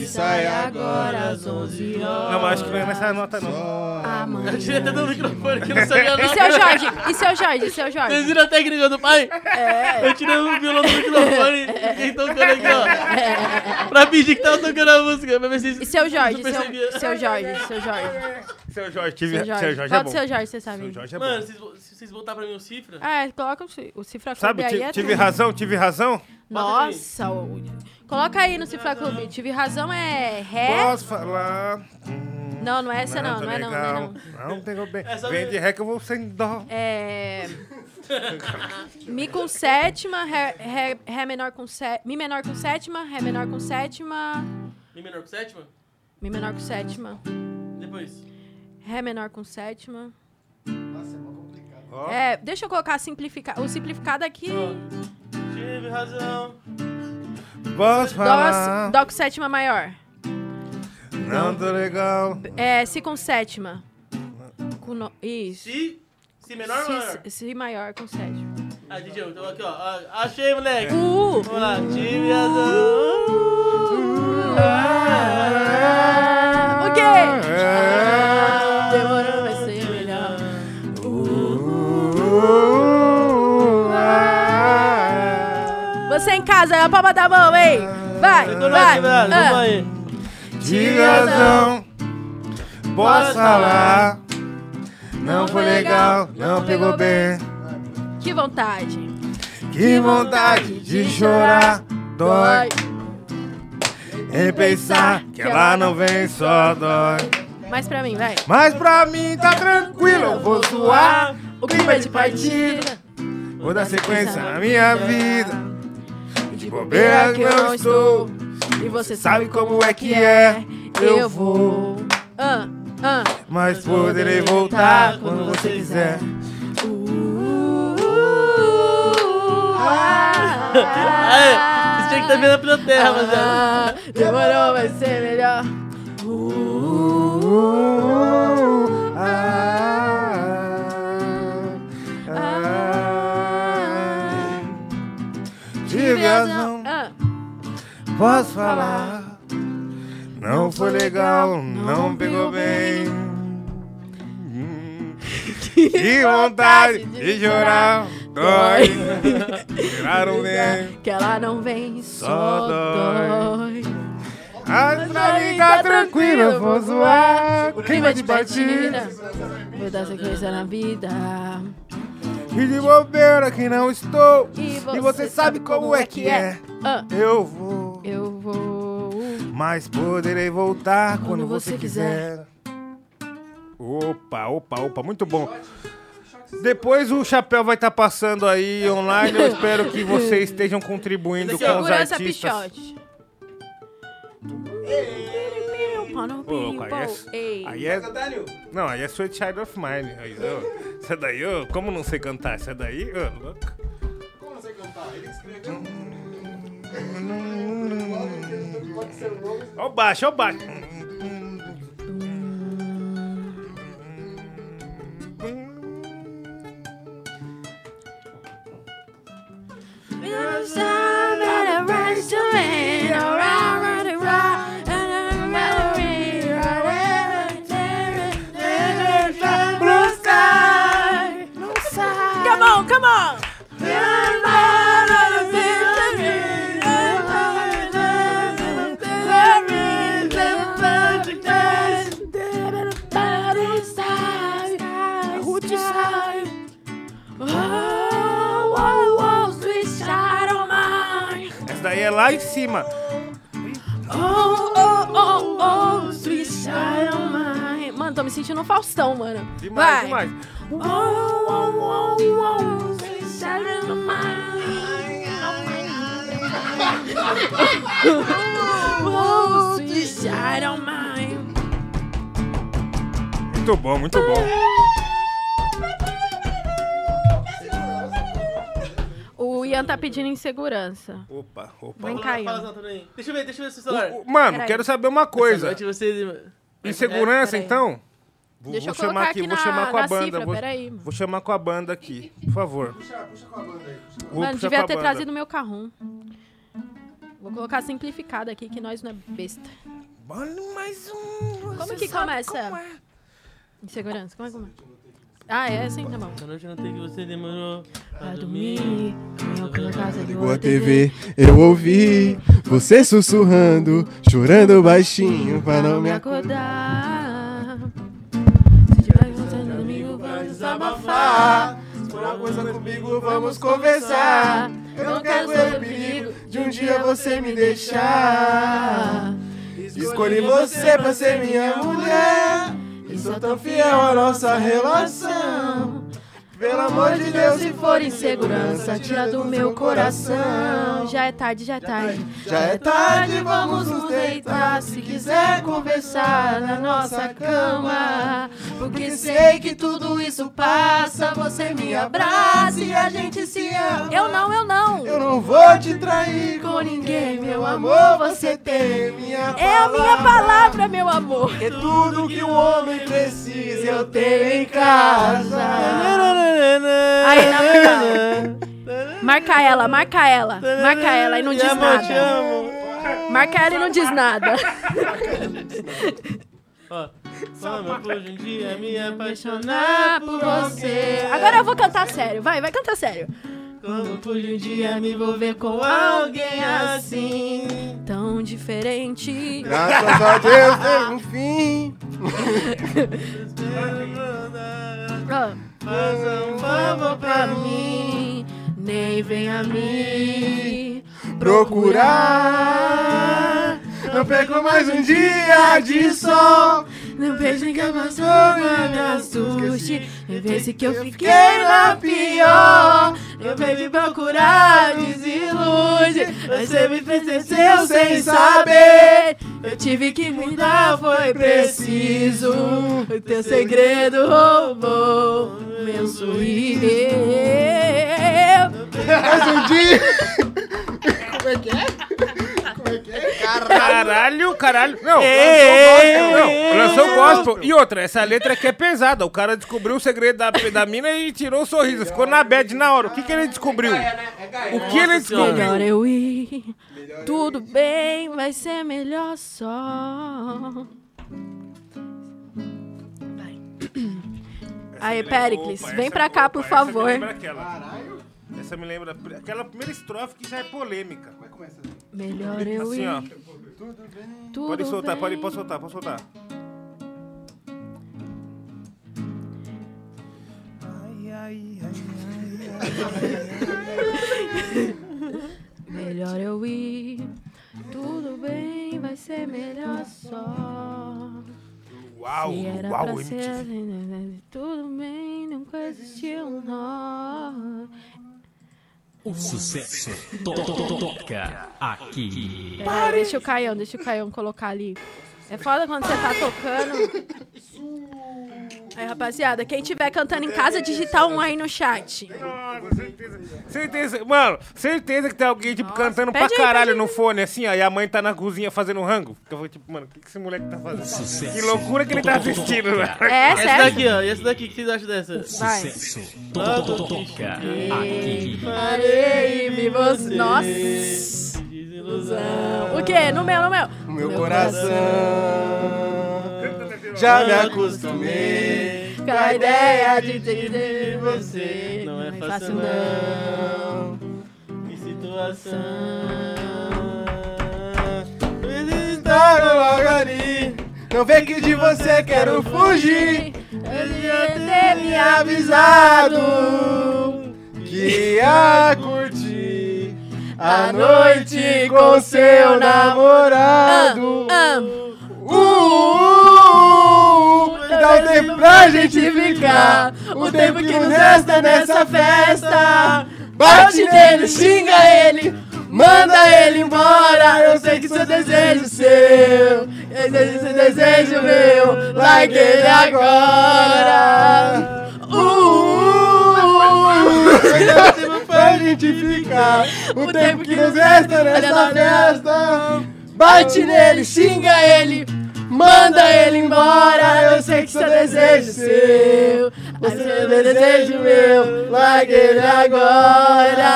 que sai agora às 11 horas. Não, mas acho que não é nessa nota, não. Amanhã. Eu tirei até do microfone que eu não [LAUGHS] sabia E nada. seu Jorge? E seu Jorge? E seu Vocês Jorge? viram a técnica do pai? É. Eu tirei o violão do microfone e fiquei tocando aqui, ó. [LAUGHS] Pra fingir que tava tocando a música. Pra ver se E seu Jorge? Seu, seu Jorge? Seu Jorge? Seu Jorge, tive, Seu Jorge. seu Jorge é Qual do bom. seu Jorge, você sabe? Seu Jorge é Mano, bom. vocês, vo- se vocês voltar pra mim o cifra... É, coloca o, ci- o Cifra Sabe, aí. é tive tudo. razão, tive razão? Nossa, o- coloca aí no Cifra Clube. Tive razão é Ré. Posso falar? Não, não é essa não, não é não, não é não. Não, pegou bem. Essa Vem me- de ré que eu vou sem dó. É. Mi com sétima, ré, ré, ré menor com sé, Mi menor com sétima, Ré menor com sétima, Mi menor com sétima? Mi menor com sétima, Depois. Ré menor com sétima. Ó. É, deixa eu colocar simplificar. O simplificado aqui. Tive razão. Posso falar? Dó, dó com sétima maior. Não tô legal. É, Si com sétima. Com no, isso. Si, si menor ou si, maior? si maior com sétima. Ah, DJ, então aqui, ó. Ah, Achei, moleque. Uh. Vamos lá. Tive razão. O quê? Casa, a palma da mão, hein? Vai, vai. ah. Aí. Tive razão. Posso falar? Não foi legal, não pegou bem. Que vontade. Que vontade de chorar, dói. Em pensar que ela não vem, só dói. Mais pra mim, vai. Mas pra mim tá tranquilo, eu vou suar. O clima é de partida. Vou dar sequência na minha vida. De bobeira que eu estou. E você Sabe como é que é? Eu vou. Ah, ah. Mas poderei voltar quando você quiser. Você tinha que estar vendo a plateia, rapaziada. Ah, demorou, vai ser melhor. Razão, Ah, posso falar. Não foi legal, não pegou bem. [LAUGHS] Que [LAUGHS] vontade de chorar, dói. Tiraram [LAUGHS] bem, que ela não vem, Só dói. Mas pra mim tá tranquilo, eu vou zoar. Clima de batida. Vou dar sequência na vida. E de bobeira que não estou. E E você sabe como é que é. Ah, Eu vou, eu vou. mas poderei voltar quando você quiser. Opa, opa, opa, muito bom. Depois o chapéu vai estar passando aí online. Eu espero que vocês estejam contribuindo com os Segurança artistas. Pichote. Ô, louco, aí é, Ei. aí é. Não, aí é Sweet Child of Mine. Aí, ô, Essa daí, ô, como não sei cantar? Essa daí, ô, louco. Como não sei cantar? Ele escreveu. Ó o baixo, ó o baixo. Come é lá em cima. Oh, oh, oh, oh, sweet child. Mano, tô me sentindo um Faustão, mano. Demais, Vai. demais. Oh, oh, oh, oh, sweet child of mine. Oh, sweet child of mine. Muito bom, muito bom. O Ian tá pedindo insegurança. Opa, opa. Vem cá, Ian. Deixa eu ver, deixa eu ver seu celular. O- o- Mano, Peraí. quero saber uma coisa. Você... Insegurança, Peraí. então? Vou, Deixa vou eu chamar aqui, aqui vou na- chamar com a banda. cifra, vou, peraí. vou chamar com a banda aqui, por favor. Puxa, puxa com a banda aí. Puxa. Vou Mano, devia ter banda. trazido meu carrão. Vou colocar simplificado aqui, que nós não é besta. Mano, mais um. Como que começa? Insegurança, como é que começa? Ah, é assim, tá bom. Essa noite eu notei que você demorou Pra dormir, eu pela casa Ligou a TV, eu ouvi você sussurrando, chorando baixinho pra não me acordar. Se tiver vontade de domingo, vamos desabafar. Se for uma coisa comigo, vamos conversar. Eu não quero ser perigo de um dia você me deixar. Escolhi você pra ser minha mulher. E sou tão fiel à nossa relação. Pelo amor de Deus, se for insegurança, tira do meu coração. Já é tarde, já é tarde. Já é tarde, vamos nos deitar. Se quiser conversar na nossa cama. Porque sei que tudo isso passa. Você me abraça e a gente se ama. Eu não, eu não. Eu não vou te trair com ninguém, meu amor. Você tem minha palavra. É a minha palavra, meu amor. É tudo que um homem precisa, eu tenho em casa. Aí, na moral. Marca ela, marca ela. Marca ela e não diz nada. amo. Marca ela e não diz nada. Ó, vamos por um dia me Apaixonar apaixonar por você. Agora eu vou cantar sério. Vai, vai cantar sério. Como pude um dia me envolver com alguém assim Tão diferente. Graças a Deus teve um fim. Faça um favor pra mim Nem venha me Procurar. Não perco mais um dia de sol. Não vejo que mais uma me assuste. Nem vê que eu fiquei na pior. Eu veio me procurar, desilude. Mas você me pertenceu sem saber. Eu tive que mudar, foi preciso. O teu segredo roubou meu sorriso. Mais [LAUGHS] um dia. Como é que é? Como é que é? Caralho, caralho. Não, Ei, lançou gospel. Lançou ei. gospel. E outra, essa letra aqui é pesada. O cara descobriu o segredo da, da mina e tirou o sorriso. Ficou na bad na hora. O que, que ele descobriu? O que ele descobriu? Melhor eu ir. Tudo bem, vai ser melhor só. Vai. Aí, Pericles, Opa, vem pra cá, por opa, essa me favor. lembra aquela. Essa me lembra aquela primeira estrofe que já é polêmica. Melhor eu Assim, ir. ó. Tudo Pode soltar, bem. pode, pode soltar, pode soltar. Ai, [LAUGHS] ai, Melhor eu ir. Tudo bem, vai ser melhor só. Uau! E era Uau, pra ser assim, tudo bem, nunca existiu um nó. O sucesso to- to- toca aqui. Pera, deixa o Caião, deixa o Caião colocar ali. É foda quando você tá tocando. Aí, rapaziada, quem tiver cantando em casa, digita um aí no chat. Nossa, certeza. Certeza, mano, certeza que tem alguém, tipo, cantando pra pede aí, caralho no fone, assim, aí a mãe tá na cozinha fazendo rango. Eu vou, tipo, mano, o que, que esse moleque tá fazendo? Sucesso. Que loucura que ele tá assistindo, velho. É, essa sério? daqui, ó. E essa daqui, o que vocês acham dessa? Vai. Sucesso to- to- to- toca aqui. Parei, vi você. Nossa. O quê? No meu, no meu. Meu coração já me acostumei Com a ideia de ter você. Não é fácil, fácil, não. Que situação. Estar logo ali Não vê que de você quero fugir devia ter me avisado. Que ia curtir a noite com seu namorado Ah, Uh, Dá um tempo pra gente ficar O tempo que nos resta nessa festa. Bate nele, xinga ele Manda ele embora. Eu sei que seu desejo é seu Esse é seu desejo meu Largue ele agora. Uh, Dá tempo pra gente ficar O tempo que nos resta nessa festa. Bate nele, xinga ele Manda ele embora, eu sei que seu desejo é seu. Esse é meu desejo meu, largue ele agora.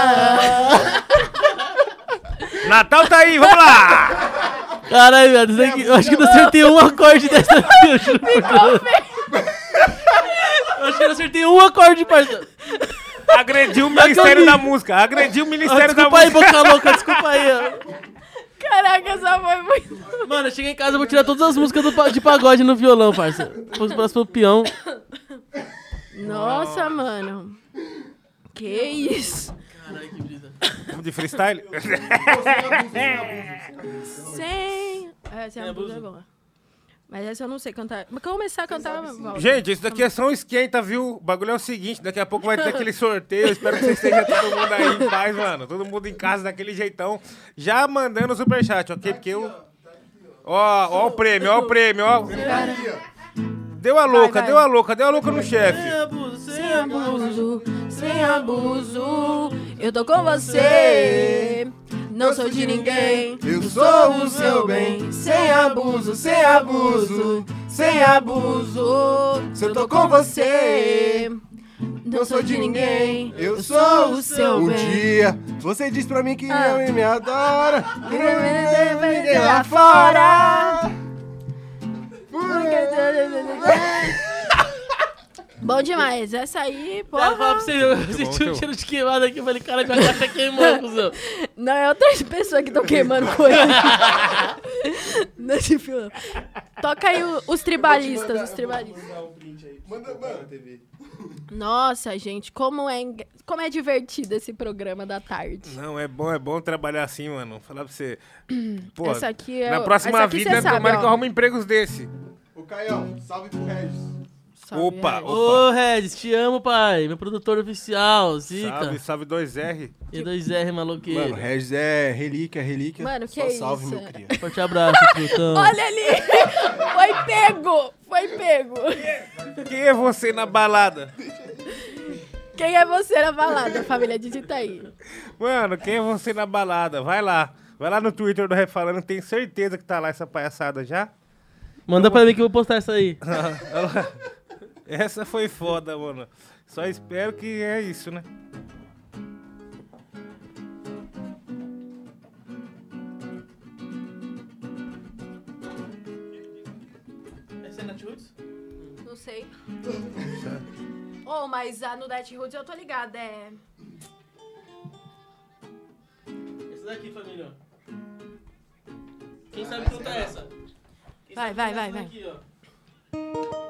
[LAUGHS] Natal tá aí, vamos lá! Caralho, velho, isso eu acho que não acertei um acorde dessa aqui, eu juro acho que eu não acertei um acorde, parça. Agrediu o Ministério da Música, agrediu o Ministério da Desculpa aí, Música. boca louca, desculpa aí, ó. Caraca, essa foi muito. Mano, eu cheguei em casa, eu vou tirar todas as músicas do de pagode no violão, parça. Pros próximo peão. Nossa, mano. Que isso? Caralho, que brisa. Vamos de freestyle? Sem. É, sem abuso é boa. Mas essa eu não sei cantar. Mas quando eu começar a cantar. volta. Gente, isso daqui é só um esquenta, viu? O bagulho é o seguinte, daqui a pouco vai ter [LAUGHS] aquele sorteio. Eu espero que vocês estejam todo mundo aí em paz, mano. Todo mundo em casa daquele jeitão. Já mandando o superchat, ok? Porque eu... Ó, ó o prêmio, ó o prêmio, ó. Deu a louca, vai. deu a louca, deu a louca no chefe. Sem abuso, sem abuso, eu tô com você. Não sou de ninguém, Eu sou o seu bem, sem abuso, sem abuso, sem abuso. Se eu tô com você, não sou de ninguém, eu sou o seu Um bem. dia você diz pra mim que Ah. e me adora. [LAUGHS] Que não me ninguém lá fora. Bom demais, essa aí, Eu falo pra você, eu bom, senti um cheiro de queimado aqui. Eu falei, cara, minha caixa queimou, [LAUGHS] cuzão. Não, é outras pessoas que estão queimando [LAUGHS] coisa. Nesse filme. Toca aí o- os tribalistas, os tribalistas. Manda, mano, TV. Nossa, gente, como é, como é divertido esse programa da tarde. Não, é bom, é bom trabalhar assim, mano. Vou falar pra você. [CLEARS THROAT] Pô, Essa aqui é na o- próxima essa aqui vida, sabe, tomara ó. que eu arrume empregos desse. Ô, Caião, salve pro Regis. Salve, Opa, Regis. opa. Ô, Regis, te amo, pai. Meu produtor oficial, Zica. Salve, salve 2R. E 2R, maloqueiro. Mano, Regis é relíquia, relíquia. Mano, que Só é salve, isso? meu cria. Forte abraço, Frutão. [LAUGHS] Olha ali! [LAUGHS] Foi pego! Foi pego! Quem é você na balada? Quem é você na balada, família? Digita aí. Mano, quem é você na balada? Vai lá. Vai lá no Twitter do Refalando, tenho certeza que tá lá essa palhaçada já. Manda pra mim que eu vou postar essa aí. [LAUGHS] Essa foi foda, mano. Só espero que é isso, né? Essa é Natiruts? Não sei. Oh, mas a no Roots eu tô ligada, é. Essa daqui, família. Quem sabe cantar essa? Quem Vai, sabe vai, cantar vai, essa vai. daqui, ó.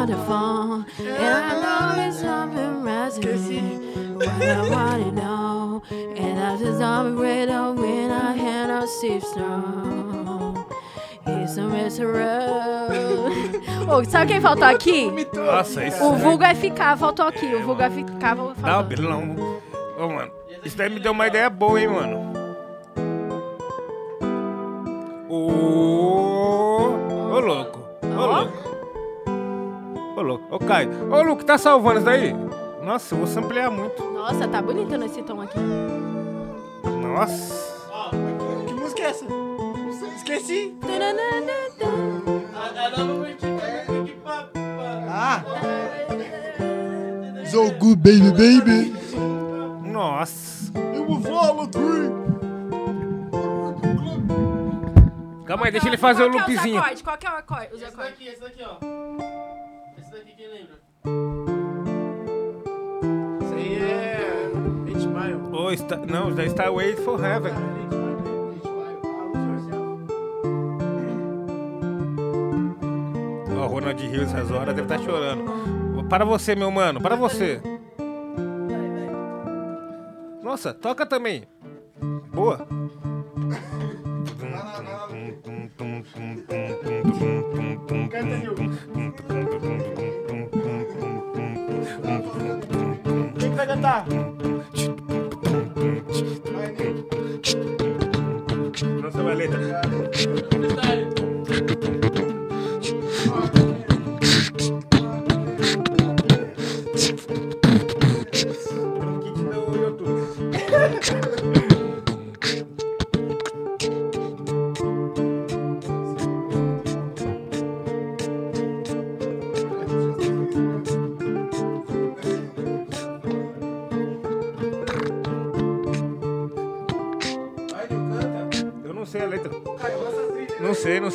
around the phone. And I know it's something. What I wanna know. And I just radio when I hand out Steve Strong. He's a miserable. [LAUGHS] Ô, sabe quem faltou aqui? Nossa, isso O é- vulgo FK faltou aqui. O vulgo FK faltou. Não, Bilão. Ô, mano. Isso daí me deu uma ideia boa, hein, mano. Ô, ô louco. Ô louco. Ô louco. Ô, Caio. Ô, Luke, tá salvando isso daí? Nossa, eu vou samplear muito. Nossa, tá bonito nesse tom aqui. Nossa. Que música é essa? Esqueci. Ah. So good, baby, baby. Nossa. Eu vou. Calma aí, deixa ele fazer o Qual que é loopzinho. Qual que é o acorde? Os Esse acordes. daqui, esse daqui, ó. Isso aí é. Eight Mile. Ô, está... Não, está Wait for Heaven. O Ronald Rios essas horas deve estar chorando. Para você, meu mano, para você. Nossa, toca também. Boa. Quem que vai cantar? Não sei a letra.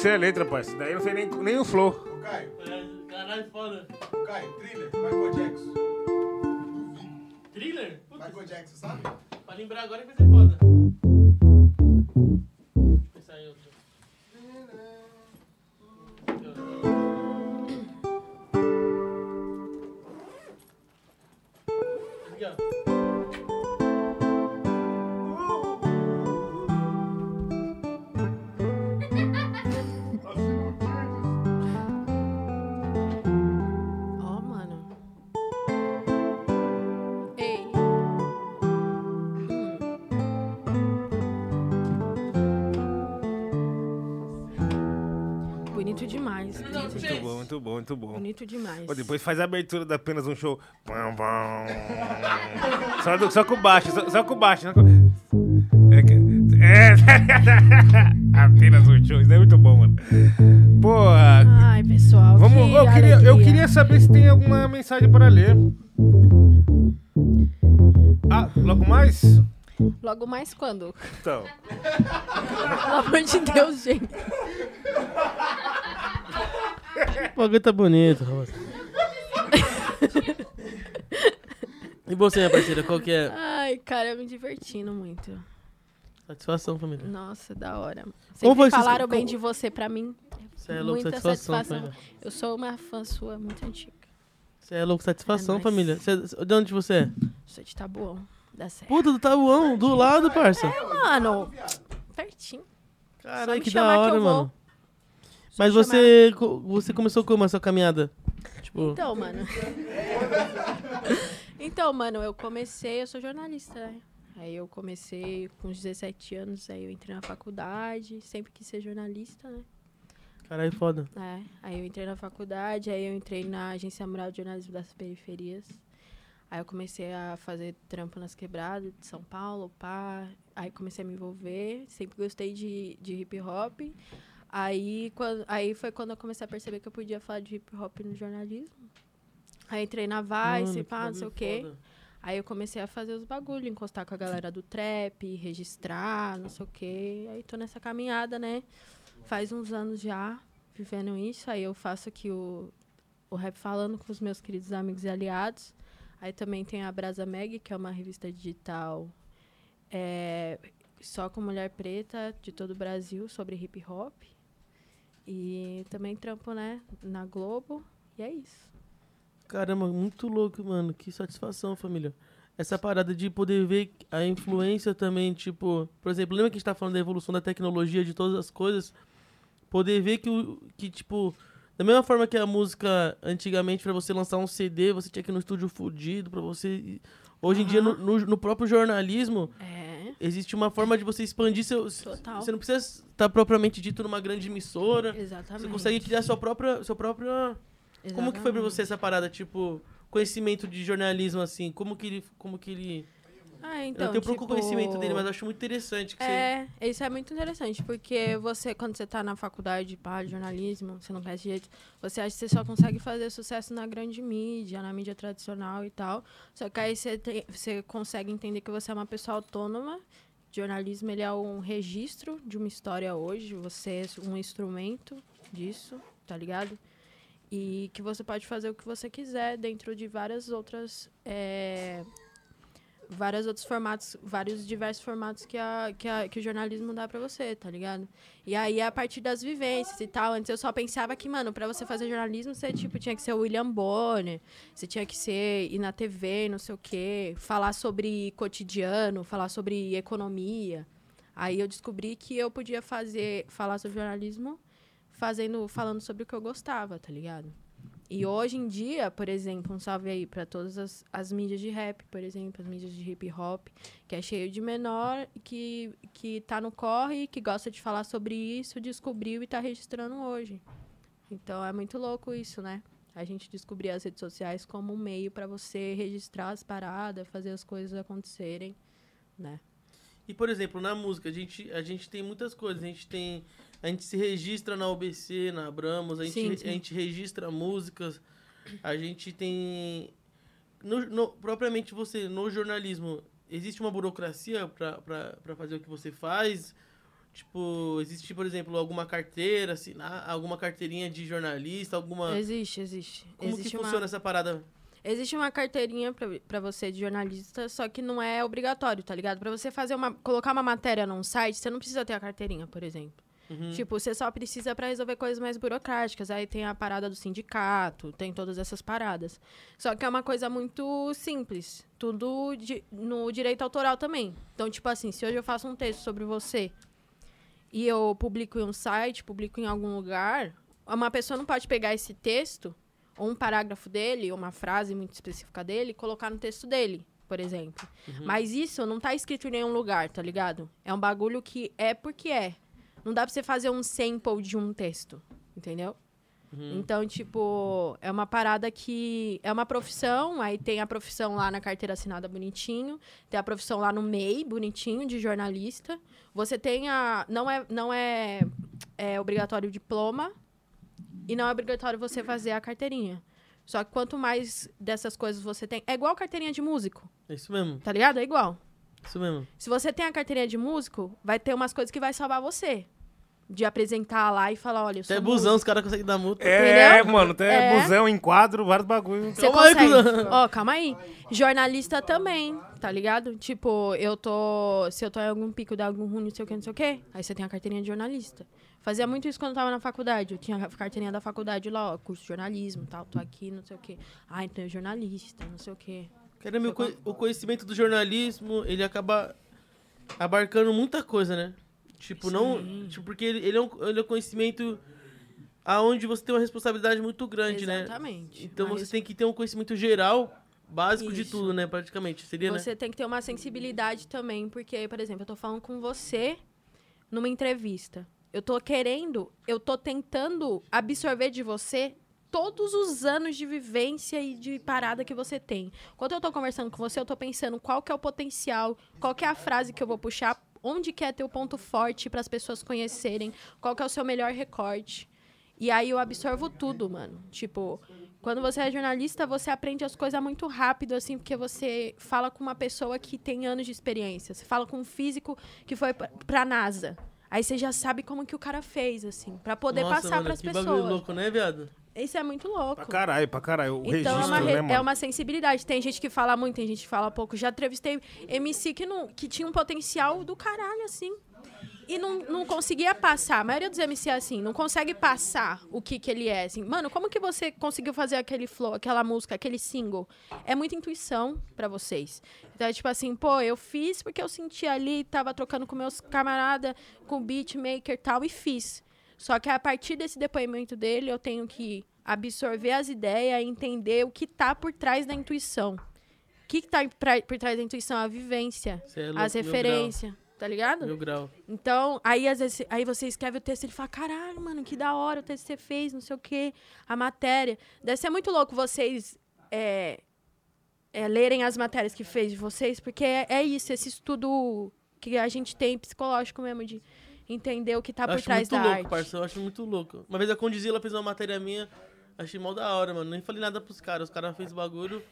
Não sei, não sei a letra, parceiro. Daí eu não sei nem, nem o flow. Caralho, foda. Caio, thriller, Bonito demais. Pô, depois faz a abertura da apenas um show. [LAUGHS] Só, do- só com baixo, só, só com baixo. Só com... É, é. [LAUGHS] apenas um show, isso é muito bom, mano. Pô, Ai, pessoal. vamos, que eu, queria, eu queria saber se tem alguma mensagem para ler. Ah, logo mais? Logo mais quando? Então. [LAUGHS] Pelo amor de Deus, gente. O bagulho tá bonito, rapaz. E você, minha parceira, qual que é? Ai, cara, eu me divertindo muito. Satisfação, família. Nossa, da hora. Como Sempre foi que você- falaram bem como- de você pra mim. Você é louco, Muita satisfação, satisfação. família. Eu sou uma fã sua muito antiga. Você é louco, satisfação, nóis. família. Você- de onde você é? Sou de Tabuão, da Serra. Puta, do Tabuão, do lado, parça. É, mano. Pertinho. Caralho, me que chamar da hora, eu vou. mano. Mas você, co- você começou como a sua caminhada? Tipo, Então, mano. [LAUGHS] então, mano, eu comecei, eu sou jornalista, né? Aí eu comecei com uns 17 anos, aí eu entrei na faculdade, sempre quis ser jornalista, né? caralho, foda. É, aí eu entrei na faculdade, aí eu entrei na Agência Mural de Jornalismo das Periferias. Aí eu comecei a fazer trampo nas quebradas de São Paulo, pá. Aí comecei a me envolver, sempre gostei de, de hip hop. Aí, quando, aí foi quando eu comecei a perceber que eu podia falar de hip hop no jornalismo. Aí entrei na Vice, Mano, pá, não sei o quê. foda. Aí eu comecei a fazer os bagulho, encostar com a galera do trap, registrar, não sei o quê. Aí tô nessa caminhada, né? Faz uns anos já. vivendo isso. Aí eu faço aqui o, o rap falando com os meus queridos amigos e aliados. Aí também tem a Brasa Mag, que é uma revista digital é, só com mulher preta de todo o Brasil sobre hip hop. E também trampo, né, na Globo. E é isso. Caramba, muito louco, mano. Que satisfação, família. Essa parada de poder ver a influência também, tipo, por exemplo, lembra que a gente tá falando da evolução da tecnologia, de todas as coisas? Poder ver que, que tipo, da mesma forma que a música, antigamente, para você lançar um CD, você tinha que ir no estúdio fudido, pra você. Hoje em dia, no, no, no próprio jornalismo, é. Existe uma forma de você expandir seu. Total. Você não precisa estar propriamente dito numa grande emissora. Exatamente. Você consegue criar sua própria. Sua própria... Como que foi pra você essa parada, tipo, conhecimento de jornalismo, assim? Como que ele. Como que ele. Ah, então, eu tenho pouco tipo, conhecimento dele, mas acho muito interessante que É, isso é muito interessante, porque você, quando você tá na faculdade pá, de jornalismo, você não conhece direito, você acha que você só consegue fazer sucesso na grande mídia, na mídia tradicional e tal. Só que aí você, tem- você consegue entender que você é uma pessoa autônoma. Jornalismo, ele é um registro de uma história hoje, você é um instrumento disso, tá ligado? E que você pode fazer o que você quiser dentro de várias outras é, vários outros formatos, vários diversos formatos que, a, que, a, que o jornalismo dá pra você, tá ligado? E aí, a partir das vivências e tal, antes eu só pensava que, mano, pra você fazer jornalismo, você, tipo, tinha que ser o William Bonner, você tinha que ser, ir na TV, não sei o quê, falar sobre cotidiano, falar sobre economia. Aí eu descobri que eu podia fazer, falar sobre jornalismo fazendo, falando sobre o que eu gostava, tá ligado? E hoje em dia, por exemplo, um salve aí para todas as, as mídias de rap, por exemplo, as mídias de hip hop, que é cheio de menor que, que tá no corre, que gosta de falar sobre isso, descobriu e tá registrando hoje. Então é muito louco isso, né? A gente descobrir as redes sociais como um meio para você registrar as paradas, fazer as coisas acontecerem, né? E, por exemplo, na música, a gente, a gente tem muitas coisas. A gente tem. A gente se registra na UBC, na Abramos, a gente, Sim, sim. a gente registra músicas. A gente tem. No, no- propriamente você, no jornalismo, existe uma burocracia pra fazer o que você faz? Tipo, existe, por exemplo, alguma carteira, assinar, alguma carteirinha de jornalista, alguma. Existe, existe. Como existe que uma- funciona essa parada? Existe uma carteirinha pra você de jornalista, só que não é obrigatório, tá ligado? Pra você fazer uma, colocar uma matéria num site, você não precisa ter a carteirinha, por exemplo. Uhum. Tipo, você só precisa pra resolver coisas mais burocráticas. Aí tem a parada do sindicato, tem todas essas paradas. Só que é uma coisa muito simples. Tudo di- no direito autoral também. Então, tipo assim, se hoje eu faço um texto sobre você e eu publico em um site, publico em algum lugar, uma pessoa não pode pegar esse texto, ou um parágrafo dele, ou uma frase muito específica dele, e colocar no texto dele, por exemplo. Uhum. Mas isso não tá escrito em nenhum lugar, tá ligado? É um bagulho que é porque é. Não dá pra você fazer um sample de um texto, entendeu? Uhum. Então, tipo, é uma parada que é uma profissão, aí tem a profissão lá na carteira assinada bonitinho, tem a profissão lá no MEI, bonitinho, de jornalista. Você tem a. Não é, não é, é obrigatório o diploma e não é obrigatório você fazer a carteirinha. Só que quanto mais dessas coisas você tem. É igual carteirinha de músico, É isso mesmo. tá ligado? É igual. Isso mesmo. Se você tem a carteirinha de músico, vai ter umas coisas que vai salvar você. De apresentar lá e falar, olha, eu sou Até busão músico. os caras conseguem dar multa. É, Entendeu? mano, até É. busão, enquadro, vários bagulhos. Você consegue. Ó, calma aí. Jornalista também, tá ligado? Tipo, eu tô. Se eu tô em algum pico de algum ruim, não sei o que, não sei o que. Aí você tem a carteirinha de jornalista. Fazia muito isso quando eu tava na faculdade. Eu tinha a carteirinha da faculdade lá, ó, curso de jornalismo e tal, tô aqui, não sei o que. Ah, então é jornalista, não sei o que. Caramba, o co- o conhecimento do jornalismo, ele acaba abarcando muita coisa, né? Tipo, não. Tipo, porque ele, ele é um, ele é um conhecimento aonde você tem uma responsabilidade muito grande, né? Exatamente. Então Uma você tem que ter um conhecimento geral, básico de Isso. tudo, né? Praticamente. Seria, né? Você tem que ter uma sensibilidade também, porque, por exemplo, eu tô falando com você numa entrevista. Eu tô querendo, eu tô tentando absorver de você todos os anos de vivência e de parada que você tem. Quando eu tô conversando com você, eu tô pensando qual que é o potencial, qual que é a frase que eu vou puxar, onde que é teu ponto forte para as pessoas conhecerem, qual que é o seu melhor recorte. E aí eu absorvo tudo, mano. Tipo, quando você é jornalista, você aprende as coisas muito rápido, assim, porque você fala com uma pessoa que tem anos de experiência. Você fala com um físico que foi pra- NASA. Aí você já sabe como que o cara fez, assim, pra poder Nossa, passar pras que pessoas. bagulho louco, né, viado? Isso é muito louco. Pra caralho, pra caralho. O Então é registro, uma, re- né, mano? é uma sensibilidade. Tem gente que fala muito, tem gente que fala pouco. Já entrevistei MC que, não, que tinha um potencial do caralho, assim. E não, não conseguia passar. A maioria dos MC é assim, não consegue passar o que, que ele é. Assim. Mano, como que você conseguiu fazer aquele flow, aquela música, aquele single? É muita intuição pra vocês. Então, é tipo assim, pô, eu fiz porque eu senti ali, tava trocando com meus camaradas, com beatmaker e tal, e fiz. Só que a partir desse depoimento dele, eu tenho que absorver as ideias e entender o que tá por trás da intuição. O que, que tá por trás da intuição? A vivência, é louco, as referências, tá ligado? Mil grau. Então, aí às vezes, aí você escreve o texto e ele fala, caralho, mano, que da hora o texto que você fez, não sei o quê, a matéria. Deve ser muito louco vocês é, é, lerem as matérias que fez de vocês, porque é, é isso, esse estudo que a gente tem psicológico mesmo, de entender o que tá por acho trás da louco, arte. parceiro. Eu acho muito louco. Uma vez a Condizila fez uma matéria minha, achei mal da hora, mano. Nem falei nada pros caras. Os caras fez bagulho.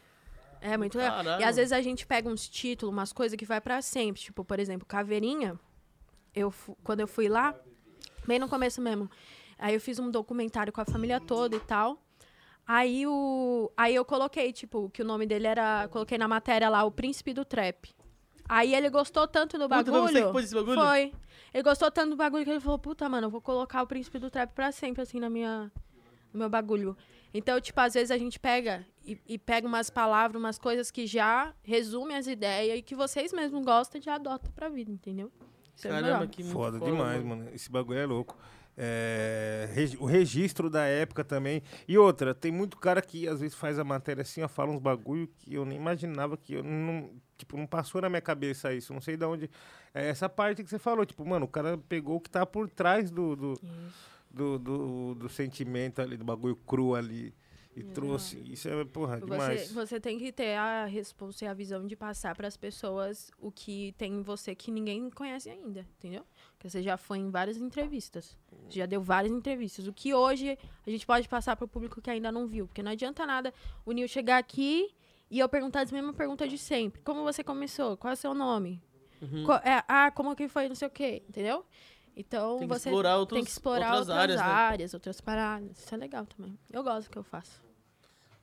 É muito legal. Caralho. E às vezes a gente pega uns títulos, umas coisas que vai pra sempre. Tipo, por exemplo, Caveirinha. Eu, quando eu fui lá, bem no começo mesmo. Aí eu fiz um documentário com a família toda e tal. Aí, o, aí eu coloquei, tipo, que o nome dele era. Coloquei na matéria lá, o Príncipe do Trap. Aí ele gostou tanto do Puta, foi bagulho. você que pôs esse bagulho? Foi. Ele gostou tanto do bagulho que ele falou, puta, mano, eu vou colocar o Príncipe do Trap pra sempre, assim, na minha, no meu bagulho. Então, tipo, às vezes a gente pega e, e pega umas palavras, umas coisas que já resumem as ideias e que vocês mesmos gostam e já adotam pra vida, entendeu? Isso é Caramba, legal. que muito Foda foda, demais, mano. Esse bagulho é louco. É, o registro da época também. E outra, tem muito cara que às vezes faz a matéria assim, ó, fala uns bagulho que eu nem imaginava que eu não. Tipo, não passou na minha cabeça isso. Não sei de onde. É essa parte que você falou, tipo, mano, o cara pegou o que tá por trás do. do, do, do- do sentimento ali, do bagulho cru ali. E trouxe. Isso é, porra, demais. Você, você tem que ter a responsa e a visão de passar para as pessoas o que tem em você que ninguém conhece ainda, entendeu? Você já foi em várias entrevistas. Você já deu várias entrevistas. O que hoje a gente pode passar para o público que ainda não viu. Porque não adianta nada o Nil chegar aqui e eu perguntar as mesmas perguntas de sempre. Como você começou? Qual é o seu nome? Uhum. Co- é, ah, como que foi? Não sei o quê, entendeu? Então Tem que você explorar tem outros- que explorar outras outras, áreas, né? áreas, outras paradas. Isso é legal também. Eu gosto do que eu faço.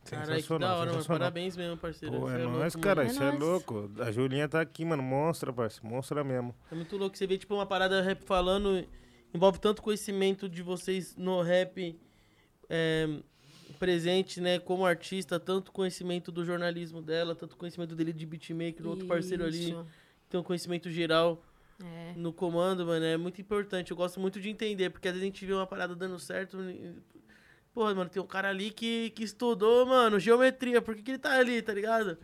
Caralho, que da Sensacional, hora, mano. Parabéns mesmo, parceiro. Pô, é louco, nóis, cara, isso é louco. A Julinha tá aqui, mano. Monstra, parceiro. Monstra mesmo. É muito louco. Você vê, tipo, uma parada rap falando, envolve tanto conhecimento de vocês no rap é, presente, né, como artista, tanto conhecimento do jornalismo dela, tanto conhecimento dele de beatmaker, outro parceiro ali tem um conhecimento geral É. no comando, mano, é muito importante. Eu gosto muito de entender, porque às vezes a gente vê uma parada dando certo. Porra, mano, tem um cara ali que, que estudou, mano, geometria, por que, que ele tá ali, tá ligado?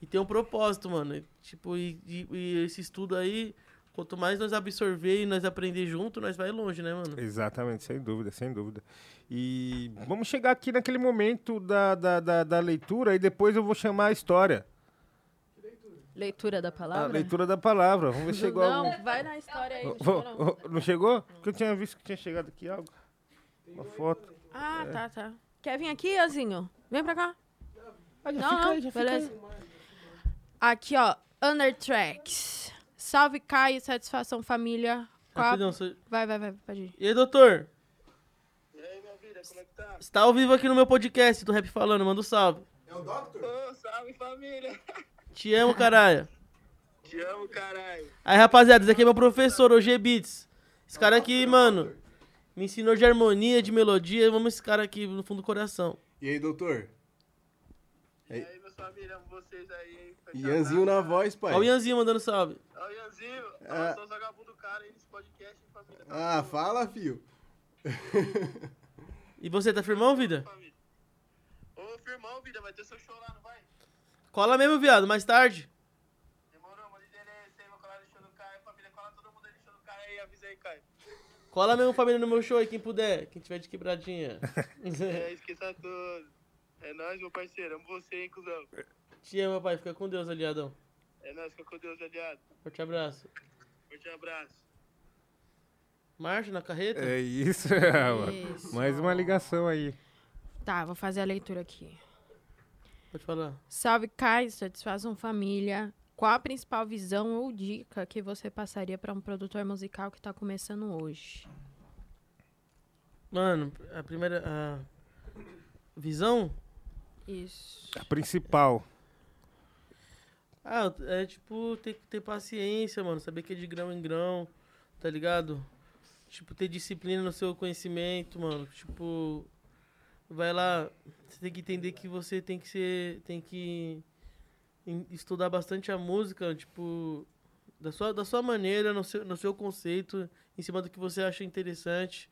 E tem um propósito, mano. e, Tipo, e, e- e esse estudo aí, quanto mais nós absorver e nós aprender junto, nós vai longe, né, mano? Exatamente, sem dúvida, sem dúvida. E vamos chegar aqui naquele momento da, da, da, da leitura e depois eu vou chamar a história. Leitura da A palavra? leitura da palavra. Vamos ver se chegou Não, algum. vai na história aí. Não chegou, não. Não chegou? Porque eu tinha visto que tinha chegado aqui algo. Uma foto. Ah, É. tá, tá. Quer vir aqui, Azinho? Vem pra cá. já não, fica não, aí, já fica beleza. Aqui, ó. Undertracks. Salve, Caio. Satisfação, família. Rapidão, você- Vai, vai, vai. Pode ir. E aí, doutor? Você tá ao vivo aqui no meu podcast do Rap Falando, manda um salve. É o Doctor? Ô, salve família. [LAUGHS] Te amo, caralho. Te amo, caralho. Aí, rapaziada, esse aqui é meu professor, o G Beats. Esse cara aqui, mano, me ensinou de harmonia, de melodia. Eu amo esse cara aqui no fundo do coração. E aí, doutor? E aí, meus família, amo vocês aí. Ianzinho na voz, pai. Olha o Ianzinho mandando salve. Ó, o Ianzinho. Ah. Eu sou o vagabundo cara aí nesse podcast, família. Ah, fala, fio. [LAUGHS] E você, tá firmão, vida? Ô, firmão, vida, vai ter seu show lá, não vai? Cola mesmo, viado, mais tarde. Demorou, mano. Endereço aí, vou colar no show do Caio. Família, cola todo mundo aí no show do Caio aí. Avisa aí, Caio. Cola mesmo, família, no meu show aí, quem puder. Quem tiver de quebradinha. [LAUGHS] É, esqueça tudo. É nóis, meu parceiro. Amo você, hein, cuzão. Te amo, pai. Fica com Deus, aliadão. É nóis, fica com Deus, aliado. Forte abraço. Forte abraço. Marcha na carreta? É isso, Isso. [LAUGHS] mais uma ligação aí. Tá, vou fazer a leitura aqui. Pode falar. Salve, Caio. Satisfação, família. Qual a principal visão ou dica que você passaria para um produtor musical que tá começando hoje? Mano, a primeira. A visão? Isso. A principal. Ah, é tipo ter que ter paciência, mano. Saber que é de grão em grão, tá ligado? Tipo, ter disciplina no seu conhecimento, mano. Tipo, vai lá. Você tem que entender que você tem que ser. Tem que estudar bastante a música, tipo, da sua, da sua maneira, no seu, no seu conceito, em cima do que você acha interessante.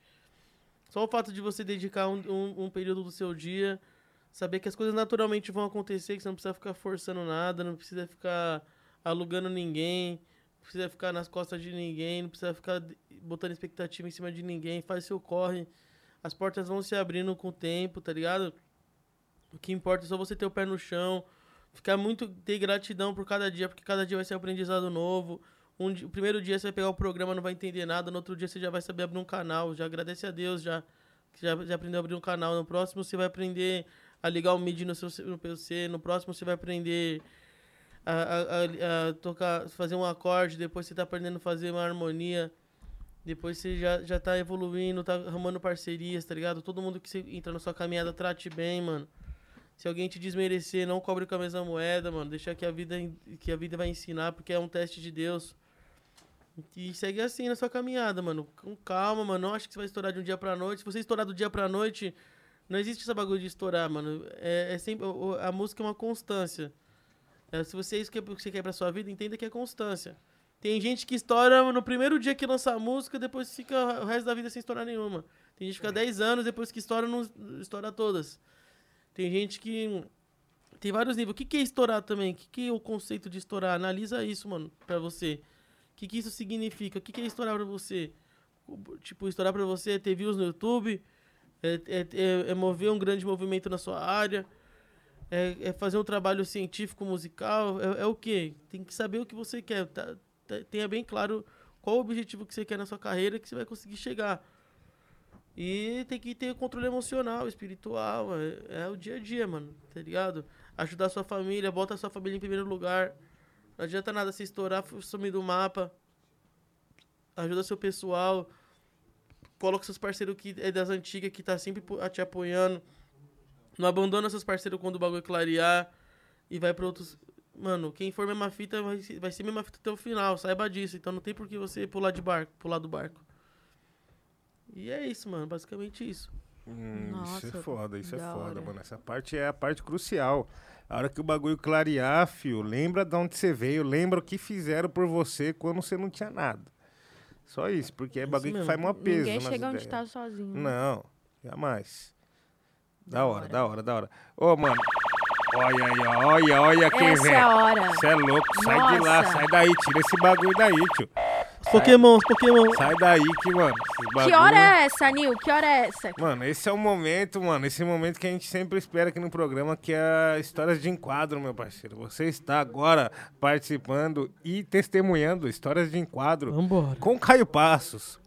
Só o fato de você dedicar um, um, um período do seu dia, saber que as coisas naturalmente vão acontecer, que você não precisa ficar forçando nada, não precisa ficar alugando ninguém, não precisa ficar nas costas de ninguém, não precisa ficar botando expectativa em cima de ninguém, faz seu corre. As portas vão se abrindo com o tempo, tá ligado? O que importa é só você ter o pé no chão, ficar muito ter gratidão por cada dia, porque cada dia vai ser um aprendizado novo. Um o primeiro dia você vai pegar o programa, não vai entender nada, no outro dia você já vai saber abrir um canal, já agradece a Deus, já que já, já aprendeu a abrir um canal. No próximo você vai aprender a ligar o MIDI no seu no PC, no próximo você vai aprender a, a- a- a tocar, fazer um acorde, depois você tá aprendendo a fazer uma harmonia. Depois você já, já tá evoluindo, tá arrumando parcerias, tá ligado? Todo mundo que entra na sua caminhada trate bem, mano. Se alguém te desmerecer, não cobre com a mesma moeda, mano. Deixa que a vida, que a vida vai ensinar, porque é um teste de Deus. E segue assim na sua caminhada, mano. Com calma, mano. Não acho que você vai estourar de um dia pra noite. Se você estourar do dia pra noite, não existe essa bagulho de estourar, mano. É, é sempre. A música é uma constância. É, se você é isso que você quer pra sua vida, entenda que é constância. Tem gente que estoura no primeiro dia que lança a música, depois fica o resto da vida sem estourar nenhuma. Tem gente que fica 10 anos, depois que estoura, não estoura todas. Tem gente que. Tem vários níveis. O que, que é estourar também? O que, que é o conceito de estourar? Analisa isso, mano, pra você. O que, que isso significa? O que, que é estourar pra você? Tipo, estourar pra você é ter views no YouTube, é, é- é- é mover um grande movimento na sua área, é, é fazer um trabalho científico, musical, é, é o quê? Tem que saber o que você quer. tá? Tá- Tenha bem claro qual o objetivo que você quer na sua carreira que você vai conseguir chegar. E tem que ter controle emocional, espiritual. É, é o dia a dia, mano. Tá ligado? Ajudar sua família, bota a sua família em primeiro lugar. Não adianta nada se estourar, sumir do mapa. Ajuda seu pessoal. Coloca seus parceiros que é das antigas, que tá sempre te apoiando. Não abandona seus parceiros quando o bagulho clarear. E vai pra outros. Mano, quem for mesma fita vai, vai ser mesma fita até o final. Saiba disso. Então não tem por que você pular de barco, pular do barco. E é isso, mano. Basicamente isso. Hum, isso Nossa, é foda, isso é da foda, hora. mano. Essa parte é a parte crucial. A hora que o bagulho clarear, fio, lembra de onde você veio, lembra o que fizeram por você quando você não tinha nada. Só isso, porque é bagulho que faz mó peso. Ninguém chega onde tá sozinho. né? Não, jamais. Da hora, da hora, da hora. Ô, mano. Olha aí, olha, olha quem Essa vem. é a hora. Você é louco, sai de lá, Nossa. sai daí, tira esse bagulho daí, tio. Pokémon, Pokémon. Sai daí que, mano. esse Que hora é essa, Nil? Que hora é essa? Mano, esse é o momento, mano. Esse momento que a gente sempre espera aqui no programa, que é Histórias de Enquadro, meu parceiro. Você está agora participando e testemunhando Histórias de Enquadro Vambora. com Caio Passos.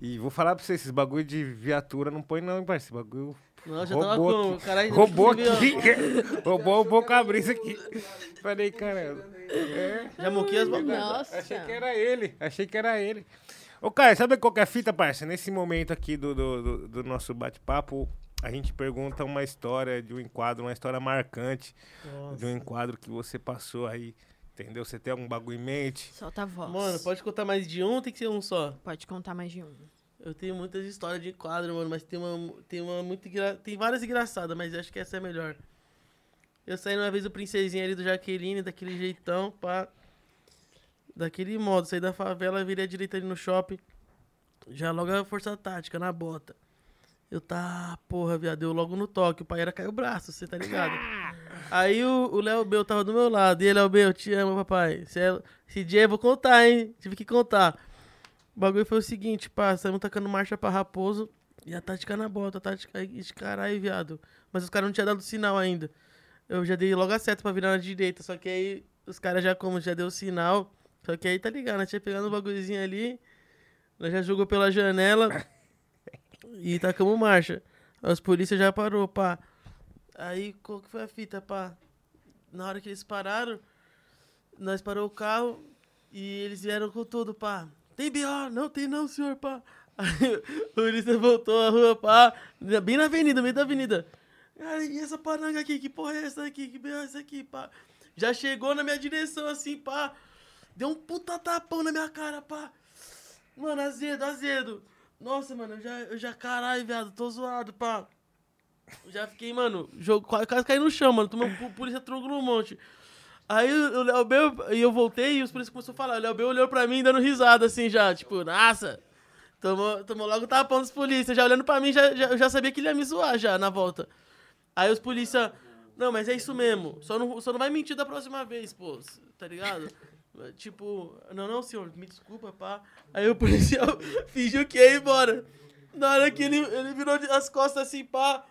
E vou falar pra você, esses bagulho de viatura não põe não, hein, parceiro. Bagulho Não, já tava com- roubou aqui. caralho, roubou aqui. roubou o boca brisa aqui. Falei, caramba. É. Já moquei as Verdade. Nossa. Achei que era ele. Achei que era ele. Ô, Caio, sabe qual que é a fita, parça? Nesse momento aqui do, do, do- do nosso bate-papo, a gente pergunta uma história de um enquadro, uma história marcante Nossa. de um enquadro que você passou aí. Entendeu? Você tem algum bagulho em mente? Solta a voz. Mano, pode contar mais de um ou tem que ser um só? Pode contar mais de um. Eu tenho muitas histórias de quadro, mano, mas tem uma, tem uma muito engra... Tem várias engraçadas, mas acho que essa é a melhor. Eu saí uma vez do Princesinha ali do Jaqueline, daquele jeitão, pá. Daquele modo, saí da favela, virei à direita ali no shopping. Já logo a força tática, na bota. Eu tá, porra, viado, eu logo no toque. O pai era cair o braço, você tá ligado? Aí o Léo Bel tava do meu lado. E ele, Léo Bel, te amo, papai. Cê é- Esse dia eu vou contar, hein? Tive que contar. O bagulho foi o seguinte, pá, saímos tacando marcha pra Raposo e a tática na bota, a tática de caralho, viado. Mas os caras não tinham dado sinal ainda. Eu já dei logo a seta pra virar na direita, só que aí os caras já, como já deu sinal, só que aí tá ligado, nós tinha pegado um bagulhozinho ali, nós já jogou pela janela e tacamos marcha. Os polícia já parou, pá. Aí, qual que foi a fita, pá? Na hora que eles pararam, nós parou o carro e eles vieram com tudo, pá. Tem B.O.? Não tem não, senhor, pá. [LAUGHS] Aí o polícia voltou a rua, pá, bem na avenida, meio da avenida. Cara, e essa paranga aqui? Que porra é essa aqui? Que B.O. é essa aqui, pá? Já chegou na minha direção, assim, pá. Deu um puta tapão na minha cara, pá. Mano, azedo, azedo. Nossa, mano, eu já, eu já caralho, viado, tô zoado, pá. Já fiquei, mano, jogo, quase, caí no chão, mano. Tomei um polícia tronco no monte. Aí o Léo B, e eu voltei e os polícias começaram a falar. O Léo B olhou pra mim dando risada, assim, já, tipo, nossa. Tomou, tomou logo tapão dos polícias. Já olhando pra mim, já, já, eu já sabia que ele ia me zoar já na volta. Aí os polícia. Não, mas é isso mesmo. Só não, só não vai mentir da próxima vez, pô. Tá ligado? [LAUGHS] Tipo, não, não, senhor, me desculpa, pá. Aí o policial [LAUGHS] fingiu que ia embora. Na hora que ele, ele virou as costas assim, pá.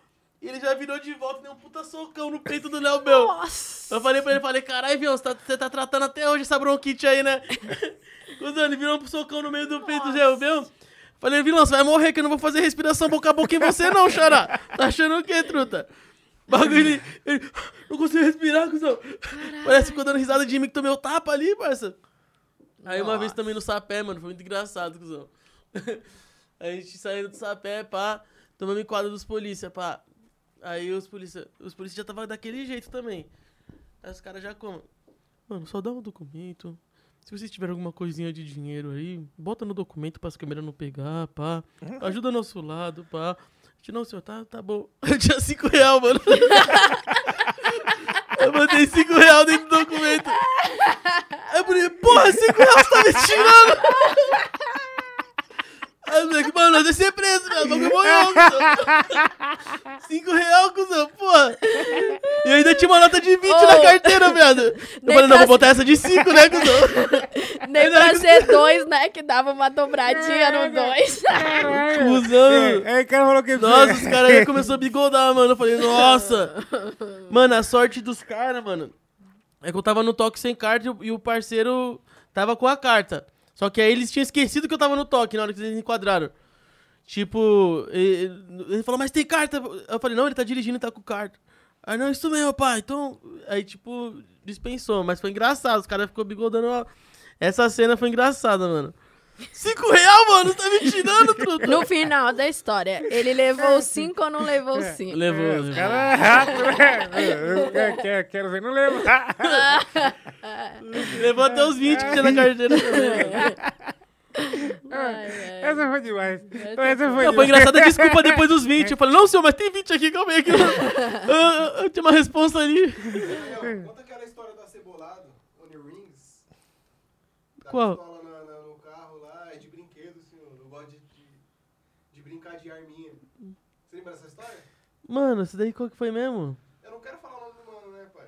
E ele já virou de volta e deu um puta socão no peito do Léo Bel. Nossa. Eu falei pra ele, falei, caralho, viu, você tá, você tá tratando até hoje essa bronquite aí, né? [LAUGHS] Quando ele virou um socão no meio do peito do Léo Bel. Falei, vilão, você vai morrer que eu não vou fazer respiração boca a boca em você não, xará. Tá achando o quê, truta? Bagulho, ele, ele, Não consigo respirar, cuzão. Parece que ficou dando risada de mim que tomei o tapa ali, parça. Aí uma vez também no sapé, mano, foi muito engraçado, cuzão. [LAUGHS] a gente saindo do sapé, pá, tomando enquadro dos polícia, pá. Aí os polícia, os polícia já tava daquele jeito também. Aí os caras já como? Mano, só dá um documento. Se vocês tiverem alguma coisinha de dinheiro aí, bota no documento para as câmeras não pegar, pá. Ajuda nosso lado, pá. gente, não, senhor, tá, tá bom. [LAUGHS] Eu tinha 5 real, mano. [LAUGHS] Eu botei 5 real dentro do documento. Eu falei, porra, 5 real você tá me tirando? Aí o moleque, mano, nós vai ser preso, velho. O bagulho morreu, cuzão. [LAUGHS] Cinco real, cuzão, porra. E ainda tinha uma nota de 20 Ô. na carteira, viado. Eu Nem falei, não, vou botar essa de 5, né, cuzão? [LAUGHS] Nem pra ser dois, né? Que dava uma dobradinha no dois. Cuzão. É, o cara falou que... Nossa, [LAUGHS] os caras aí começaram a bigodar, mano. Eu falei, nossa. Mano, a sorte dos caras, mano, é que eu tava no toque sem carta e o parceiro tava com a carta. Só que aí eles tinham esquecido que eu tava no toque na hora que eles enquadraram. Tipo, e- ele falou, mas tem carta? Eu falei, não, ele tá dirigindo e tá com carta. Aí, não, isso mesmo, pai. Então, aí, tipo, dispensou. Mas foi engraçado, os caras ficou bigodando. Essa cena foi engraçada, mano. Cinco real, mano? Tá me tirando, truta? No final da história, ele levou cinco ou não levou cinco? Levou, É, levou. os caras é rato, né? Quero, quero ver, não lembro. [LAUGHS] Levou até os 20 que tinha na carteira também. Essa foi demais. Então, essa foi Não, foi engraçada a desculpa [LAUGHS] depois dos 20. Eu falei, não, senhor, mas tem 20 aqui, calma aí. Que [LAUGHS] eu, eu, eu tinha uma resposta ali. Conta aquela história do acebolado, Only Rings. Da Qual? pistola na- na- no carro lá, é de brinquedo, senhor. Eu gosto de, de, de brincar de arminha. Você lembra dessa história? Mano, esse daí qual que foi mesmo? Eu não quero falar o nome do mano, né, pai?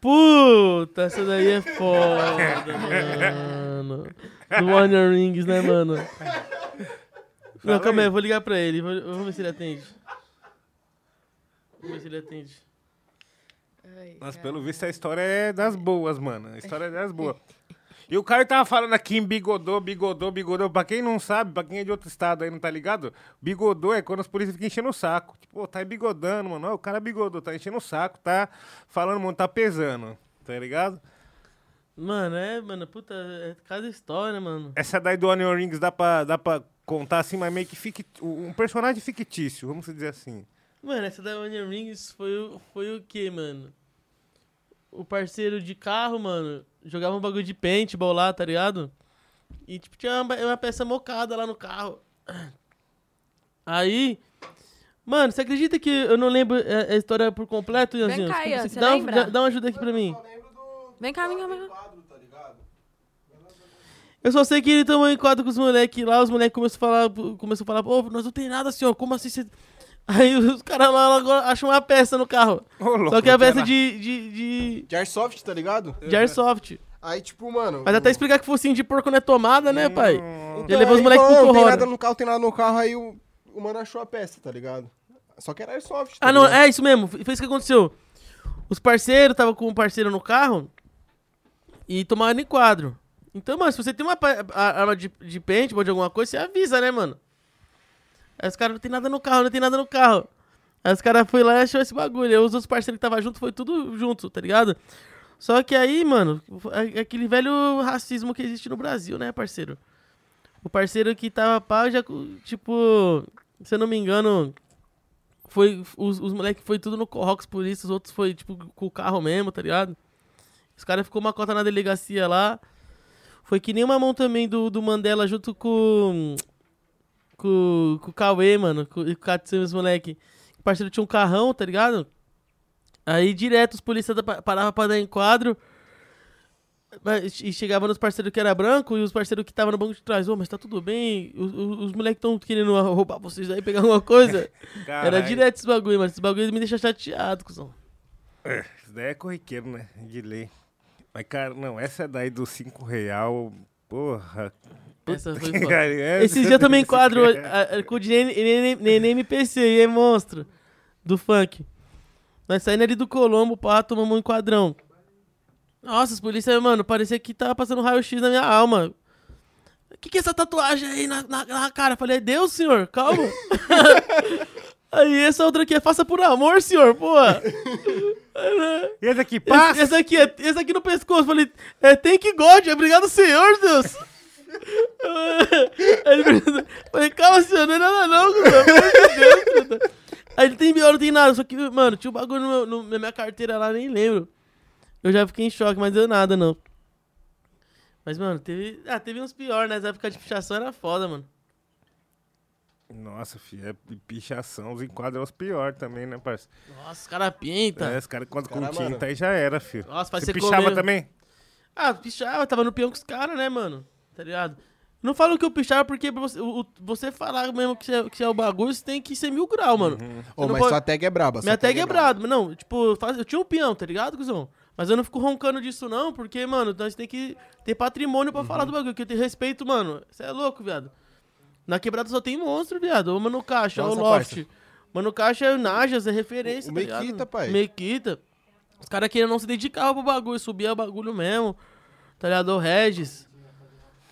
Puta, essa daí é foda, [LAUGHS] mano. Do Warner Rings, né, mano? Não, calma aí, eu vou ligar pra ele. vou- Vamos ver se ele atende. Vamos ver se ele atende. Mas pelo visto a história é das boas, mano. A história é das boas. [LAUGHS] E o cara tava falando aqui em bigodô, bigodô, bigodô. Pra quem não sabe, pra quem é de outro estado aí, não tá ligado? Bigodô é quando os polícias ficam enchendo o saco. Tipo, "Ô, tá bigodando, mano. O cara bigodô, tá enchendo o saco, tá falando, mano, tá pesando. Tá ligado? Mano, é, mano, puta, é cada história, mano. Essa daí do Onion Rings dá pra, dá pra contar assim, mas meio que fique um personagem fictício, vamos dizer assim. Mano, essa da Onion Rings foi, o- foi o que, mano? O parceiro de carro, mano, jogava um bagulho de paintball lá, tá ligado? E, tipo, tinha uma, uma peça mocada lá no carro. [CLEARS THROAT] Aí... Mano, você acredita que eu não lembro a, a história por completo, Ianzinho? cá, Ian, Você dá, um- dá, dá uma ajuda aqui pra mim. Vem cá, vem cá, vem cá. Eu só sei que ele tomou em quadro com os moleques lá, os moleques começaram a falar, começou a falar, pô, nós não tem nada, senhor, como assim você... Aí os caras lá agora acham uma peça no carro. louco, só que é a peça de, de, de... De airsoft, tá ligado? De airsoft. Aí, tipo, mano. Mas até explicar que focinho de porco não é tomada, né, pai? Então, Já levou os aí moleques pro Não tem nada no carro, tem nada no carro, aí o, o mano achou a peça, tá ligado? Só que era airsoft. tá Ah, não, ligado? é isso mesmo. Foi isso que aconteceu. Os parceiros, tava com um parceiro no carro e tomaram em quadro. Então, mano, se você tem uma arma de, de paintball, de alguma coisa, você avisa, né, mano? Aí os caras, não tem nada no carro, não tem nada no carro. Aí os caras foram lá e achou esse bagulho. Aí os outros parceiros que tava junto, foi tudo junto, tá ligado? Só que aí, mano, é aquele velho racismo que existe no Brasil, né, parceiro? O parceiro que tava pá, já, tipo, se eu não me engano, foi os, os moleques foi tudo no Corrox por isso, os outros foi, tipo, com o carro mesmo, tá ligado? Os caras ficou uma cota na delegacia lá. Foi que nem uma mão também do, do Mandela junto com. Com, com o Cauê, mano. Com, com o Katsu os moleque. O parceiro tinha um carrão, tá ligado? Aí direto os policiais paravam pra dar enquadro. E chegava nos parceiros que era branco e os parceiros que estavam no banco de trás, ô, oh, mas tá tudo bem? Os, os, os moleques estão querendo [LAUGHS] roubar vocês aí, pegar alguma coisa. era direto esse bagulho, mas esse bagulho me deixa chateado, cuzão. É, isso daí é corriqueiro, né? De lei. Mas, cara, não, essa daí do 5 real, porra. Essa foi foda. Esse dia eu também enquadro com o NMPC, e é monstro. Do funk. Nós saindo ali do Colombo, pá, tomamos um enquadrão. Nossa, os polícias, mano, parecia que tava passando raio-x na minha alma. O que, que é essa tatuagem aí na, na, na cara? falei, é Deus, senhor, calma. [LAUGHS] aí essa outra aqui é faça por amor, senhor, pô. esse aqui, passa? Esse, esse, aqui, é, esse aqui no pescoço. falei, é tem que God, obrigado, senhor, Deus. Aí ele falei, calma, senhor, não é nada não, pelo amor de Deus. Aí ele tem pior, não tem nada, só que, mano, tinha um bagulho no meu, no, na minha carteira lá, nem lembro. Eu já fiquei em choque, mas deu nada, não. Mas, mano, teve. Ah, teve uns piores, né? Essa época de pichação era foda, mano. Nossa, filho, é pichação, os enquadros é os piores também, né, parceiro? Nossa, os caras pinta. É, os caras quando com tinta aí já era, filho. Nossa, faz Você ser pichava comer. também? Ah, pichava, tava no peão com os caras, né, mano? Tá ligado? Não falo que eu pichava porque você, o, você falar mesmo que é, que é o bagulho, você tem que ser mil grau, mano. Uhum. Ô, mas pode... sua tag é braba. Minha tag, tag é braba. Mas não, tipo, eu tinha um peão, tá ligado, cuzão? Mas eu não fico roncando disso, não, porque, mano, nós tem que ter patrimônio pra uhum. falar do bagulho. Que eu tenho respeito, mano. Você é louco, viado. Na quebrada só tem monstro, viado. Ô, Mano Caixa, Nossa, o Loft. Parça. Mano Caixa é o Najas, é referência, o, o tá Mequita, pai. Mequita. Os caras queriam não se dedicar pro bagulho, subir o bagulho mesmo. Tá ligado? O Regis.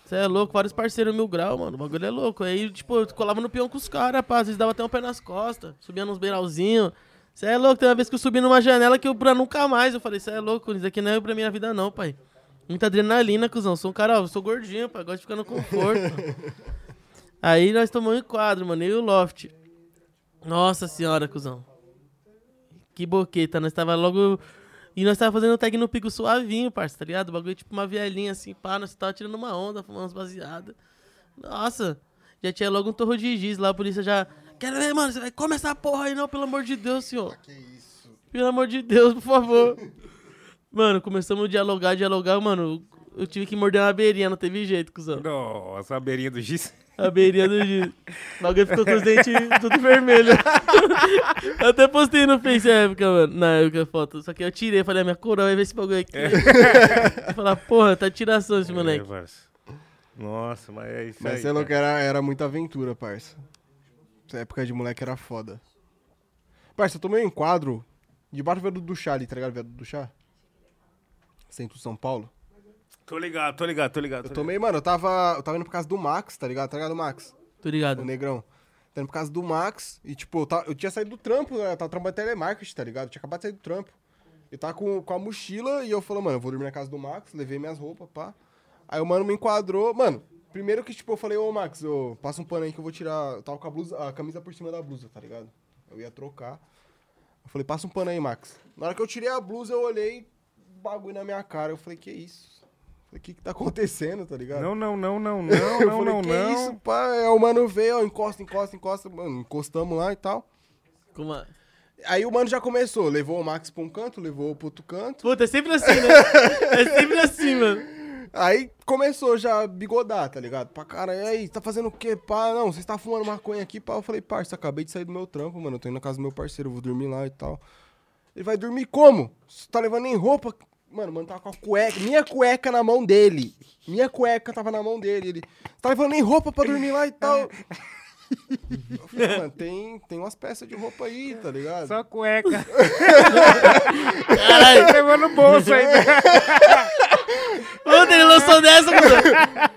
Você é louco, vários parceiros mil grau, mano. O bagulho é louco. Aí, tipo, eu colava no peão com os caras, pá. Às vezes dava até um pé nas costas. Subia nos beiralzinhos. Você é louco, tem uma vez que eu subi numa janela que eu pra nunca mais. Eu falei, você é louco, isso aqui não é pra minha vida, não, pai. Muita adrenalina, cuzão. Sou um cara, ó, eu sou gordinho, pai. Gosto de ficar no conforto. [LAUGHS] Aí nós tomamos um quadro, mano. Eu e o Loft. Nossa senhora, cuzão. Que boqueta. Nós tava logo. E nós tava fazendo tag no pico suavinho, parça, tá ligado? O bagulho tipo uma vielinha assim, pá. Nós tava tirando uma onda, fumando umas baseadas. Nossa. Já tinha logo um torro de giz lá, a polícia já. Quero ver, mano, você vai comer essa porra aí não, pelo amor de Deus, senhor. Que isso? Pelo amor de Deus, por favor. [LAUGHS] mano, começamos a dialogar, dialogar, mano. Eu tive que morder uma beirinha, não teve jeito, cuzão. Nossa, a beirinha do giz. A beirinha do giz. O bagulho ficou com os dentes tudo vermelho. eu até postei no Face na época, mano. Na época, foto. Só que eu tirei, falei, a minha coroa vai ver esse bagulho aqui. [LAUGHS] É. Falar, porra, tá tiração esse moleque. É, Nossa, mas é isso mas aí. Mas você não que era, era muita aventura, parça. Essa época de moleque era foda. Parça, eu tomei um enquadro debaixo do viaduto do chá ali, tá ligado? Viaduto do chá? Centro São Paulo. Tô ligado, tô ligado, tô ligado. Tô eu tomei, mano, eu tava, eu tava indo por causa do Max, tá ligado? Tá ligado, Max? Tô ligado. O Negrão. Tava indo por causa do Max e, tipo, eu, tava, eu tinha saído do trampo, né? Eu tava trabalhando telemarketing, tá ligado? Eu tinha acabado de sair do trampo. Eu tava com, com a mochila e eu falei, mano, eu vou dormir na casa do Max, levei minhas roupas, pá. Aí o mano me enquadrou, mano, Primeiro que, tipo, eu falei, ô Max, eu passa um pano aí que eu vou tirar. Eu tava com a blusa, a camisa por cima da blusa, tá ligado? Eu ia trocar. Eu falei, passa um pano aí, Max. Na hora que eu tirei a blusa, eu olhei bagulho na minha cara. Eu falei, que isso? O que que tá acontecendo, tá ligado? Não, não, não, não, não, [LAUGHS] eu não, falei, não, que não. isso, pá? Aí o mano veio, ó, encosta, encosta, encosta. Mano, encostamos lá e tal. Como é? Aí o mano já começou, levou o Max pra um canto, levou pro outro canto. Puta, é sempre assim, né? [LAUGHS] é sempre assim, mano. Aí começou já a bigodar, tá ligado? Pra cara, e aí, tá fazendo o quê, pá? Não, você tá fumando maconha aqui, pá. Eu falei, parça, acabei de sair do meu trampo, mano. Eu tô indo na casa do meu parceiro, eu vou dormir lá e tal. Ele vai dormir como? Você tá levando nem roupa? Mano, mano, tava com a cueca, minha cueca na mão dele. Minha cueca tava na mão dele. Ele tá levando nem roupa pra dormir lá e tal. [LAUGHS] Eu falei, mano, tem, tem umas peças de roupa aí, tá ligado? Só cueca. Caralho. Levando no bolso ainda. Puta, ele lançou dessa, mano.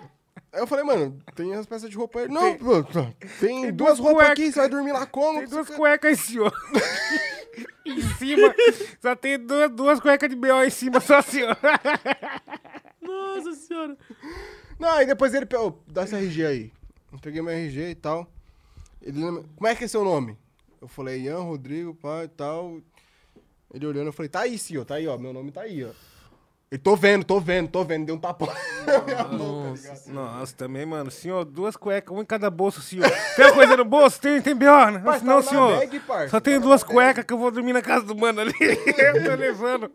Aí eu falei, mano, tem as peças de roupa aí. Não, pô, tem, tem duas, duas roupas aqui, você vai dormir lá como? Tem duas cuecas aí, senhor. [LAUGHS] em cima. Só tem duas, duas cuecas de B.O. em cima, só assim, ó. [LAUGHS] Nossa senhora. Não, aí depois ele pegou, dá esse RG aí. Entreguei meu RG e tal. Ele como é que é seu nome? Eu falei, Ian, Rodrigo, pai e tal. Ele olhando, eu falei, tá aí, senhor, tá aí, ó. Meu nome tá aí, ó. Ele, tô vendo, tô vendo, tô vendo. Deu um tapão na [LAUGHS] minha mão, tá ligado? Nossa, também, mano. Senhor, duas cuecas, uma em cada bolso, senhor. Tem uma coisa no bolso? Tem, tem B.O., né? Parça, Não, tá senhor. bag, Só tenho tá duas cuecas que eu vou dormir na casa do mano ali. [LAUGHS] eu tô levando.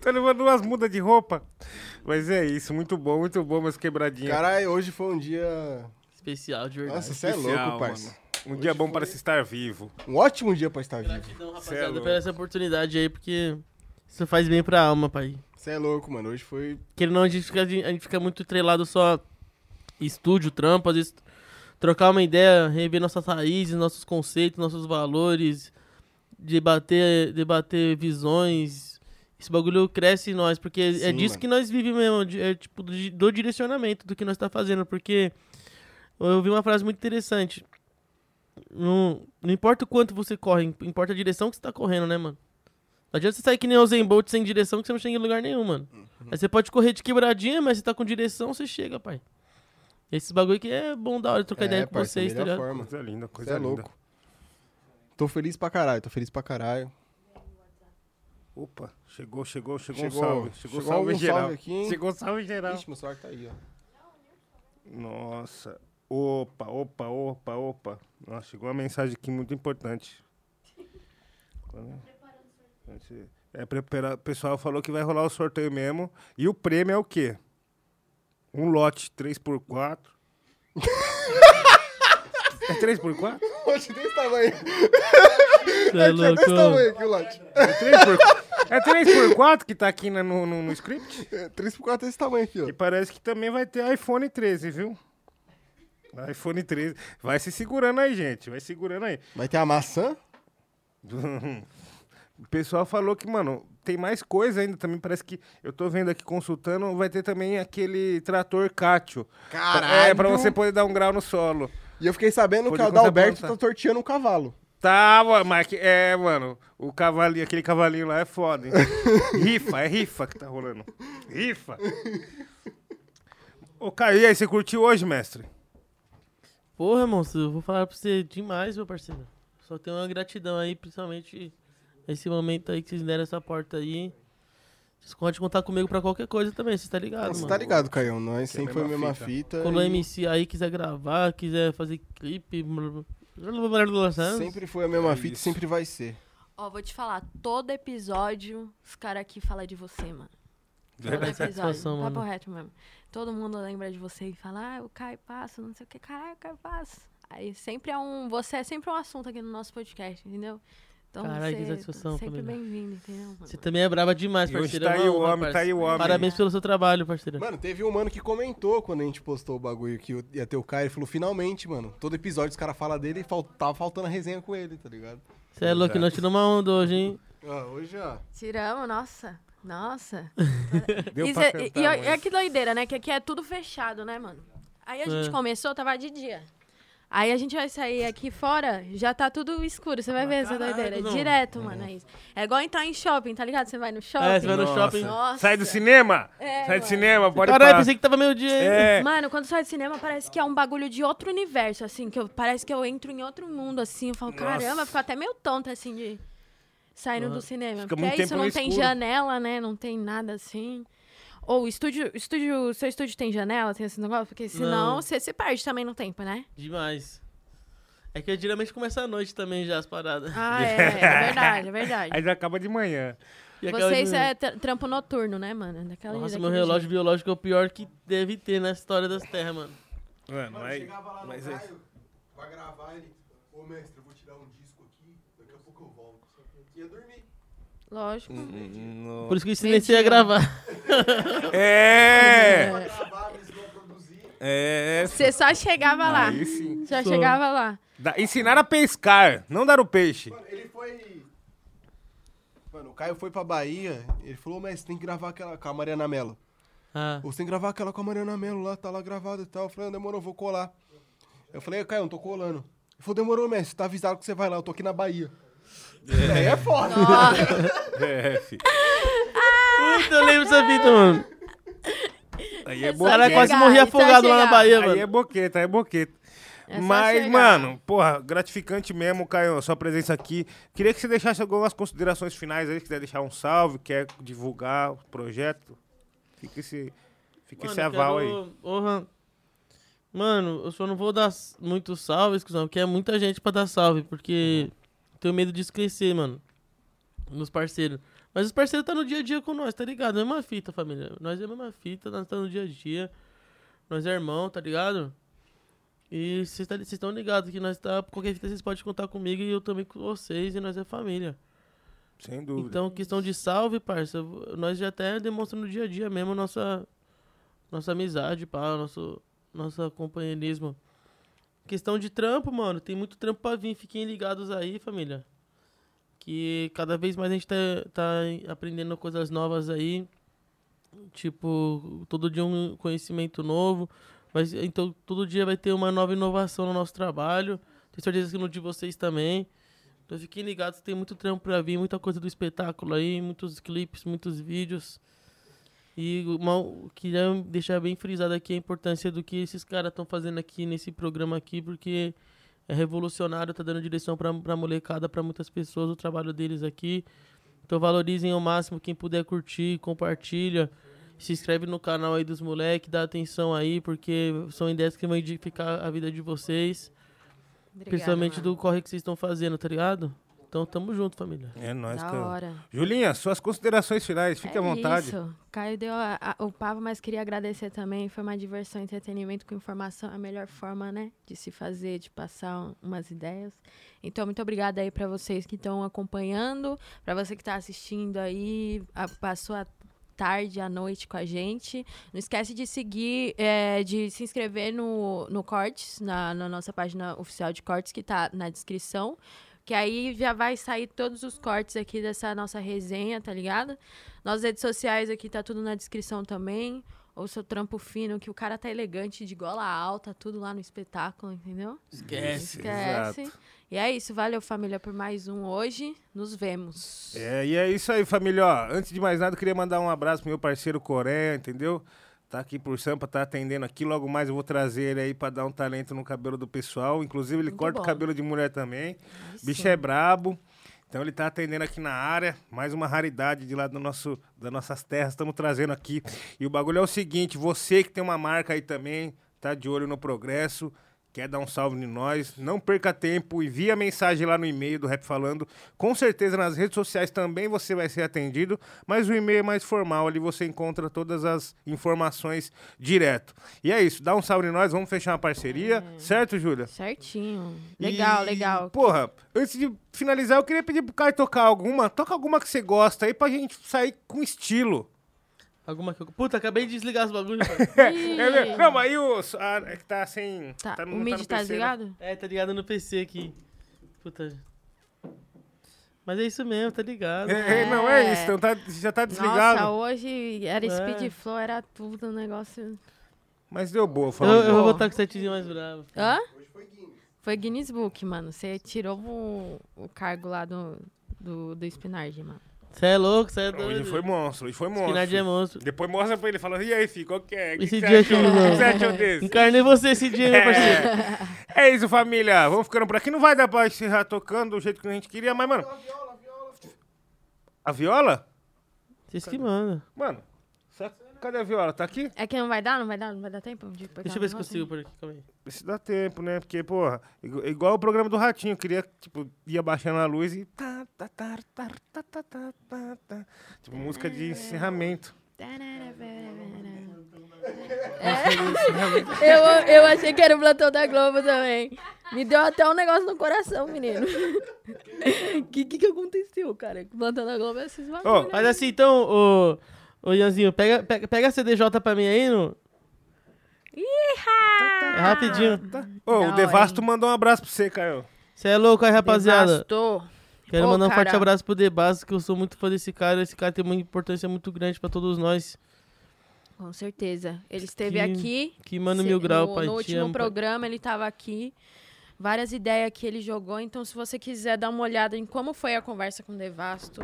Tô levando duas mudas de roupa. Mas é isso, muito bom, muito bom, meus quebradinhas. Caralho, hoje foi um dia. Especial, de verdade. Nossa, você é louco, parça. Um dia bom para se estar vivo. Um ótimo dia pra estar vivo. Gratidão, é rapaziada, louco. por essa oportunidade aí, porque isso faz bem pra alma, pai. Você é louco, mano. Hoje foi. Ou não, a gente, fica, a gente fica muito trelado só estúdio, trampo, às vezes trocar uma ideia, rever nossas raízes, nossos conceitos, nossos valores, debater, debater visões. Esse bagulho cresce em nós, porque é Sim, disso mano. que nós vivemos mesmo, é tipo do, do direcionamento do que nós tá fazendo, porque eu vi uma frase muito interessante. Não, não importa o quanto você corre, importa a direção que você tá correndo, né, mano? Não adianta você sair que nem o Zen Bolt sem direção que você não chega em lugar nenhum, mano. Uhum. Aí você pode correr de quebradinha, mas você tá com direção, você chega, pai. Esse bagulho que é bom da hora de trocar É, ideia com vocês, tá ligado? forma. Coisa linda, coisa é linda. louco. Tô feliz pra caralho, tô feliz pra caralho. Opa, chegou, chegou, chegou, Chegou- um salve. Chegou, chegou salve um geral. salve aqui, hein? Chegou salve geral. Ixi, meu celular tá aí, ó. Nossa. Opa, opa, opa, opa. Nossa, chegou uma mensagem aqui muito importante. É, prepara... O pessoal falou que vai rolar o sorteio mesmo. E o prêmio é o quê? Um lote 3x4. é 3x4? [LAUGHS] Hoje desse tamanho. É É desse tamanho aqui o lote. É 3x4, é 3x4 que tá aqui no, no, no script? É, 3x4 desse tamanho aqui, ó. E parece que também vai ter iPhone 13, viu? iPhone 13. Vai se segurando aí, gente. Vai segurando aí. Vai ter a maçã? [LAUGHS] O pessoal falou que, mano, tem mais coisa ainda também. Parece que eu tô vendo aqui consultando, vai ter também aquele trator Cátio. Caralho! É, pra você poder dar um grau no solo. E eu fiquei sabendo que Pode o começar a Adalberto tá sorteando um cavalo. Tá, mas que- é, mano, o cavalinho, aquele cavalinho lá é foda, hein? [LAUGHS] rifa, é rifa que tá rolando. Rifa. Ô, Caio, e aí, você curtiu hoje, mestre? Porra, monstro, eu vou falar pra você demais, meu parceiro. Só tenho uma gratidão aí, principalmente esse momento aí que vocês deram essa porta aí. Vocês podem contar comigo pra qualquer coisa também, você tá ligado, Você tá ligado, Caião? Nós Que é sempre a foi a mesma fita. fita. Quando o e MC aí quiser gravar, quiser fazer clipe. Sempre foi a mesma É fita e isso. sempre vai ser. Ó, vou te falar, todo episódio, os caras aqui falam de você, mano. Todo Verdade. episódio, papo mano. reto mesmo. Todo mundo lembra de você e fala, ah, o Caio Passo, não sei o que, caralho, o Caio Passo. Aí sempre é um, você é sempre um assunto aqui no nosso podcast, entendeu? Então Caralho, que você satisfação, sempre família. bem-vindo, entendeu? mano? Você também é brava demais, E hoje parceiro. tá É aí o homem, tá aí o homem. Parabéns pelo seu trabalho, parceiro. Mano, teve um mano que comentou quando a gente postou o bagulho que ia ter o Caio. Ele falou, finalmente, mano. Todo episódio os caras falam dele e fal tava faltando a resenha com ele, tá ligado? Você é louco, nós tiramos uma onda hoje, hein? Ah, hoje, ó. Tiramos, nossa. Nossa. [LAUGHS] Deu Isso pra é- cantar, e, mas- é que doideira, né? Que aqui é tudo fechado, né, mano? Aí a gente É. começou, tava de dia. Aí a gente vai sair aqui fora, já tá tudo escuro. Você vai ver essa caralho, doideira. não. Direto, mano, é isso. É igual entrar em shopping, tá ligado? Você vai no shopping. É, você vai no Nossa. shopping. Nossa. Sai do cinema! É, Sai do cinema, pode Caralho, pensei que tava meio dia. É, Mano, quando sai do cinema, parece que é um bagulho de outro universo, assim, que eu, parece que eu entro em outro mundo, assim. Eu falo, caramba, eu fico até meio tonta, assim, de saindo do cinema. Fica Porque muito é isso, tempo no não tem escuro. janela, né? Não tem nada assim. Ou estúdio, estúdio, seu estúdio tem janela, tem esse negócio? Porque senão Não. você se perde também no tempo, né? Demais. É que geralmente começa à noite também já as paradas. Ah, [LAUGHS] é, é verdade, é verdade. aí já acaba de manhã. E Vocês de- é tra- trampo noturno, né, mano? Daquela Nossa, meu relógio jeito. biológico é o pior que deve ter na história das terras, mano. Mano, aí, chegava lá no mas é- Caio, vai gravar ele. Ô, mestre, eu vou tirar um disco aqui, daqui a pouco eu volto. Ia dormir. Lógico. no- Por isso que eu você a gravar. [LAUGHS] É! Gravar, eles vão produzir. É. Você só chegava lá. Aí sim. Já Sou. chegava lá. Da- ensinar a pescar, não dar o peixe. Mano, ele foi. Mano, o Caio foi pra Bahia, ele falou, mas tem que gravar aquela com a Mariana Mello. Ah, Você tem que gravar aquela com a Mariana Mello lá, tá lá gravado e tal. Eu falei, ah, demorou, vou colar. Eu falei, Caio, não tô colando. Ele falou, demorou, mestre, tá avisado que você vai lá, eu tô aqui na Bahia. Aí é foda. É, fi. Puta, eu lembro dessa fita, mano. Aí é cara boqueta. quase morria afogado lá na Bahia, Aí mano. é boqueta, aí é boqueta. É Mas, mano, porra, gratificante mesmo, Caio, a sua presença aqui. Queria que você deixasse algumas considerações finais aí, se quiser deixar um salve, quer divulgar o projeto. Fica esse, fica esse eu aval quero- aí. Porra. Mano, eu só não vou dar muito salve, porque é muita gente pra dar salve, porque tenho medo disso crescer, mano. Nos parceiros. Mas os parceiros tá no dia a dia com nós, tá ligado? É a mesma fita, família. Nós é a mesma fita, nós tá no dia a dia. Nós é irmão, tá ligado? E vocês tá- estão ligados que nós tá. Qualquer fita vocês podem contar comigo e eu também com vocês, e nós é família. Sem dúvida. Então, questão de salve, parça, nós já até demonstramos no dia a dia mesmo nossa, nossa amizade, pá, nosso, nosso companheirismo. Questão de trampo, mano, tem muito trampo pra vir, fiquem ligados aí, família. Que cada vez mais a gente tá, tá aprendendo coisas novas aí. Tipo, todo dia um conhecimento novo. Mas, então, todo dia vai ter uma nova inovação no nosso trabalho. Tenho certeza que no de vocês também. Então fiquem ligados, tem muito trampo pra vir, muita coisa do espetáculo aí, muitos clipes, muitos vídeos. E uma, queria deixar bem frisado aqui a importância do que esses caras estão fazendo aqui nesse programa aqui, porque é revolucionário, tá dando direção pra, pra molecada, pra muitas pessoas, o trabalho deles aqui. Então valorizem ao máximo, quem puder curtir, compartilha. Se inscreve no canal aí dos moleques, dá atenção aí, porque são ideias que vão edificar a vida de vocês. Obrigada, Principalmente mano. do corre que vocês estão fazendo, tá ligado? Então tamo junto, família. É nóis, Da cara. hora. Julinha, suas considerações finais, fique à É vontade. Isso. Caio deu a- a- o papo, mas queria agradecer também. Foi uma diversão, entretenimento com informação, a melhor forma, né, de se fazer, de passar um- umas ideias. Então, muito obrigada aí para vocês que estão acompanhando, para você que tá assistindo aí, a- passou a tarde, à noite com a gente. Não esquece de seguir, é, de se inscrever no, no Cortes, na, na nossa página oficial de Cortes, que tá na descrição. Que aí já vai sair todos os cortes aqui dessa nossa resenha, tá ligado? Nossas redes sociais aqui tá tudo na descrição também. Ou seu trampo fino, que o cara tá elegante de gola alta, tudo lá no espetáculo, entendeu? Esquece. Esquece. Exato. E é isso, valeu família por mais um hoje. Nos vemos. É, e é isso aí, família. Ó, antes de mais nada, eu queria mandar um abraço pro meu parceiro Coreia, entendeu? Tá aqui por Sampa, tá atendendo aqui. Logo mais eu vou trazer ele aí pra dar um talento no cabelo do pessoal. Inclusive, ele Muito corta o bom. cabelo de mulher também. Bicho sim. é brabo. Então ele tá atendendo aqui na área. Mais uma raridade de lá do nosso, das nossas terras. Estamos trazendo aqui. E o bagulho é o seguinte: você que tem uma marca aí também, tá de olho no progresso. Quer dar um salve em nós? Não perca tempo, envia mensagem lá no e-mail do Rap Falando. Com certeza nas redes sociais também você vai ser atendido, mas o e-mail é mais formal, ali você encontra todas as informações direto. E é isso, dá um salve em nós, vamos fechar uma parceria, certo, Júlia? Certinho. Legal, E, legal. Porra, antes de finalizar, eu queria pedir pro Caio tocar alguma. Toca alguma que você gosta aí pra gente sair com estilo. Alguma que eu... Puta, acabei de desligar os bagulhos. É? [LAUGHS] Não, mas aí o. Ah, é que tá sem. Tá, no- o no mid tá PC, né? desligado? É, tá ligado no PC aqui. Puta. Mas é isso mesmo, tá ligado. É, não, é isso. Então tá, já tá desligado. Nossa, hoje era É. speed flow, era tudo, um negócio... Mas deu boa, Eu, falando. eu vou botar com o setinho mais bravo. Hã? Foi Guinness Book, mano. Você tirou o, o cargo lá do, do, do Spinard, mano. Você é louco, você é doido. Hoje foi monstro, hoje foi monstro. Spinard é monstro. Depois mostra pra ele, fala, e aí, filho, qual que é? O que Esse que dia aqui, achou? O que mano. você achou desse? Encarnei você esse dia, meu parceiro. É. é isso, família. Vamos ficando por aqui. Não vai dar pra encerrar tocando do jeito que a gente queria, mas, mano. A viola? Vocês que mandam. Mano, Cadê a viola? Tá aqui? É que não vai dar, não vai dar, não vai dar tempo de pegar Deixa eu ver se consigo por aqui, calma aí. Se dá tempo, né? Porque, porra, igual o programa do Ratinho, eu queria, tipo, ir abaixando a luz e. Tá, tá, tá, tipo, música de encerramento. É, eu, eu achei que era o plantão da Globo também. Me deu até um negócio no coração, menino. O [LAUGHS] que, que, que aconteceu, cara? O plantão da Globo é esses bagulho. Oh, mas assim, então, o. Oh ô Ianzinho, pega, pega, pega a CDJ pra mim aí, no... É rapidinho. Ô, o Devasto mandou um abraço pra você, Caio. Você é louco aí, rapaziada. Devastou. Quero Ô, mandar um forte cara. abraço pro Debasto, que eu sou muito fã desse cara. Esse cara tem uma importância muito grande pra todos nós. Com certeza. Ele esteve Que- aqui. que mano se- mil grau, no, pai, No te último amo, pai. programa ele tava aqui. Várias ideias que ele jogou. Então, se você quiser dar uma olhada em como foi a conversa com o Devasto,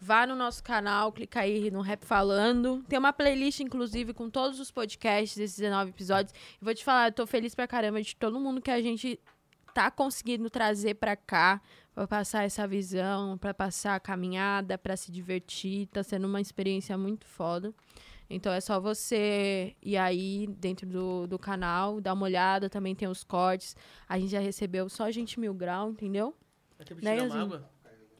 vá no nosso canal, clica aí no Rap Falando. Tem uma playlist, inclusive, com todos os podcasts desses 19 episódios. Vou te falar, eu tô feliz pra caramba de todo mundo que a gente tá conseguindo trazer pra cá, pra passar essa visão, pra passar a caminhada, pra se divertir. Tá sendo uma experiência muito foda. Então é só você ir aí dentro do, do canal, dar uma olhada, também tem os cortes. A gente já recebeu só a gente mil grau, entendeu? Ter Né, tirar uma Ianzinho? água?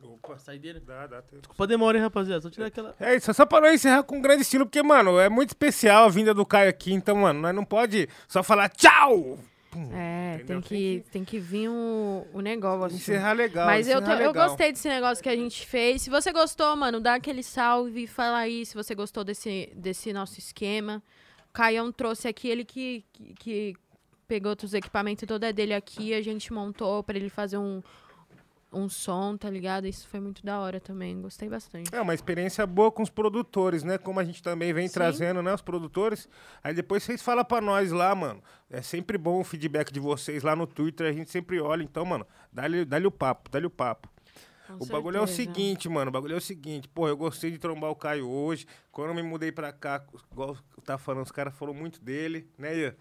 Opa. Saideira? Dá, dá. Tem... Desculpa a demora, hein, rapaziada. Só tirar aquela... É isso, só pra não encerrar com grande estilo, porque, mano, é muito especial a vinda do Caio aqui, então, mano, nós não pode só falar tchau! Pum, É, entendeu? tem que, tem que vir o, o negócio. Encerrar legal, Mas eu, encerrar eu legal. gostei desse negócio que a gente fez. Se você gostou, mano, dá aquele salve, fala aí se você gostou desse, desse nosso esquema. O Caião trouxe aqui, ele que, que, que pegou todos os equipamentos, todo é dele aqui, a gente montou pra ele fazer um, um som, tá ligado? Isso foi muito da hora também, gostei bastante. É uma experiência boa com os produtores, né? Como a gente também vem Sim. trazendo, né? Os produtores. Aí depois vocês falam pra nós lá, mano. É sempre bom o feedback de vocês lá no Twitter, a gente sempre olha. Então, mano, dá-lhe dá o papo, dá-lhe o papo. Com o bagulho é o certeza. seguinte, mano. O bagulho é o seguinte. Pô, eu gostei de trombar o Caio hoje. Quando eu me mudei pra cá, igual tava falando, os caras falaram muito dele, né, Ian?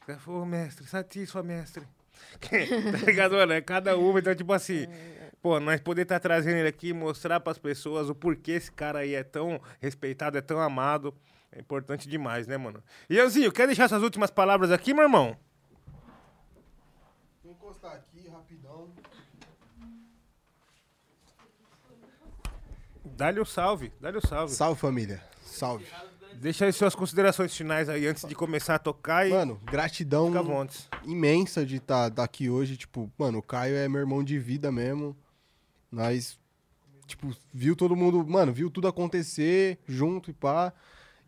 Os caras falaram, "Ô, mestre, satisfa, mestre. [LAUGHS] tá ligado, mano? É cada uma. Então, tipo assim, pô, nós poder estar trazendo ele aqui e mostrar pras pessoas o porquê esse cara aí é tão respeitado, é tão amado. É importante demais, né, mano? Ianzinho, quer deixar suas últimas palavras aqui, meu irmão? Vou encostar aqui rapidão. Dá-lhe o salve, dá-lhe o salve. Salve, família. Salve. Deixa aí suas considerações finais aí antes de começar a tocar e. Mano, gratidão imensa de estar aqui hoje. Tipo, mano, o Caio é meu irmão de vida mesmo. Nós, tipo, viu todo mundo, mano, viu tudo acontecer junto e pá.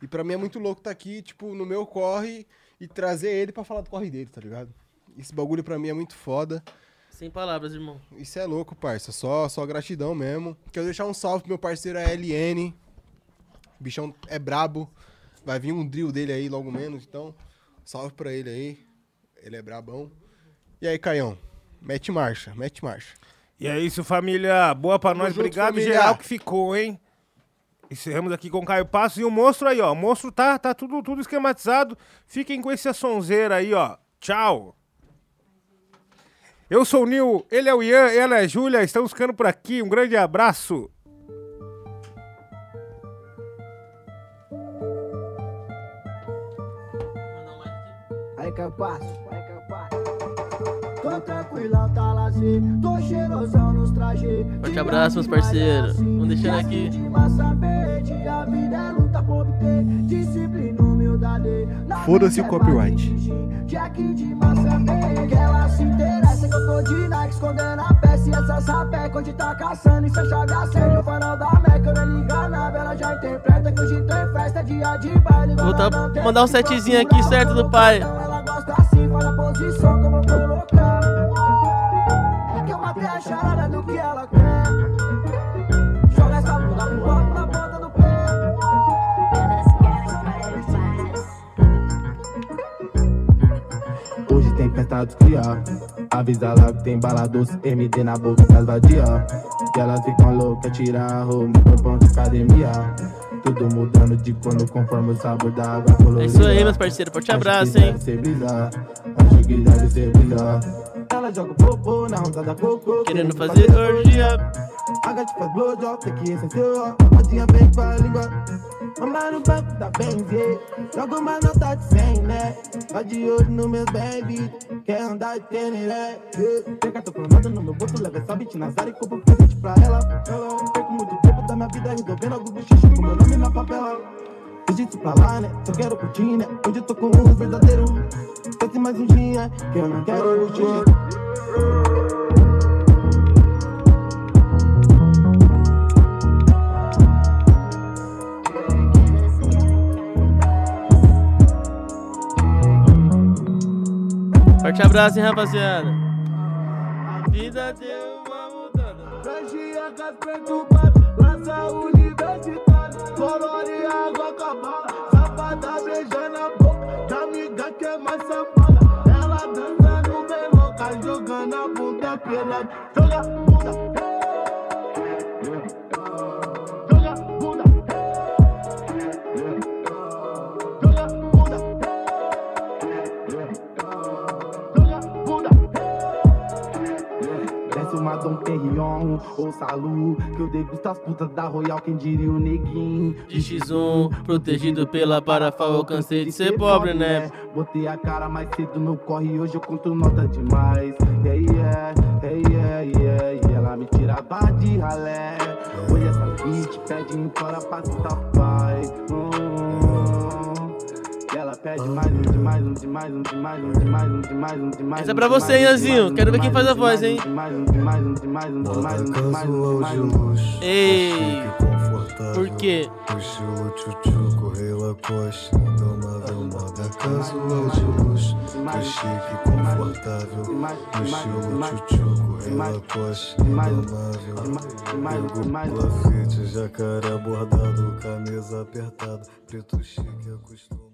E pra mim é muito louco estar aqui, tipo, no meu corre e trazer ele pra falar do corre dele, tá ligado? Esse bagulho pra mim é muito foda. Sem palavras, irmão. Isso é louco, parça. Só, só gratidão mesmo. Quero deixar um salve pro meu parceiro a LN. O bichão é brabo. Vai vir um drill dele aí logo menos, então. Salve pra ele aí. Ele é brabão. E aí, Caião? Mete marcha, mete marcha. E é isso, família. Boa pra Tamo nós. junto, Obrigado, família. geral, que ficou, hein? Encerramos aqui com o Caio Passos e o monstro aí, ó. O monstro tá, tá tudo, tudo esquematizado. Fiquem com esse sonzeira aí, ó. Tchau. Eu sou o Nil, ele é o Ian, ela é a Júlia. Estamos ficando por aqui. Um grande abraço. Aí Tô tranquilão, tá lazer. Tô cheirosão nos trajes. Forte abraço, meus parceiros. Vamos deixando aqui. De massa verde, a vida é luta por obter. Disciplina, humildade. Na Foda-se o é copyright. Jack de massa verde. Que ela se interessa que eu tô de Nike escondendo a peça. E essa sapeca onde tá caçando. E se a chave acende o farol da Meca. Eu nem liga nada, ela já interpreta que hoje tem festa, dia de baile. Vou tá- mandar um setzinho aqui, certo, do pai. Ela gosta assim, fala a posição como eu colocar. É que a charada do que ela quer. Joga essa bunda pro alto na ponta do pé. Hoje tem festa dos cria Avisa lá que tem bala doce MD na boca das vadia Que elas ficam loucas, tirar a roupa pro pão de academia Tudo mudando de quando conforme o sabor da água colorida É isso aí, meus parceiros. Forte Acho que abraço, hein? deve ser brisa, Acho que deve ser brisa Ela joga popô na onda da cocô Querendo fazer orgia. A gata faz blowjob, tem que essencial Rodinha bem com a língua Mamar no banco da Benzie Joga uma nota de 100, né? Tá de olho no meus baby Quer andar de tênis, né? Pega tô formado no meu bolso Leva essa bitch na Zara e compro presente pra ela Ela Perco muito tempo da minha vida Resolvendo alguns bichos com meu nome na papela Jiu-jitsu pra lá, né? Só quero curtir, né? Hoje eu tô com um verdadeiro Desce mais um dia Que eu não quero curtir Forte abraço, hein, rapaziada. A vida deu uma mudada. Frangiagas preocupado, lança o universitário. Colore água com a bala, up your love. Thug up. Dom Perignon ou Salu Que eu degusto as putas da Royal, quem diria o neguinho De X1, protegido pela parafa, eu cansei de ser pobre, né? Botei a cara mais cedo no corre, hoje eu conto nota demais yeah, hey yeah, yeah, yeah Ela me tirava de ralé Hoje essa bitch pede embora pra pai Hum. Essa é pra você, hein, Anzinho? Quero ver quem faz a voz, hein? Ei! Por quê? O estilo tchutchuco, rei Lacoste Indomável, moda casual de luxo Tô chique, confortável No estilo tchutchuco, rei Lacoste Indomável Pego lafite, jacaré bordado Camisa apertada, preto chique, acostumado